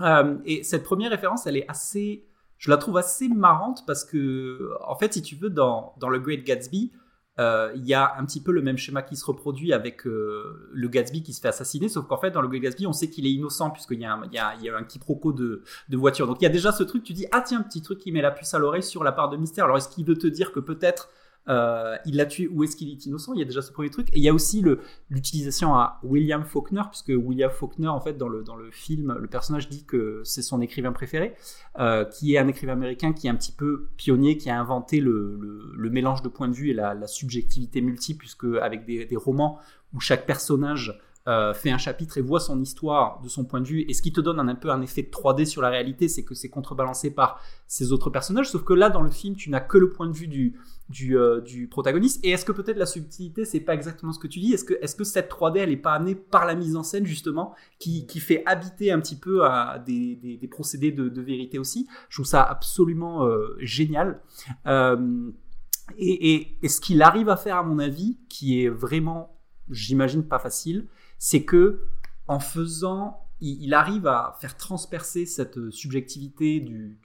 Euh, et cette première référence, elle est assez, je la trouve assez marrante parce que, en fait, si tu veux, dans, dans le Great Gatsby, euh, il y a un petit peu le même schéma qui se reproduit avec euh, le Gatsby qui se fait assassiner, sauf qu'en fait, dans le Great Gatsby, on sait qu'il est innocent puisqu'il y, a un, y, y a un quiproquo de, de voiture. Donc il y a déjà ce truc, tu dis, ah tiens, petit truc qui met la puce à l'oreille sur la part de mystère. Alors est-ce qu'il veut te dire que peut-être euh, il l'a tué ou est-ce qu'il est innocent? Il y a déjà ce premier truc. Et il y a aussi l'utilisation à William Faulkner, puisque William Faulkner, en fait, dans le, dans le film, le personnage dit que c'est son écrivain préféré, euh, qui est un écrivain américain qui est un petit peu pionnier, qui a inventé le, le, mélange de points de vue et la, subjectivité multiple, puisque avec des, des romans où chaque personnage euh, fait un chapitre et voit son histoire de son point de vue. Et ce qui te donne un, peu un effet de 3D sur la réalité, c'est que c'est contrebalancé par ces autres personnages. Sauf que là, dans le film, tu n'as que le point de vue du, du, euh, du protagoniste. Et est-ce que peut-être la subtilité, c'est pas exactement ce que tu dis? Est-ce que, est-ce cette 3D, elle est pas amenée par la mise en scène, justement, qui, fait habiter un petit peu à des, des, des procédés de, vérité aussi? Je trouve ça absolument euh, génial. Euh, et, et, et, ce qu'il arrive à faire, à mon avis, qui est vraiment, j'imagine, pas facile, c'est que en faisant il, arrive à faire transpercer cette subjectivité du,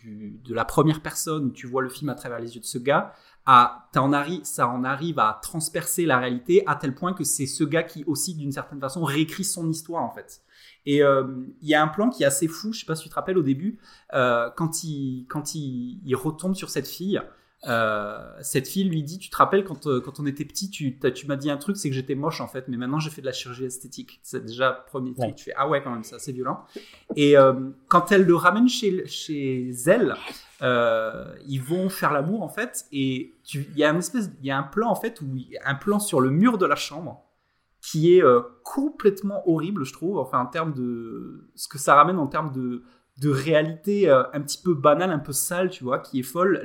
de la première personne tu vois le film à travers les yeux de ce gars, ça en arrive à transpercer la réalité à tel point que c'est ce gars qui aussi d'une certaine façon réécrit son histoire en fait. Et euh, il y a un plan qui est assez fou, je sais pas si tu te rappelles au début, euh, quand il quand il, il retombe sur cette fille euh, cette fille lui dit, tu te rappelles quand, euh, quand on était petit, tu, tu m'as dit un truc, c'est que j'étais moche en fait, mais maintenant j'ai fait de la chirurgie esthétique. C'est déjà premier truc. Tu fais ah ouais quand même, c'est assez violent. Et euh, quand elle le ramène chez chez elle, ils vont faire l'amour en fait, et il y a une espèce, il y a un plan en fait où un plan sur le mur de la chambre qui est complètement horrible, je trouve. Enfin en termes de ce que ça ramène en termes de de réalité euh, un petit peu banale, un peu sale, tu vois, qui est folle.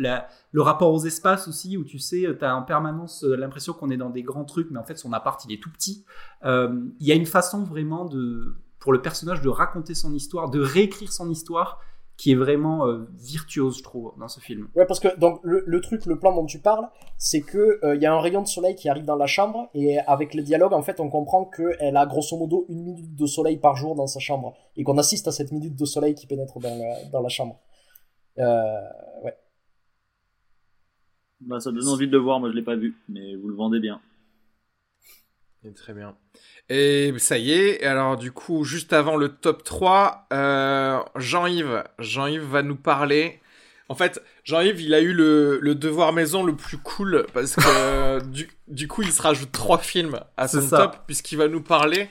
le rapport aux espaces aussi, où tu sais, tu as en permanence euh, l'impression qu'on est dans des grands trucs, mais en fait son appart il est tout petit. Euh, il y a une façon vraiment de, pour le personnage de raconter son histoire, de réécrire son histoire qui est vraiment euh, virtuose, je trouve, dans ce film. Ouais, parce que donc le, le truc, le plan dont tu parles, c'est que il euh, y a un rayon de soleil qui arrive dans la chambre et avec le dialogue, en fait, on comprend qu'elle a grosso modo une minute de soleil par jour dans sa chambre et qu'on assiste à cette minute de soleil qui pénètre dans la, dans la chambre. Euh, ouais. Bah, ça donne envie de le voir. Moi, je l'ai pas vu, mais vous le vendez bien. Très bien. Et ça y est, alors du coup, juste avant le top 3, euh, Jean-Yves, Jean-Yves va nous parler. En fait, Jean-Yves, il a eu le, le, devoir maison le plus cool parce que du, du coup, il se rajoute trois films à son top puisqu'il va nous parler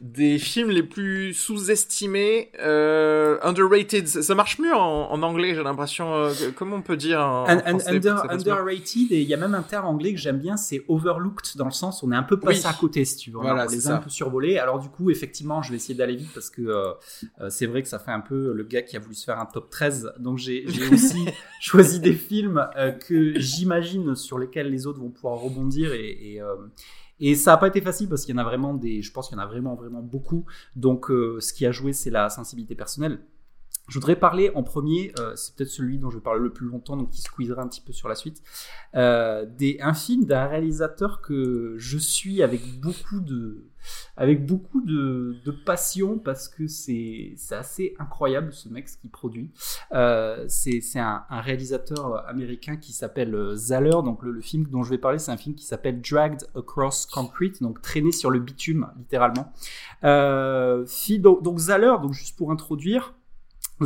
des films les plus sous-estimés, euh, underrated. Ça marche mieux en, en anglais, j'ai l'impression. Euh, comment on peut dire en, Underrated, et il y a même un terme anglais que j'aime bien, c'est overlooked, dans le sens on est un peu passé à côté, si tu veux. Voilà, on les a un peu survolés. Alors du coup, effectivement, je vais essayer d'aller vite parce que euh, euh, c'est vrai que ça fait un peu le gars qui a voulu se faire un top 13. Donc j'ai aussi choisi des films que j'imagine sur lesquels les autres vont pouvoir rebondir et, et et ça n'a pas été facile parce qu'il y en a vraiment des, je pense qu'il y en a vraiment, vraiment beaucoup. Donc, euh, ce qui a joué, c'est la sensibilité personnelle. Je voudrais parler en premier, euh, c'est peut-être celui dont je parle le plus longtemps, donc qui squeezera un petit peu sur la suite, euh, des, un film d'un réalisateur que je suis avec beaucoup de, avec beaucoup de, de passion parce que c'est assez incroyable ce mec ce qu'il produit. Euh, c'est un, un, réalisateur américain qui s'appelle euh, Zaller, donc le, le, film dont je vais parler, c'est un film qui s'appelle Dragged Across Concrete, donc traîné sur le bitume littéralement. Euh, donc, donc Zaller, donc juste pour introduire.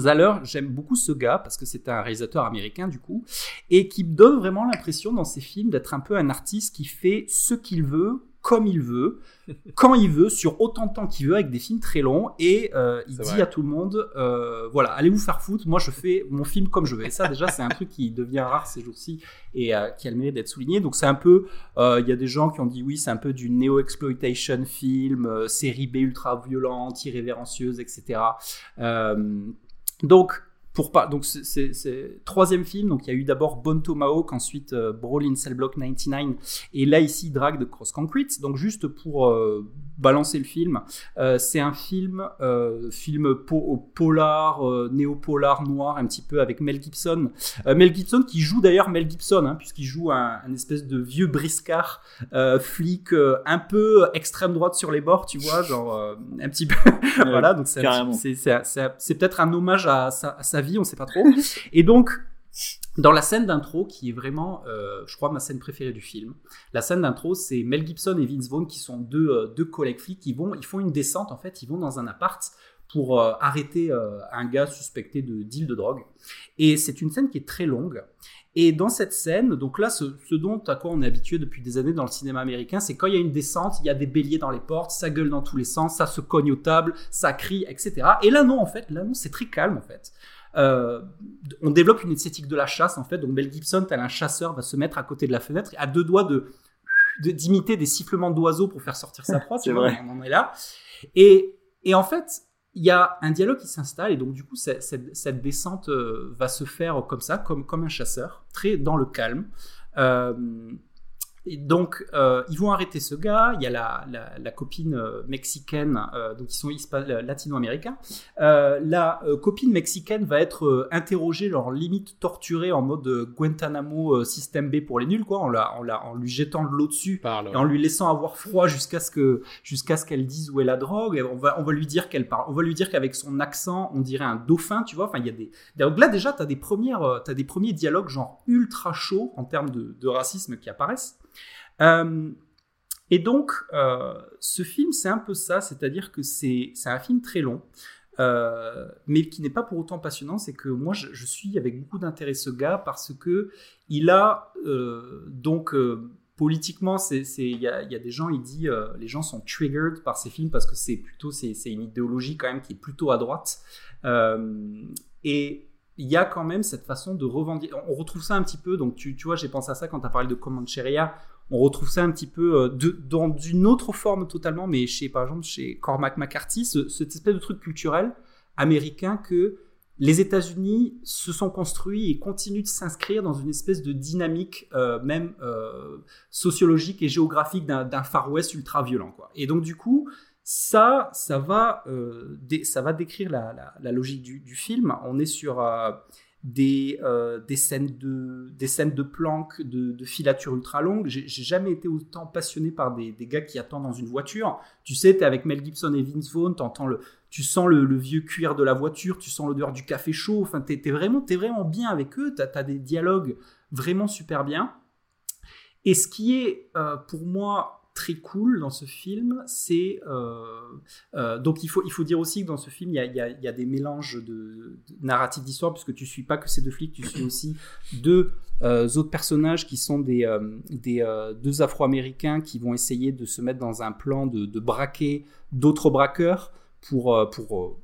Zaller, j'aime beaucoup ce gars parce que c'est un réalisateur américain du coup et qui me donne vraiment l'impression dans ses films d'être un peu un artiste qui fait ce qu'il veut comme il veut, quand il veut, sur autant de temps qu'il veut, avec des films très longs. Et euh, il dit à tout le monde, euh, voilà, allez vous faire foutre, moi je fais mon film comme je veux. Et ça déjà, c'est un truc qui devient rare ces jours-ci et euh, qui a le mérite d'être souligné. Donc c'est un peu, il y a des gens qui ont dit oui, c'est un peu du neo-exploitation film, série B ultra violente, irrévérencieuse, etc. donc pour pas donc c'est troisième film donc il y a eu d'abord Bon Tomahawk ensuite euh, Brawl in Cell Block 99 et là ici Drag de Cross Concrete. Donc juste pour euh, balancer le film euh, c'est un film euh, film po polar néo-polar noir un petit peu avec Mel Gibson. Mel Gibson qui joue d'ailleurs Mel Gibson hein, puisqu'il joue un, un, espèce de vieux briscard flic un peu extrême droite sur les bords tu vois genre un petit peu voilà donc c'est c'est peut-être un hommage à sa, à sa vie, on sait pas trop. Et donc, dans la scène d'intro, qui est vraiment, euh, je crois, ma scène préférée du film, la scène d'intro, c'est Mel Gibson et Vince Vaughn qui sont deux, euh, deux collègues flics qui vont, ils font une descente, en fait, ils vont dans un appart pour euh, arrêter euh, un gars suspecté de deal de drogue. Et c'est une scène qui est très longue. Et dans cette scène, donc là, ce, ce, dont à quoi on est habitué depuis des années dans le cinéma américain, c'est quand il y a une descente, il y a des béliers dans les portes, ça gueule dans tous les sens, ça se cogne aux tables, ça crie, etc. Et là non, en fait, là non, c'est très calme en fait. Euh, on développe une esthétique de la chasse en fait. Donc Mel Gibson, tel un chasseur, va se mettre à côté de la fenêtre, à deux doigts de d'imiter des sifflements d'oiseaux pour faire sortir sa proie. C'est vrai. On en est là. Et, et en fait, il y a un dialogue qui s'installe et donc du coup cette, cette, cette, descente euh, va se faire comme ça, comme, comme un chasseur, très dans le calme. Euh, et donc, euh, ils vont arrêter ce gars. Il y a la, la, la copine euh, mexicaine, euh, donc ils sont latino-américains. Euh, la copine mexicaine va être interrogée, genre limite torturée en mode Guantanamo système B pour les nuls, quoi, en, la, en, la, en lui jetant de l'eau dessus Parle. et en lui laissant avoir froid jusqu'à ce que jusqu'à ce qu'elle dise où est la drogue. Et on va on va lui dire qu'elle parle, on va lui dire qu'avec son accent, on dirait un dauphin, tu vois. Enfin, il y a des donc là déjà, t'as des premières, t'as des premiers dialogues genre ultra chauds en termes de, de racisme qui apparaissent. Euh, et donc, euh, ce film, c'est un peu ça, c'est-à-dire que c'est un film très long, euh, mais qui n'est pas pour autant passionnant. C'est que moi, je, suis avec beaucoup d'intérêt ce gars parce que il a donc politiquement, il y a, des gens, il dit, les gens sont triggered par ces films parce que c'est plutôt c'est une idéologie quand même qui est plutôt à droite. et il y a quand même cette façon de revendiquer. On retrouve ça un petit peu. Donc, tu, tu vois, j'ai pensé à ça quand tu as parlé de Comancheria on retrouve ça un petit peu euh, dans une autre forme totalement, mais chez, par exemple, chez Cormac McCarthy, ce, cette espèce de truc culturel américain que les États-Unis se sont construits et continuent de s'inscrire dans une espèce de dynamique euh, même euh, sociologique et géographique d'un Far West ultra violent. Quoi. Et donc du coup, ça, ça va, ça va décrire la, logique du, film. On est sur des, euh, des, scènes de, des scènes de planques, de, de filatures ultra longues. J'ai jamais été autant passionné par des, des, gars qui attendent dans une voiture. Tu sais, t'es avec Mel Gibson et Vince Vaughn, t'entends le, tu sens le, le, vieux cuir de la voiture, tu sens l'odeur du café chaud. Enfin, t'es es vraiment, vraiment bien avec eux. T'as as des dialogues vraiment super bien. Et ce qui est euh, pour moi très cool dans ce film, c'est euh, euh, donc il faut il faut dire aussi que dans ce film il y a, y a, des mélanges de, de narratifs d'histoire puisque tu suis pas que ces deux flics, tu suis aussi deux euh, autres personnages qui sont des des deux Afro-Américains qui vont essayer de se mettre dans un plan de, de braquer d'autres braqueurs pour pour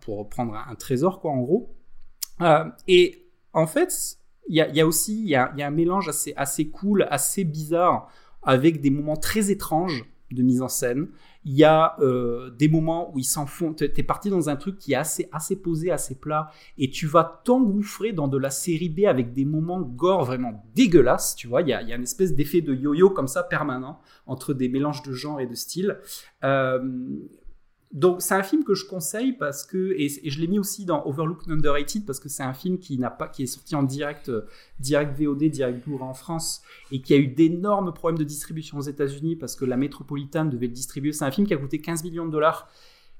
pour prendre un, trésor quoi en gros. et en fait il y a, y a aussi y a, y a un mélange assez assez cool, assez bizarre avec des moments très étranges de mise en scène. Il y a euh, des moments où ils s'en font. T'es parti dans un truc qui est assez, assez posé, assez plat, et tu vas t'engouffrer dans de la série B avec des moments gore vraiment dégueulasses. Tu vois, il y a, une espèce d'effet de yo-yo comme ça permanent entre des mélanges de genre et de style. Euh, donc c'est un film que je conseille parce que et, je l'ai mis aussi dans Overlooked Underrated parce que c'est un film qui n'a pas qui est sorti en direct euh, direct VOD direct Blu-ray en France et qui a eu d'énormes problèmes de distribution aux États-Unis parce que la Metropolitan devait le distribuer. C'est un film qui a coûté 15 millions de dollars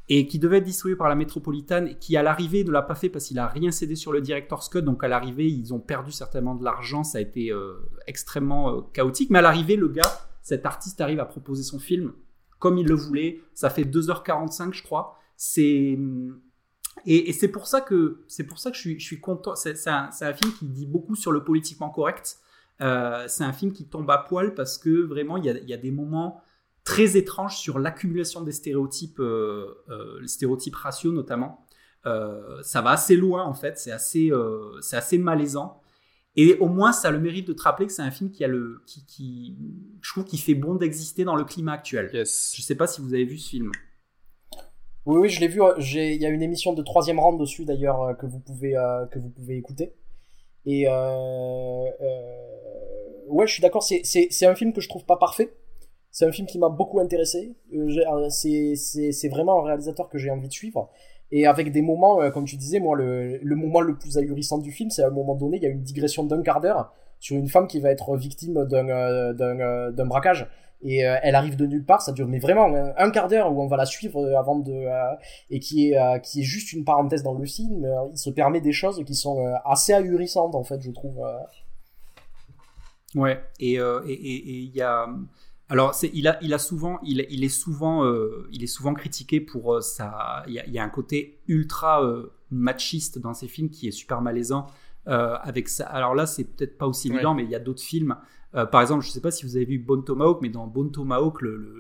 et qui devait être distribué par la Metropolitan et qui à l'arrivée ne l'a pas fait parce qu'il a rien cédé sur le director's cut. Donc à l'arrivée ils ont perdu certainement de l'argent. Ça a été euh, extrêmement euh, chaotique. Mais à l'arrivée le gars, cet artiste arrive à proposer son film comme il le voulait. Ça fait 2h45, je crois. C'est et, c'est pour ça que c'est pour ça que je suis, content. C'est un, un, film qui dit beaucoup sur le politiquement correct. Euh, c'est un film qui tombe à poil parce que vraiment il y a, il y a des moments très étranges sur l'accumulation des stéréotypes, euh, euh, les stéréotypes raciaux notamment. ça va assez loin en fait. C'est assez, c'est assez malaisant. Et au moins, ça a le mérite de te rappeler que c'est un film qui a le, qui, qui, je trouve, qui fait bon d'exister dans le climat actuel. Yes. Je sais pas si vous avez vu ce film. Oui, oui, je l'ai vu. Il y a une émission de troisième rang dessus d'ailleurs euh, que vous pouvez euh, que vous pouvez écouter. Et euh, euh, ouais, je suis d'accord. C'est c'est un film que je trouve pas parfait. C'est un film qui m'a beaucoup intéressé. C'est c'est vraiment un réalisateur que j'ai envie de suivre. Et avec des moments, euh, comme tu disais, moi, le, moment le plus ahurissant du film, c'est à un moment donné, il y a une digression d'un quart d'heure sur une femme qui va être victime d'un euh, euh, braquage. Et elle arrive de nulle part, ça dure mais vraiment un, quart d'heure où on va la suivre avant de et qui est qui est juste une parenthèse dans le film. il se permet des choses qui sont assez ahurissantes en fait, je trouve. Ouais. Et il y a alors, il, a, il a souvent, il, il est souvent, euh, il est souvent critiqué pour euh, ça. Il y, a un côté ultra euh, machiste dans ses films qui est super malaisant. avec ça. Alors là, c'est peut-être pas aussi évident, mais il y a d'autres films. par exemple, je sais pas si vous avez vu Bone Tomahawk, mais dans Bone Tomahawk,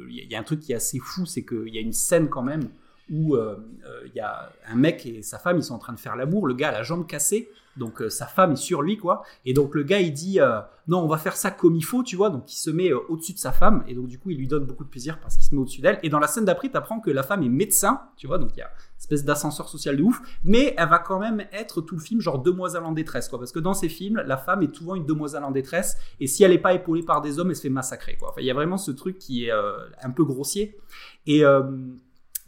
il y a un truc qui est assez fou, c'est qu'il y a une scène quand même où il y a un mec et sa femme, ils sont en train de faire l'amour. Le gars a la jambe cassée donc euh, sa femme est sur lui, quoi. Et donc le gars, il dit euh, non, on va faire ça comme il faut, tu vois. Donc il se met euh, au-dessus de sa femme, et donc du coup, il lui donne beaucoup de plaisir parce qu'il se met au-dessus d'elle. Et dans la scène d'après, tu apprends que la femme est médecin, tu vois. Donc il y a une espèce d'ascenseur social de ouf, mais elle va quand même être tout le film genre demoiselle en détresse, quoi. Parce que dans ces films, la femme est souvent une demoiselle en détresse, et si elle n'est pas épaulée par des hommes, elle se fait massacrer, quoi. Enfin, il y a vraiment ce truc qui est un peu grossier. Et,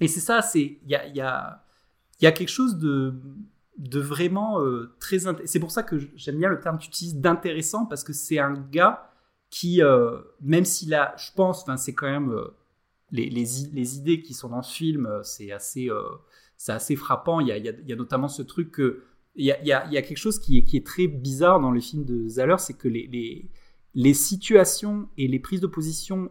et c'est ça, c'est il y a, y, y a quelque chose de de vraiment euh, très c'est pour ça que j'aime bien le terme que tu utilises d'intéressant parce que c'est un gars qui euh, même s'il a je pense c'est quand même euh, les, les, idées qui sont dans ce film c'est assez assez frappant. Il y, a, il y, a, notamment ce truc que il y a, il y a, quelque chose qui est, qui est très bizarre dans les films de Zahler c'est que les, les, les situations et les prises de position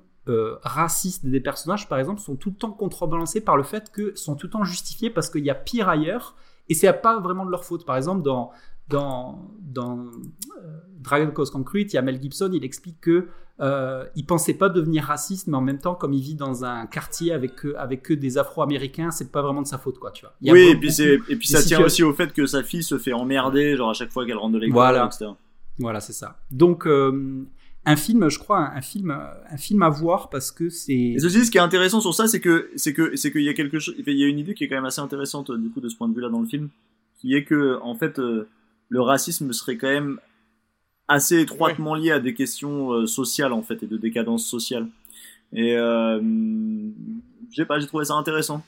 racistes des personnages par exemple sont tout le temps contrebalancées par le fait que sont tout le temps justifiées parce qu'il y a pire ailleurs et c'est pas vraiment de leur faute. Par exemple, dans, dans, dans euh, Dragon Cause Concrete, il y a Mel Gibson, il explique que euh, il pensait pas devenir raciste, mais en même temps, comme il vit dans un quartier avec que, avec que des Afro-Américains, c'est pas vraiment de sa faute, quoi, tu vois. oui, et puis, et puis ça tient aussi au fait que sa fille se fait emmerder, genre à chaque fois qu'elle rentre de l'école, voilà. Voilà, c'est ça. Donc, euh, un film, je crois, un, film, un film à voir parce que c'est. Et ceci, ce qui est intéressant sur ça, c'est que c'est que c'est qu'il y a quelque chose, il y a une idée qui est quand même assez intéressante du coup de ce point de vue-là dans le film, qui est que en fait euh, le racisme serait quand même assez étroitement lié à des questions euh, sociales en fait et de décadence sociale. Et euh, j'ai pas, j'ai trouvé ça intéressant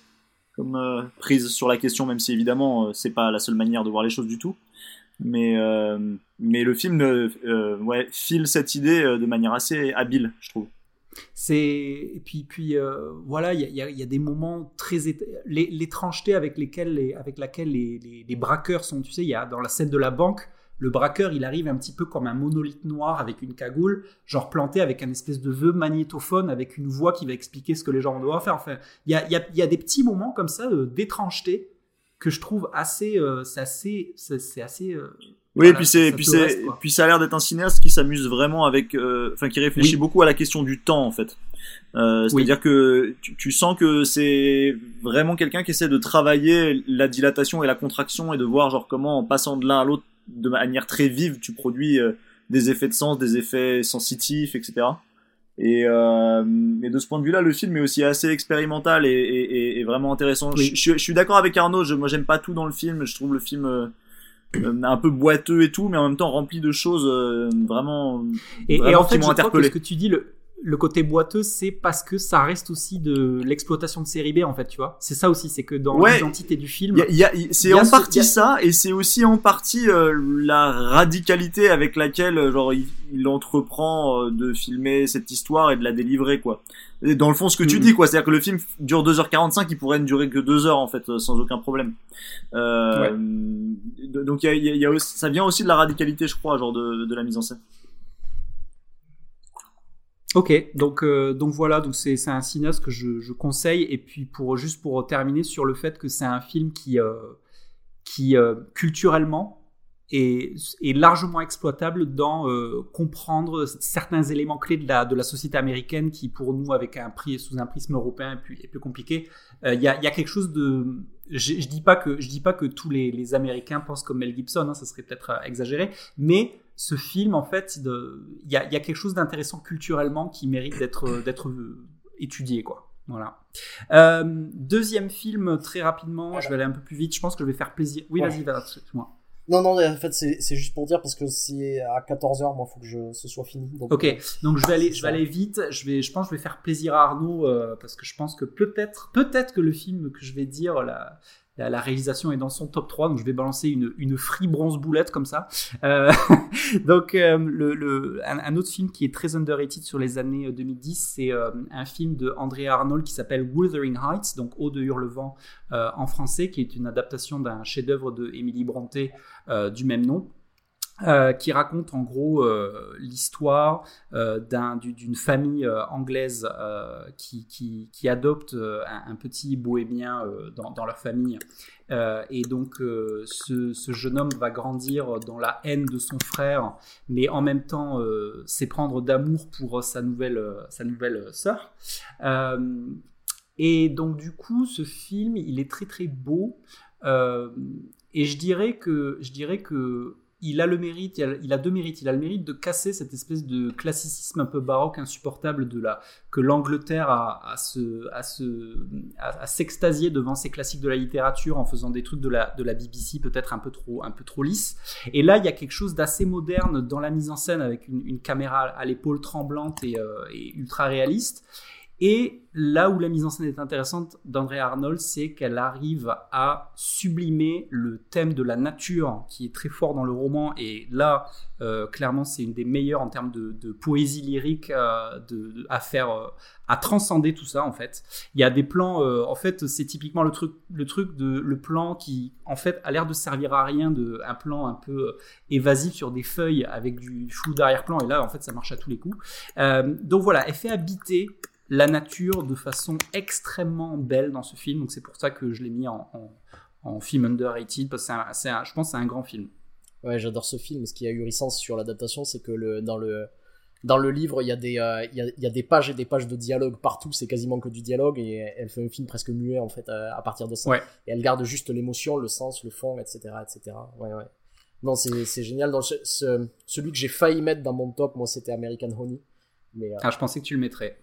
comme euh, prise sur la question, même si évidemment c'est pas la seule manière de voir les choses du tout mais euh, mais le film euh, ouais file cette idée euh, de manière assez habile je trouve. C'est et puis puis voilà il y a, des moments très l'étrangeté avec lesquels les, avec laquelle les, braqueurs sont tu sais il y a dans la scène de la banque le braqueur il arrive un petit peu comme un monolithe noir avec une cagoule genre planté avec un espèce de vœu magnétophone avec une voix qui va expliquer ce que les gens doivent faire. Enfin il y a, y, y a des petits moments comme ça d'étrangeté que je trouve assez, euh, c'est assez, c'est assez. Euh, oui, et puis c'est, puis c'est, puis ça a l'air d'être un cinéaste qui s'amuse vraiment avec, euh, enfin qui réfléchit beaucoup à la question du temps en fait. C'est-à-dire que tu, tu, sens que c'est vraiment quelqu'un qui essaie de travailler la dilatation et la contraction et de voir genre comment en passant de l'un à l'autre de manière très vive tu produis des effets de sens, des effets sensitifs, etc. Et, euh, et, de ce point de vue-là, le film est aussi assez expérimental et, et, et vraiment intéressant. Je, je, suis d'accord avec Arnaud. Je, moi, j'aime pas tout dans le film. Je trouve le film euh, euh, un peu boiteux et tout, mais en même temps rempli de choses euh, vraiment, et, en fait, qui m'ont interpellé. Ce que tu dis, le, le côté boiteux, c'est parce que ça reste aussi de l'exploitation de série B, en fait, tu vois. C'est ça aussi, c'est que dans l'identité du film. c'est en partie ça, et c'est aussi en partie euh, la radicalité avec laquelle, euh, genre, il, entreprend euh, de filmer cette histoire et de la délivrer, quoi. Et dans le fond, ce que tu dis, quoi. C'est-à-dire que le film dure 2h45, il pourrait ne durer que 2 heures, en fait, sans aucun problème. Donc, y a, y a, ça vient aussi de la radicalité, je crois, genre, de, de la mise en scène. Ok, donc euh, donc voilà, donc c'est un cinéaste que je, je, conseille et puis pour juste pour terminer sur le fait que c'est un film qui euh, qui euh, culturellement est, est largement exploitable dans comprendre certains éléments clés de la de la société américaine qui pour nous avec un prix sous un prisme européen est plus, compliqué. Il y a y a quelque chose de je, je dis pas que je dis pas que tous les, les Américains pensent comme Mel Gibson, hein, ça serait peut-être exagéré, mais ce film, en fait, il y a, y a, quelque chose d'intéressant culturellement qui mérite d'être d'être étudié, quoi. Voilà. Euh, deuxième film, très rapidement, je vais aller un peu plus vite. Je pense que je vais faire plaisir. Oui, vas-y, vas-y, moi. Non, non, en fait, c'est juste pour dire parce que c'est à 14h, moi, il faut que je, ce soit fini. Donc, ok, euh, donc je vais aller, je vais aller vite. Je vais, je pense, que je vais faire plaisir à Arnaud euh, parce que je pense que peut-être, peut-être que le film que je vais dire, la, réalisation est dans son top 3, donc je vais balancer une, une free bronze boulette comme ça. Euh, donc euh, le, le, un, autre film qui est très underrated sur les années 2010, euh, c'est euh, un film de Andrea Arnold qui s'appelle Wuthering Heights, donc Eau de Hurlevent en français, qui est une adaptation d'un chef-d'œuvre de Emily Brontë du même nom. Euh, qui raconte en gros euh, l'histoire euh, d'une famille anglaise qui, adopte un, un, petit bohémien dans, dans, leur famille. et donc ce, ce, jeune homme va grandir dans la haine de son frère, mais en même temps s'éprendre d'amour pour sa nouvelle, sa nouvelle sœur. et donc du coup, ce film, il est très très beau. et je dirais que, je dirais que il a le mérite, il a, deux mérites. Il a le mérite de casser cette espèce de classicisme un peu baroque insupportable de la que l'Angleterre a, à se, à se, à, s'extasier devant ces classiques de la littérature en faisant des trucs de la, de la BBC peut-être un peu trop, un peu trop lisses. Et là, il y a quelque chose d'assez moderne dans la mise en scène avec une, caméra à l'épaule tremblante et, euh, et ultra réaliste. Et là où la mise en scène est intéressante d'André Arnold, c'est qu'elle arrive à sublimer le thème de la nature qui est très fort dans le roman. Et là, euh, clairement, c'est une des meilleures en termes de, poésie lyrique euh, de, à faire, euh, à transcender tout ça en fait. Il y a des plans, en fait, c'est typiquement le truc, le truc de le plan qui, en fait, a l'air de servir à rien, de un plan un peu évasif sur des feuilles avec du flou d'arrière-plan. Et là, en fait, ça marche à tous les coups. donc voilà, effet habité la nature de façon extrêmement belle dans ce film. Donc c'est pour ça que je l'ai mis en, en, film underrated, parce que je pense que c'est un grand film. Ouais, j'adore ce film. Ce qui a eu licence sur l'adaptation, c'est que le, dans, le, dans le livre, il y, a des, euh, il, y a, il y, a, des pages et des pages de dialogue partout. C'est quasiment que du dialogue et elle fait un film presque muet en fait à, partir de ça. Et elle garde juste l'émotion, le sens, le fond, etc. etc. Ouais, ouais. Non, c'est génial. Dans ce, celui que j'ai failli mettre dans mon top, moi, c'était American Honey. Mais, euh, Ah, je pensais que tu le mettrais.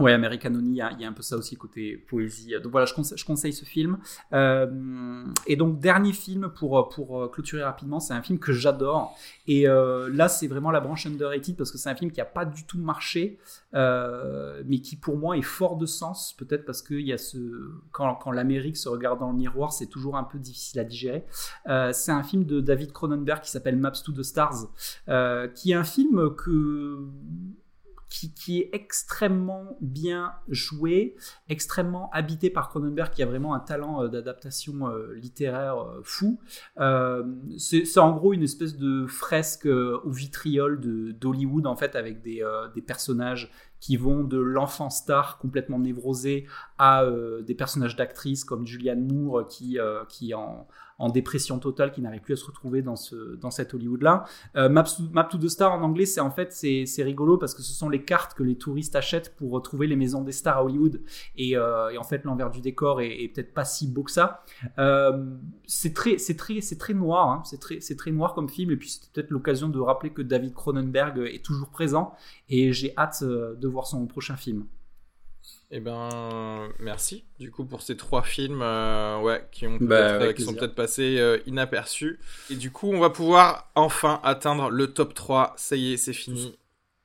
Ouais, American Honey, il y, a un peu ça aussi côté poésie. Donc voilà, je conseille, ce film. Euh, et donc dernier film pour pour clôturer rapidement, c'est un film que j'adore. Et euh, là, c'est vraiment la branche underrated parce que c'est un film qui a pas du tout marché, euh, mais qui pour moi est fort de sens. Peut-être parce que y a ce quand quand l'Amérique se regarde dans le miroir, c'est toujours un peu difficile à digérer. c'est un film de David Cronenberg qui s'appelle Maps to the Stars, qui est un film que qui, est extrêmement bien joué, extrêmement habité par Cronenberg, qui a vraiment un talent euh, d'adaptation euh, littéraire euh, fou. c'est en gros une espèce de fresque au vitriol d'Hollywood, en fait, avec des, des personnages qui vont de l'enfant star complètement névrosé à des personnages d'actrices comme Julianne Moore qui, qui en, en dépression totale qui n'arrive plus à se retrouver dans, ce, dans cet Hollywood-là. Euh, Map, Map, to the Star en anglais, c'est en fait c'est rigolo parce que ce sont les cartes que les touristes achètent pour retrouver les maisons des stars à Hollywood. Et, euh, en fait, l'envers du décor est, peut-être pas si beau que ça. Euh, c'est très, très, très noir. Hein. C'est très, c'est très noir comme film. Et puis c'est peut-être l'occasion de rappeler que David Cronenberg est toujours présent. Et j'ai hâte de voir son prochain film. Eh ben, merci du coup pour ces trois films euh, ouais, qui, ont bah, peut qui sont peut-être passés euh, inaperçus. Et du coup, on va pouvoir enfin atteindre le top 3. Ça y est, c'est fini.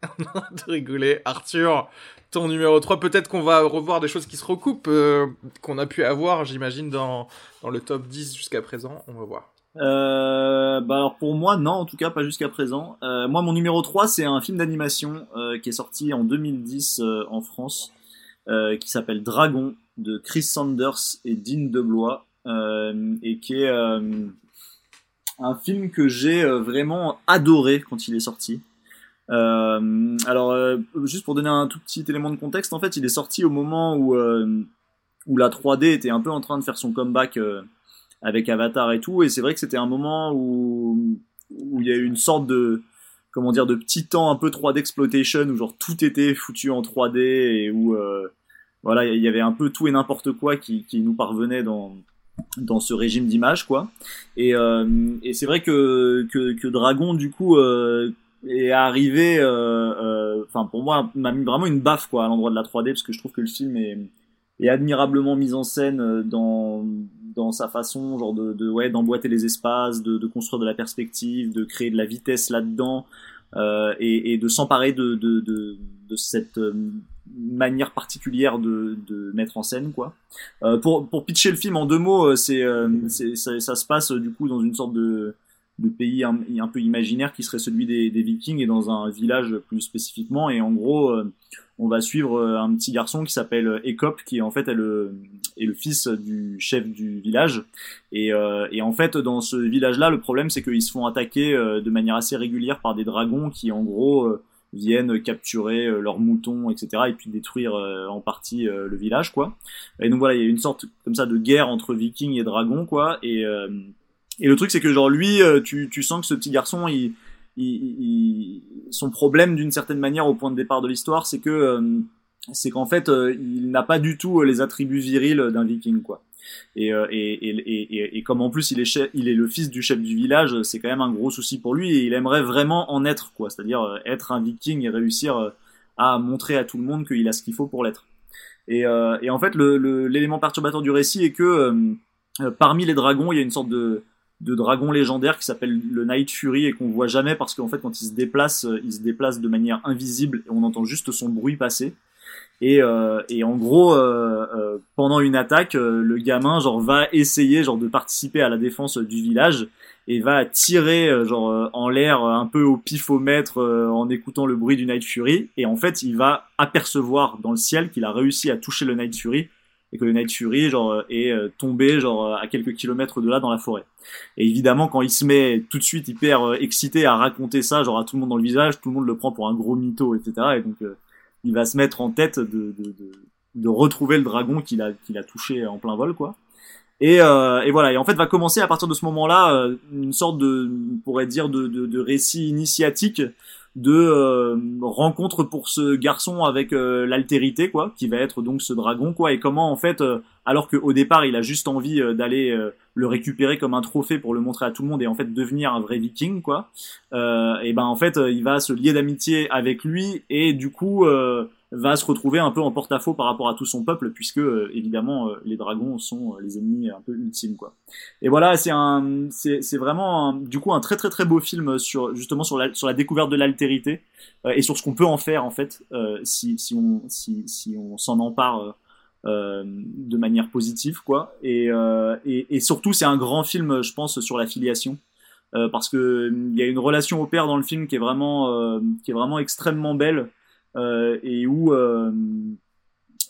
de rigoler. Arthur, ton numéro 3, peut-être qu'on va revoir des choses qui se recoupent, euh, qu'on a pu avoir, j'imagine, dans, dans le top 10 jusqu'à présent. On va voir. Euh, bah alors pour moi non en tout cas pas jusqu'à présent. Euh, moi mon numéro 3 c'est un film d'animation euh, qui est sorti en 2010 euh, en France euh, qui s'appelle Dragon de Chris Sanders et Dean DeBlois et qui est un film que j'ai vraiment adoré quand il est sorti. alors juste pour donner un tout petit élément de contexte en fait il est sorti au moment où où la 3D était un peu en train de faire son comeback avec Avatar et tout. Et c'est vrai que c'était un moment où, où il y a eu une sorte de, comment dire, de petit temps un peu 3D exploitation où genre tout était foutu en 3D et où, euh, voilà, il y avait un peu tout et n'importe quoi qui, qui nous parvenait dans, dans ce régime d'image, quoi. Et, euh, et c'est vrai que, que, que, Dragon, du coup, euh, est arrivé, euh, enfin, pour moi, m'a mis vraiment une baffe, quoi, à l'endroit de la 3D, parce que je trouve que le film est, est admirablement mis en scène dans, dans sa façon genre de, de ouais d'emboîter les espaces, de, de, construire de la perspective, de créer de la vitesse là-dedans euh, et, et, de s'emparer de, de, cette euh, manière particulière de, mettre en scène quoi. Euh, pour, pour pitcher le film en deux mots, euh, c'est ça, ça, se passe du coup dans une sorte de de pays un, un, peu imaginaire qui serait celui des, des, Vikings et dans un village plus spécifiquement et en gros on va suivre euh, un petit garçon qui s'appelle Ekop, qui en fait est le, est le fils du chef du village. Et, euh, et en fait, dans ce village-là, le problème c'est qu'ils se font attaquer euh, de manière assez régulière par des dragons qui en gros viennent capturer leurs moutons, etc. et puis détruire en partie le village, quoi. Et donc voilà, il y a une sorte comme ça de guerre entre vikings et dragons, quoi. Et, et le truc c'est que genre lui, tu, tu sens que ce petit garçon, il son problème d'une certaine manière au point de départ de l'histoire, c'est que euh, c'est qu'en fait euh, il n'a pas du tout les attributs virils d'un viking quoi. Et, euh, et, et, et, comme en plus il est, il est le fils du chef du village, c'est quand même un gros souci pour lui et il aimerait vraiment en être quoi, c'est-à-dire être un viking et réussir à montrer à tout le monde qu'il a ce qu'il faut pour l'être. Et, en fait l'élément perturbateur du récit est que parmi les dragons il y a une sorte de de dragon légendaire qui s'appelle le Night Fury et qu'on voit jamais parce qu'en fait quand il se déplace, euh, il se déplace de manière invisible et on entend juste son bruit passer. Et, euh, et en gros, euh, euh pendant une attaque, le gamin genre va essayer genre de participer à la défense du village et va tirer genre en l'air un peu au pifomètre en écoutant le bruit du Night Fury. Et en fait, il va apercevoir dans le ciel qu'il a réussi à toucher le Night Fury et que le Fury genre euh, est euh, tombé genre euh, à quelques kilomètres de là dans la forêt. Et évidemment quand il se met tout de suite hyper excité à raconter ça genre à tout le monde dans le visage, tout le monde le prend pour un gros mytho etc. Et donc il va se mettre en tête de, de, de, de retrouver le dragon qu'il a qu'il a touché en plein vol quoi. Et, euh, et, voilà, et en fait va commencer à partir de ce moment-là une sorte de, on pourrait dire, de, de, de récit initiatique de euh, rencontre pour ce garçon avec euh, l'altérité quoi qui va être donc ce dragon quoi. Et comment en fait euh, alors qu'au départ il a juste envie d'aller le récupérer comme un trophée pour le montrer à tout le monde et en fait devenir un vrai viking quoi et ben en fait il va se lier d'amitié avec lui et du coup va se retrouver un peu en porte-à-faux par rapport à tout son peuple puisque euh, évidemment euh, les dragons sont euh, les ennemis un peu ultimes quoi. Et voilà, c'est un c'est c'est vraiment du coup un très très très beau film sur justement sur la sur la découverte de l'altérité et sur ce qu'on peut en faire en fait si si on si si on s'en empare de manière positive quoi et, et, et surtout c'est un grand film je pense sur la filiation parce que il y a une relation au père dans le film qui est vraiment qui est vraiment extrêmement belle euh, et où euh,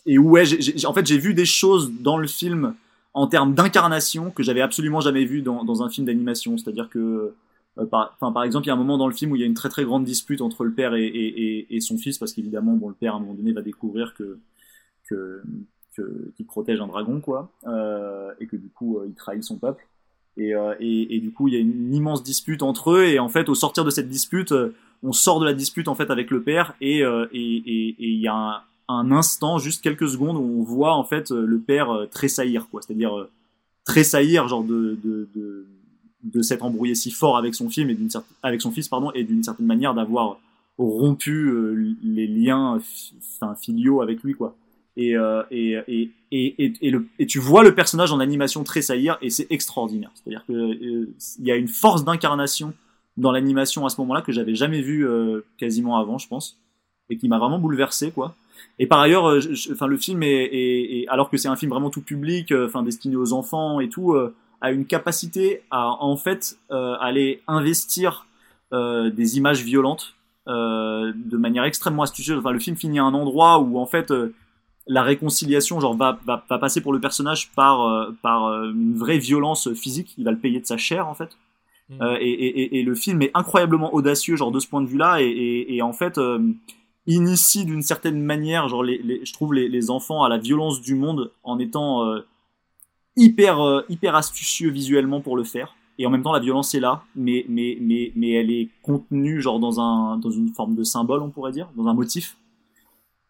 et où ouais, en fait j'ai vu des choses dans le film en termes d'incarnation que j'avais absolument jamais vu dans, dans un film d'animation. C'est-à-dire que euh, par, par exemple, il y a un moment dans le film où il y a une très très grande dispute entre le père et, et, et, son fils, parce qu'évidemment, bon, le père à un moment donné va découvrir que que qu'il protège un dragon, quoi, euh, et que du coup, il trahit son peuple. Et, et, et, du coup, il y a une immense dispute entre eux, et en fait, au sortir de cette dispute, on sort de la dispute en fait avec le père et euh, et il y a un, instant, juste quelques secondes, où on voit en fait euh, le père euh, tressaillir, quoi. C'est-à-dire tressaillir, genre de, de, de, de s'être embrouillé si fort avec son film et d'une avec son fils, pardon, et d'une certaine manière d'avoir rompu les liens enfin, filiaux avec lui, quoi. Et, et, et, et, et, le, et tu vois le personnage en animation tressaillir et c'est extraordinaire. C'est-à-dire que il y a une force d'incarnation dans l'animation à ce moment-là que j'avais jamais vu quasiment avant, je pense, et qui m'a vraiment bouleversé, quoi. Et par ailleurs, enfin le film est, alors que c'est un film vraiment tout public, enfin destiné aux enfants et tout, a une capacité à en fait aller investir des images violentes de manière extrêmement astucieuse. Enfin, le film finit à un endroit où en fait la réconciliation genre va, va, passer pour le personnage par euh, par euh, une vraie violence physique il va le payer de sa chair en fait mm. euh, et, le film est incroyablement audacieux genre de ce point de vue là et, en fait euh, initie d'une certaine manière genre je trouve les, enfants à la violence du monde en étant hyper hyper astucieux visuellement pour le faire et en même temps la violence est là mais mais mais mais elle est contenue genre dans un dans une forme de symbole on pourrait dire dans un motif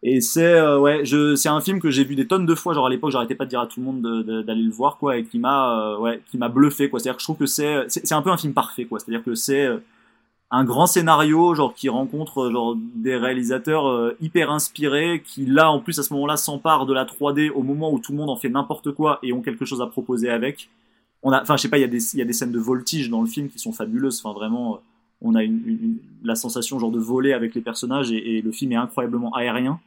et c'est euh, ouais, je c'est un film que j'ai vu des tonnes de fois. Genre à l'époque, j'arrêtais pas de dire à tout le monde d'aller le voir quoi, et qui m'a euh, ouais, qui m'a bluffé quoi. C'est-à-dire que je trouve que c'est c'est un peu un film parfait quoi. C'est-à-dire que c'est euh, un grand scénario genre qui rencontre genre des réalisateurs hyper inspirés qui là en plus à ce moment-là s'emparent de la 3D au moment où tout le monde en fait n'importe quoi et ont quelque chose à proposer avec. On a enfin je sais pas, il y a des il y a des scènes de voltige dans le film qui sont fabuleuses. Enfin vraiment on a une, une, la sensation genre de voler avec les personnages et, et le film est incroyablement aérien.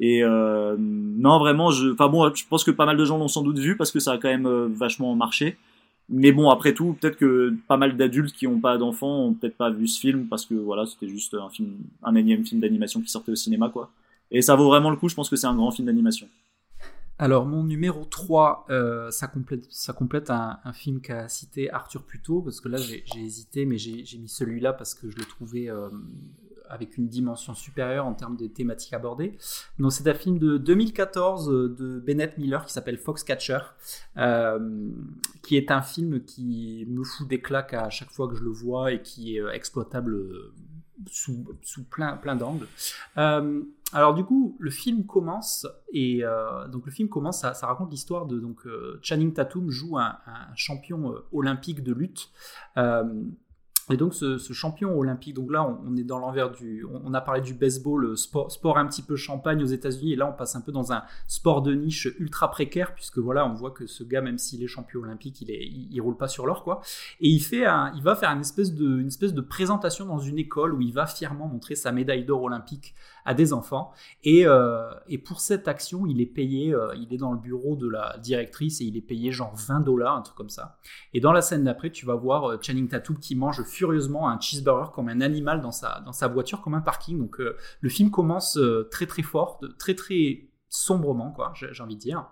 Et euh, non, vraiment, je, enfin bon, je pense que pas mal de gens l'ont sans doute vu parce que ça a quand même euh, vachement marché. Mais bon, après tout, peut-être que pas mal d'adultes qui n'ont pas d'enfants ont peut-être pas vu ce film parce que voilà, c'était juste un film, un énième film d'animation qui sortait au cinéma, quoi. Et ça vaut vraiment le coup. Je pense que c'est un grand film d'animation. Alors, mon numéro 3, euh, ça complète, un, film qu'a cité Arthur plus parce que là, j'ai hésité, mais j'ai mis celui-là parce que je le trouvais euh, avec une dimension supérieure en termes de thématiques abordées. Donc c'est un film de 2014 euh, de Bennett Miller qui s'appelle Foxcatcher, euh, qui est un film qui me fout des claques à chaque fois que je le vois et qui est exploitable sous, plein d'angles. Euh, alors du coup, le film commence et euh, donc le film commence, ça, raconte l'histoire de donc Channing Tatum joue un, champion olympique de lutte. Et donc ce, champion olympique, donc là on, est dans l'envers du, on, a parlé du baseball, sport, un petit peu champagne aux États-Unis, et là on passe un peu dans un sport de niche ultra précaire puisque voilà on voit que ce gars même s'il est champion olympique, il est, roule pas sur l'or quoi. Et il fait, un, il va faire une espèce une espèce de présentation dans une école où il va fièrement montrer sa médaille d'or olympique à des enfants. Et, euh, et pour cette action, il est payé, euh, il est dans le bureau de la directrice et il est payé genre 20 dollars, un truc comme ça. Et dans la scène d'après, tu vas voir euh, Channing Tatum qui mange furieusement un cheeseburger comme un animal dans sa, dans sa voiture, comme un parking. Donc le film commence très très fort, très très sombrement, quoi, j'ai envie de dire.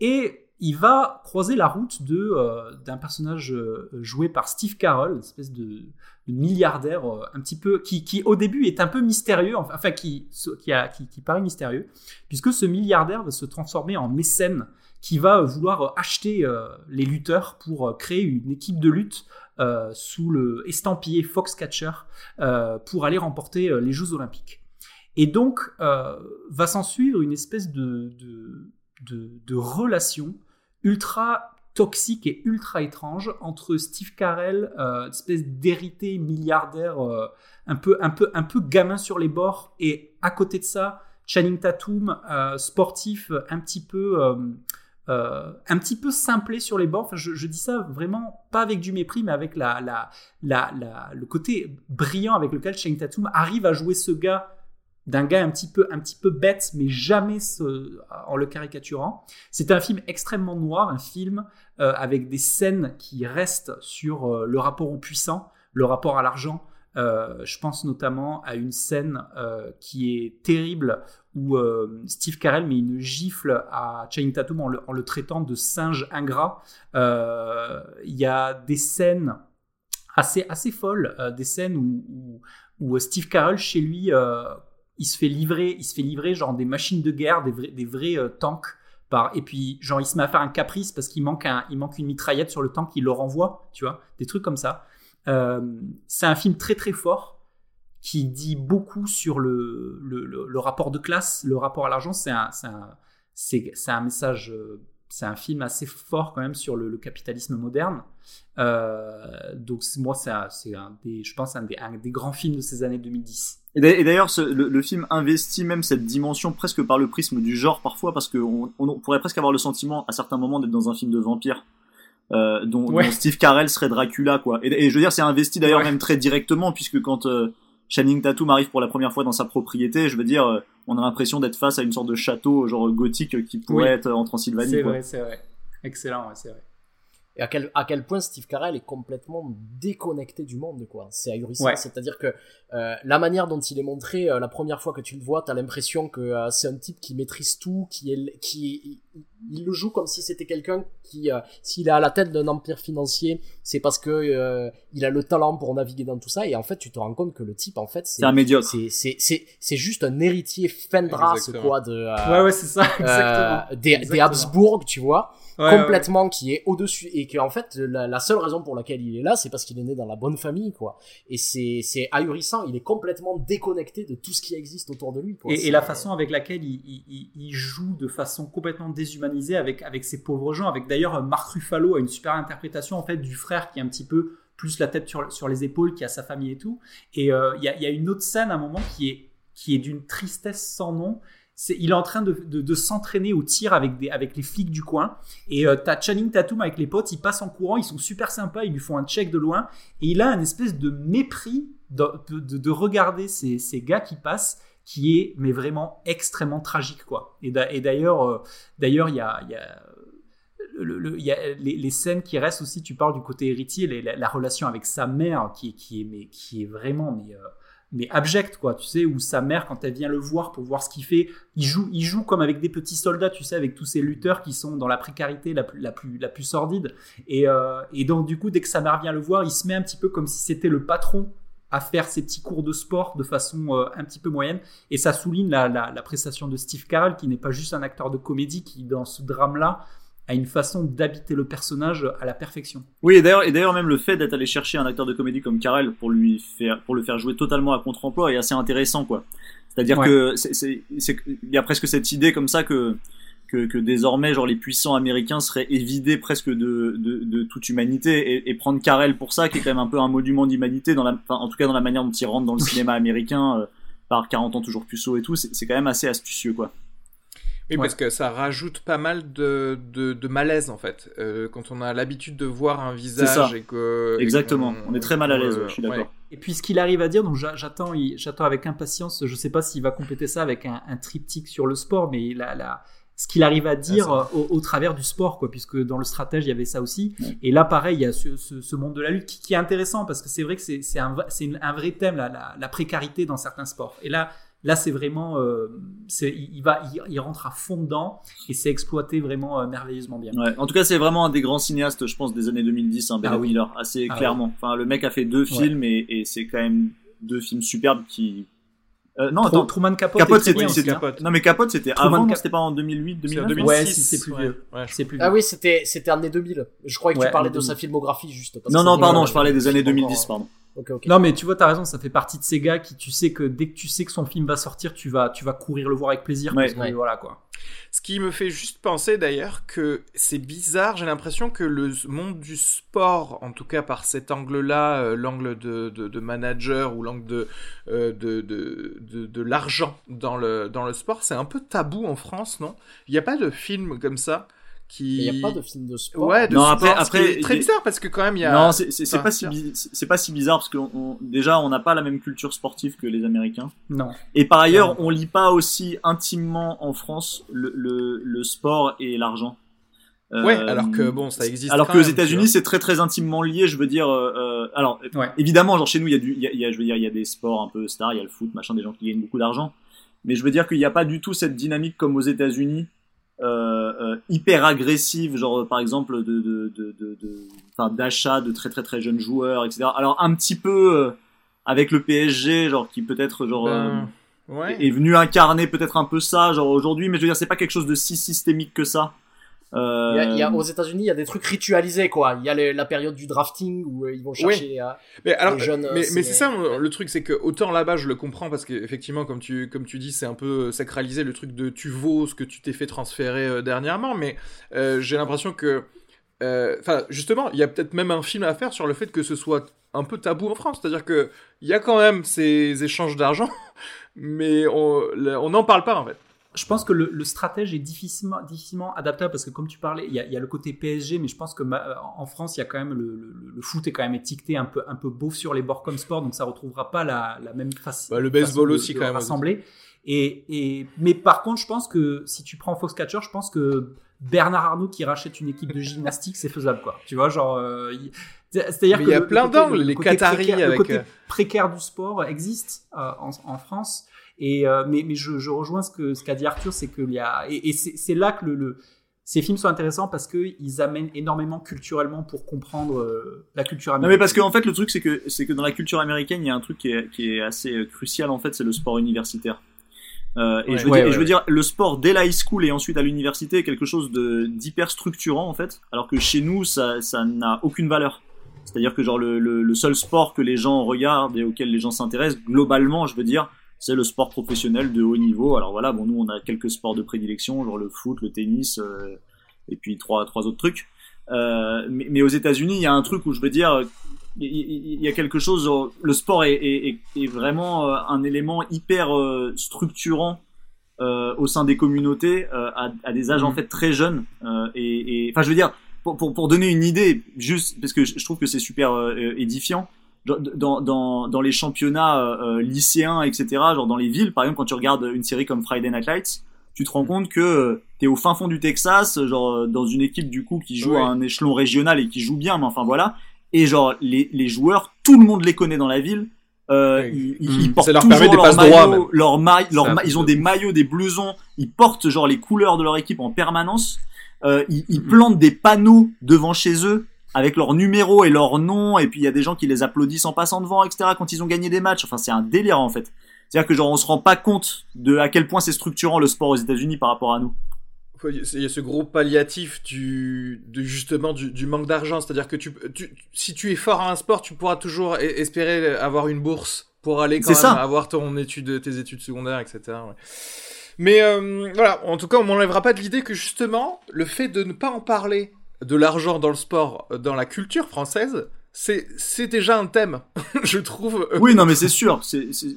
Et il va croiser la route de d'un personnage joué par Steve Carell, une espèce de, milliardaire euh, un petit peu qui, qui, au début est un peu mystérieux, enfin qui qui, qui, paraît mystérieux, puisque ce milliardaire va se transformer en mécène qui va vouloir acheter euh, les lutteurs pour euh, créer une équipe de lutte sous le estampillé Foxcatcher pour aller remporter les Jeux Olympiques. Et donc va s'en suivre une espèce de, de, de relation ultra toxique et ultra étrange entre Steve Carell, euh, espèce d'hérité milliardaire, euh, un, peu, un, peu, un peu gamin sur les bords, et à côté de ça, Channing Tatum, euh, sportif, un petit peu... un petit peu simplé sur les bords. Enfin, je, dis ça vraiment pas avec du mépris, mais avec la, la, la, le côté brillant avec lequel Channing Tatum arrive à jouer ce gars d'un gars un petit peu un petit peu bête mais jamais en le caricaturant. C'est un film extrêmement noir, un film euh, avec des scènes qui restent sur euh, le rapport au puissant, le rapport à l'argent. Euh, je pense notamment à une scène qui est terrible où Steve Carell met une gifle à Channing Tatum en le, traitant de singe ingrat. Il y a des scènes assez assez folles, des scènes où, où, Steve Carell chez lui il se fait livrer, il se fait livrer genre des machines de guerre, des vrais, euh, tanks. Et puis, genre, il se met à faire un caprice parce qu'il manque, une mitraillette sur le tank, il le renvoie, tu vois, des trucs comme ça. Euh, c'est un film très très fort qui dit beaucoup sur le, rapport de classe, le rapport à l'argent. C'est un, message euh, c'est un film assez fort quand même sur le, capitalisme moderne. Donc moi, c'est je pense, un des, grands films de ces années 2010. Et d'ailleurs, le, le, film investit même cette dimension presque par le prisme du genre parfois, parce qu'on on pourrait presque avoir le sentiment à certains moments d'être dans un film de vampire. euh, dont, dont Steve Carell serait Dracula quoi. Et, et je veux dire c'est investi d'ailleurs même très directement puisque quand euh, Channing Tatum arrive pour la première fois dans sa propriété, je veux dire euh, on a l'impression d'être face à une sorte de château genre gothique qui pourrait être en Transylvanie. C'est vrai, c'est vrai. Excellent, ouais, c'est vrai et à quel, à quel point Steve Carell est complètement déconnecté du monde, quoi. C'est ahurissant. C'est-à-dire que euh, la manière dont il est montré, euh, la première fois que tu le vois, t'as l'impression que euh, c'est un type qui maîtrise tout, qui est, qui, il, le joue comme si c'était quelqu'un qui, s'il est à la tête d'un empire financier, c'est parce que il a le talent pour naviguer dans tout ça. Et en fait, tu te rends compte que le type, en fait, c'est un médiocre. C'est, c'est, c'est juste un héritier fin de race, quoi, de. ouais, ouais, c'est ça, exactement. Des, des Habsbourg, tu vois complètement qui est au-dessus et que en fait la, seule raison pour laquelle il est là c'est parce qu'il est né dans la bonne famille quoi. Et c'est c'est ahurissant. Il est complètement déconnecté de tout ce qui existe autour de lui Et, la façon avec laquelle il, il, il, joue de façon complètement déshumanisée avec avec ces pauvres gens avec d'ailleurs Marc Ruffalo a une super interprétation en fait du frère qui est un petit peu plus la tête sur, sur les épaules qui a sa famille et tout. Et euh, il y, a, y a une autre scène à un moment qui est qui est d'une tristesse sans nom il est en train de, s'entraîner au tir avec, les flics du coin. Et euh, t'as Channing Tatum avec les potes, ils passent en courant, ils sont super sympas, ils lui font un check de loin. Et il a un espèce de mépris de, regarder ces, gars qui passent, qui est mais vraiment extrêmement tragique. quoi. Et d'ailleurs, euh, d'ailleurs il y a, les, scènes qui restent aussi, tu parles du côté héritier, la, relation avec sa mère qui est vraiment mais, euh, mais abject quoi tu sais où sa mère quand elle vient le voir pour voir ce qu'il fait il joue il joue comme avec des petits soldats tu sais avec tous ces lutteurs qui sont dans la précarité la plus la plus la plus sordide. Et, euh, et donc du coup dès que sa mère vient le voir il se met un petit peu comme si c'était le patron à faire ses petits cours de sport de façon euh, un petit peu moyenne. Et ça souligne la, la, la prestation de Steve Carell qui n'est pas juste un acteur de comédie qui dans ce drame a une façon d'habiter le personnage à la perfection. Oui, et d'ailleurs, et d'ailleurs même le fait d'être allé chercher un acteur de comédie comme Carell pour lui faire, pour le faire jouer totalement à contre-emploi est assez intéressant, quoi. C'est-à-dire que c'est, il y a presque cette idée comme ça que, que, que, désormais, genre les puissants américains seraient évidés presque de, de, de toute humanité et, et, prendre Carell pour ça, qui est quand même un peu un monument d'humanité dans la, en tout cas dans la manière dont il rentre dans le cinéma américain euh, par 40 ans toujours puceau et tout, c'est quand même assez astucieux, quoi. Oui, parce que ça rajoute pas mal de, de, de malaise en fait. Euh, quand on a l'habitude de voir un visage et que. Exactement, on, est très mal à l'aise, je suis d'accord. Et puis ce qu'il arrive à dire, donc j'attends, j'attends avec impatience, je sais pas s'il va compléter ça avec un, un triptyque sur le sport, mais la, ce qu'il arrive à dire ah, au, au, travers du sport, quoi, puisque dans le stratège il y avait ça aussi. Et là, pareil, il y a ce, ce, ce monde de la lutte qui, qui, est intéressant parce que c'est vrai que c'est un, un vrai thème, la, la, la précarité dans certains sports. Et là, Là, c'est vraiment, euh, il va, il, rentre à fond dedans et c'est exploité vraiment euh, merveilleusement bien. Ouais. En tout cas, c'est vraiment un des grands cinéastes, je pense, des années 2010, hein, Ben ah, Miller, assez ah clairement. Enfin, le mec a fait deux films et, et c'est quand même deux films superbes qui. Euh, non, attends. Truman Capote. Capote, c'était. Non, mais Capote, c'était avant. C'était pas en 2008, 2009. Ouais, c'est plus vieux. Ouais, c'est plus. Ah oui, c'était, c'était année 2000. Je croyais que tu parlais de sa filmographie juste. non, non, pardon, je parlais des années 2010, pardon. Non, mais tu vois, t'as raison, ça fait partie de ces gars qui, tu sais que dès que tu sais que son film va sortir, tu vas, tu vas courir le voir avec plaisir. voilà quoi. Ce qui me fait juste penser d'ailleurs que c'est bizarre, j'ai l'impression que le monde du sport, en tout cas par cet angle-là, euh, l'angle de, de, manager ou l'angle de, euh, de, de, de, l'argent dans le, dans le sport, c'est un peu tabou en France, non? Il n'y a pas de film comme ça il n'y a pas de film de sport. Ouais, de non, après, après, très bizarre parce que quand même il y a. Non, c'est pas si c'est pas si bizarre parce que déjà on n'a pas la même culture sportive que les Américains. Non. Et par ailleurs, on lit pas aussi intimement en France le, le, le sport et l'argent. Ouais, euh, alors que bon, ça existe. Alors que aux États-Unis, c'est très très intimement lié. Je veux dire, euh, euh alors évidemment, genre chez nous, il y a du, il y a, je veux dire, il y a des sports un peu stars, il y a le foot, machin, des gens qui gagnent beaucoup d'argent. Mais je veux dire qu'il n'y a pas du tout cette dynamique comme aux États-Unis euh, euh, hyper agressive, genre par exemple de, de, de, de, d'achat de très très très jeunes joueurs, etc. Alors un petit peu euh, avec le PSG, genre qui peut-être genre ben, ouais. est venu incarner peut-être un peu ça, genre aujourd'hui, mais je veux dire c'est pas quelque chose de si systémique que ça. Euh... Il, y a, aux États-Unis, il y a des trucs ritualisés, quoi. Il y a la période du drafting où euh, ils vont chercher euh, mais alors, les jeunes. Mais, c'est ça le truc, c'est que autant là-bas, je le comprends parce qu'effectivement, comme tu comme tu dis, c'est un peu sacralisé le truc de tu vaux ce que tu t'es fait transférer euh, dernièrement, mais j'ai l'impression que, enfin, justement, il y a peut-être même un film à faire sur le fait que ce soit un peu tabou en France, c'est-à-dire que il y a quand même ces échanges d'argent, mais on n'en parle pas en fait. Je pense que le, le, stratège est difficilement, difficilement adaptable parce que comme tu parlais, il y a, il y a le côté PSG, mais je pense que en France, il y a quand même le, le, le, foot est quand même étiqueté un peu un peu beau sur les bords comme sport, donc ça retrouvera pas la, la même face. Bah, le baseball aussi quand même. Rassemblé. Et, et mais par contre, je pense que si tu prends Foxcatcher, je pense que Bernard Arnault qui rachète une équipe de gymnastique, c'est faisable quoi. Tu vois, genre. Euh, c'est-à-dire qu'il y a plein d'angles, les Qataris avec. Le côté précaire du sport existe euh, en, en France. Et euh, mais, mais je, je, rejoins ce que ce qu'a dit Arthur, c'est qu'il y a et, et c'est là que le, le, ces films sont intéressants parce que ils amènent énormément culturellement pour comprendre euh, la culture américaine. Non mais parce qu'en en fait le truc c'est que c'est que dans la culture américaine il y a un truc qui est, qui est assez euh, crucial en fait c'est le sport universitaire. Euh, et, je veux dire, et je veux dire, le sport dès la high school et ensuite à l'université est quelque chose de d'hyper structurant en fait, alors que chez nous ça ça n'a aucune valeur. C'est-à-dire que genre le, le, le, seul sport que les gens regardent et auquel les gens s'intéressent globalement, je veux dire, c'est le sport professionnel de haut niveau. Alors voilà, bon, nous on a quelques sports de prédilection, genre le foot, le tennis, euh, et puis trois trois autres trucs. Euh, mais, mais, aux États-Unis, il y a un truc où je veux dire, il y, a quelque chose. Le sport est, est, est vraiment euh, un élément hyper structurant au sein des communautés à, à, des âges en mmh. fait très jeunes. et, enfin, je veux dire, pour, pour, pour, donner une idée, juste parce que je trouve que c'est super édifiant dans, dans, dans les championnats euh, euh, lycéens, etc., genre dans les villes, par exemple, quand tu regardes une série comme Friday Night Lights, tu te rends compte que euh, t'es au fin fond du Texas, genre dans une équipe du coup qui joue à un échelon régional et qui joue bien, mais enfin voilà. Et genre les, les joueurs, tout le monde les connaît dans la ville. Euh, ils, ils, mmh. portent leur toujours leur maillot, leur maille, leur ils ont des maillots, des blousons. Ils portent genre les couleurs de leur équipe en permanence. Euh, ils, ils, mmh. plantent des panneaux devant chez eux avec leur numéro et leur nom, et puis il y a des gens qui les applaudissent en passant devant, etc. quand ils ont gagné des matchs. Enfin, c'est un délire en fait. C'est-à-dire que genre on se rend pas compte de à quel point c'est structurant le sport aux États-Unis par rapport à nous. Il y a ce gros palliatif du, de justement du, du manque d'argent, c'est-à-dire que tu, tu, si tu es fort à un sport, tu pourras toujours espérer avoir une bourse pour aller quand même ça. avoir ton étude, tes études secondaires, etc. Ouais. Mais euh, voilà, en tout cas, on m'enlèvera pas de l'idée que justement le fait de ne pas en parler de l'argent dans le sport, dans la culture française, c'est c'est déjà un thème, je trouve. Oui, non, mais c'est sûr.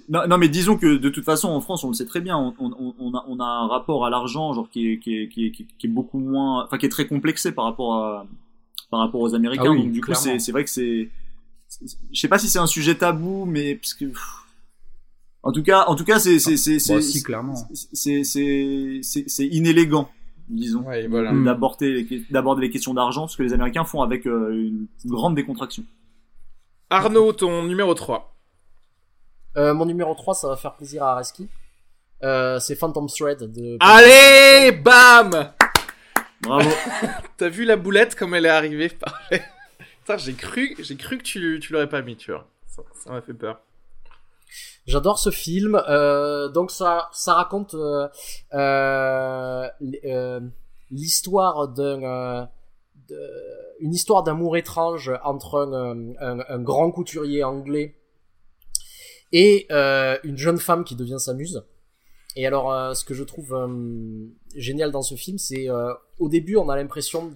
Non, non, mais disons que de toute façon, en France, on le sait très bien, on, on, on, a, on a un rapport à l'argent, genre qui est, qui est, qui est, qui est beaucoup moins, enfin, qui est très complexé par rapport à, par rapport aux Américains. Ah oui, Donc du coup, c'est, c'est vrai que c'est, je sais pas si c'est un sujet tabou, mais parce que. En tout cas, en tout cas, c'est c'est c'est c'est c'est inélégant disons, voilà. Mm. d'aborder les, questions d'argent, ce que les Américains font avec euh, une grande décontraction. Arnaud, ton numéro 3. Euh, mon numéro 3, ça va faire plaisir à Areski. Euh, c'est Phantom Thread de... Allez, bam Bravo. T'as vu la boulette comme elle est arrivée? J'ai cru, j'ai cru que tu, tu l'aurais pas mis, tu vois. Ça m'a fait peur. J'adore ce film. Euh, donc ça, ça raconte euh, euh, euh l'histoire d'un, une histoire d'amour étrange entre un, un, un, grand couturier anglais et une jeune femme qui devient sa muse. Et alors, ce que je trouve génial dans ce film, c'est au début, on a l'impression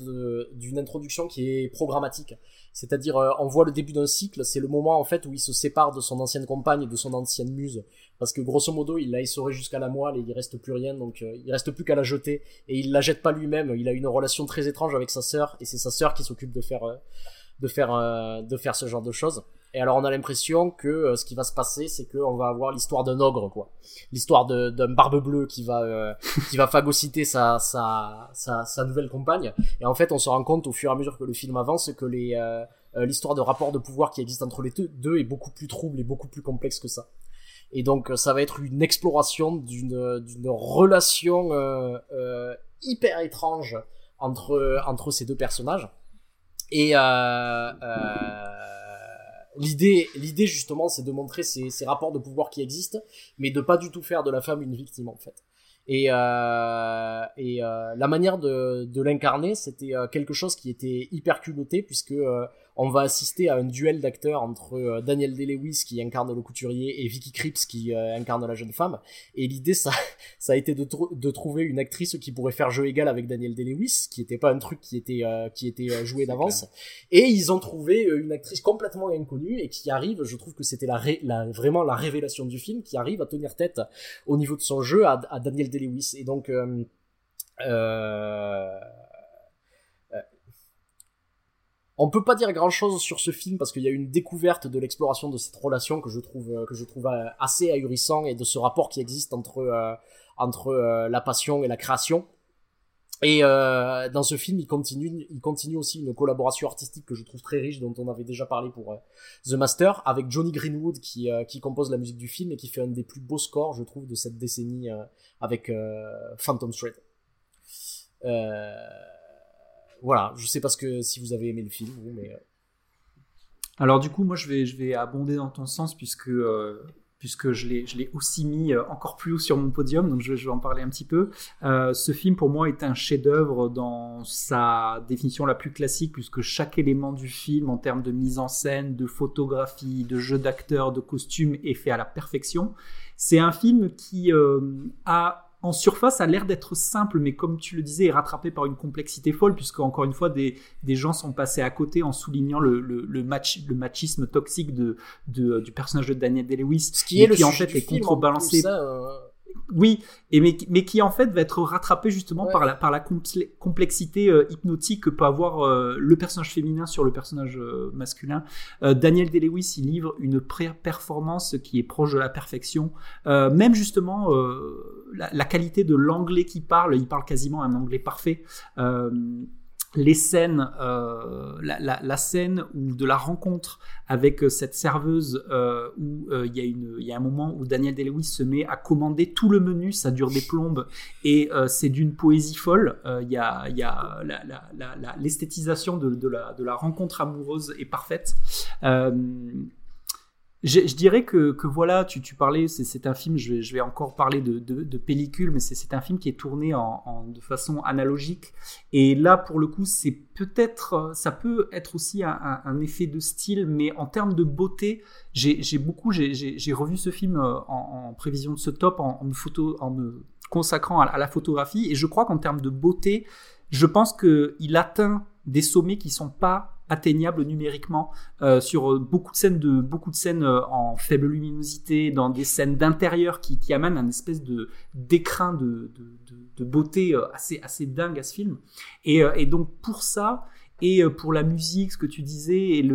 d'une introduction qui est programmatique. C'est-à-dire, euh, on voit le début d'un cycle, c'est le moment en fait où il se sépare de son ancienne compagne de son ancienne muse, parce que grosso modo, il l'a essoré jusqu'à la moelle et il reste plus rien, donc euh, il reste plus qu'à la jeter et il la jette pas lui-même. Il a une relation très étrange avec sa sœur et c'est sa sœur qui s'occupe de faire, euh, de faire, de faire ce genre de choses. Et alors on a l'impression que euh, ce qui va se passer, c'est qu'on va avoir l'histoire d'un ogre, quoi. L'histoire d'un barbe bleue qui va euh, qui va phagocyter sa, sa, sa, nouvelle compagne. Et en fait, on se rend compte au fur et à mesure que le film avance que les euh, l'histoire de rapport de pouvoir qui existe entre les deux est beaucoup plus trouble et beaucoup plus complexe que ça. Et donc ça va être une exploration d'une d'une relation hyper étrange entre entre ces deux personnages. Et euh, l'idée, l'idée justement, c'est de montrer ces, ces, rapports de pouvoir qui existent, mais de pas du tout faire de la femme une victime en fait. Et, euh, et euh, la manière de, de l'incarner, c'était euh, quelque chose qui était hyper culotté puisque euh, on va assister à un duel d'acteurs entre euh, Daniel Day-Lewis qui incarne le couturier et Vicky Krieps qui euh, incarne la jeune femme. Et l'idée, ça, ça a été de, de, trouver une actrice qui pourrait faire jeu égal avec Daniel Day-Lewis, qui n'était pas un truc qui était, euh, qui était joué d'avance. Et ils ont trouvé une actrice complètement inconnue et qui arrive, je trouve que c'était la, la, vraiment la révélation du film, qui arrive à tenir tête au niveau de son jeu à, à Daniel Day-Lewis. Et donc, euh, on peut pas dire grand chose sur ce film parce qu'il y a une découverte de l'exploration de cette relation que je trouve euh, euh, assez ahurissant et de ce rapport qui existe entre euh, la passion et la création. Et dans ce film, il continue, il continue aussi une collaboration artistique que je trouve très riche, dont on avait déjà parlé pour The Master, avec Johnny Greenwood qui, qui compose la musique du film et qui fait un des plus beaux scores, je trouve, de cette décennie avec Phantom Thread. Voilà, je sais pas que si vous avez aimé le film, mais. Euh. Alors du coup, moi je vais je vais abonder dans ton sens puisque euh, puisque je l'ai aussi mis euh, encore plus haut sur mon podium, donc je, vais en parler un petit peu. ce film pour moi est un chef-d'œuvre dans sa définition la plus classique puisque chaque élément du film en termes de mise en scène, de photographie, de jeu d'acteur, de costume est fait à la perfection. C'est un film qui a en surface a l'air d'être simple, mais comme tu le disais, est rattrapé par une complexité folle, puisque encore une fois, des, des gens sont passés à côté en soulignant le, le, match, le machisme toxique de, du personnage de Daniel Day-Lewis, ce qui est le qui en fait est contrebalancé. Oui, et mais, mais, qui en fait va être rattrapé justement par la, par la complexité euh, hypnotique que peut avoir euh, le personnage féminin sur le personnage euh, masculin. Daniel Day-Lewis, il livre une performance qui est proche de la perfection. même justement, la, la, qualité de l'anglais qu'il parle, il parle quasiment un anglais parfait les scènes, euh, la, la, la, scène ou de la rencontre avec euh, cette serveuse euh, où euh, il y, a une, y a un moment où Daniel Day-Lewis se met à commander tout le menu, ça dure des plombes et euh, c'est d'une poésie folle. Il y a, y a l'esthétisation de, de, la, de la rencontre amoureuse est parfaite. Je, dirais que, voilà, tu, parlais, c'est un film, je vais, encore parler de, pellicule, mais c'est un film qui est tourné de façon analogique. Et là, pour le coup, c'est peut-être, ça peut être aussi un, effet de style, mais en termes de beauté, j'ai beaucoup, j'ai revu ce film euh, en, prévision de ce top, en, me, consacrant à, la photographie, et je crois qu'en termes de beauté, je pense qu'il atteint des sommets qui sont pas atteignable numériquement euh, sur beaucoup de scènes de beaucoup de scènes euh, en faible luminosité dans des scènes d'intérieur qui, amènent un espèce de d'écrin de, beauté euh, assez assez dingue à ce film et, donc pour ça et pour la musique, ce que tu disais, il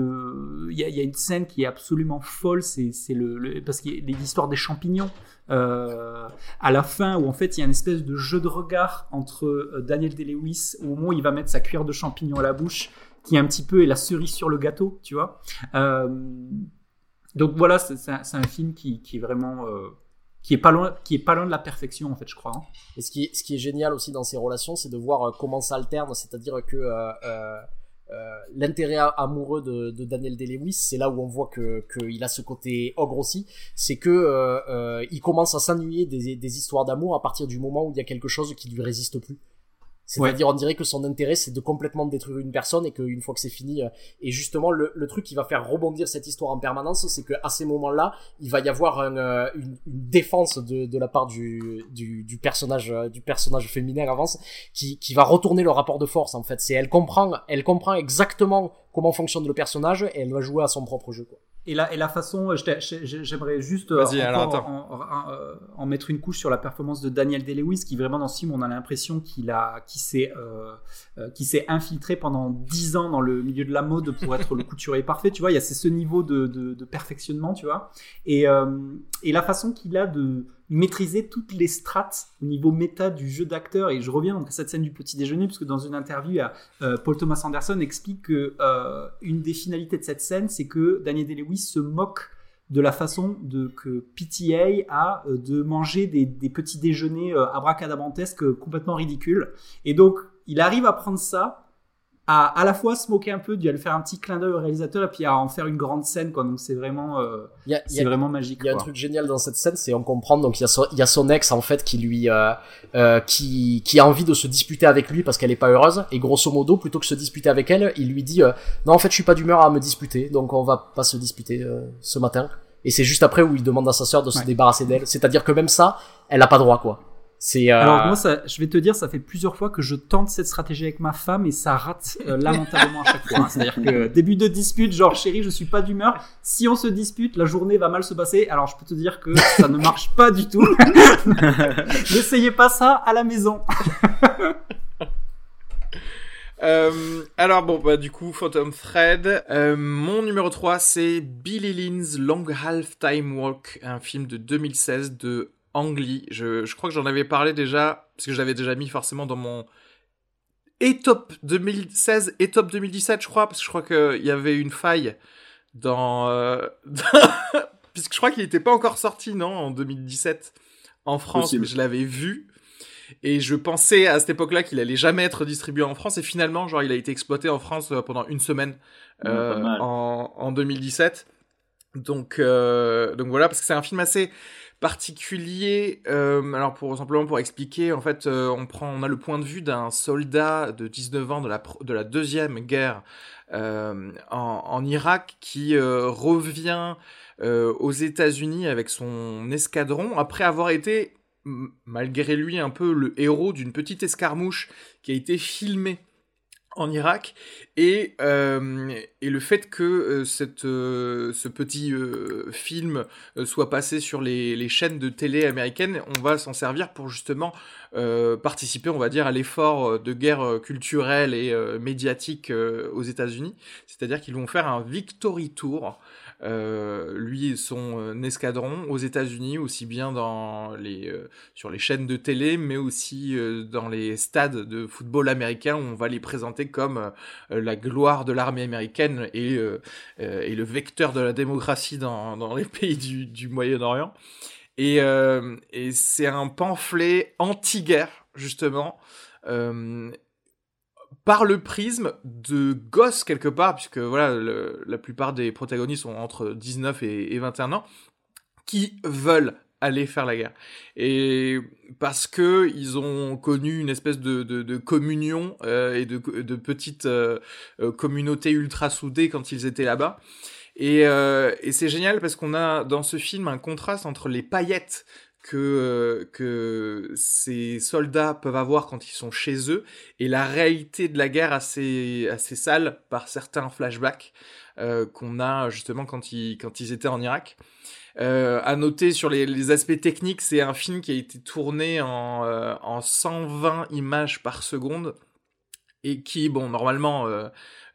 y a, y a, une scène qui est absolument folle, c'est, le, parce qu'il y a l'histoire des champignons. Euh, à la fin, où en fait il y a une espèce de jeu de regard entre Daniel Day-Lewis au moment où il va mettre sa cuillère de champignons à la bouche qui un petit peu est la cerise sur le gâteau, tu vois. Euh, donc voilà, c'est un, film qui, qui est vraiment euh, qui est pas loin qui est pas loin de la perfection en fait, je crois. Hein. Et ce qui ce qui est génial aussi dans ces relations, c'est de voir euh, comment ça alterne, c'est-à-dire que l'intérêt amoureux de, de Daniel Day-Lewis, c'est là où on voit que qu'il a ce côté ogre aussi, c'est que il commence à s'ennuyer des, des histoires d'amour à partir du moment où il y a quelque chose qui lui résiste plus. C'est-à-dire, on dirait que son intérêt, c'est de complètement détruire une personne et qu'une fois que c'est fini, euh, et justement, le, le, truc qui va faire rebondir cette histoire en permanence, c'est qu'à ces moments-là, il va y avoir euh, une, une, défense de, de la part du, du, du, personnage, euh, du personnage féminin avance, qui, qui va retourner le rapport de force, en fait. C'est, elle comprend, elle comprend exactement comment fonctionne le personnage et elle va jouer à son propre jeu, quoi. Et la, et la façon, j'aimerais juste euh, euh, en, mettre une couche sur la performance de Daniel Day-Lewis, qui vraiment dans ce film, on a l'impression qu'il a, qui s'est, euh, s'est infiltré pendant dix ans dans le milieu de la mode pour être le couturier parfait. Tu vois, il y a ce niveau de, de, de perfectionnement, tu vois. Et, et la façon qu'il a de maîtriser toutes les strates au niveau méta du jeu d'acteur. Et je reviens à cette scène du petit déjeuner, puisque dans une interview, euh, Paul Thomas Anderson explique que euh, une des finalités de cette scène, c'est que Daniel Day-Lewis se moque de la façon que PTA a euh, de manger des, des petits déjeuners abracadabrantesques complètement ridicules. Et donc, il arrive à prendre ça à à la fois se moquer un peu, à lui faire un petit clin d'œil au réalisateur et puis à en faire une grande scène quoi. Donc c'est vraiment euh, c'est vraiment magique. Il y a un truc génial dans cette scène, c'est on comprend donc il y a son, il y a son ex en fait qui lui euh, euh, qui qui a envie de se disputer avec lui parce qu'elle est pas heureuse et grosso modo plutôt que se disputer avec elle, il lui dit euh, non en fait je suis pas d'humeur à me disputer donc on va pas se disputer euh, ce matin et c'est juste après où il demande à sa sœur de se Ouais. débarrasser d'elle, c'est-à-dire que même ça, elle a pas droit quoi. C'est euh, Alors moi, ça, je vais te dire, ça fait plusieurs fois que je tente cette stratégie avec ma femme et ça rate euh, lamentablement à chaque fois. hein. C'est-à-dire que début de dispute, genre chérie, je suis pas d'humeur. Si on se dispute, la journée va mal se passer. Alors je peux te dire que ça ne marche pas du tout. N'essayez pas ça à la maison. Euh, alors bon, bah du coup, Phantom. Euh, mon numéro 3, c'est Billy Lynn's Long Half Time Walk, un film de 2016 de Ang Lee. Je, je crois que j'en avais parlé déjà, parce que je l'avais déjà mis forcément dans mon et top 2016 et top 2017, je crois, parce que je crois qu'il y avait une faille dans... Euh... puisque je crois qu'il n'était pas encore sorti, non, en 2017 en France, mais je l'avais vu. Et je pensais à cette époque-là qu'il allait jamais être distribué en France. Et finalement, genre, il a été exploité en France euh, pendant une semaine Ouais, euh, en, en 2017. Donc, euh, donc voilà, parce que c'est un film assez particulier. Euh, alors, pour simplement pour expliquer, en fait, euh, on prend, on a le point de vue d'un soldat de 19 ans de la de la deuxième guerre euh, en, en Irak qui revient aux États-Unis avec son escadron après avoir été malgré lui un peu le héros d'une petite escarmouche qui a été filmée en Irak et, euh, et le fait que euh, cette, euh, ce petit euh, film euh, soit passé sur les, les chaînes de télé américaines, on va s'en servir pour justement euh, participer, on va dire, à l'effort de guerre culturelle et médiatique aux États-Unis. C'est-à-dire qu'ils vont faire un victory tour lui et son euh, escadron aux États-Unis, aussi bien dans les, euh, sur les chaînes de télé, mais aussi euh, dans les stades de football américain où on va les présenter comme euh, la gloire de l'armée américaine et, euh, euh, le vecteur de la démocratie dans, les pays du, Moyen-Orient. Et, euh, c'est un pamphlet anti-guerre, justement, euh, par le prisme de gosses quelque part, puisque voilà, la plupart des protagonistes sont entre 19 et, et 21 ans, qui veulent aller faire la guerre. Et parce que ils ont connu une espèce de, communion euh, et de, petites euh, euh, communautés ultra soudées quand ils étaient là-bas. Et c'est génial parce qu'on a dans ce film un contraste entre les paillettes que, euh, que ces soldats peuvent avoir quand ils sont chez eux et la réalité de la guerre assez, assez sale par certains flashbacks euh, qu'on a justement quand ils, quand ils étaient en Irak. Euh, à noter sur les, les aspects techniques, c'est un film qui a été tourné en, euh, en 120 images par seconde et qui, bon, normalement, euh,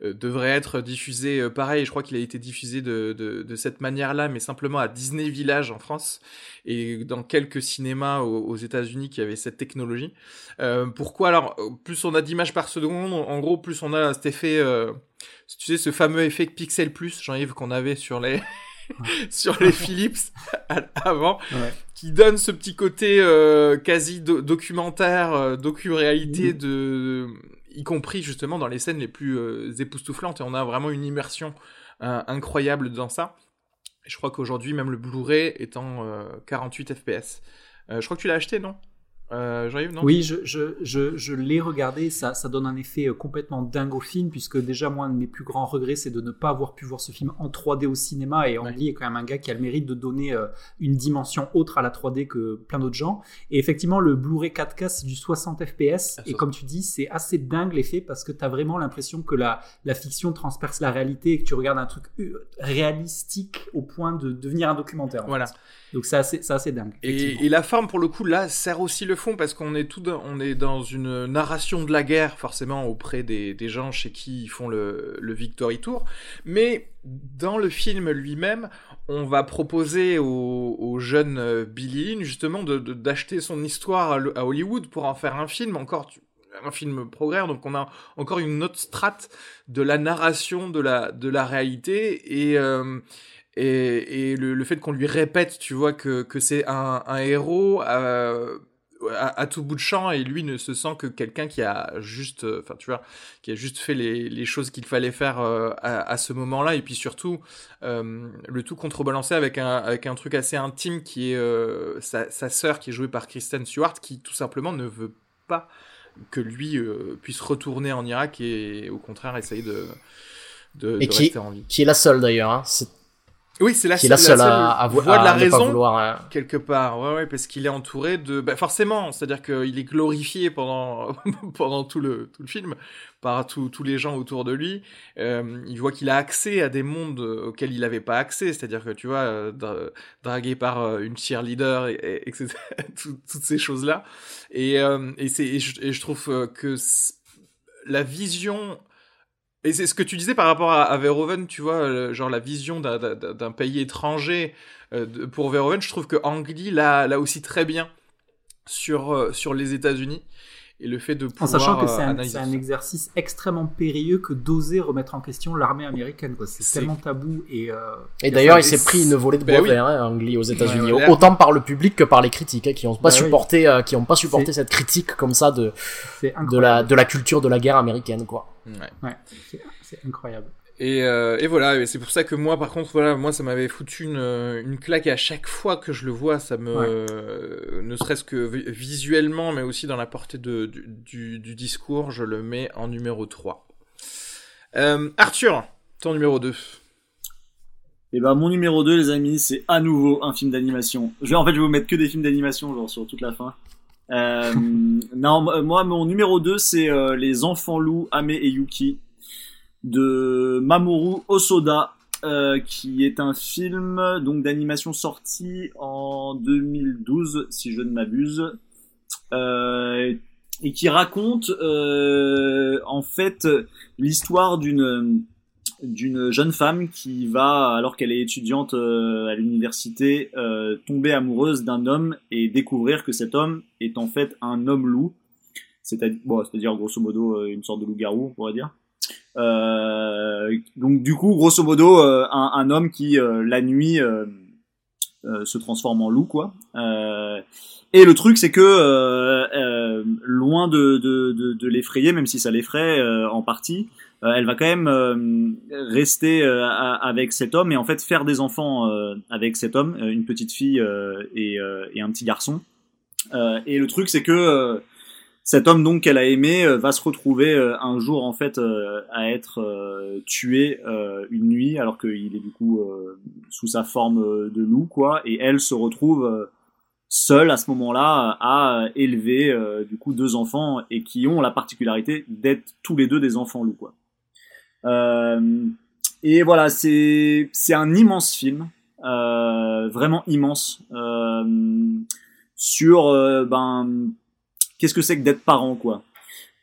euh, devrait être diffusé euh, pareil. Je crois qu'il a été diffusé de, de, de cette manière-là, mais simplement à Disney Village en France et dans quelques cinémas aux, aux États-Unis qui avaient cette technologie. Euh, pourquoi? Alors Plus on a d'images par seconde, en gros, plus on a cet effet, euh, tu sais, ce fameux effet Pixel Plus, Jean-Yves, qu'on avait sur les sur les Philips avant, Ouais. qui donne ce petit côté euh, quasi do- documentaire, euh, docu-réalité Mhm. de, y compris justement dans les scènes les plus euh, époustouflantes, et on a vraiment une immersion euh, incroyable dans ça. Je crois qu'aujourd'hui, même le Blu-ray est en euh, 48 FPS. Euh, je crois que tu l'as acheté, non? Euh, Jean-Yves, non Oui, je, je, je, je l'ai regardé, ça, ça donne un effet euh, complètement dingue au film, puisque déjà, moi, un de mes plus grands regrets, c'est de ne pas avoir pu voir ce film en 3D au cinéma, et Ang Ouais. Lee est quand même un gars qui a le mérite de donner euh, une dimension autre à la 3D que plein d'autres gens. Et effectivement, le Blu-ray 4K, c'est du 60 FPS, Ah, et comme tu dis, c'est assez dingue l'effet, parce que tu as vraiment l'impression que la, la fiction transperce la réalité, et que tu regardes un truc réalistique au point de devenir un documentaire. en Voilà. fait. Donc c'est assez, dingue. Et, et la forme, pour le coup, là, sert aussi le fond parce qu'on est tout, dans, on est dans une narration de la guerre, forcément, auprès des, gens chez qui ils font le, Victory Tour. Mais dans le film lui-même, on va proposer au, au jeune euh, Billy Lynn, justement, de- de- d'acheter son histoire à, Hollywood pour en faire un film. Encore, un film progrès, donc on a encore une autre strate de la narration de la, de la réalité et, euh, et, le, fait qu'on lui répète, tu vois, que, que c'est un, un héros, euh, à, tout bout de champ et lui ne se sent que quelqu'un qui a juste, euh, enfin tu vois, qui a juste fait les, les choses qu'il fallait faire euh, à, à, ce moment-là et puis surtout euh, le tout contrebalancé avec un avec un truc assez intime qui est sa, sa sœur qui est jouée par Kristen Stewart qui tout simplement ne veut pas que lui puisse retourner en Irak et au contraire essayer de de, et qui, rester en vie. Qui est la seule d'ailleurs. Hein. Oui, c'est la, seule, la seule à, à, voix de la raison vouloir, hein. quelque part. Ouais, ouais, parce qu'il est entouré de, bah, forcément, c'est-à-dire qu'il est glorifié pendant pendant tout le tout le film par tous tous les gens autour de lui. Euh, il voit qu'il a accès à des mondes auxquels il n'avait pas accès, c'est-à-dire que tu vois, euh, dragué par euh, une cheerleader et, et etc. toutes ces choses là. Et euh, et c'est et je trouve que la vision et c'est ce que tu disais par rapport à, à Verhoeven, tu vois, genre la vision d'un pays étranger euh, pour Verhoeven, je trouve que Ang Lee l'a aussi très bien sur, euh, sur les États-Unis et le fait de pouvoir. En sachant que c'est un, un, exercice extrêmement périlleux que d'oser remettre en question l'armée américaine. C'est tellement tabou. Et, euh, et d'ailleurs, il s'est pris une volée de bois ben vert, hein, Ang Lee, aux États-Unis, autant par le public que par les critiques, hein, qui n'ont pas, ben supporté, euh, qui ont pas supporté cette critique comme ça de, de, la, de la culture de la guerre américaine. quoi. Ouais. ouais c'est incroyable. Et, euh, et, voilà, c'est pour ça que moi, par contre, voilà, moi, ça m'avait foutu une, une, claque. Et à chaque fois que je le vois, ça me, ouais. ne serait-ce que visuellement, mais aussi dans la portée de, du, du, discours, je le mets en numéro 3. Euh, Arthur, ton numéro 2. Et ben mon numéro 2 les amis, c'est à nouveau un film d'animation. Je vais en fait je vais vous mettre que des films d'animation genre sur toute la fin. Euh, non, moi mon numéro 2 c'est euh, Les enfants loups Ame et Yuki de Mamoru Osoda, euh, qui est un film donc d'animation sorti en 2012, si je ne m'abuse, euh, et qui raconte euh, en fait l'histoire d'une d'une jeune femme qui va, alors qu'elle est étudiante euh, à l'université, euh, tomber amoureuse d'un homme et découvrir que cet homme est en fait un homme loup, c'est-à-dire grosso modo une sorte de loup-garou, on pourrait dire. Euh, donc du coup, grosso modo, euh, un, homme qui euh, la nuit se transforme en loup, quoi. et le truc, c'est que loin de, l'effrayer, même si ça l'effraie en partie, elle va quand même rester avec cet homme et en fait faire des enfants avec cet homme, une petite fille et, un petit garçon. et le truc, c'est que cet homme donc qu'elle a aimé euh, va se retrouver euh, un jour en fait euh, à être tué une nuit alors qu'il est du coup sous sa forme de loup quoi et elle se retrouve seule à ce moment-là à élever du coup deux enfants et qui ont la particularité d'être tous les deux des enfants loups quoi. et voilà c'est c'est un immense film vraiment immense sur ben qu'est-ce que c'est que d'être parent, quoi?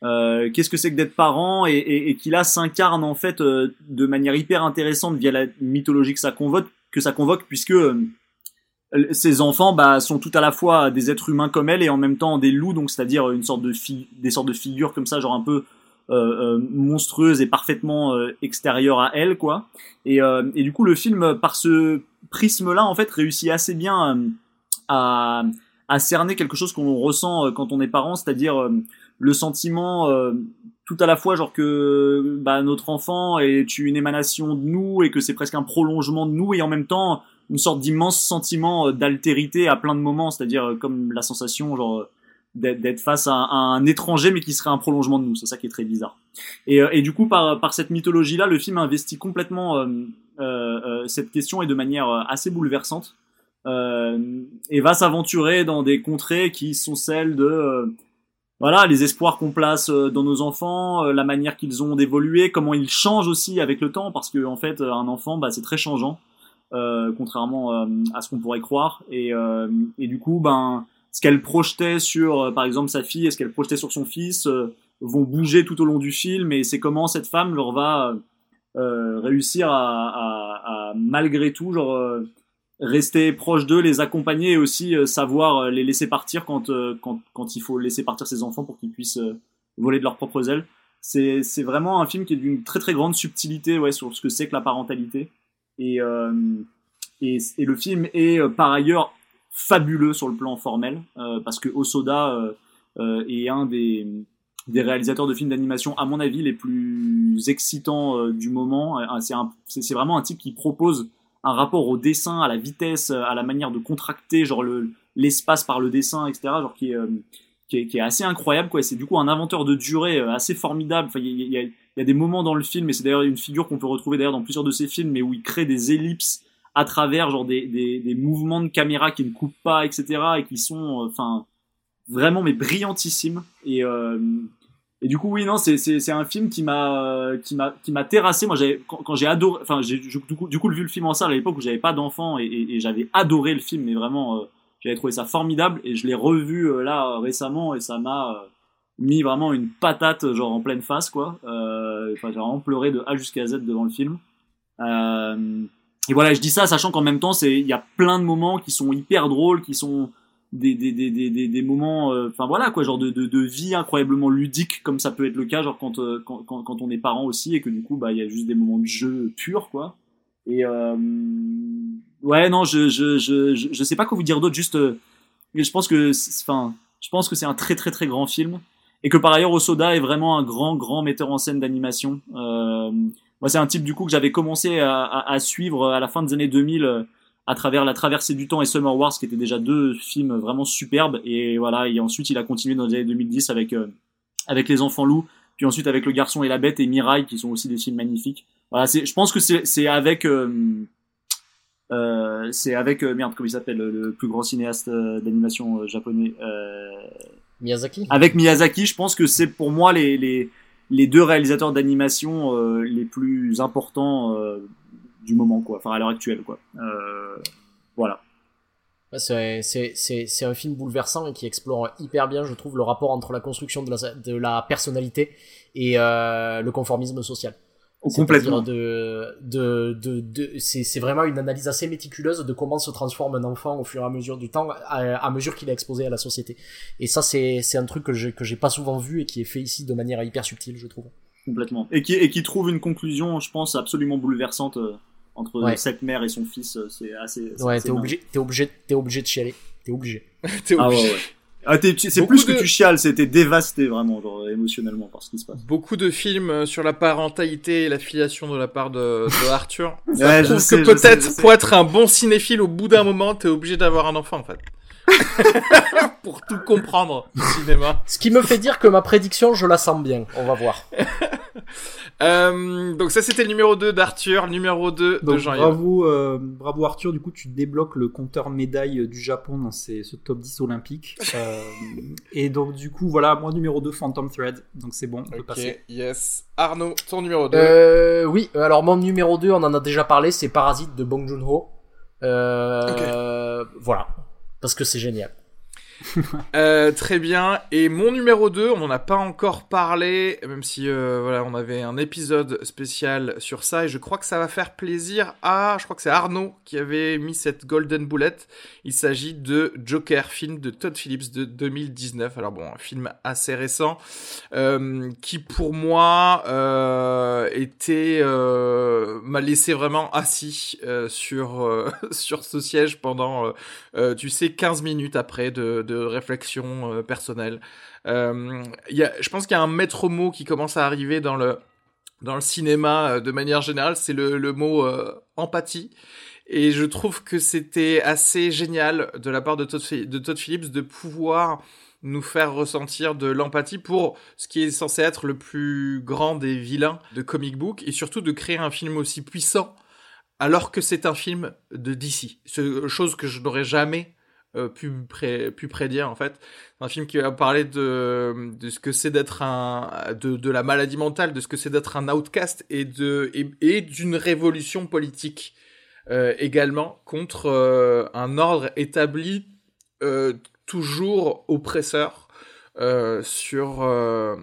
Euh, qu'est-ce que c'est que d'être parent et, et, et qui là s'incarne en fait euh, de manière hyper intéressante via la mythologie que ça convoque, que ça convoque puisque euh, ces enfants bah, sont tout à la fois des êtres humains comme elle et en même temps des loups, donc c'est-à-dire une sorte de des sortes de figures comme ça, genre un peu euh, monstrueuses et parfaitement extérieures à elle, quoi. Et, et du coup, le film, par ce prisme-là, en fait, réussit assez bien à à cerner quelque chose qu'on ressent euh, quand on est parent, c'est-à-dire euh, le sentiment euh, tout à la fois genre que bah, notre enfant est une émanation de nous et que c'est presque un prolongement de nous et en même temps une sorte d'immense sentiment d'altérité à plein de moments, c'est-à-dire comme la sensation genre d'être face à un, étranger mais qui serait un prolongement de nous, c'est ça qui est très bizarre. Et, du coup par, cette mythologie-là, le film investit complètement euh, cette question et de manière assez bouleversante et va s'aventurer dans des contrées qui sont celles de euh, voilà les espoirs qu'on place euh, dans nos enfants, la manière qu'ils ont d'évoluer, comment ils changent aussi avec le temps, parce que en fait un enfant bah, c'est très changeant, euh, contrairement à ce qu'on pourrait croire, et, euh, et du coup ben ce qu'elle projetait sur par exemple sa fille et ce qu'elle projetait sur son fils vont bouger tout au long du film, et c'est comment cette femme leur va réussir à, à, à, malgré tout genre rester proche d'eux, les accompagner et aussi euh, savoir euh, les laisser partir quand, euh, quand, quand il faut laisser partir ses enfants pour qu'ils puissent voler de leurs propres ailes. C'est, c'est vraiment un film qui est d'une très très grande subtilité ouais, sur ce que c'est que la parentalité. Et, et, et, le film est par ailleurs fabuleux sur le plan formel, parce que Osoda est un des des réalisateurs de films d'animation, à mon avis, les plus excitants euh, du moment. Euh, c'est vraiment un type qui propose un rapport au dessin, à la vitesse, à la manière de contracter, genre l'espace par le dessin, etc. Genre qui est, euh, qui est, qui est assez incroyable, quoi. C'est du coup un inventeur de durée assez formidable. Enfin, il y, a, des moments dans le film, et c'est d'ailleurs une figure qu'on peut retrouver d'ailleurs dans plusieurs de ses films, mais où il crée des ellipses à travers genre des, des, mouvements de caméra qui ne coupent pas, etc. et qui sont, enfin, vraiment mais brillantissimes. Et euh, et du coup, oui, non, c'est un film qui m'a qui m'a qui m'a terrassé. Moi, j'avais quand, j'ai adoré, enfin, j'ai du coup du coup vu le film en salle à l'époque où j'avais pas d'enfant et, et, j'avais adoré le film, mais vraiment, euh, j'avais trouvé ça formidable et je l'ai revu euh, là récemment et ça m'a euh, mis vraiment une patate genre en pleine face quoi. Enfin, j'ai vraiment pleuré de A jusqu'à Z devant le film. et voilà, je dis ça sachant qu'en même temps, c'est il y a plein de moments qui sont hyper drôles, qui sont des, des, des, des, des moments, euh, enfin voilà quoi, genre de, de, de, vie incroyablement ludique comme ça peut être le cas, genre quand, euh, quand, quand, quand on est parent aussi et que du coup bah il y a juste des moments de jeu pur quoi. Et euh, ouais non, je, je, je, je, sais pas quoi vous dire d'autre, juste je pense que enfin je pense que c'est un très très très grand film et que par ailleurs Osoda est vraiment un grand grand metteur en scène d'animation. moi c'est un type du coup que j'avais commencé à, à, à, suivre à la fin des années 2000 à travers La Traversée du Temps et Summer Wars, qui étaient déjà deux films vraiment superbes. Et voilà, et ensuite il a continué dans les années 2010 avec euh, avec Les Enfants Loups, puis ensuite avec Le Garçon et la Bête et Mirai, qui sont aussi des films magnifiques. Voilà, je pense que c'est, c'est avec euh, euh, c'est avec merde comment il s'appelle le plus grand cinéaste d'animation japonais Miyazaki? Avec Miyazaki, je pense que c'est pour moi les les les deux réalisateurs d'animation les plus importants du moment, quoi. Enfin, à l'heure actuelle, quoi. Euh, voilà. C'est un film bouleversant et qui explore hyper bien, je trouve, le rapport entre la construction de la, de la personnalité et euh, le conformisme social. Complètement. De, de, de, de c'est vraiment une analyse assez méticuleuse de comment se transforme un enfant au fur et à mesure du temps, à, mesure qu'il est exposé à la société. Et ça, c'est un truc que j'ai pas souvent vu et qui est fait ici de manière hyper subtile, je trouve. Complètement. Et qui, et qui trouve une conclusion, je pense, absolument bouleversante entre cette mère et son fils, euh, c'est assez. Ouais, t'es obligé, t'es obligé, t'es obligé de chialer. T'es obligé. t'es ah obligé. Ah ouais, c'est plus que tu chiales, c'était dévasté vraiment, genre, émotionnellement par ce qui se passe. Beaucoup de films euh, sur la parentalité et la filiation de la part de, de Arthur. ouais, je sais, que peut-être pour être un bon cinéphile, au bout d'un moment, t'es obligé d'avoir un enfant en fait. pour tout comprendre du cinéma. Ce qui me fait dire que ma prédiction, je la sens bien. On va voir. Euh, donc ça c'était le numéro 2 d'Arthur, numéro 2 de Jean-Yves. Bravo, euh, bravo Arthur, du coup tu débloques le compteur médaille du Japon dans ces, ce top 10 olympique. Euh, et donc du coup voilà, moi numéro 2 Phantom Thread, donc c'est bon, on peut passer. yes. Arnaud, ton numéro 2 euh, Oui, alors mon numéro 2, on en a déjà parlé, c'est Parasite de Bong Joon-ho. Euh, Voilà, parce que c'est génial. euh, très bien. Et mon numéro 2, on n'en a pas encore parlé, même si euh, voilà, on avait un épisode spécial sur ça, et je crois que ça va faire plaisir à, je crois que c'est Arnaud qui avait mis cette golden bullet. Il s'agit de Joker, film de Todd Phillips de 2019. Alors bon, un film assez récent, euh, qui pour moi était m'a laissé vraiment assis sur sur ce siège pendant, tu sais, 15 minutes après de réflexion euh, personnelle. Euh, y a, je pense qu'il y a un maître mot qui commence à arriver dans le dans le cinéma euh, de manière générale, c'est le, le mot empathie. Et je trouve que c'était assez génial de la part de Todd, de Todd Phillips de pouvoir nous faire ressentir de l'empathie pour ce qui est censé être le plus grand des vilains de comic book et surtout de créer un film aussi puissant alors que c'est un film de DC. Chose que je n'aurais jamais euh, pu, prédire en fait. Un film qui va parler de, ce que c'est d'être un de, la maladie mentale, de ce que c'est d'être un outcast et de et, d'une révolution politique euh, également contre euh, un ordre établi toujours oppresseur sur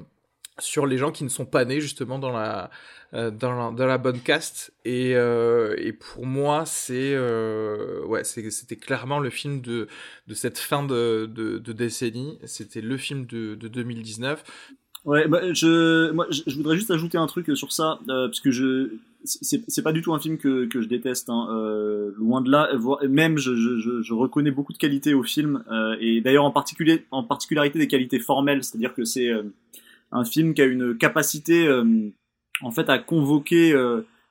sur les gens qui ne sont pas nés justement dans la dans, la, dans la bonne caste et, euh, et pour moi c'est euh, ouais c'était clairement le film de de cette fin de, de, décennie c'était le film de, de 2019 ouais bah, je moi je, voudrais juste ajouter un truc sur ça parce que je c'est pas du tout un film que, que je déteste, hein. euh, loin de là. Même je, je, je, reconnais beaucoup de qualités au film, euh, et d'ailleurs en particulier en particularité des qualités formelles, c'est-à-dire que c'est euh, un film qui a une capacité en fait à convoquer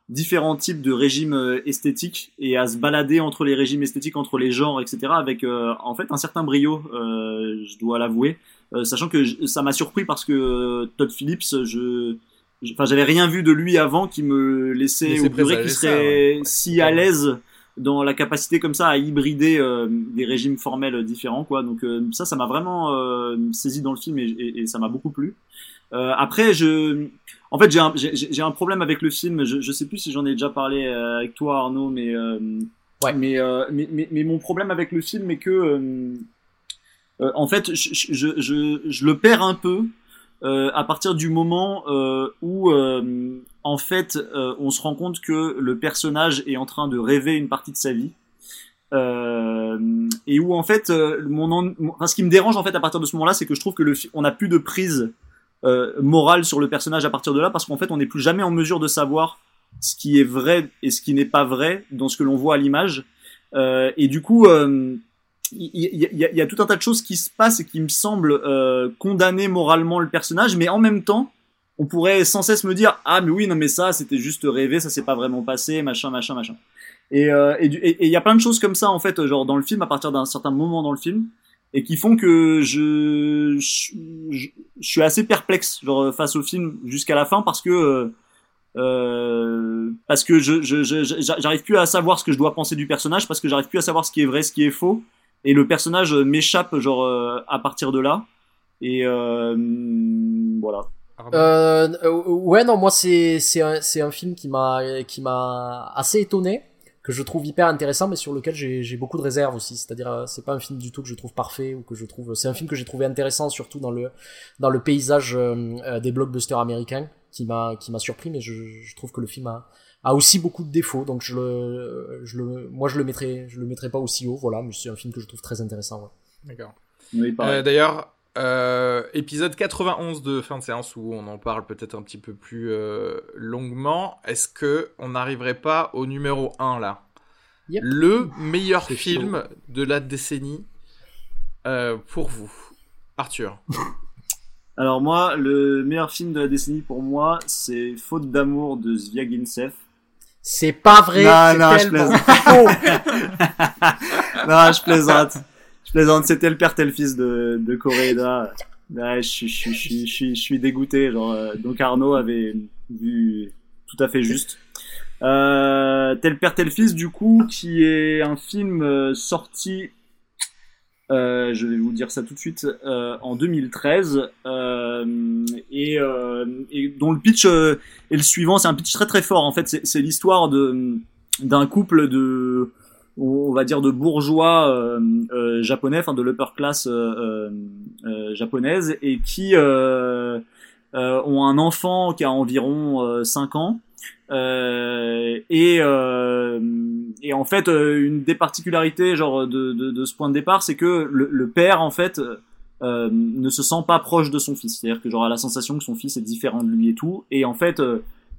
différents types de régimes esthétiques et à se balader entre les régimes esthétiques, entre les genres, etc. avec en fait un certain brio, je dois l'avouer, sachant que ça m'a surpris parce que Todd Phillips, je enfin j'avais rien vu de lui avant qui me laissait augurer qu'il serait si à l'aise dans la capacité comme ça à hybrider euh, des régimes formels différents quoi. Donc euh, ça ça m'a vraiment euh, saisi dans le film et, et, ça m'a beaucoup plu après je en fait j'ai un, j'ai, un problème avec le film je, je sais plus si j'en ai déjà parlé avec toi Arnaud mais ouais. mais, mais, mais, mais mon problème avec le film est que en fait je, je, je, je le perds un peu euh, à partir du moment euh, où euh, en fait on se rend compte que le personnage est en train de rêver une partie de sa vie et où en fait mon, enfin, ce qui me dérange en fait à partir de ce moment-là c'est que je trouve que le on n'a plus de prise morale sur le personnage à partir de là parce qu'en fait on n'est plus jamais en mesure de savoir ce qui est vrai et ce qui n'est pas vrai dans ce que l'on voit à l'image et du coup il y, a, tout un tas de choses qui se passent et qui me semblent euh, condamner moralement le personnage, mais en même temps, on pourrait sans cesse me dire ah mais oui non mais ça c'était juste rêvé, ça s'est pas vraiment passé, machin machin machin. Et euh, il y a plein de choses comme ça en fait, genre dans le film à partir d'un certain moment dans le film et qui font que je je, suis assez perplexe genre face au film jusqu'à la fin parce que euh, parce que je j'arrive plus à savoir ce que je dois penser du personnage parce que j'arrive plus à savoir ce qui est vrai, ce qui est faux et le personnage m'échappe genre euh, à partir de là et euh, voilà. Euh, ouais non moi c'est c'est un c'est un film qui m'a qui m'a assez étonné que je trouve hyper intéressant mais sur lequel j'ai j'ai beaucoup de réserves aussi c'est-à-dire euh, c'est pas un film du tout que je trouve parfait ou que je trouve c'est un film que j'ai trouvé intéressant surtout dans le dans le paysage des blockbusters américains qui m'a qui m'a surpris mais je, je trouve que le film a a aussi beaucoup de défauts, donc je le, je le, moi je le mettrai, je le mettrai pas aussi haut, voilà, mais c'est un film que je trouve très intéressant. D'accord. euh, D'ailleurs, euh, épisode 91 de fin de séance où on en parle peut-être un petit peu plus euh, longuement. Est-ce que on n'arriverait pas au numéro 1 là? Le meilleur film de la décennie euh, pour vous, Arthur. Alors moi, le meilleur film de la décennie pour moi, c'est Faute d'amour de Zviagintsev. C'est pas vrai. Non, non, je plaisante. non, je plaisante. Plaisante. C'était le père tel fils de, de Coréda. je, suis, je, suis, je, je suis dégoûté. Genre, euh, donc Arnaud avait vu tout à fait juste. Euh, tel père tel fils, du coup, qui est un film euh, sorti euh, je vais vous dire ça tout de suite euh, en 2013 euh, et, et, dont le pitch est le suivant c'est un pitch très très fort en fait c'est l'histoire de d'un couple de on va dire de bourgeois japonais enfin de l'upper class japonaise et qui ont un enfant qui a environ 5 ans euh, et, euh, et en fait, euh, une des particularités genre de, de, de ce point de départ, c'est que le, le, père en fait euh, ne se sent pas proche de son fils. C'est-à-dire que genre la sensation que son fils est différent de lui et tout. Et en fait,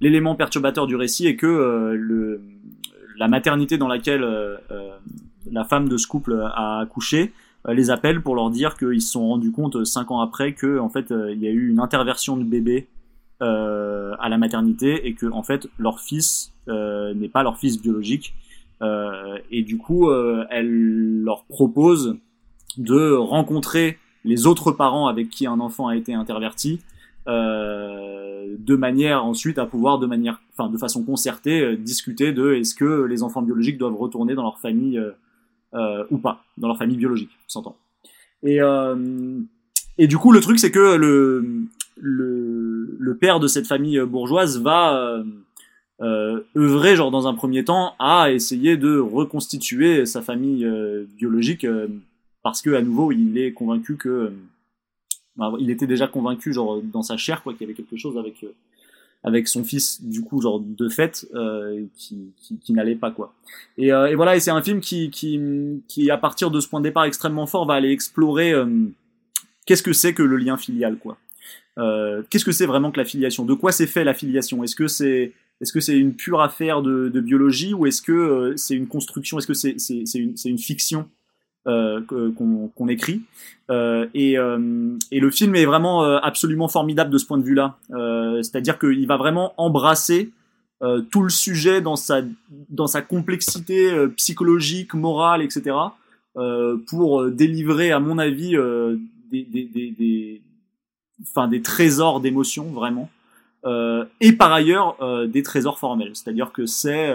l'élément perturbateur du récit est que le la maternité dans laquelle la femme de ce couple a accouché les appelle pour leur dire qu'ils se sont rendus compte cinq ans après que en fait il y a eu une interversion de bébé euh, à la maternité et que en fait leur fils euh, n'est pas leur fils biologique. Euh, et du coup elle leur propose de rencontrer les autres parents avec qui un enfant a été interverti de manière ensuite à pouvoir de manière enfin de façon concertée discuter de est-ce que les enfants biologiques doivent retourner dans leur famille ou pas dans leur famille biologique s'entend. Et et du coup le truc c'est que le le, le père de cette famille bourgeoise va euh, euh, œuvrer, genre dans un premier temps, à essayer de reconstituer sa famille euh, biologique euh, parce que à nouveau il est convaincu que bah, il était déjà convaincu genre dans sa chair quoi qu'il y avait quelque chose avec avec son fils du coup genre de fait qui, qui, qui n'allait pas quoi. Et, et voilà et c'est un film qui, qui qui à partir de ce point de départ extrêmement fort va aller explorer qu'est-ce que c'est que le lien filial quoi. Euh, qu'est-ce que c'est vraiment que la filiation? De quoi c'est fait la filiation? Est-ce que c'est est-ce que c'est une pure affaire de, de biologie ou est-ce que c'est une construction? Est-ce que c'est c'est une, une fiction? Euh, qu'on écrit. Euh, et, euh, et, le film est vraiment absolument formidable de ce point de vue-là. C'est-à-dire qu'il va vraiment embrasser tout le sujet dans sa, dans sa complexité psychologique, morale, etc. pour délivrer, à mon avis, des, des, des, des, enfin, des trésors d'émotions, vraiment. et par ailleurs, des trésors formels. C'est-à-dire que c'est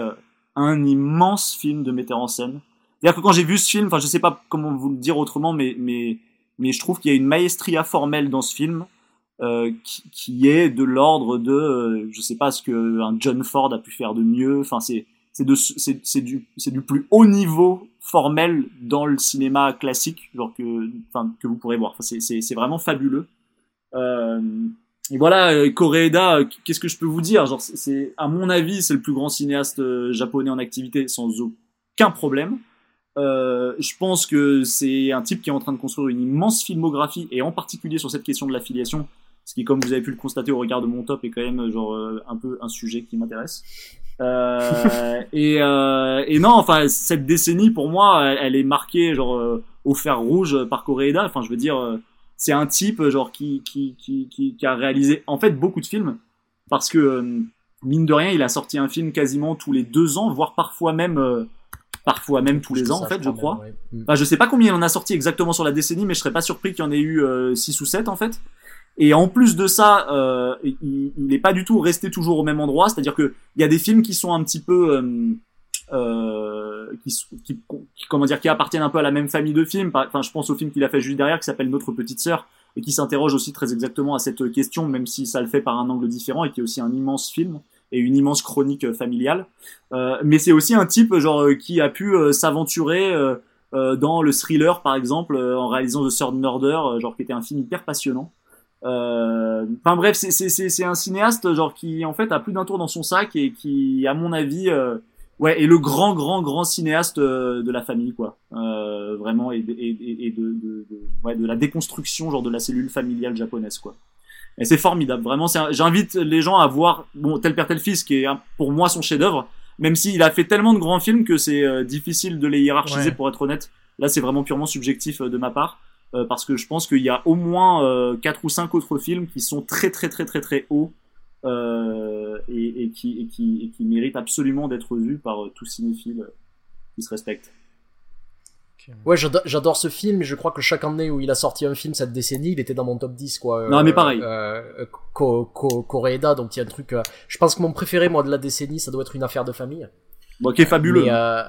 un immense film de metteur en scène c'est-à-dire que quand j'ai vu ce film, enfin je sais pas comment vous le dire autrement, mais mais mais je trouve qu'il y a une maestria formelle dans ce film euh, qui, qui, est de l'ordre de, euh, je sais pas ce que un John Ford a pu faire de mieux. Enfin c'est c'est du c'est du plus haut niveau formel dans le cinéma classique, genre que enfin que vous pourrez voir. Enfin, c'est vraiment fabuleux. Euh, et voilà, euh, Koreeda, qu'est-ce que je peux vous dire? Genre, c'est, à mon avis, c'est le plus grand cinéaste euh, japonais en activité, sans aucun problème. Euh, je pense que c'est un type qui est en train de construire une immense filmographie et en particulier sur cette question de l'affiliation, ce qui, comme vous avez pu le constater au regard de mon top, est quand même genre euh, un peu un sujet qui m'intéresse. Euh, et, euh, et, non, enfin cette décennie pour moi, elle, est marquée genre euh, au fer rouge par Koreeda. Enfin, je veux dire, c'est un type genre qui, qui qui, qui qui a réalisé en fait beaucoup de films parce que mine de rien, il a sorti un film quasiment tous les deux ans, voire parfois même parfois même tous les ans en fait, je crois. Mm. je sais pas combien il en a sorti exactement sur la décennie, mais je serais pas surpris qu'il y en ait eu 6 euh, ou 7 en fait. Et en plus de ça, euh, il n'est pas du tout resté toujours au même endroit, c'est-à-dire que il y a des films qui sont un petit peu euh, euh qui, qui, comment dire qui appartiennent un peu à la même famille de films. Enfin, je pense au film qu'il a fait juste derrière qui s'appelle Notre petite sœur et qui s'interroge aussi très exactement à cette question, même si ça le fait par un angle différent et qui est aussi un immense film et une immense chronique euh, familiale. Euh, mais c'est aussi un type genre euh, qui a pu s'aventurer dans le thriller par exemple en réalisant The Third Murder, genre qui était un film hyper passionnant. Enfin bref, c'est un cinéaste genre qui en fait a plus d'un tour dans son sac et qui, à mon avis, ouais, est le grand grand grand cinéaste de la famille quoi. vraiment et, et, et de, de, de, ouais, de la déconstruction genre de la cellule familiale japonaise quoi. Et c'est formidable, vraiment. J'invite les gens à voir bon, Tel Père Tel Fils, qui est pour moi son chef-d'œuvre, même s'il a fait tellement de grands films que c'est euh, difficile de les hiérarchiser, pour être honnête. Là, c'est vraiment purement subjectif euh, de ma part, euh, parce que je pense qu'il y a au moins quatre ou cinq autres films qui sont très très très très très hauts et, et, qui, et, qui, et qui méritent absolument d'être vus par tout cinéphile qui se respecte. Ouais, j'adore ce film, et je crois que chaque année où il a sorti un film cette décennie, il était dans mon top 10, quoi. Non, mais pareil. Euh, euh Koreeda, donc il y a un truc. Euh, je pense que mon préféré, moi, de la décennie, ça doit être une affaire de famille. Bon, qui est fabuleux. Mais, euh,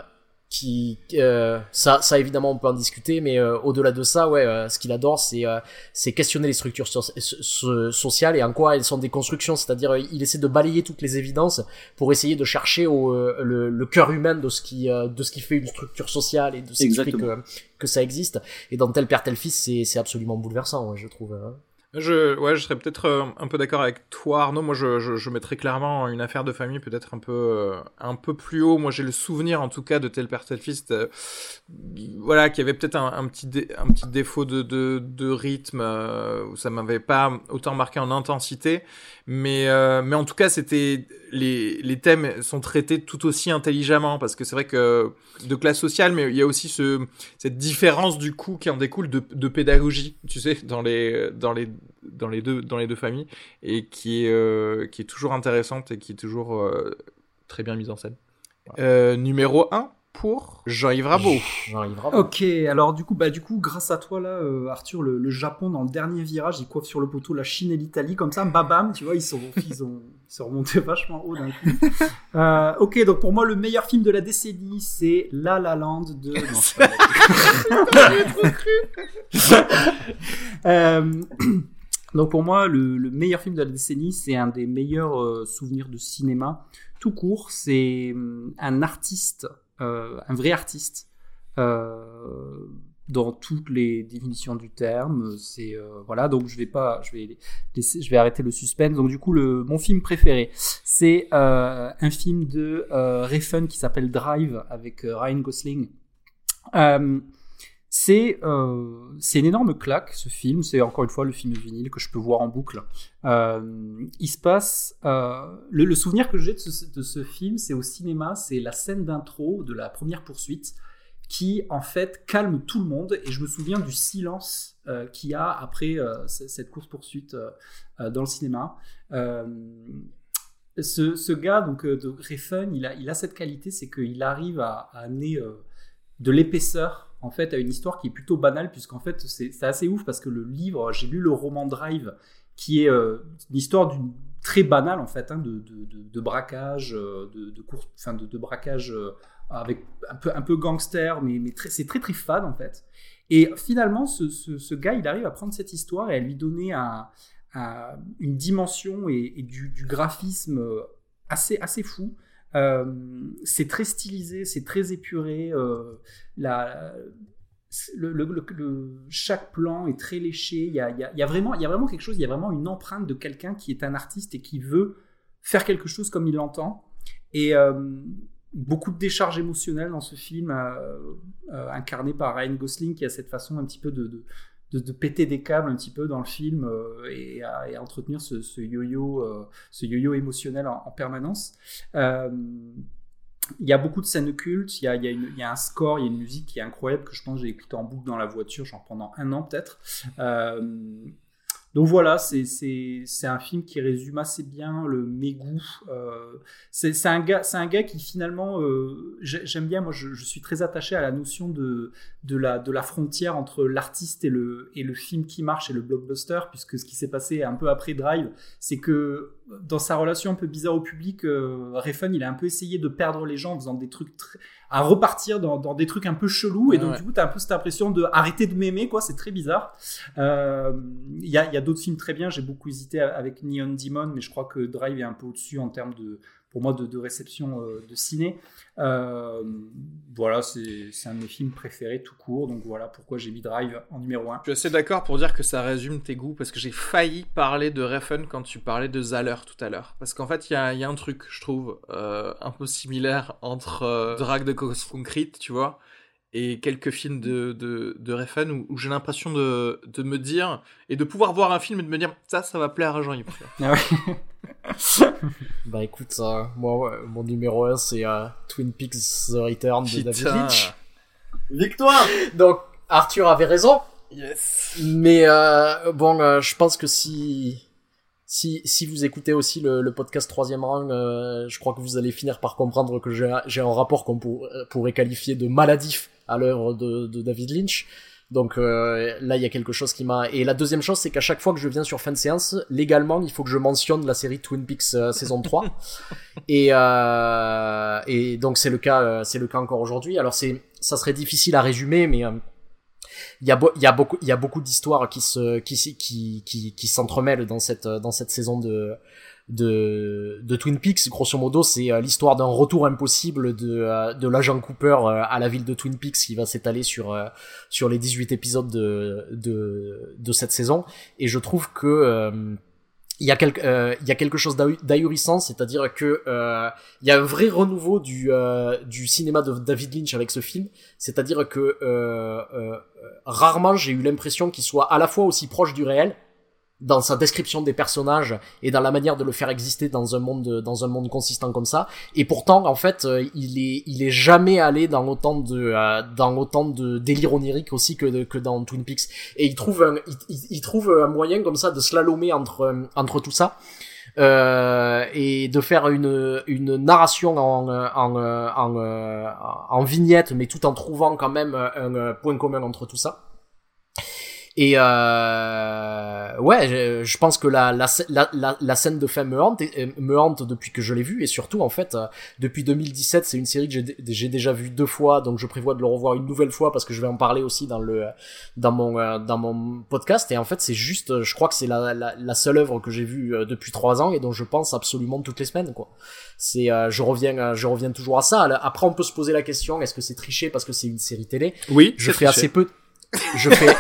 qui euh, ça ça évidemment on peut en discuter mais euh, au-delà de ça ouais euh, ce qu'il adore c'est c'est questionner les structures sociales et en quoi elles sont des constructions. C'est-à-dire il essaie de balayer toutes les évidences pour essayer de chercher au, le, le cœur humain de ce qui de ce qui fait une structure sociale et de ce qui fait que, que ça existe. Et dans tel père tel fils c'est c'est absolument bouleversant je trouve hein. Je, ouais, je serais peut-être euh, un peu d'accord avec toi, Arnaud. Moi, je, je, je, mettrais clairement une affaire de famille peut-être un peu, euh, un peu plus haut. Moi, j'ai le souvenir, en tout cas, de tel père tel fils, euh, voilà, qui avait peut-être un, un, petit, un petit défaut de, de, de rythme où ça m'avait pas autant marqué en intensité, mais, mais en tout cas, c'était les, les thèmes sont traités tout aussi intelligemment parce que c'est vrai que de classe sociale, mais il y a aussi ce, cette différence du coup qui en découle de, pédagogie, tu sais, dans les, dans les, dans les deux, dans les deux familles et qui est, euh, qui est toujours intéressante et qui est toujours euh, très bien mise en scène. Euh, numéro 1 pour Jean-Yves Rabot. Jean-Yves Ok, alors du coup, bah du coup, grâce à toi là, euh, Arthur, le, Japon dans le dernier virage, il coiffe sur le poteau la Chine et l'Italie comme ça, babam, tu vois, ils sont, ils ont, ils sont remontés vachement haut d'un coup. Euh, ok, donc pour moi, le meilleur film de la décennie, c'est La La Land de. euh, donc pour moi, le, le, meilleur film de la décennie, c'est un des meilleurs euh, souvenirs de cinéma tout court. C'est hum, un artiste euh, un vrai artiste euh, dans toutes les définitions du terme. C'est euh, voilà, donc je vais pas, je vais je vais arrêter le suspense. Donc du coup, le mon film préféré, c'est un film de Refn qui s'appelle Drive avec Ryan Gosling. C'est euh, une énorme claque ce film. C'est encore une fois le film vinyle que je peux voir en boucle. Euh, il se passe euh, le, le, souvenir que j'ai de ce, film, c'est au cinéma, c'est la scène d'intro de la première poursuite qui en fait calme tout le monde. Et je me souviens du silence euh, qu'il y a après cette course poursuite euh, dans le cinéma. Ce, ce, gars donc de Refn, il a, il a cette qualité, c'est qu'il arrive à amener de l'épaisseur en fait à une histoire qui est plutôt banale puisqu'en fait c'est assez ouf parce que le livre j'ai lu le roman Drive qui est euh, une histoire d'une très banale en fait hein, de, de, de, de, braquage de, de course enfin de, braquage avec un peu gangster mais, c'est très très fade en fait. Et finalement ce, gars il arrive à prendre cette histoire et à lui donner un, un, une dimension et, du, du, graphisme assez assez fou. euh, c'est très stylisé, c'est très épuré. Euh, la, chaque plan est très léché. Il y a, vraiment, y a vraiment quelque chose. Il y a vraiment une empreinte de quelqu'un qui est un artiste et qui veut faire quelque chose comme il l'entend. Et euh, beaucoup de décharge émotionnelle dans ce film, euh, euh, incarné par Ryan Gosling, qui a cette façon un petit peu de, de, péter des câbles un petit peu dans le film euh, et, à, et, à, entretenir ce, yo-yo, euh, ce yo-yo émotionnel en, en permanence. Euh, il y a beaucoup de scènes cultes, il y a, y a un score, il y a une musique qui est incroyable que je pense j'ai écouté en boucle dans la voiture, genre pendant un an peut-être. Donc voilà, c'est un film qui résume assez bien le mégout. Euh, c'est un, gars, un gars qui finalement, euh, j'aime bien, moi je, je, suis très attaché à la notion de, de, la, de la frontière entre l'artiste et le, et le film qui marche et le blockbuster, puisque ce qui s'est passé un peu après Drive, c'est que dans sa relation un peu bizarre au public, euh, Refn, il a un peu essayé de perdre les gens en faisant des trucs très à repartir dans, dans, des trucs un peu chelous. Et donc ouais. du coup t'as un peu cette impression de arrêter de m'aimer quoi. C'est très bizarre. Il euh, y a, y a d'autres films très bien. J'ai beaucoup hésité avec Neon Demon mais je crois que Drive est un peu au-dessus en termes de pour moi de, de réception euh, de ciné. Euh, voilà c'est un de mes films préférés tout court. Donc voilà pourquoi j'ai mis Drive en numéro 1 je suis assez d'accord pour dire que ça résume tes goûts parce que j'ai failli parler de Refn quand tu parlais de Zahler tout à l'heure. Parce qu'en fait il y a, y a, un truc je trouve euh, un peu similaire entre Drag de Concrete tu vois et quelques films de, de, de Refn où, où j'ai l'impression de, de me dire et de pouvoir voir un film et de me dire ça ça va plaire à Jean-Yves ah ouais. bah écoute, euh, moi, mon numéro 1 c'est euh, Twin Peaks The Return Putain. de David Lynch. Victoire Donc Arthur avait raison. Yes. Mais euh, bon, euh, je pense que si si si vous écoutez aussi le, le podcast troisième rang, euh, je crois que vous allez finir par comprendre que j'ai j'ai un rapport qu'on pour, pourrait qualifier de maladif à l'œuvre de, de David Lynch. Donc euh, là, il y a quelque chose qui m'a. Et la deuxième chose, c'est qu'à chaque fois que je viens sur fin de séance, légalement, il faut que je mentionne la série Twin Peaks euh, saison 3. et euh, et donc c'est le cas, euh, c'est le cas encore aujourd'hui. Alors c'est, ça serait difficile à résumer, mais euh, il y a, il y a beaucoup, il y a beaucoup d'histoires qui se, qui, qui, qui, qui s'entremêlent dans cette, dans cette saison de, de, de Twin Peaks. Grosso modo, c'est euh, l'histoire d'un retour impossible de, euh, de l'agent Cooper euh, à la ville de Twin Peaks qui va s'étaler sur, sur les 18 épisodes de, de, de cette saison. Et je trouve que il y a quelque il y a quelque chose d'ahurissant c'est-à-dire que il y a un vrai renouveau du du cinéma de David Lynch avec ce film c'est-à-dire que rarement j'ai eu l'impression qu'il soit à la fois aussi proche du réel dans sa description des personnages et dans la manière de le faire exister dans un monde dans un monde consistant comme ça. Et pourtant en fait il est il est jamais allé dans autant de dans autant de délire onirique aussi que que dans Twin Peaks. Et il trouve un il, il, trouve un moyen comme ça de slalomer entre entre tout ça euh, et de faire une une narration en en en, en vignette mais tout en trouvant quand même un point commun entre tout ça et euh, ouais, je, je, pense que la, la, la, la, scène de fin me hante, me hante depuis que je l'ai vue, et surtout en fait, euh, depuis 2017, c'est une série que j'ai déjà vue deux fois, donc je prévois de le revoir une nouvelle fois parce que je vais en parler aussi dans le dans mon euh, dans mon podcast. Et en fait, c'est juste, je crois que c'est la, la, la, seule œuvre que j'ai vue euh, depuis trois ans et dont je pense absolument toutes les semaines, quoi. C'est, je reviens, je reviens toujours à ça. Après, on peut se poser la question, est-ce que c'est triché parce que c'est une série télé? Oui. Je fais triché. assez peu. Je fais.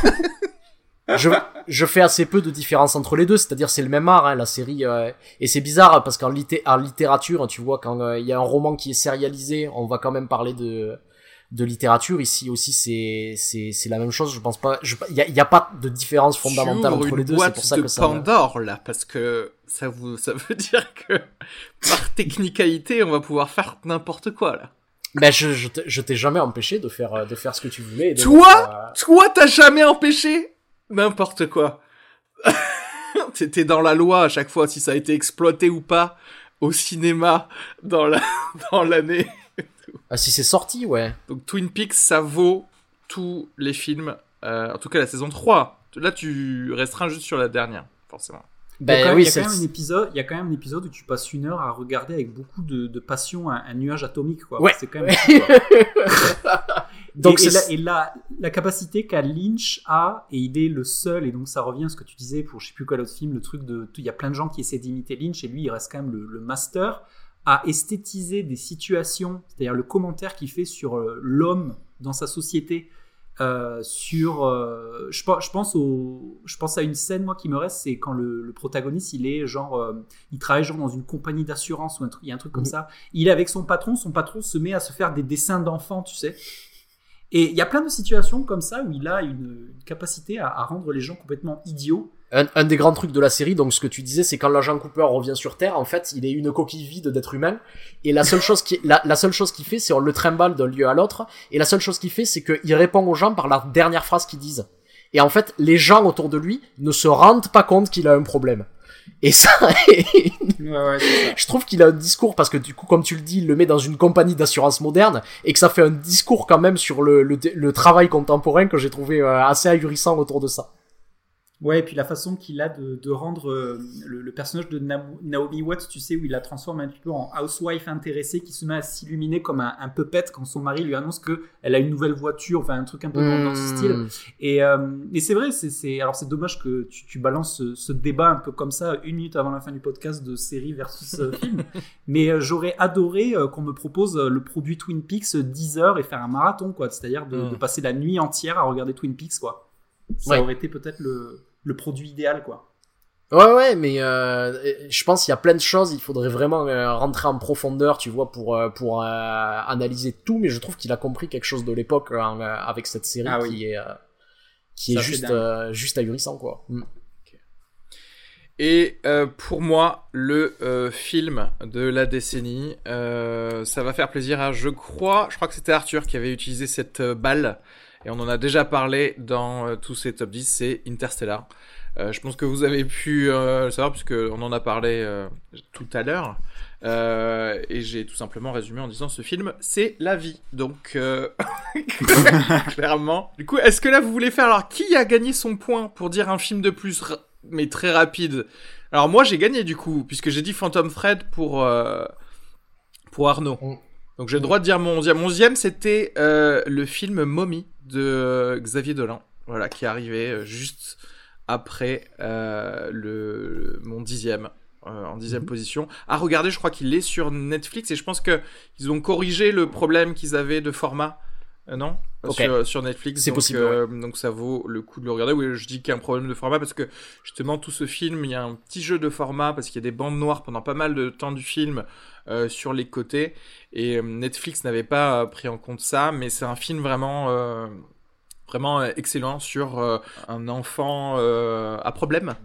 Je, je fais assez peu de différence entre les deux, c'est-à-dire c'est le même art, hein, la série, euh, et c'est bizarre parce qu'en litté littérature, tu vois, quand il euh, y a un roman qui est sérialisé, on va quand même parler de de littérature. Ici aussi, c'est c'est c'est la même chose. Je pense pas. Il y a, y a, pas de différence fondamentale entre les deux. C'est pour ça de que ça. Pandore là, parce que ça vous ça veut dire que par technicalité, on va pouvoir faire n'importe quoi là. Ben je je t'ai jamais empêché de faire de faire ce que tu voulais. toi, toi, t'as jamais empêché n'importe quoi. T'étais dans la loi à chaque fois si ça a été exploité ou pas au cinéma dans la dans l'année. Ah, si c'est sorti, ouais. Donc Twin Peaks, ça vaut tous les films, euh, en tout cas la saison 3. Là, tu resteras juste sur la dernière, forcément. Ben, il y a, quand, oui, il y a quand même un épisode, il y a quand même un épisode où tu passes une heure à regarder avec beaucoup de, de passion un, nuage atomique, quoi. Ouais. C'est quand même. donc et, et, la, la, capacité qu'a Lynch a, et il est le seul, et donc ça revient à ce que tu disais pour je sais plus quel autre film, le truc de, il y a plein de gens qui essaient d'imiter Lynch, et lui il reste quand même le, le master à esthétiser des situations, c'est-à-dire le commentaire qu'il fait sur euh, l'homme dans sa société, euh, sur, euh, je, je, pense au, je pense à une scène moi qui me reste, c'est quand le, le, protagoniste il est genre, il travaille genre dans une compagnie d'assurance ou un truc, il y a un truc comme mmh. ça. Il est avec son patron, son patron se met à se faire des dessins d'enfants, tu sais. Et il y a plein de situations comme ça où il a une, capacité à, rendre les gens complètement idiots un, des grands trucs de la série, donc ce que tu disais, c'est quand l'agent Cooper revient sur Terre, en fait, il est une coquille vide d'être humain, et la seule chose qui, la seule chose qu'il fait, c'est on le trimballe d'un lieu à l'autre, et la seule chose qu'il fait, c'est qu'il répond aux gens par la dernière phrase qu'ils disent. Et en fait, les gens autour de lui ne se rendent pas compte qu'il a un problème. Et ça, ouais, ouais, ça. je trouve qu'il a un discours parce que du coup, comme tu le dis, il le met dans une compagnie d'assurance moderne et que ça fait un discours quand même sur le, le, le travail contemporain que j'ai trouvé euh, assez ahurissant autour de ça. Ouais, et puis la façon qu'il a de, de rendre euh, le, le, personnage de Naomi Watts, tu sais, où il la transforme un petit peu en housewife intéressée qui se met à s'illuminer comme un, un puppet quand son mari lui annonce que elle a une nouvelle voiture, enfin un truc un peu mmh. dans, ce style. Et, euh, et c'est vrai, c'est alors c'est dommage que tu, tu balances ce, ce, débat un peu comme ça une minute avant la fin du podcast de série versus euh, film. Mais j'aurais adoré qu'on me propose le produit Twin Peaks 10 heures et faire un marathon, quoi. C'est-à-dire de, mmh. de, passer la nuit entière à regarder Twin Peaks, quoi. Ça ouais. aurait été peut-être le le produit idéal, quoi. Ouais, ouais, mais euh, je pense qu'il y a plein de choses. Il faudrait vraiment euh, rentrer en profondeur, tu vois, pour euh, pour analyser tout. Mais je trouve qu'il a compris quelque chose de l'époque avec cette série ah, qui oui. est qui Ça est juste juste ahurissant, quoi. Mm. Et euh, pour moi, le euh, film de la décennie, euh, ça va faire plaisir à, je crois, je crois que c'était Arthur qui avait utilisé cette balle et on en a déjà parlé dans euh, tous ces top 10, c'est Interstellar. Euh, je pense que vous avez pu euh, le savoir puisque on en a parlé euh, tout à l'heure. et j'ai tout simplement résumé en disant ce film, c'est la vie. Donc clairement. Du coup, est-ce que là vous voulez faire alors qui a gagné son point pour dire un film de plus mais très rapide? Alors moi j'ai gagné du coup puisque j'ai dit Phantom Fred pour pour Arnaud. Donc j'ai le droit de dire mon onzième. Mon onzième, c'était le film Mommy de Xavier Dolan, voilà, qui est arrivé euh, juste après euh, le mon dixième. Euh, en dixième -hmm. position. À regarder, je crois qu'il est sur Netflix et je pense que ils ont corrigé le problème qu'ils avaient de format, euh, non? Okay. sur, sur, Netflix. C'est possible. Euh, ouais. Donc ça vaut le coup de le regarder. Oui, je dis qu'il y a un problème de format parce que justement tout ce film, il y a un petit jeu de format parce qu'il y a des bandes noires pendant pas mal de temps du film euh, sur les côtés et euh, Netflix n'avait pas pris en compte ça, mais c'est un film vraiment euh, vraiment excellent sur euh, un enfant euh, à problème.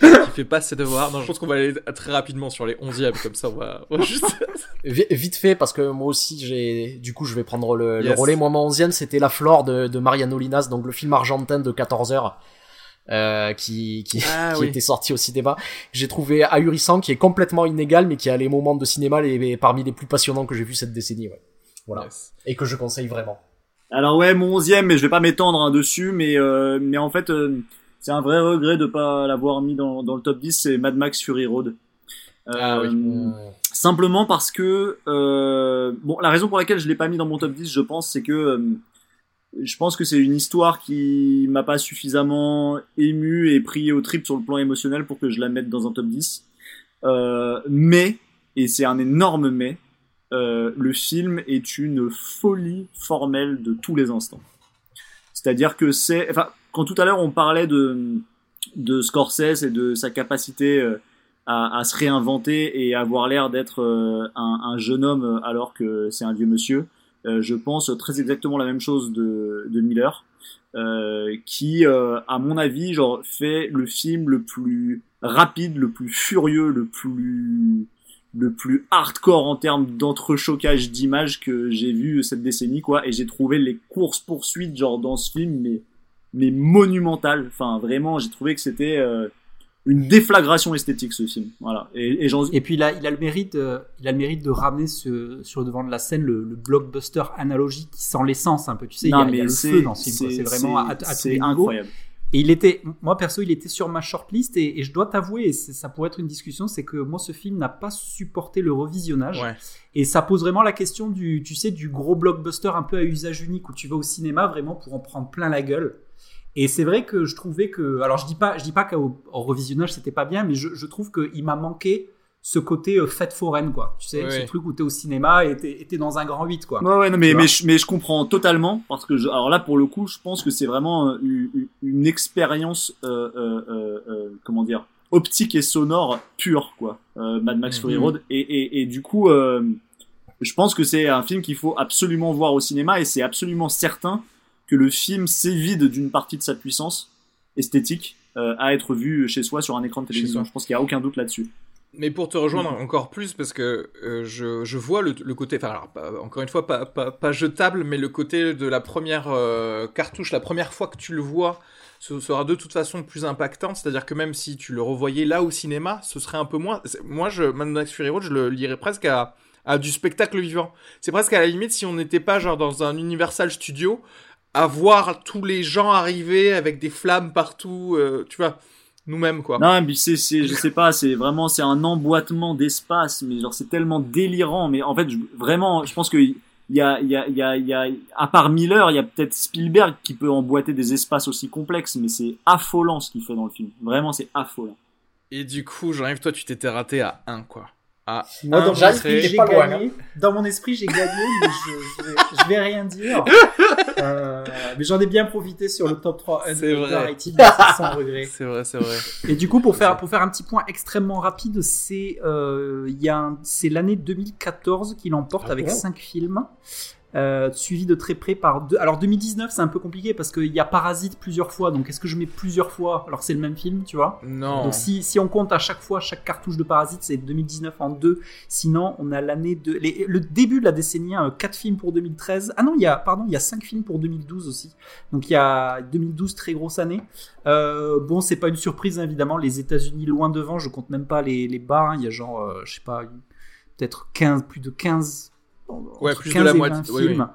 qui fait pas ses devoirs. Non, je pense qu'on va aller très rapidement sur les 11e, comme ça on va, on va juste... Vite fait, parce que moi aussi, j'ai, du coup, je vais prendre le, yes. le relais. Moi, mon 11e, c'était La Flore de, de Mariano Linas, donc le film argentin de 14 heures. Euh, qui qui, ah, qui oui. était sorti au cinéma. J'ai trouvé ahurissant, qui est complètement inégal, mais qui a les moments de cinéma les, les parmi les plus passionnants que j'ai vu cette décennie. Ouais. Voilà. Yes. Et que je conseille vraiment. Alors ouais, mon onzième, mais je vais pas m'étendre hein, dessus, mais euh, mais en fait, euh, c'est un vrai regret de pas l'avoir mis dans, dans le top 10, c'est Mad Max Fury Road. Ah, oui. Simplement parce que euh, bon, la raison pour laquelle je l'ai pas mis dans mon top 10, je pense, c'est que euh, je pense que c'est une histoire qui m'a pas suffisamment ému et pris au trip sur le plan émotionnel pour que je la mette dans un top 10. Euh, mais, et c'est un énorme mais, euh, le film est une folie formelle de tous les instants. C'est-à-dire que c'est, enfin, quand tout à l'heure on parlait de de Scorsese et de sa capacité euh, à, se réinventer et avoir l'air d'être un, un, jeune homme alors que c'est un vieux monsieur. Je pense très exactement la même chose de, de Miller. Euh, qui, euh, à mon avis, genre fait le film le plus rapide, le plus furieux, le plus le plus hardcore en termes d'entrechoquage d'images que j'ai vu cette décennie quoi et j'ai trouvé les courses poursuites genre dans ce film mais mais monumentales enfin vraiment j'ai trouvé que c'était euh, une déflagration esthétique ce film. Voilà. Et, et, et puis il a, il a le mérite, euh, il a le mérite de ramener ce, sur le devant de la scène le, le blockbuster analogique sans l'essence un peu. Tu sais, il, y a, le feu dans ce film. C'est vraiment à, à incroyable. Et il était, moi perso, il était sur ma shortlist et, et je dois t'avouer, et ça pourrait être une discussion, c'est que moi ce film n'a pas supporté le revisionnage. Ouais. Et ça pose vraiment la question du, tu sais, du gros blockbuster un peu à usage unique où tu vas au cinéma vraiment pour en prendre plein la gueule. Et c'est vrai que je trouvais que, alors je dis pas, je dis pas qu'au revisionnage c'était pas bien, mais je, je trouve qu'il m'a manqué ce côté euh, fête foraine quoi. Tu sais, ce truc où t'es au cinéma et t'es dans un grand 8 quoi. Ouais ouais non, mais mais je, mais je comprends totalement parce que je, alors là pour le coup je pense que c'est vraiment euh, une, une expérience euh, euh, euh, comment dire optique et sonore pure quoi. Mad Max Fury mhm. Road et, et, et du coup je pense que c'est un film qu'il faut absolument voir au cinéma et c'est absolument certain que le film s'évide d'une partie de sa puissance esthétique euh, à être vu chez soi sur un écran de télévision. Je pense qu'il n'y a aucun doute là-dessus. Mais pour te rejoindre encore plus, parce que euh, je, je, vois le, le côté, enfin, encore une fois, pas, pas, pas, jetable, mais le côté de la première euh, cartouche, la première fois que tu le vois, ce sera de toute façon plus impactant. C'est-à-dire que même si tu le revoyais là au cinéma, ce serait un peu moins. Moi, je, Mad Max Fury Road, je le lirais presque à, à du spectacle vivant. C'est presque à la limite si on n'était pas genre dans un Universal Studio à voir tous les gens arriver avec des flammes partout, euh, tu vois, nous-mêmes quoi. Non, mais c'est, c'est, je sais pas, c'est vraiment, c'est un emboîtement d'espace, mais genre c'est tellement délirant, mais en fait, vraiment, je pense que il y a, il y a, il y a, y a, à part Miller, il y a peut-être Spielberg qui peut emboîter des espaces aussi complexes, mais c'est affolant ce qu'il fait dans le film. Vraiment, c'est affolant. Et du coup, j'arrive, toi, tu t'étais raté à 1, quoi. Ah, Moi, dans, mon esprit, j'ai gagné. dans mon esprit, j'ai gagné, mais je, je, vais, je, vais, rien dire. Euh, mais j'en ai bien profité sur le top 3 C'est vrai. sans regret. C'est vrai, c'est vrai. Et du coup, pour faire, pour faire un petit point extrêmement rapide, c'est euh, c'est l'année 2014 qu'il emporte ah avec 5 films. Euh, suivi de très près par deux. Alors 2019, c'est un peu compliqué parce qu'il y a Parasite plusieurs fois. Donc est-ce que je mets plusieurs fois alors c'est le même film, tu vois? Non. Donc si, si on compte à chaque fois chaque cartouche de Parasite, c'est 2019 en deux. Sinon, on a l'année de le début de la décennie, 4 films pour 2013. Ah non, il y a pardon, il y a 5 films pour 2012 aussi. Donc il y a 2012 très grosse année. Euh, bon, c'est pas une surprise évidemment. Les États-Unis loin devant. Je compte même pas les les bas. Hein. Il y a genre, euh, je sais pas, peut-être 15, plus de 15 ouais, plus de la moitié. films.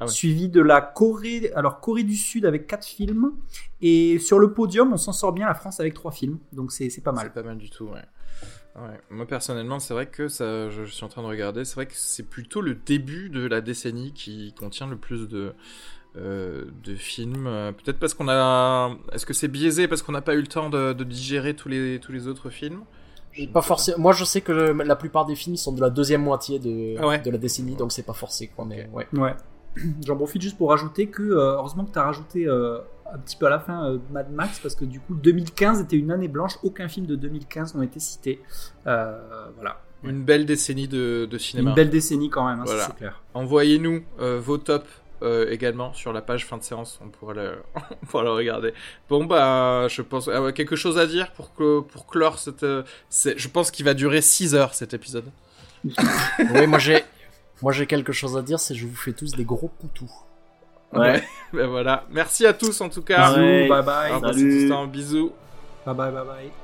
Ah suivi de la Corée, alors Corée du Sud avec 4 films. Et sur le podium, on s'en sort bien, la France avec 3 films. Donc c'est pas mal. C'est pas mal du tout, ouais. Ouais. Moi personnellement, c'est vrai que ça, je, suis en train de regarder, c'est vrai que c'est plutôt le début de la décennie qui contient le plus de, euh, de films. Peut-être parce qu'on a. Est-ce que c'est biaisé parce qu'on n'a pas eu le temps de, de, digérer tous les, tous les autres films? Pas forcément. Moi, je sais que la plupart des films sont de la deuxième moitié de, ah de la décennie, donc c'est pas forcé, quoi. Mais ouais. Ouais. J'en profite juste pour rajouter que, euh, heureusement que tu as rajouté euh, un petit peu à la fin euh, Mad Max, parce que du coup, 2015 était une année blanche, aucun film de 2015 n'a été cité. voilà. Une belle décennie de, de, cinéma. Une belle décennie quand même, hein, c'est clair. Envoyez-nous vos tops euh, également sur la page fin de séance. On pourra le, on le regarder. Bon bah, je pense ah quelque chose à dire pour que pour clore cette. Euh, je pense qu'il va durer 6 heures cet épisode. oui, moi j'ai moi j'ai quelque chose à dire, c'est je vous fais tous des gros poutous. Ouais. ben voilà. Merci à tous en tout cas. Bisous, bye bye. Salut. Bisous. Bye bye bye bye.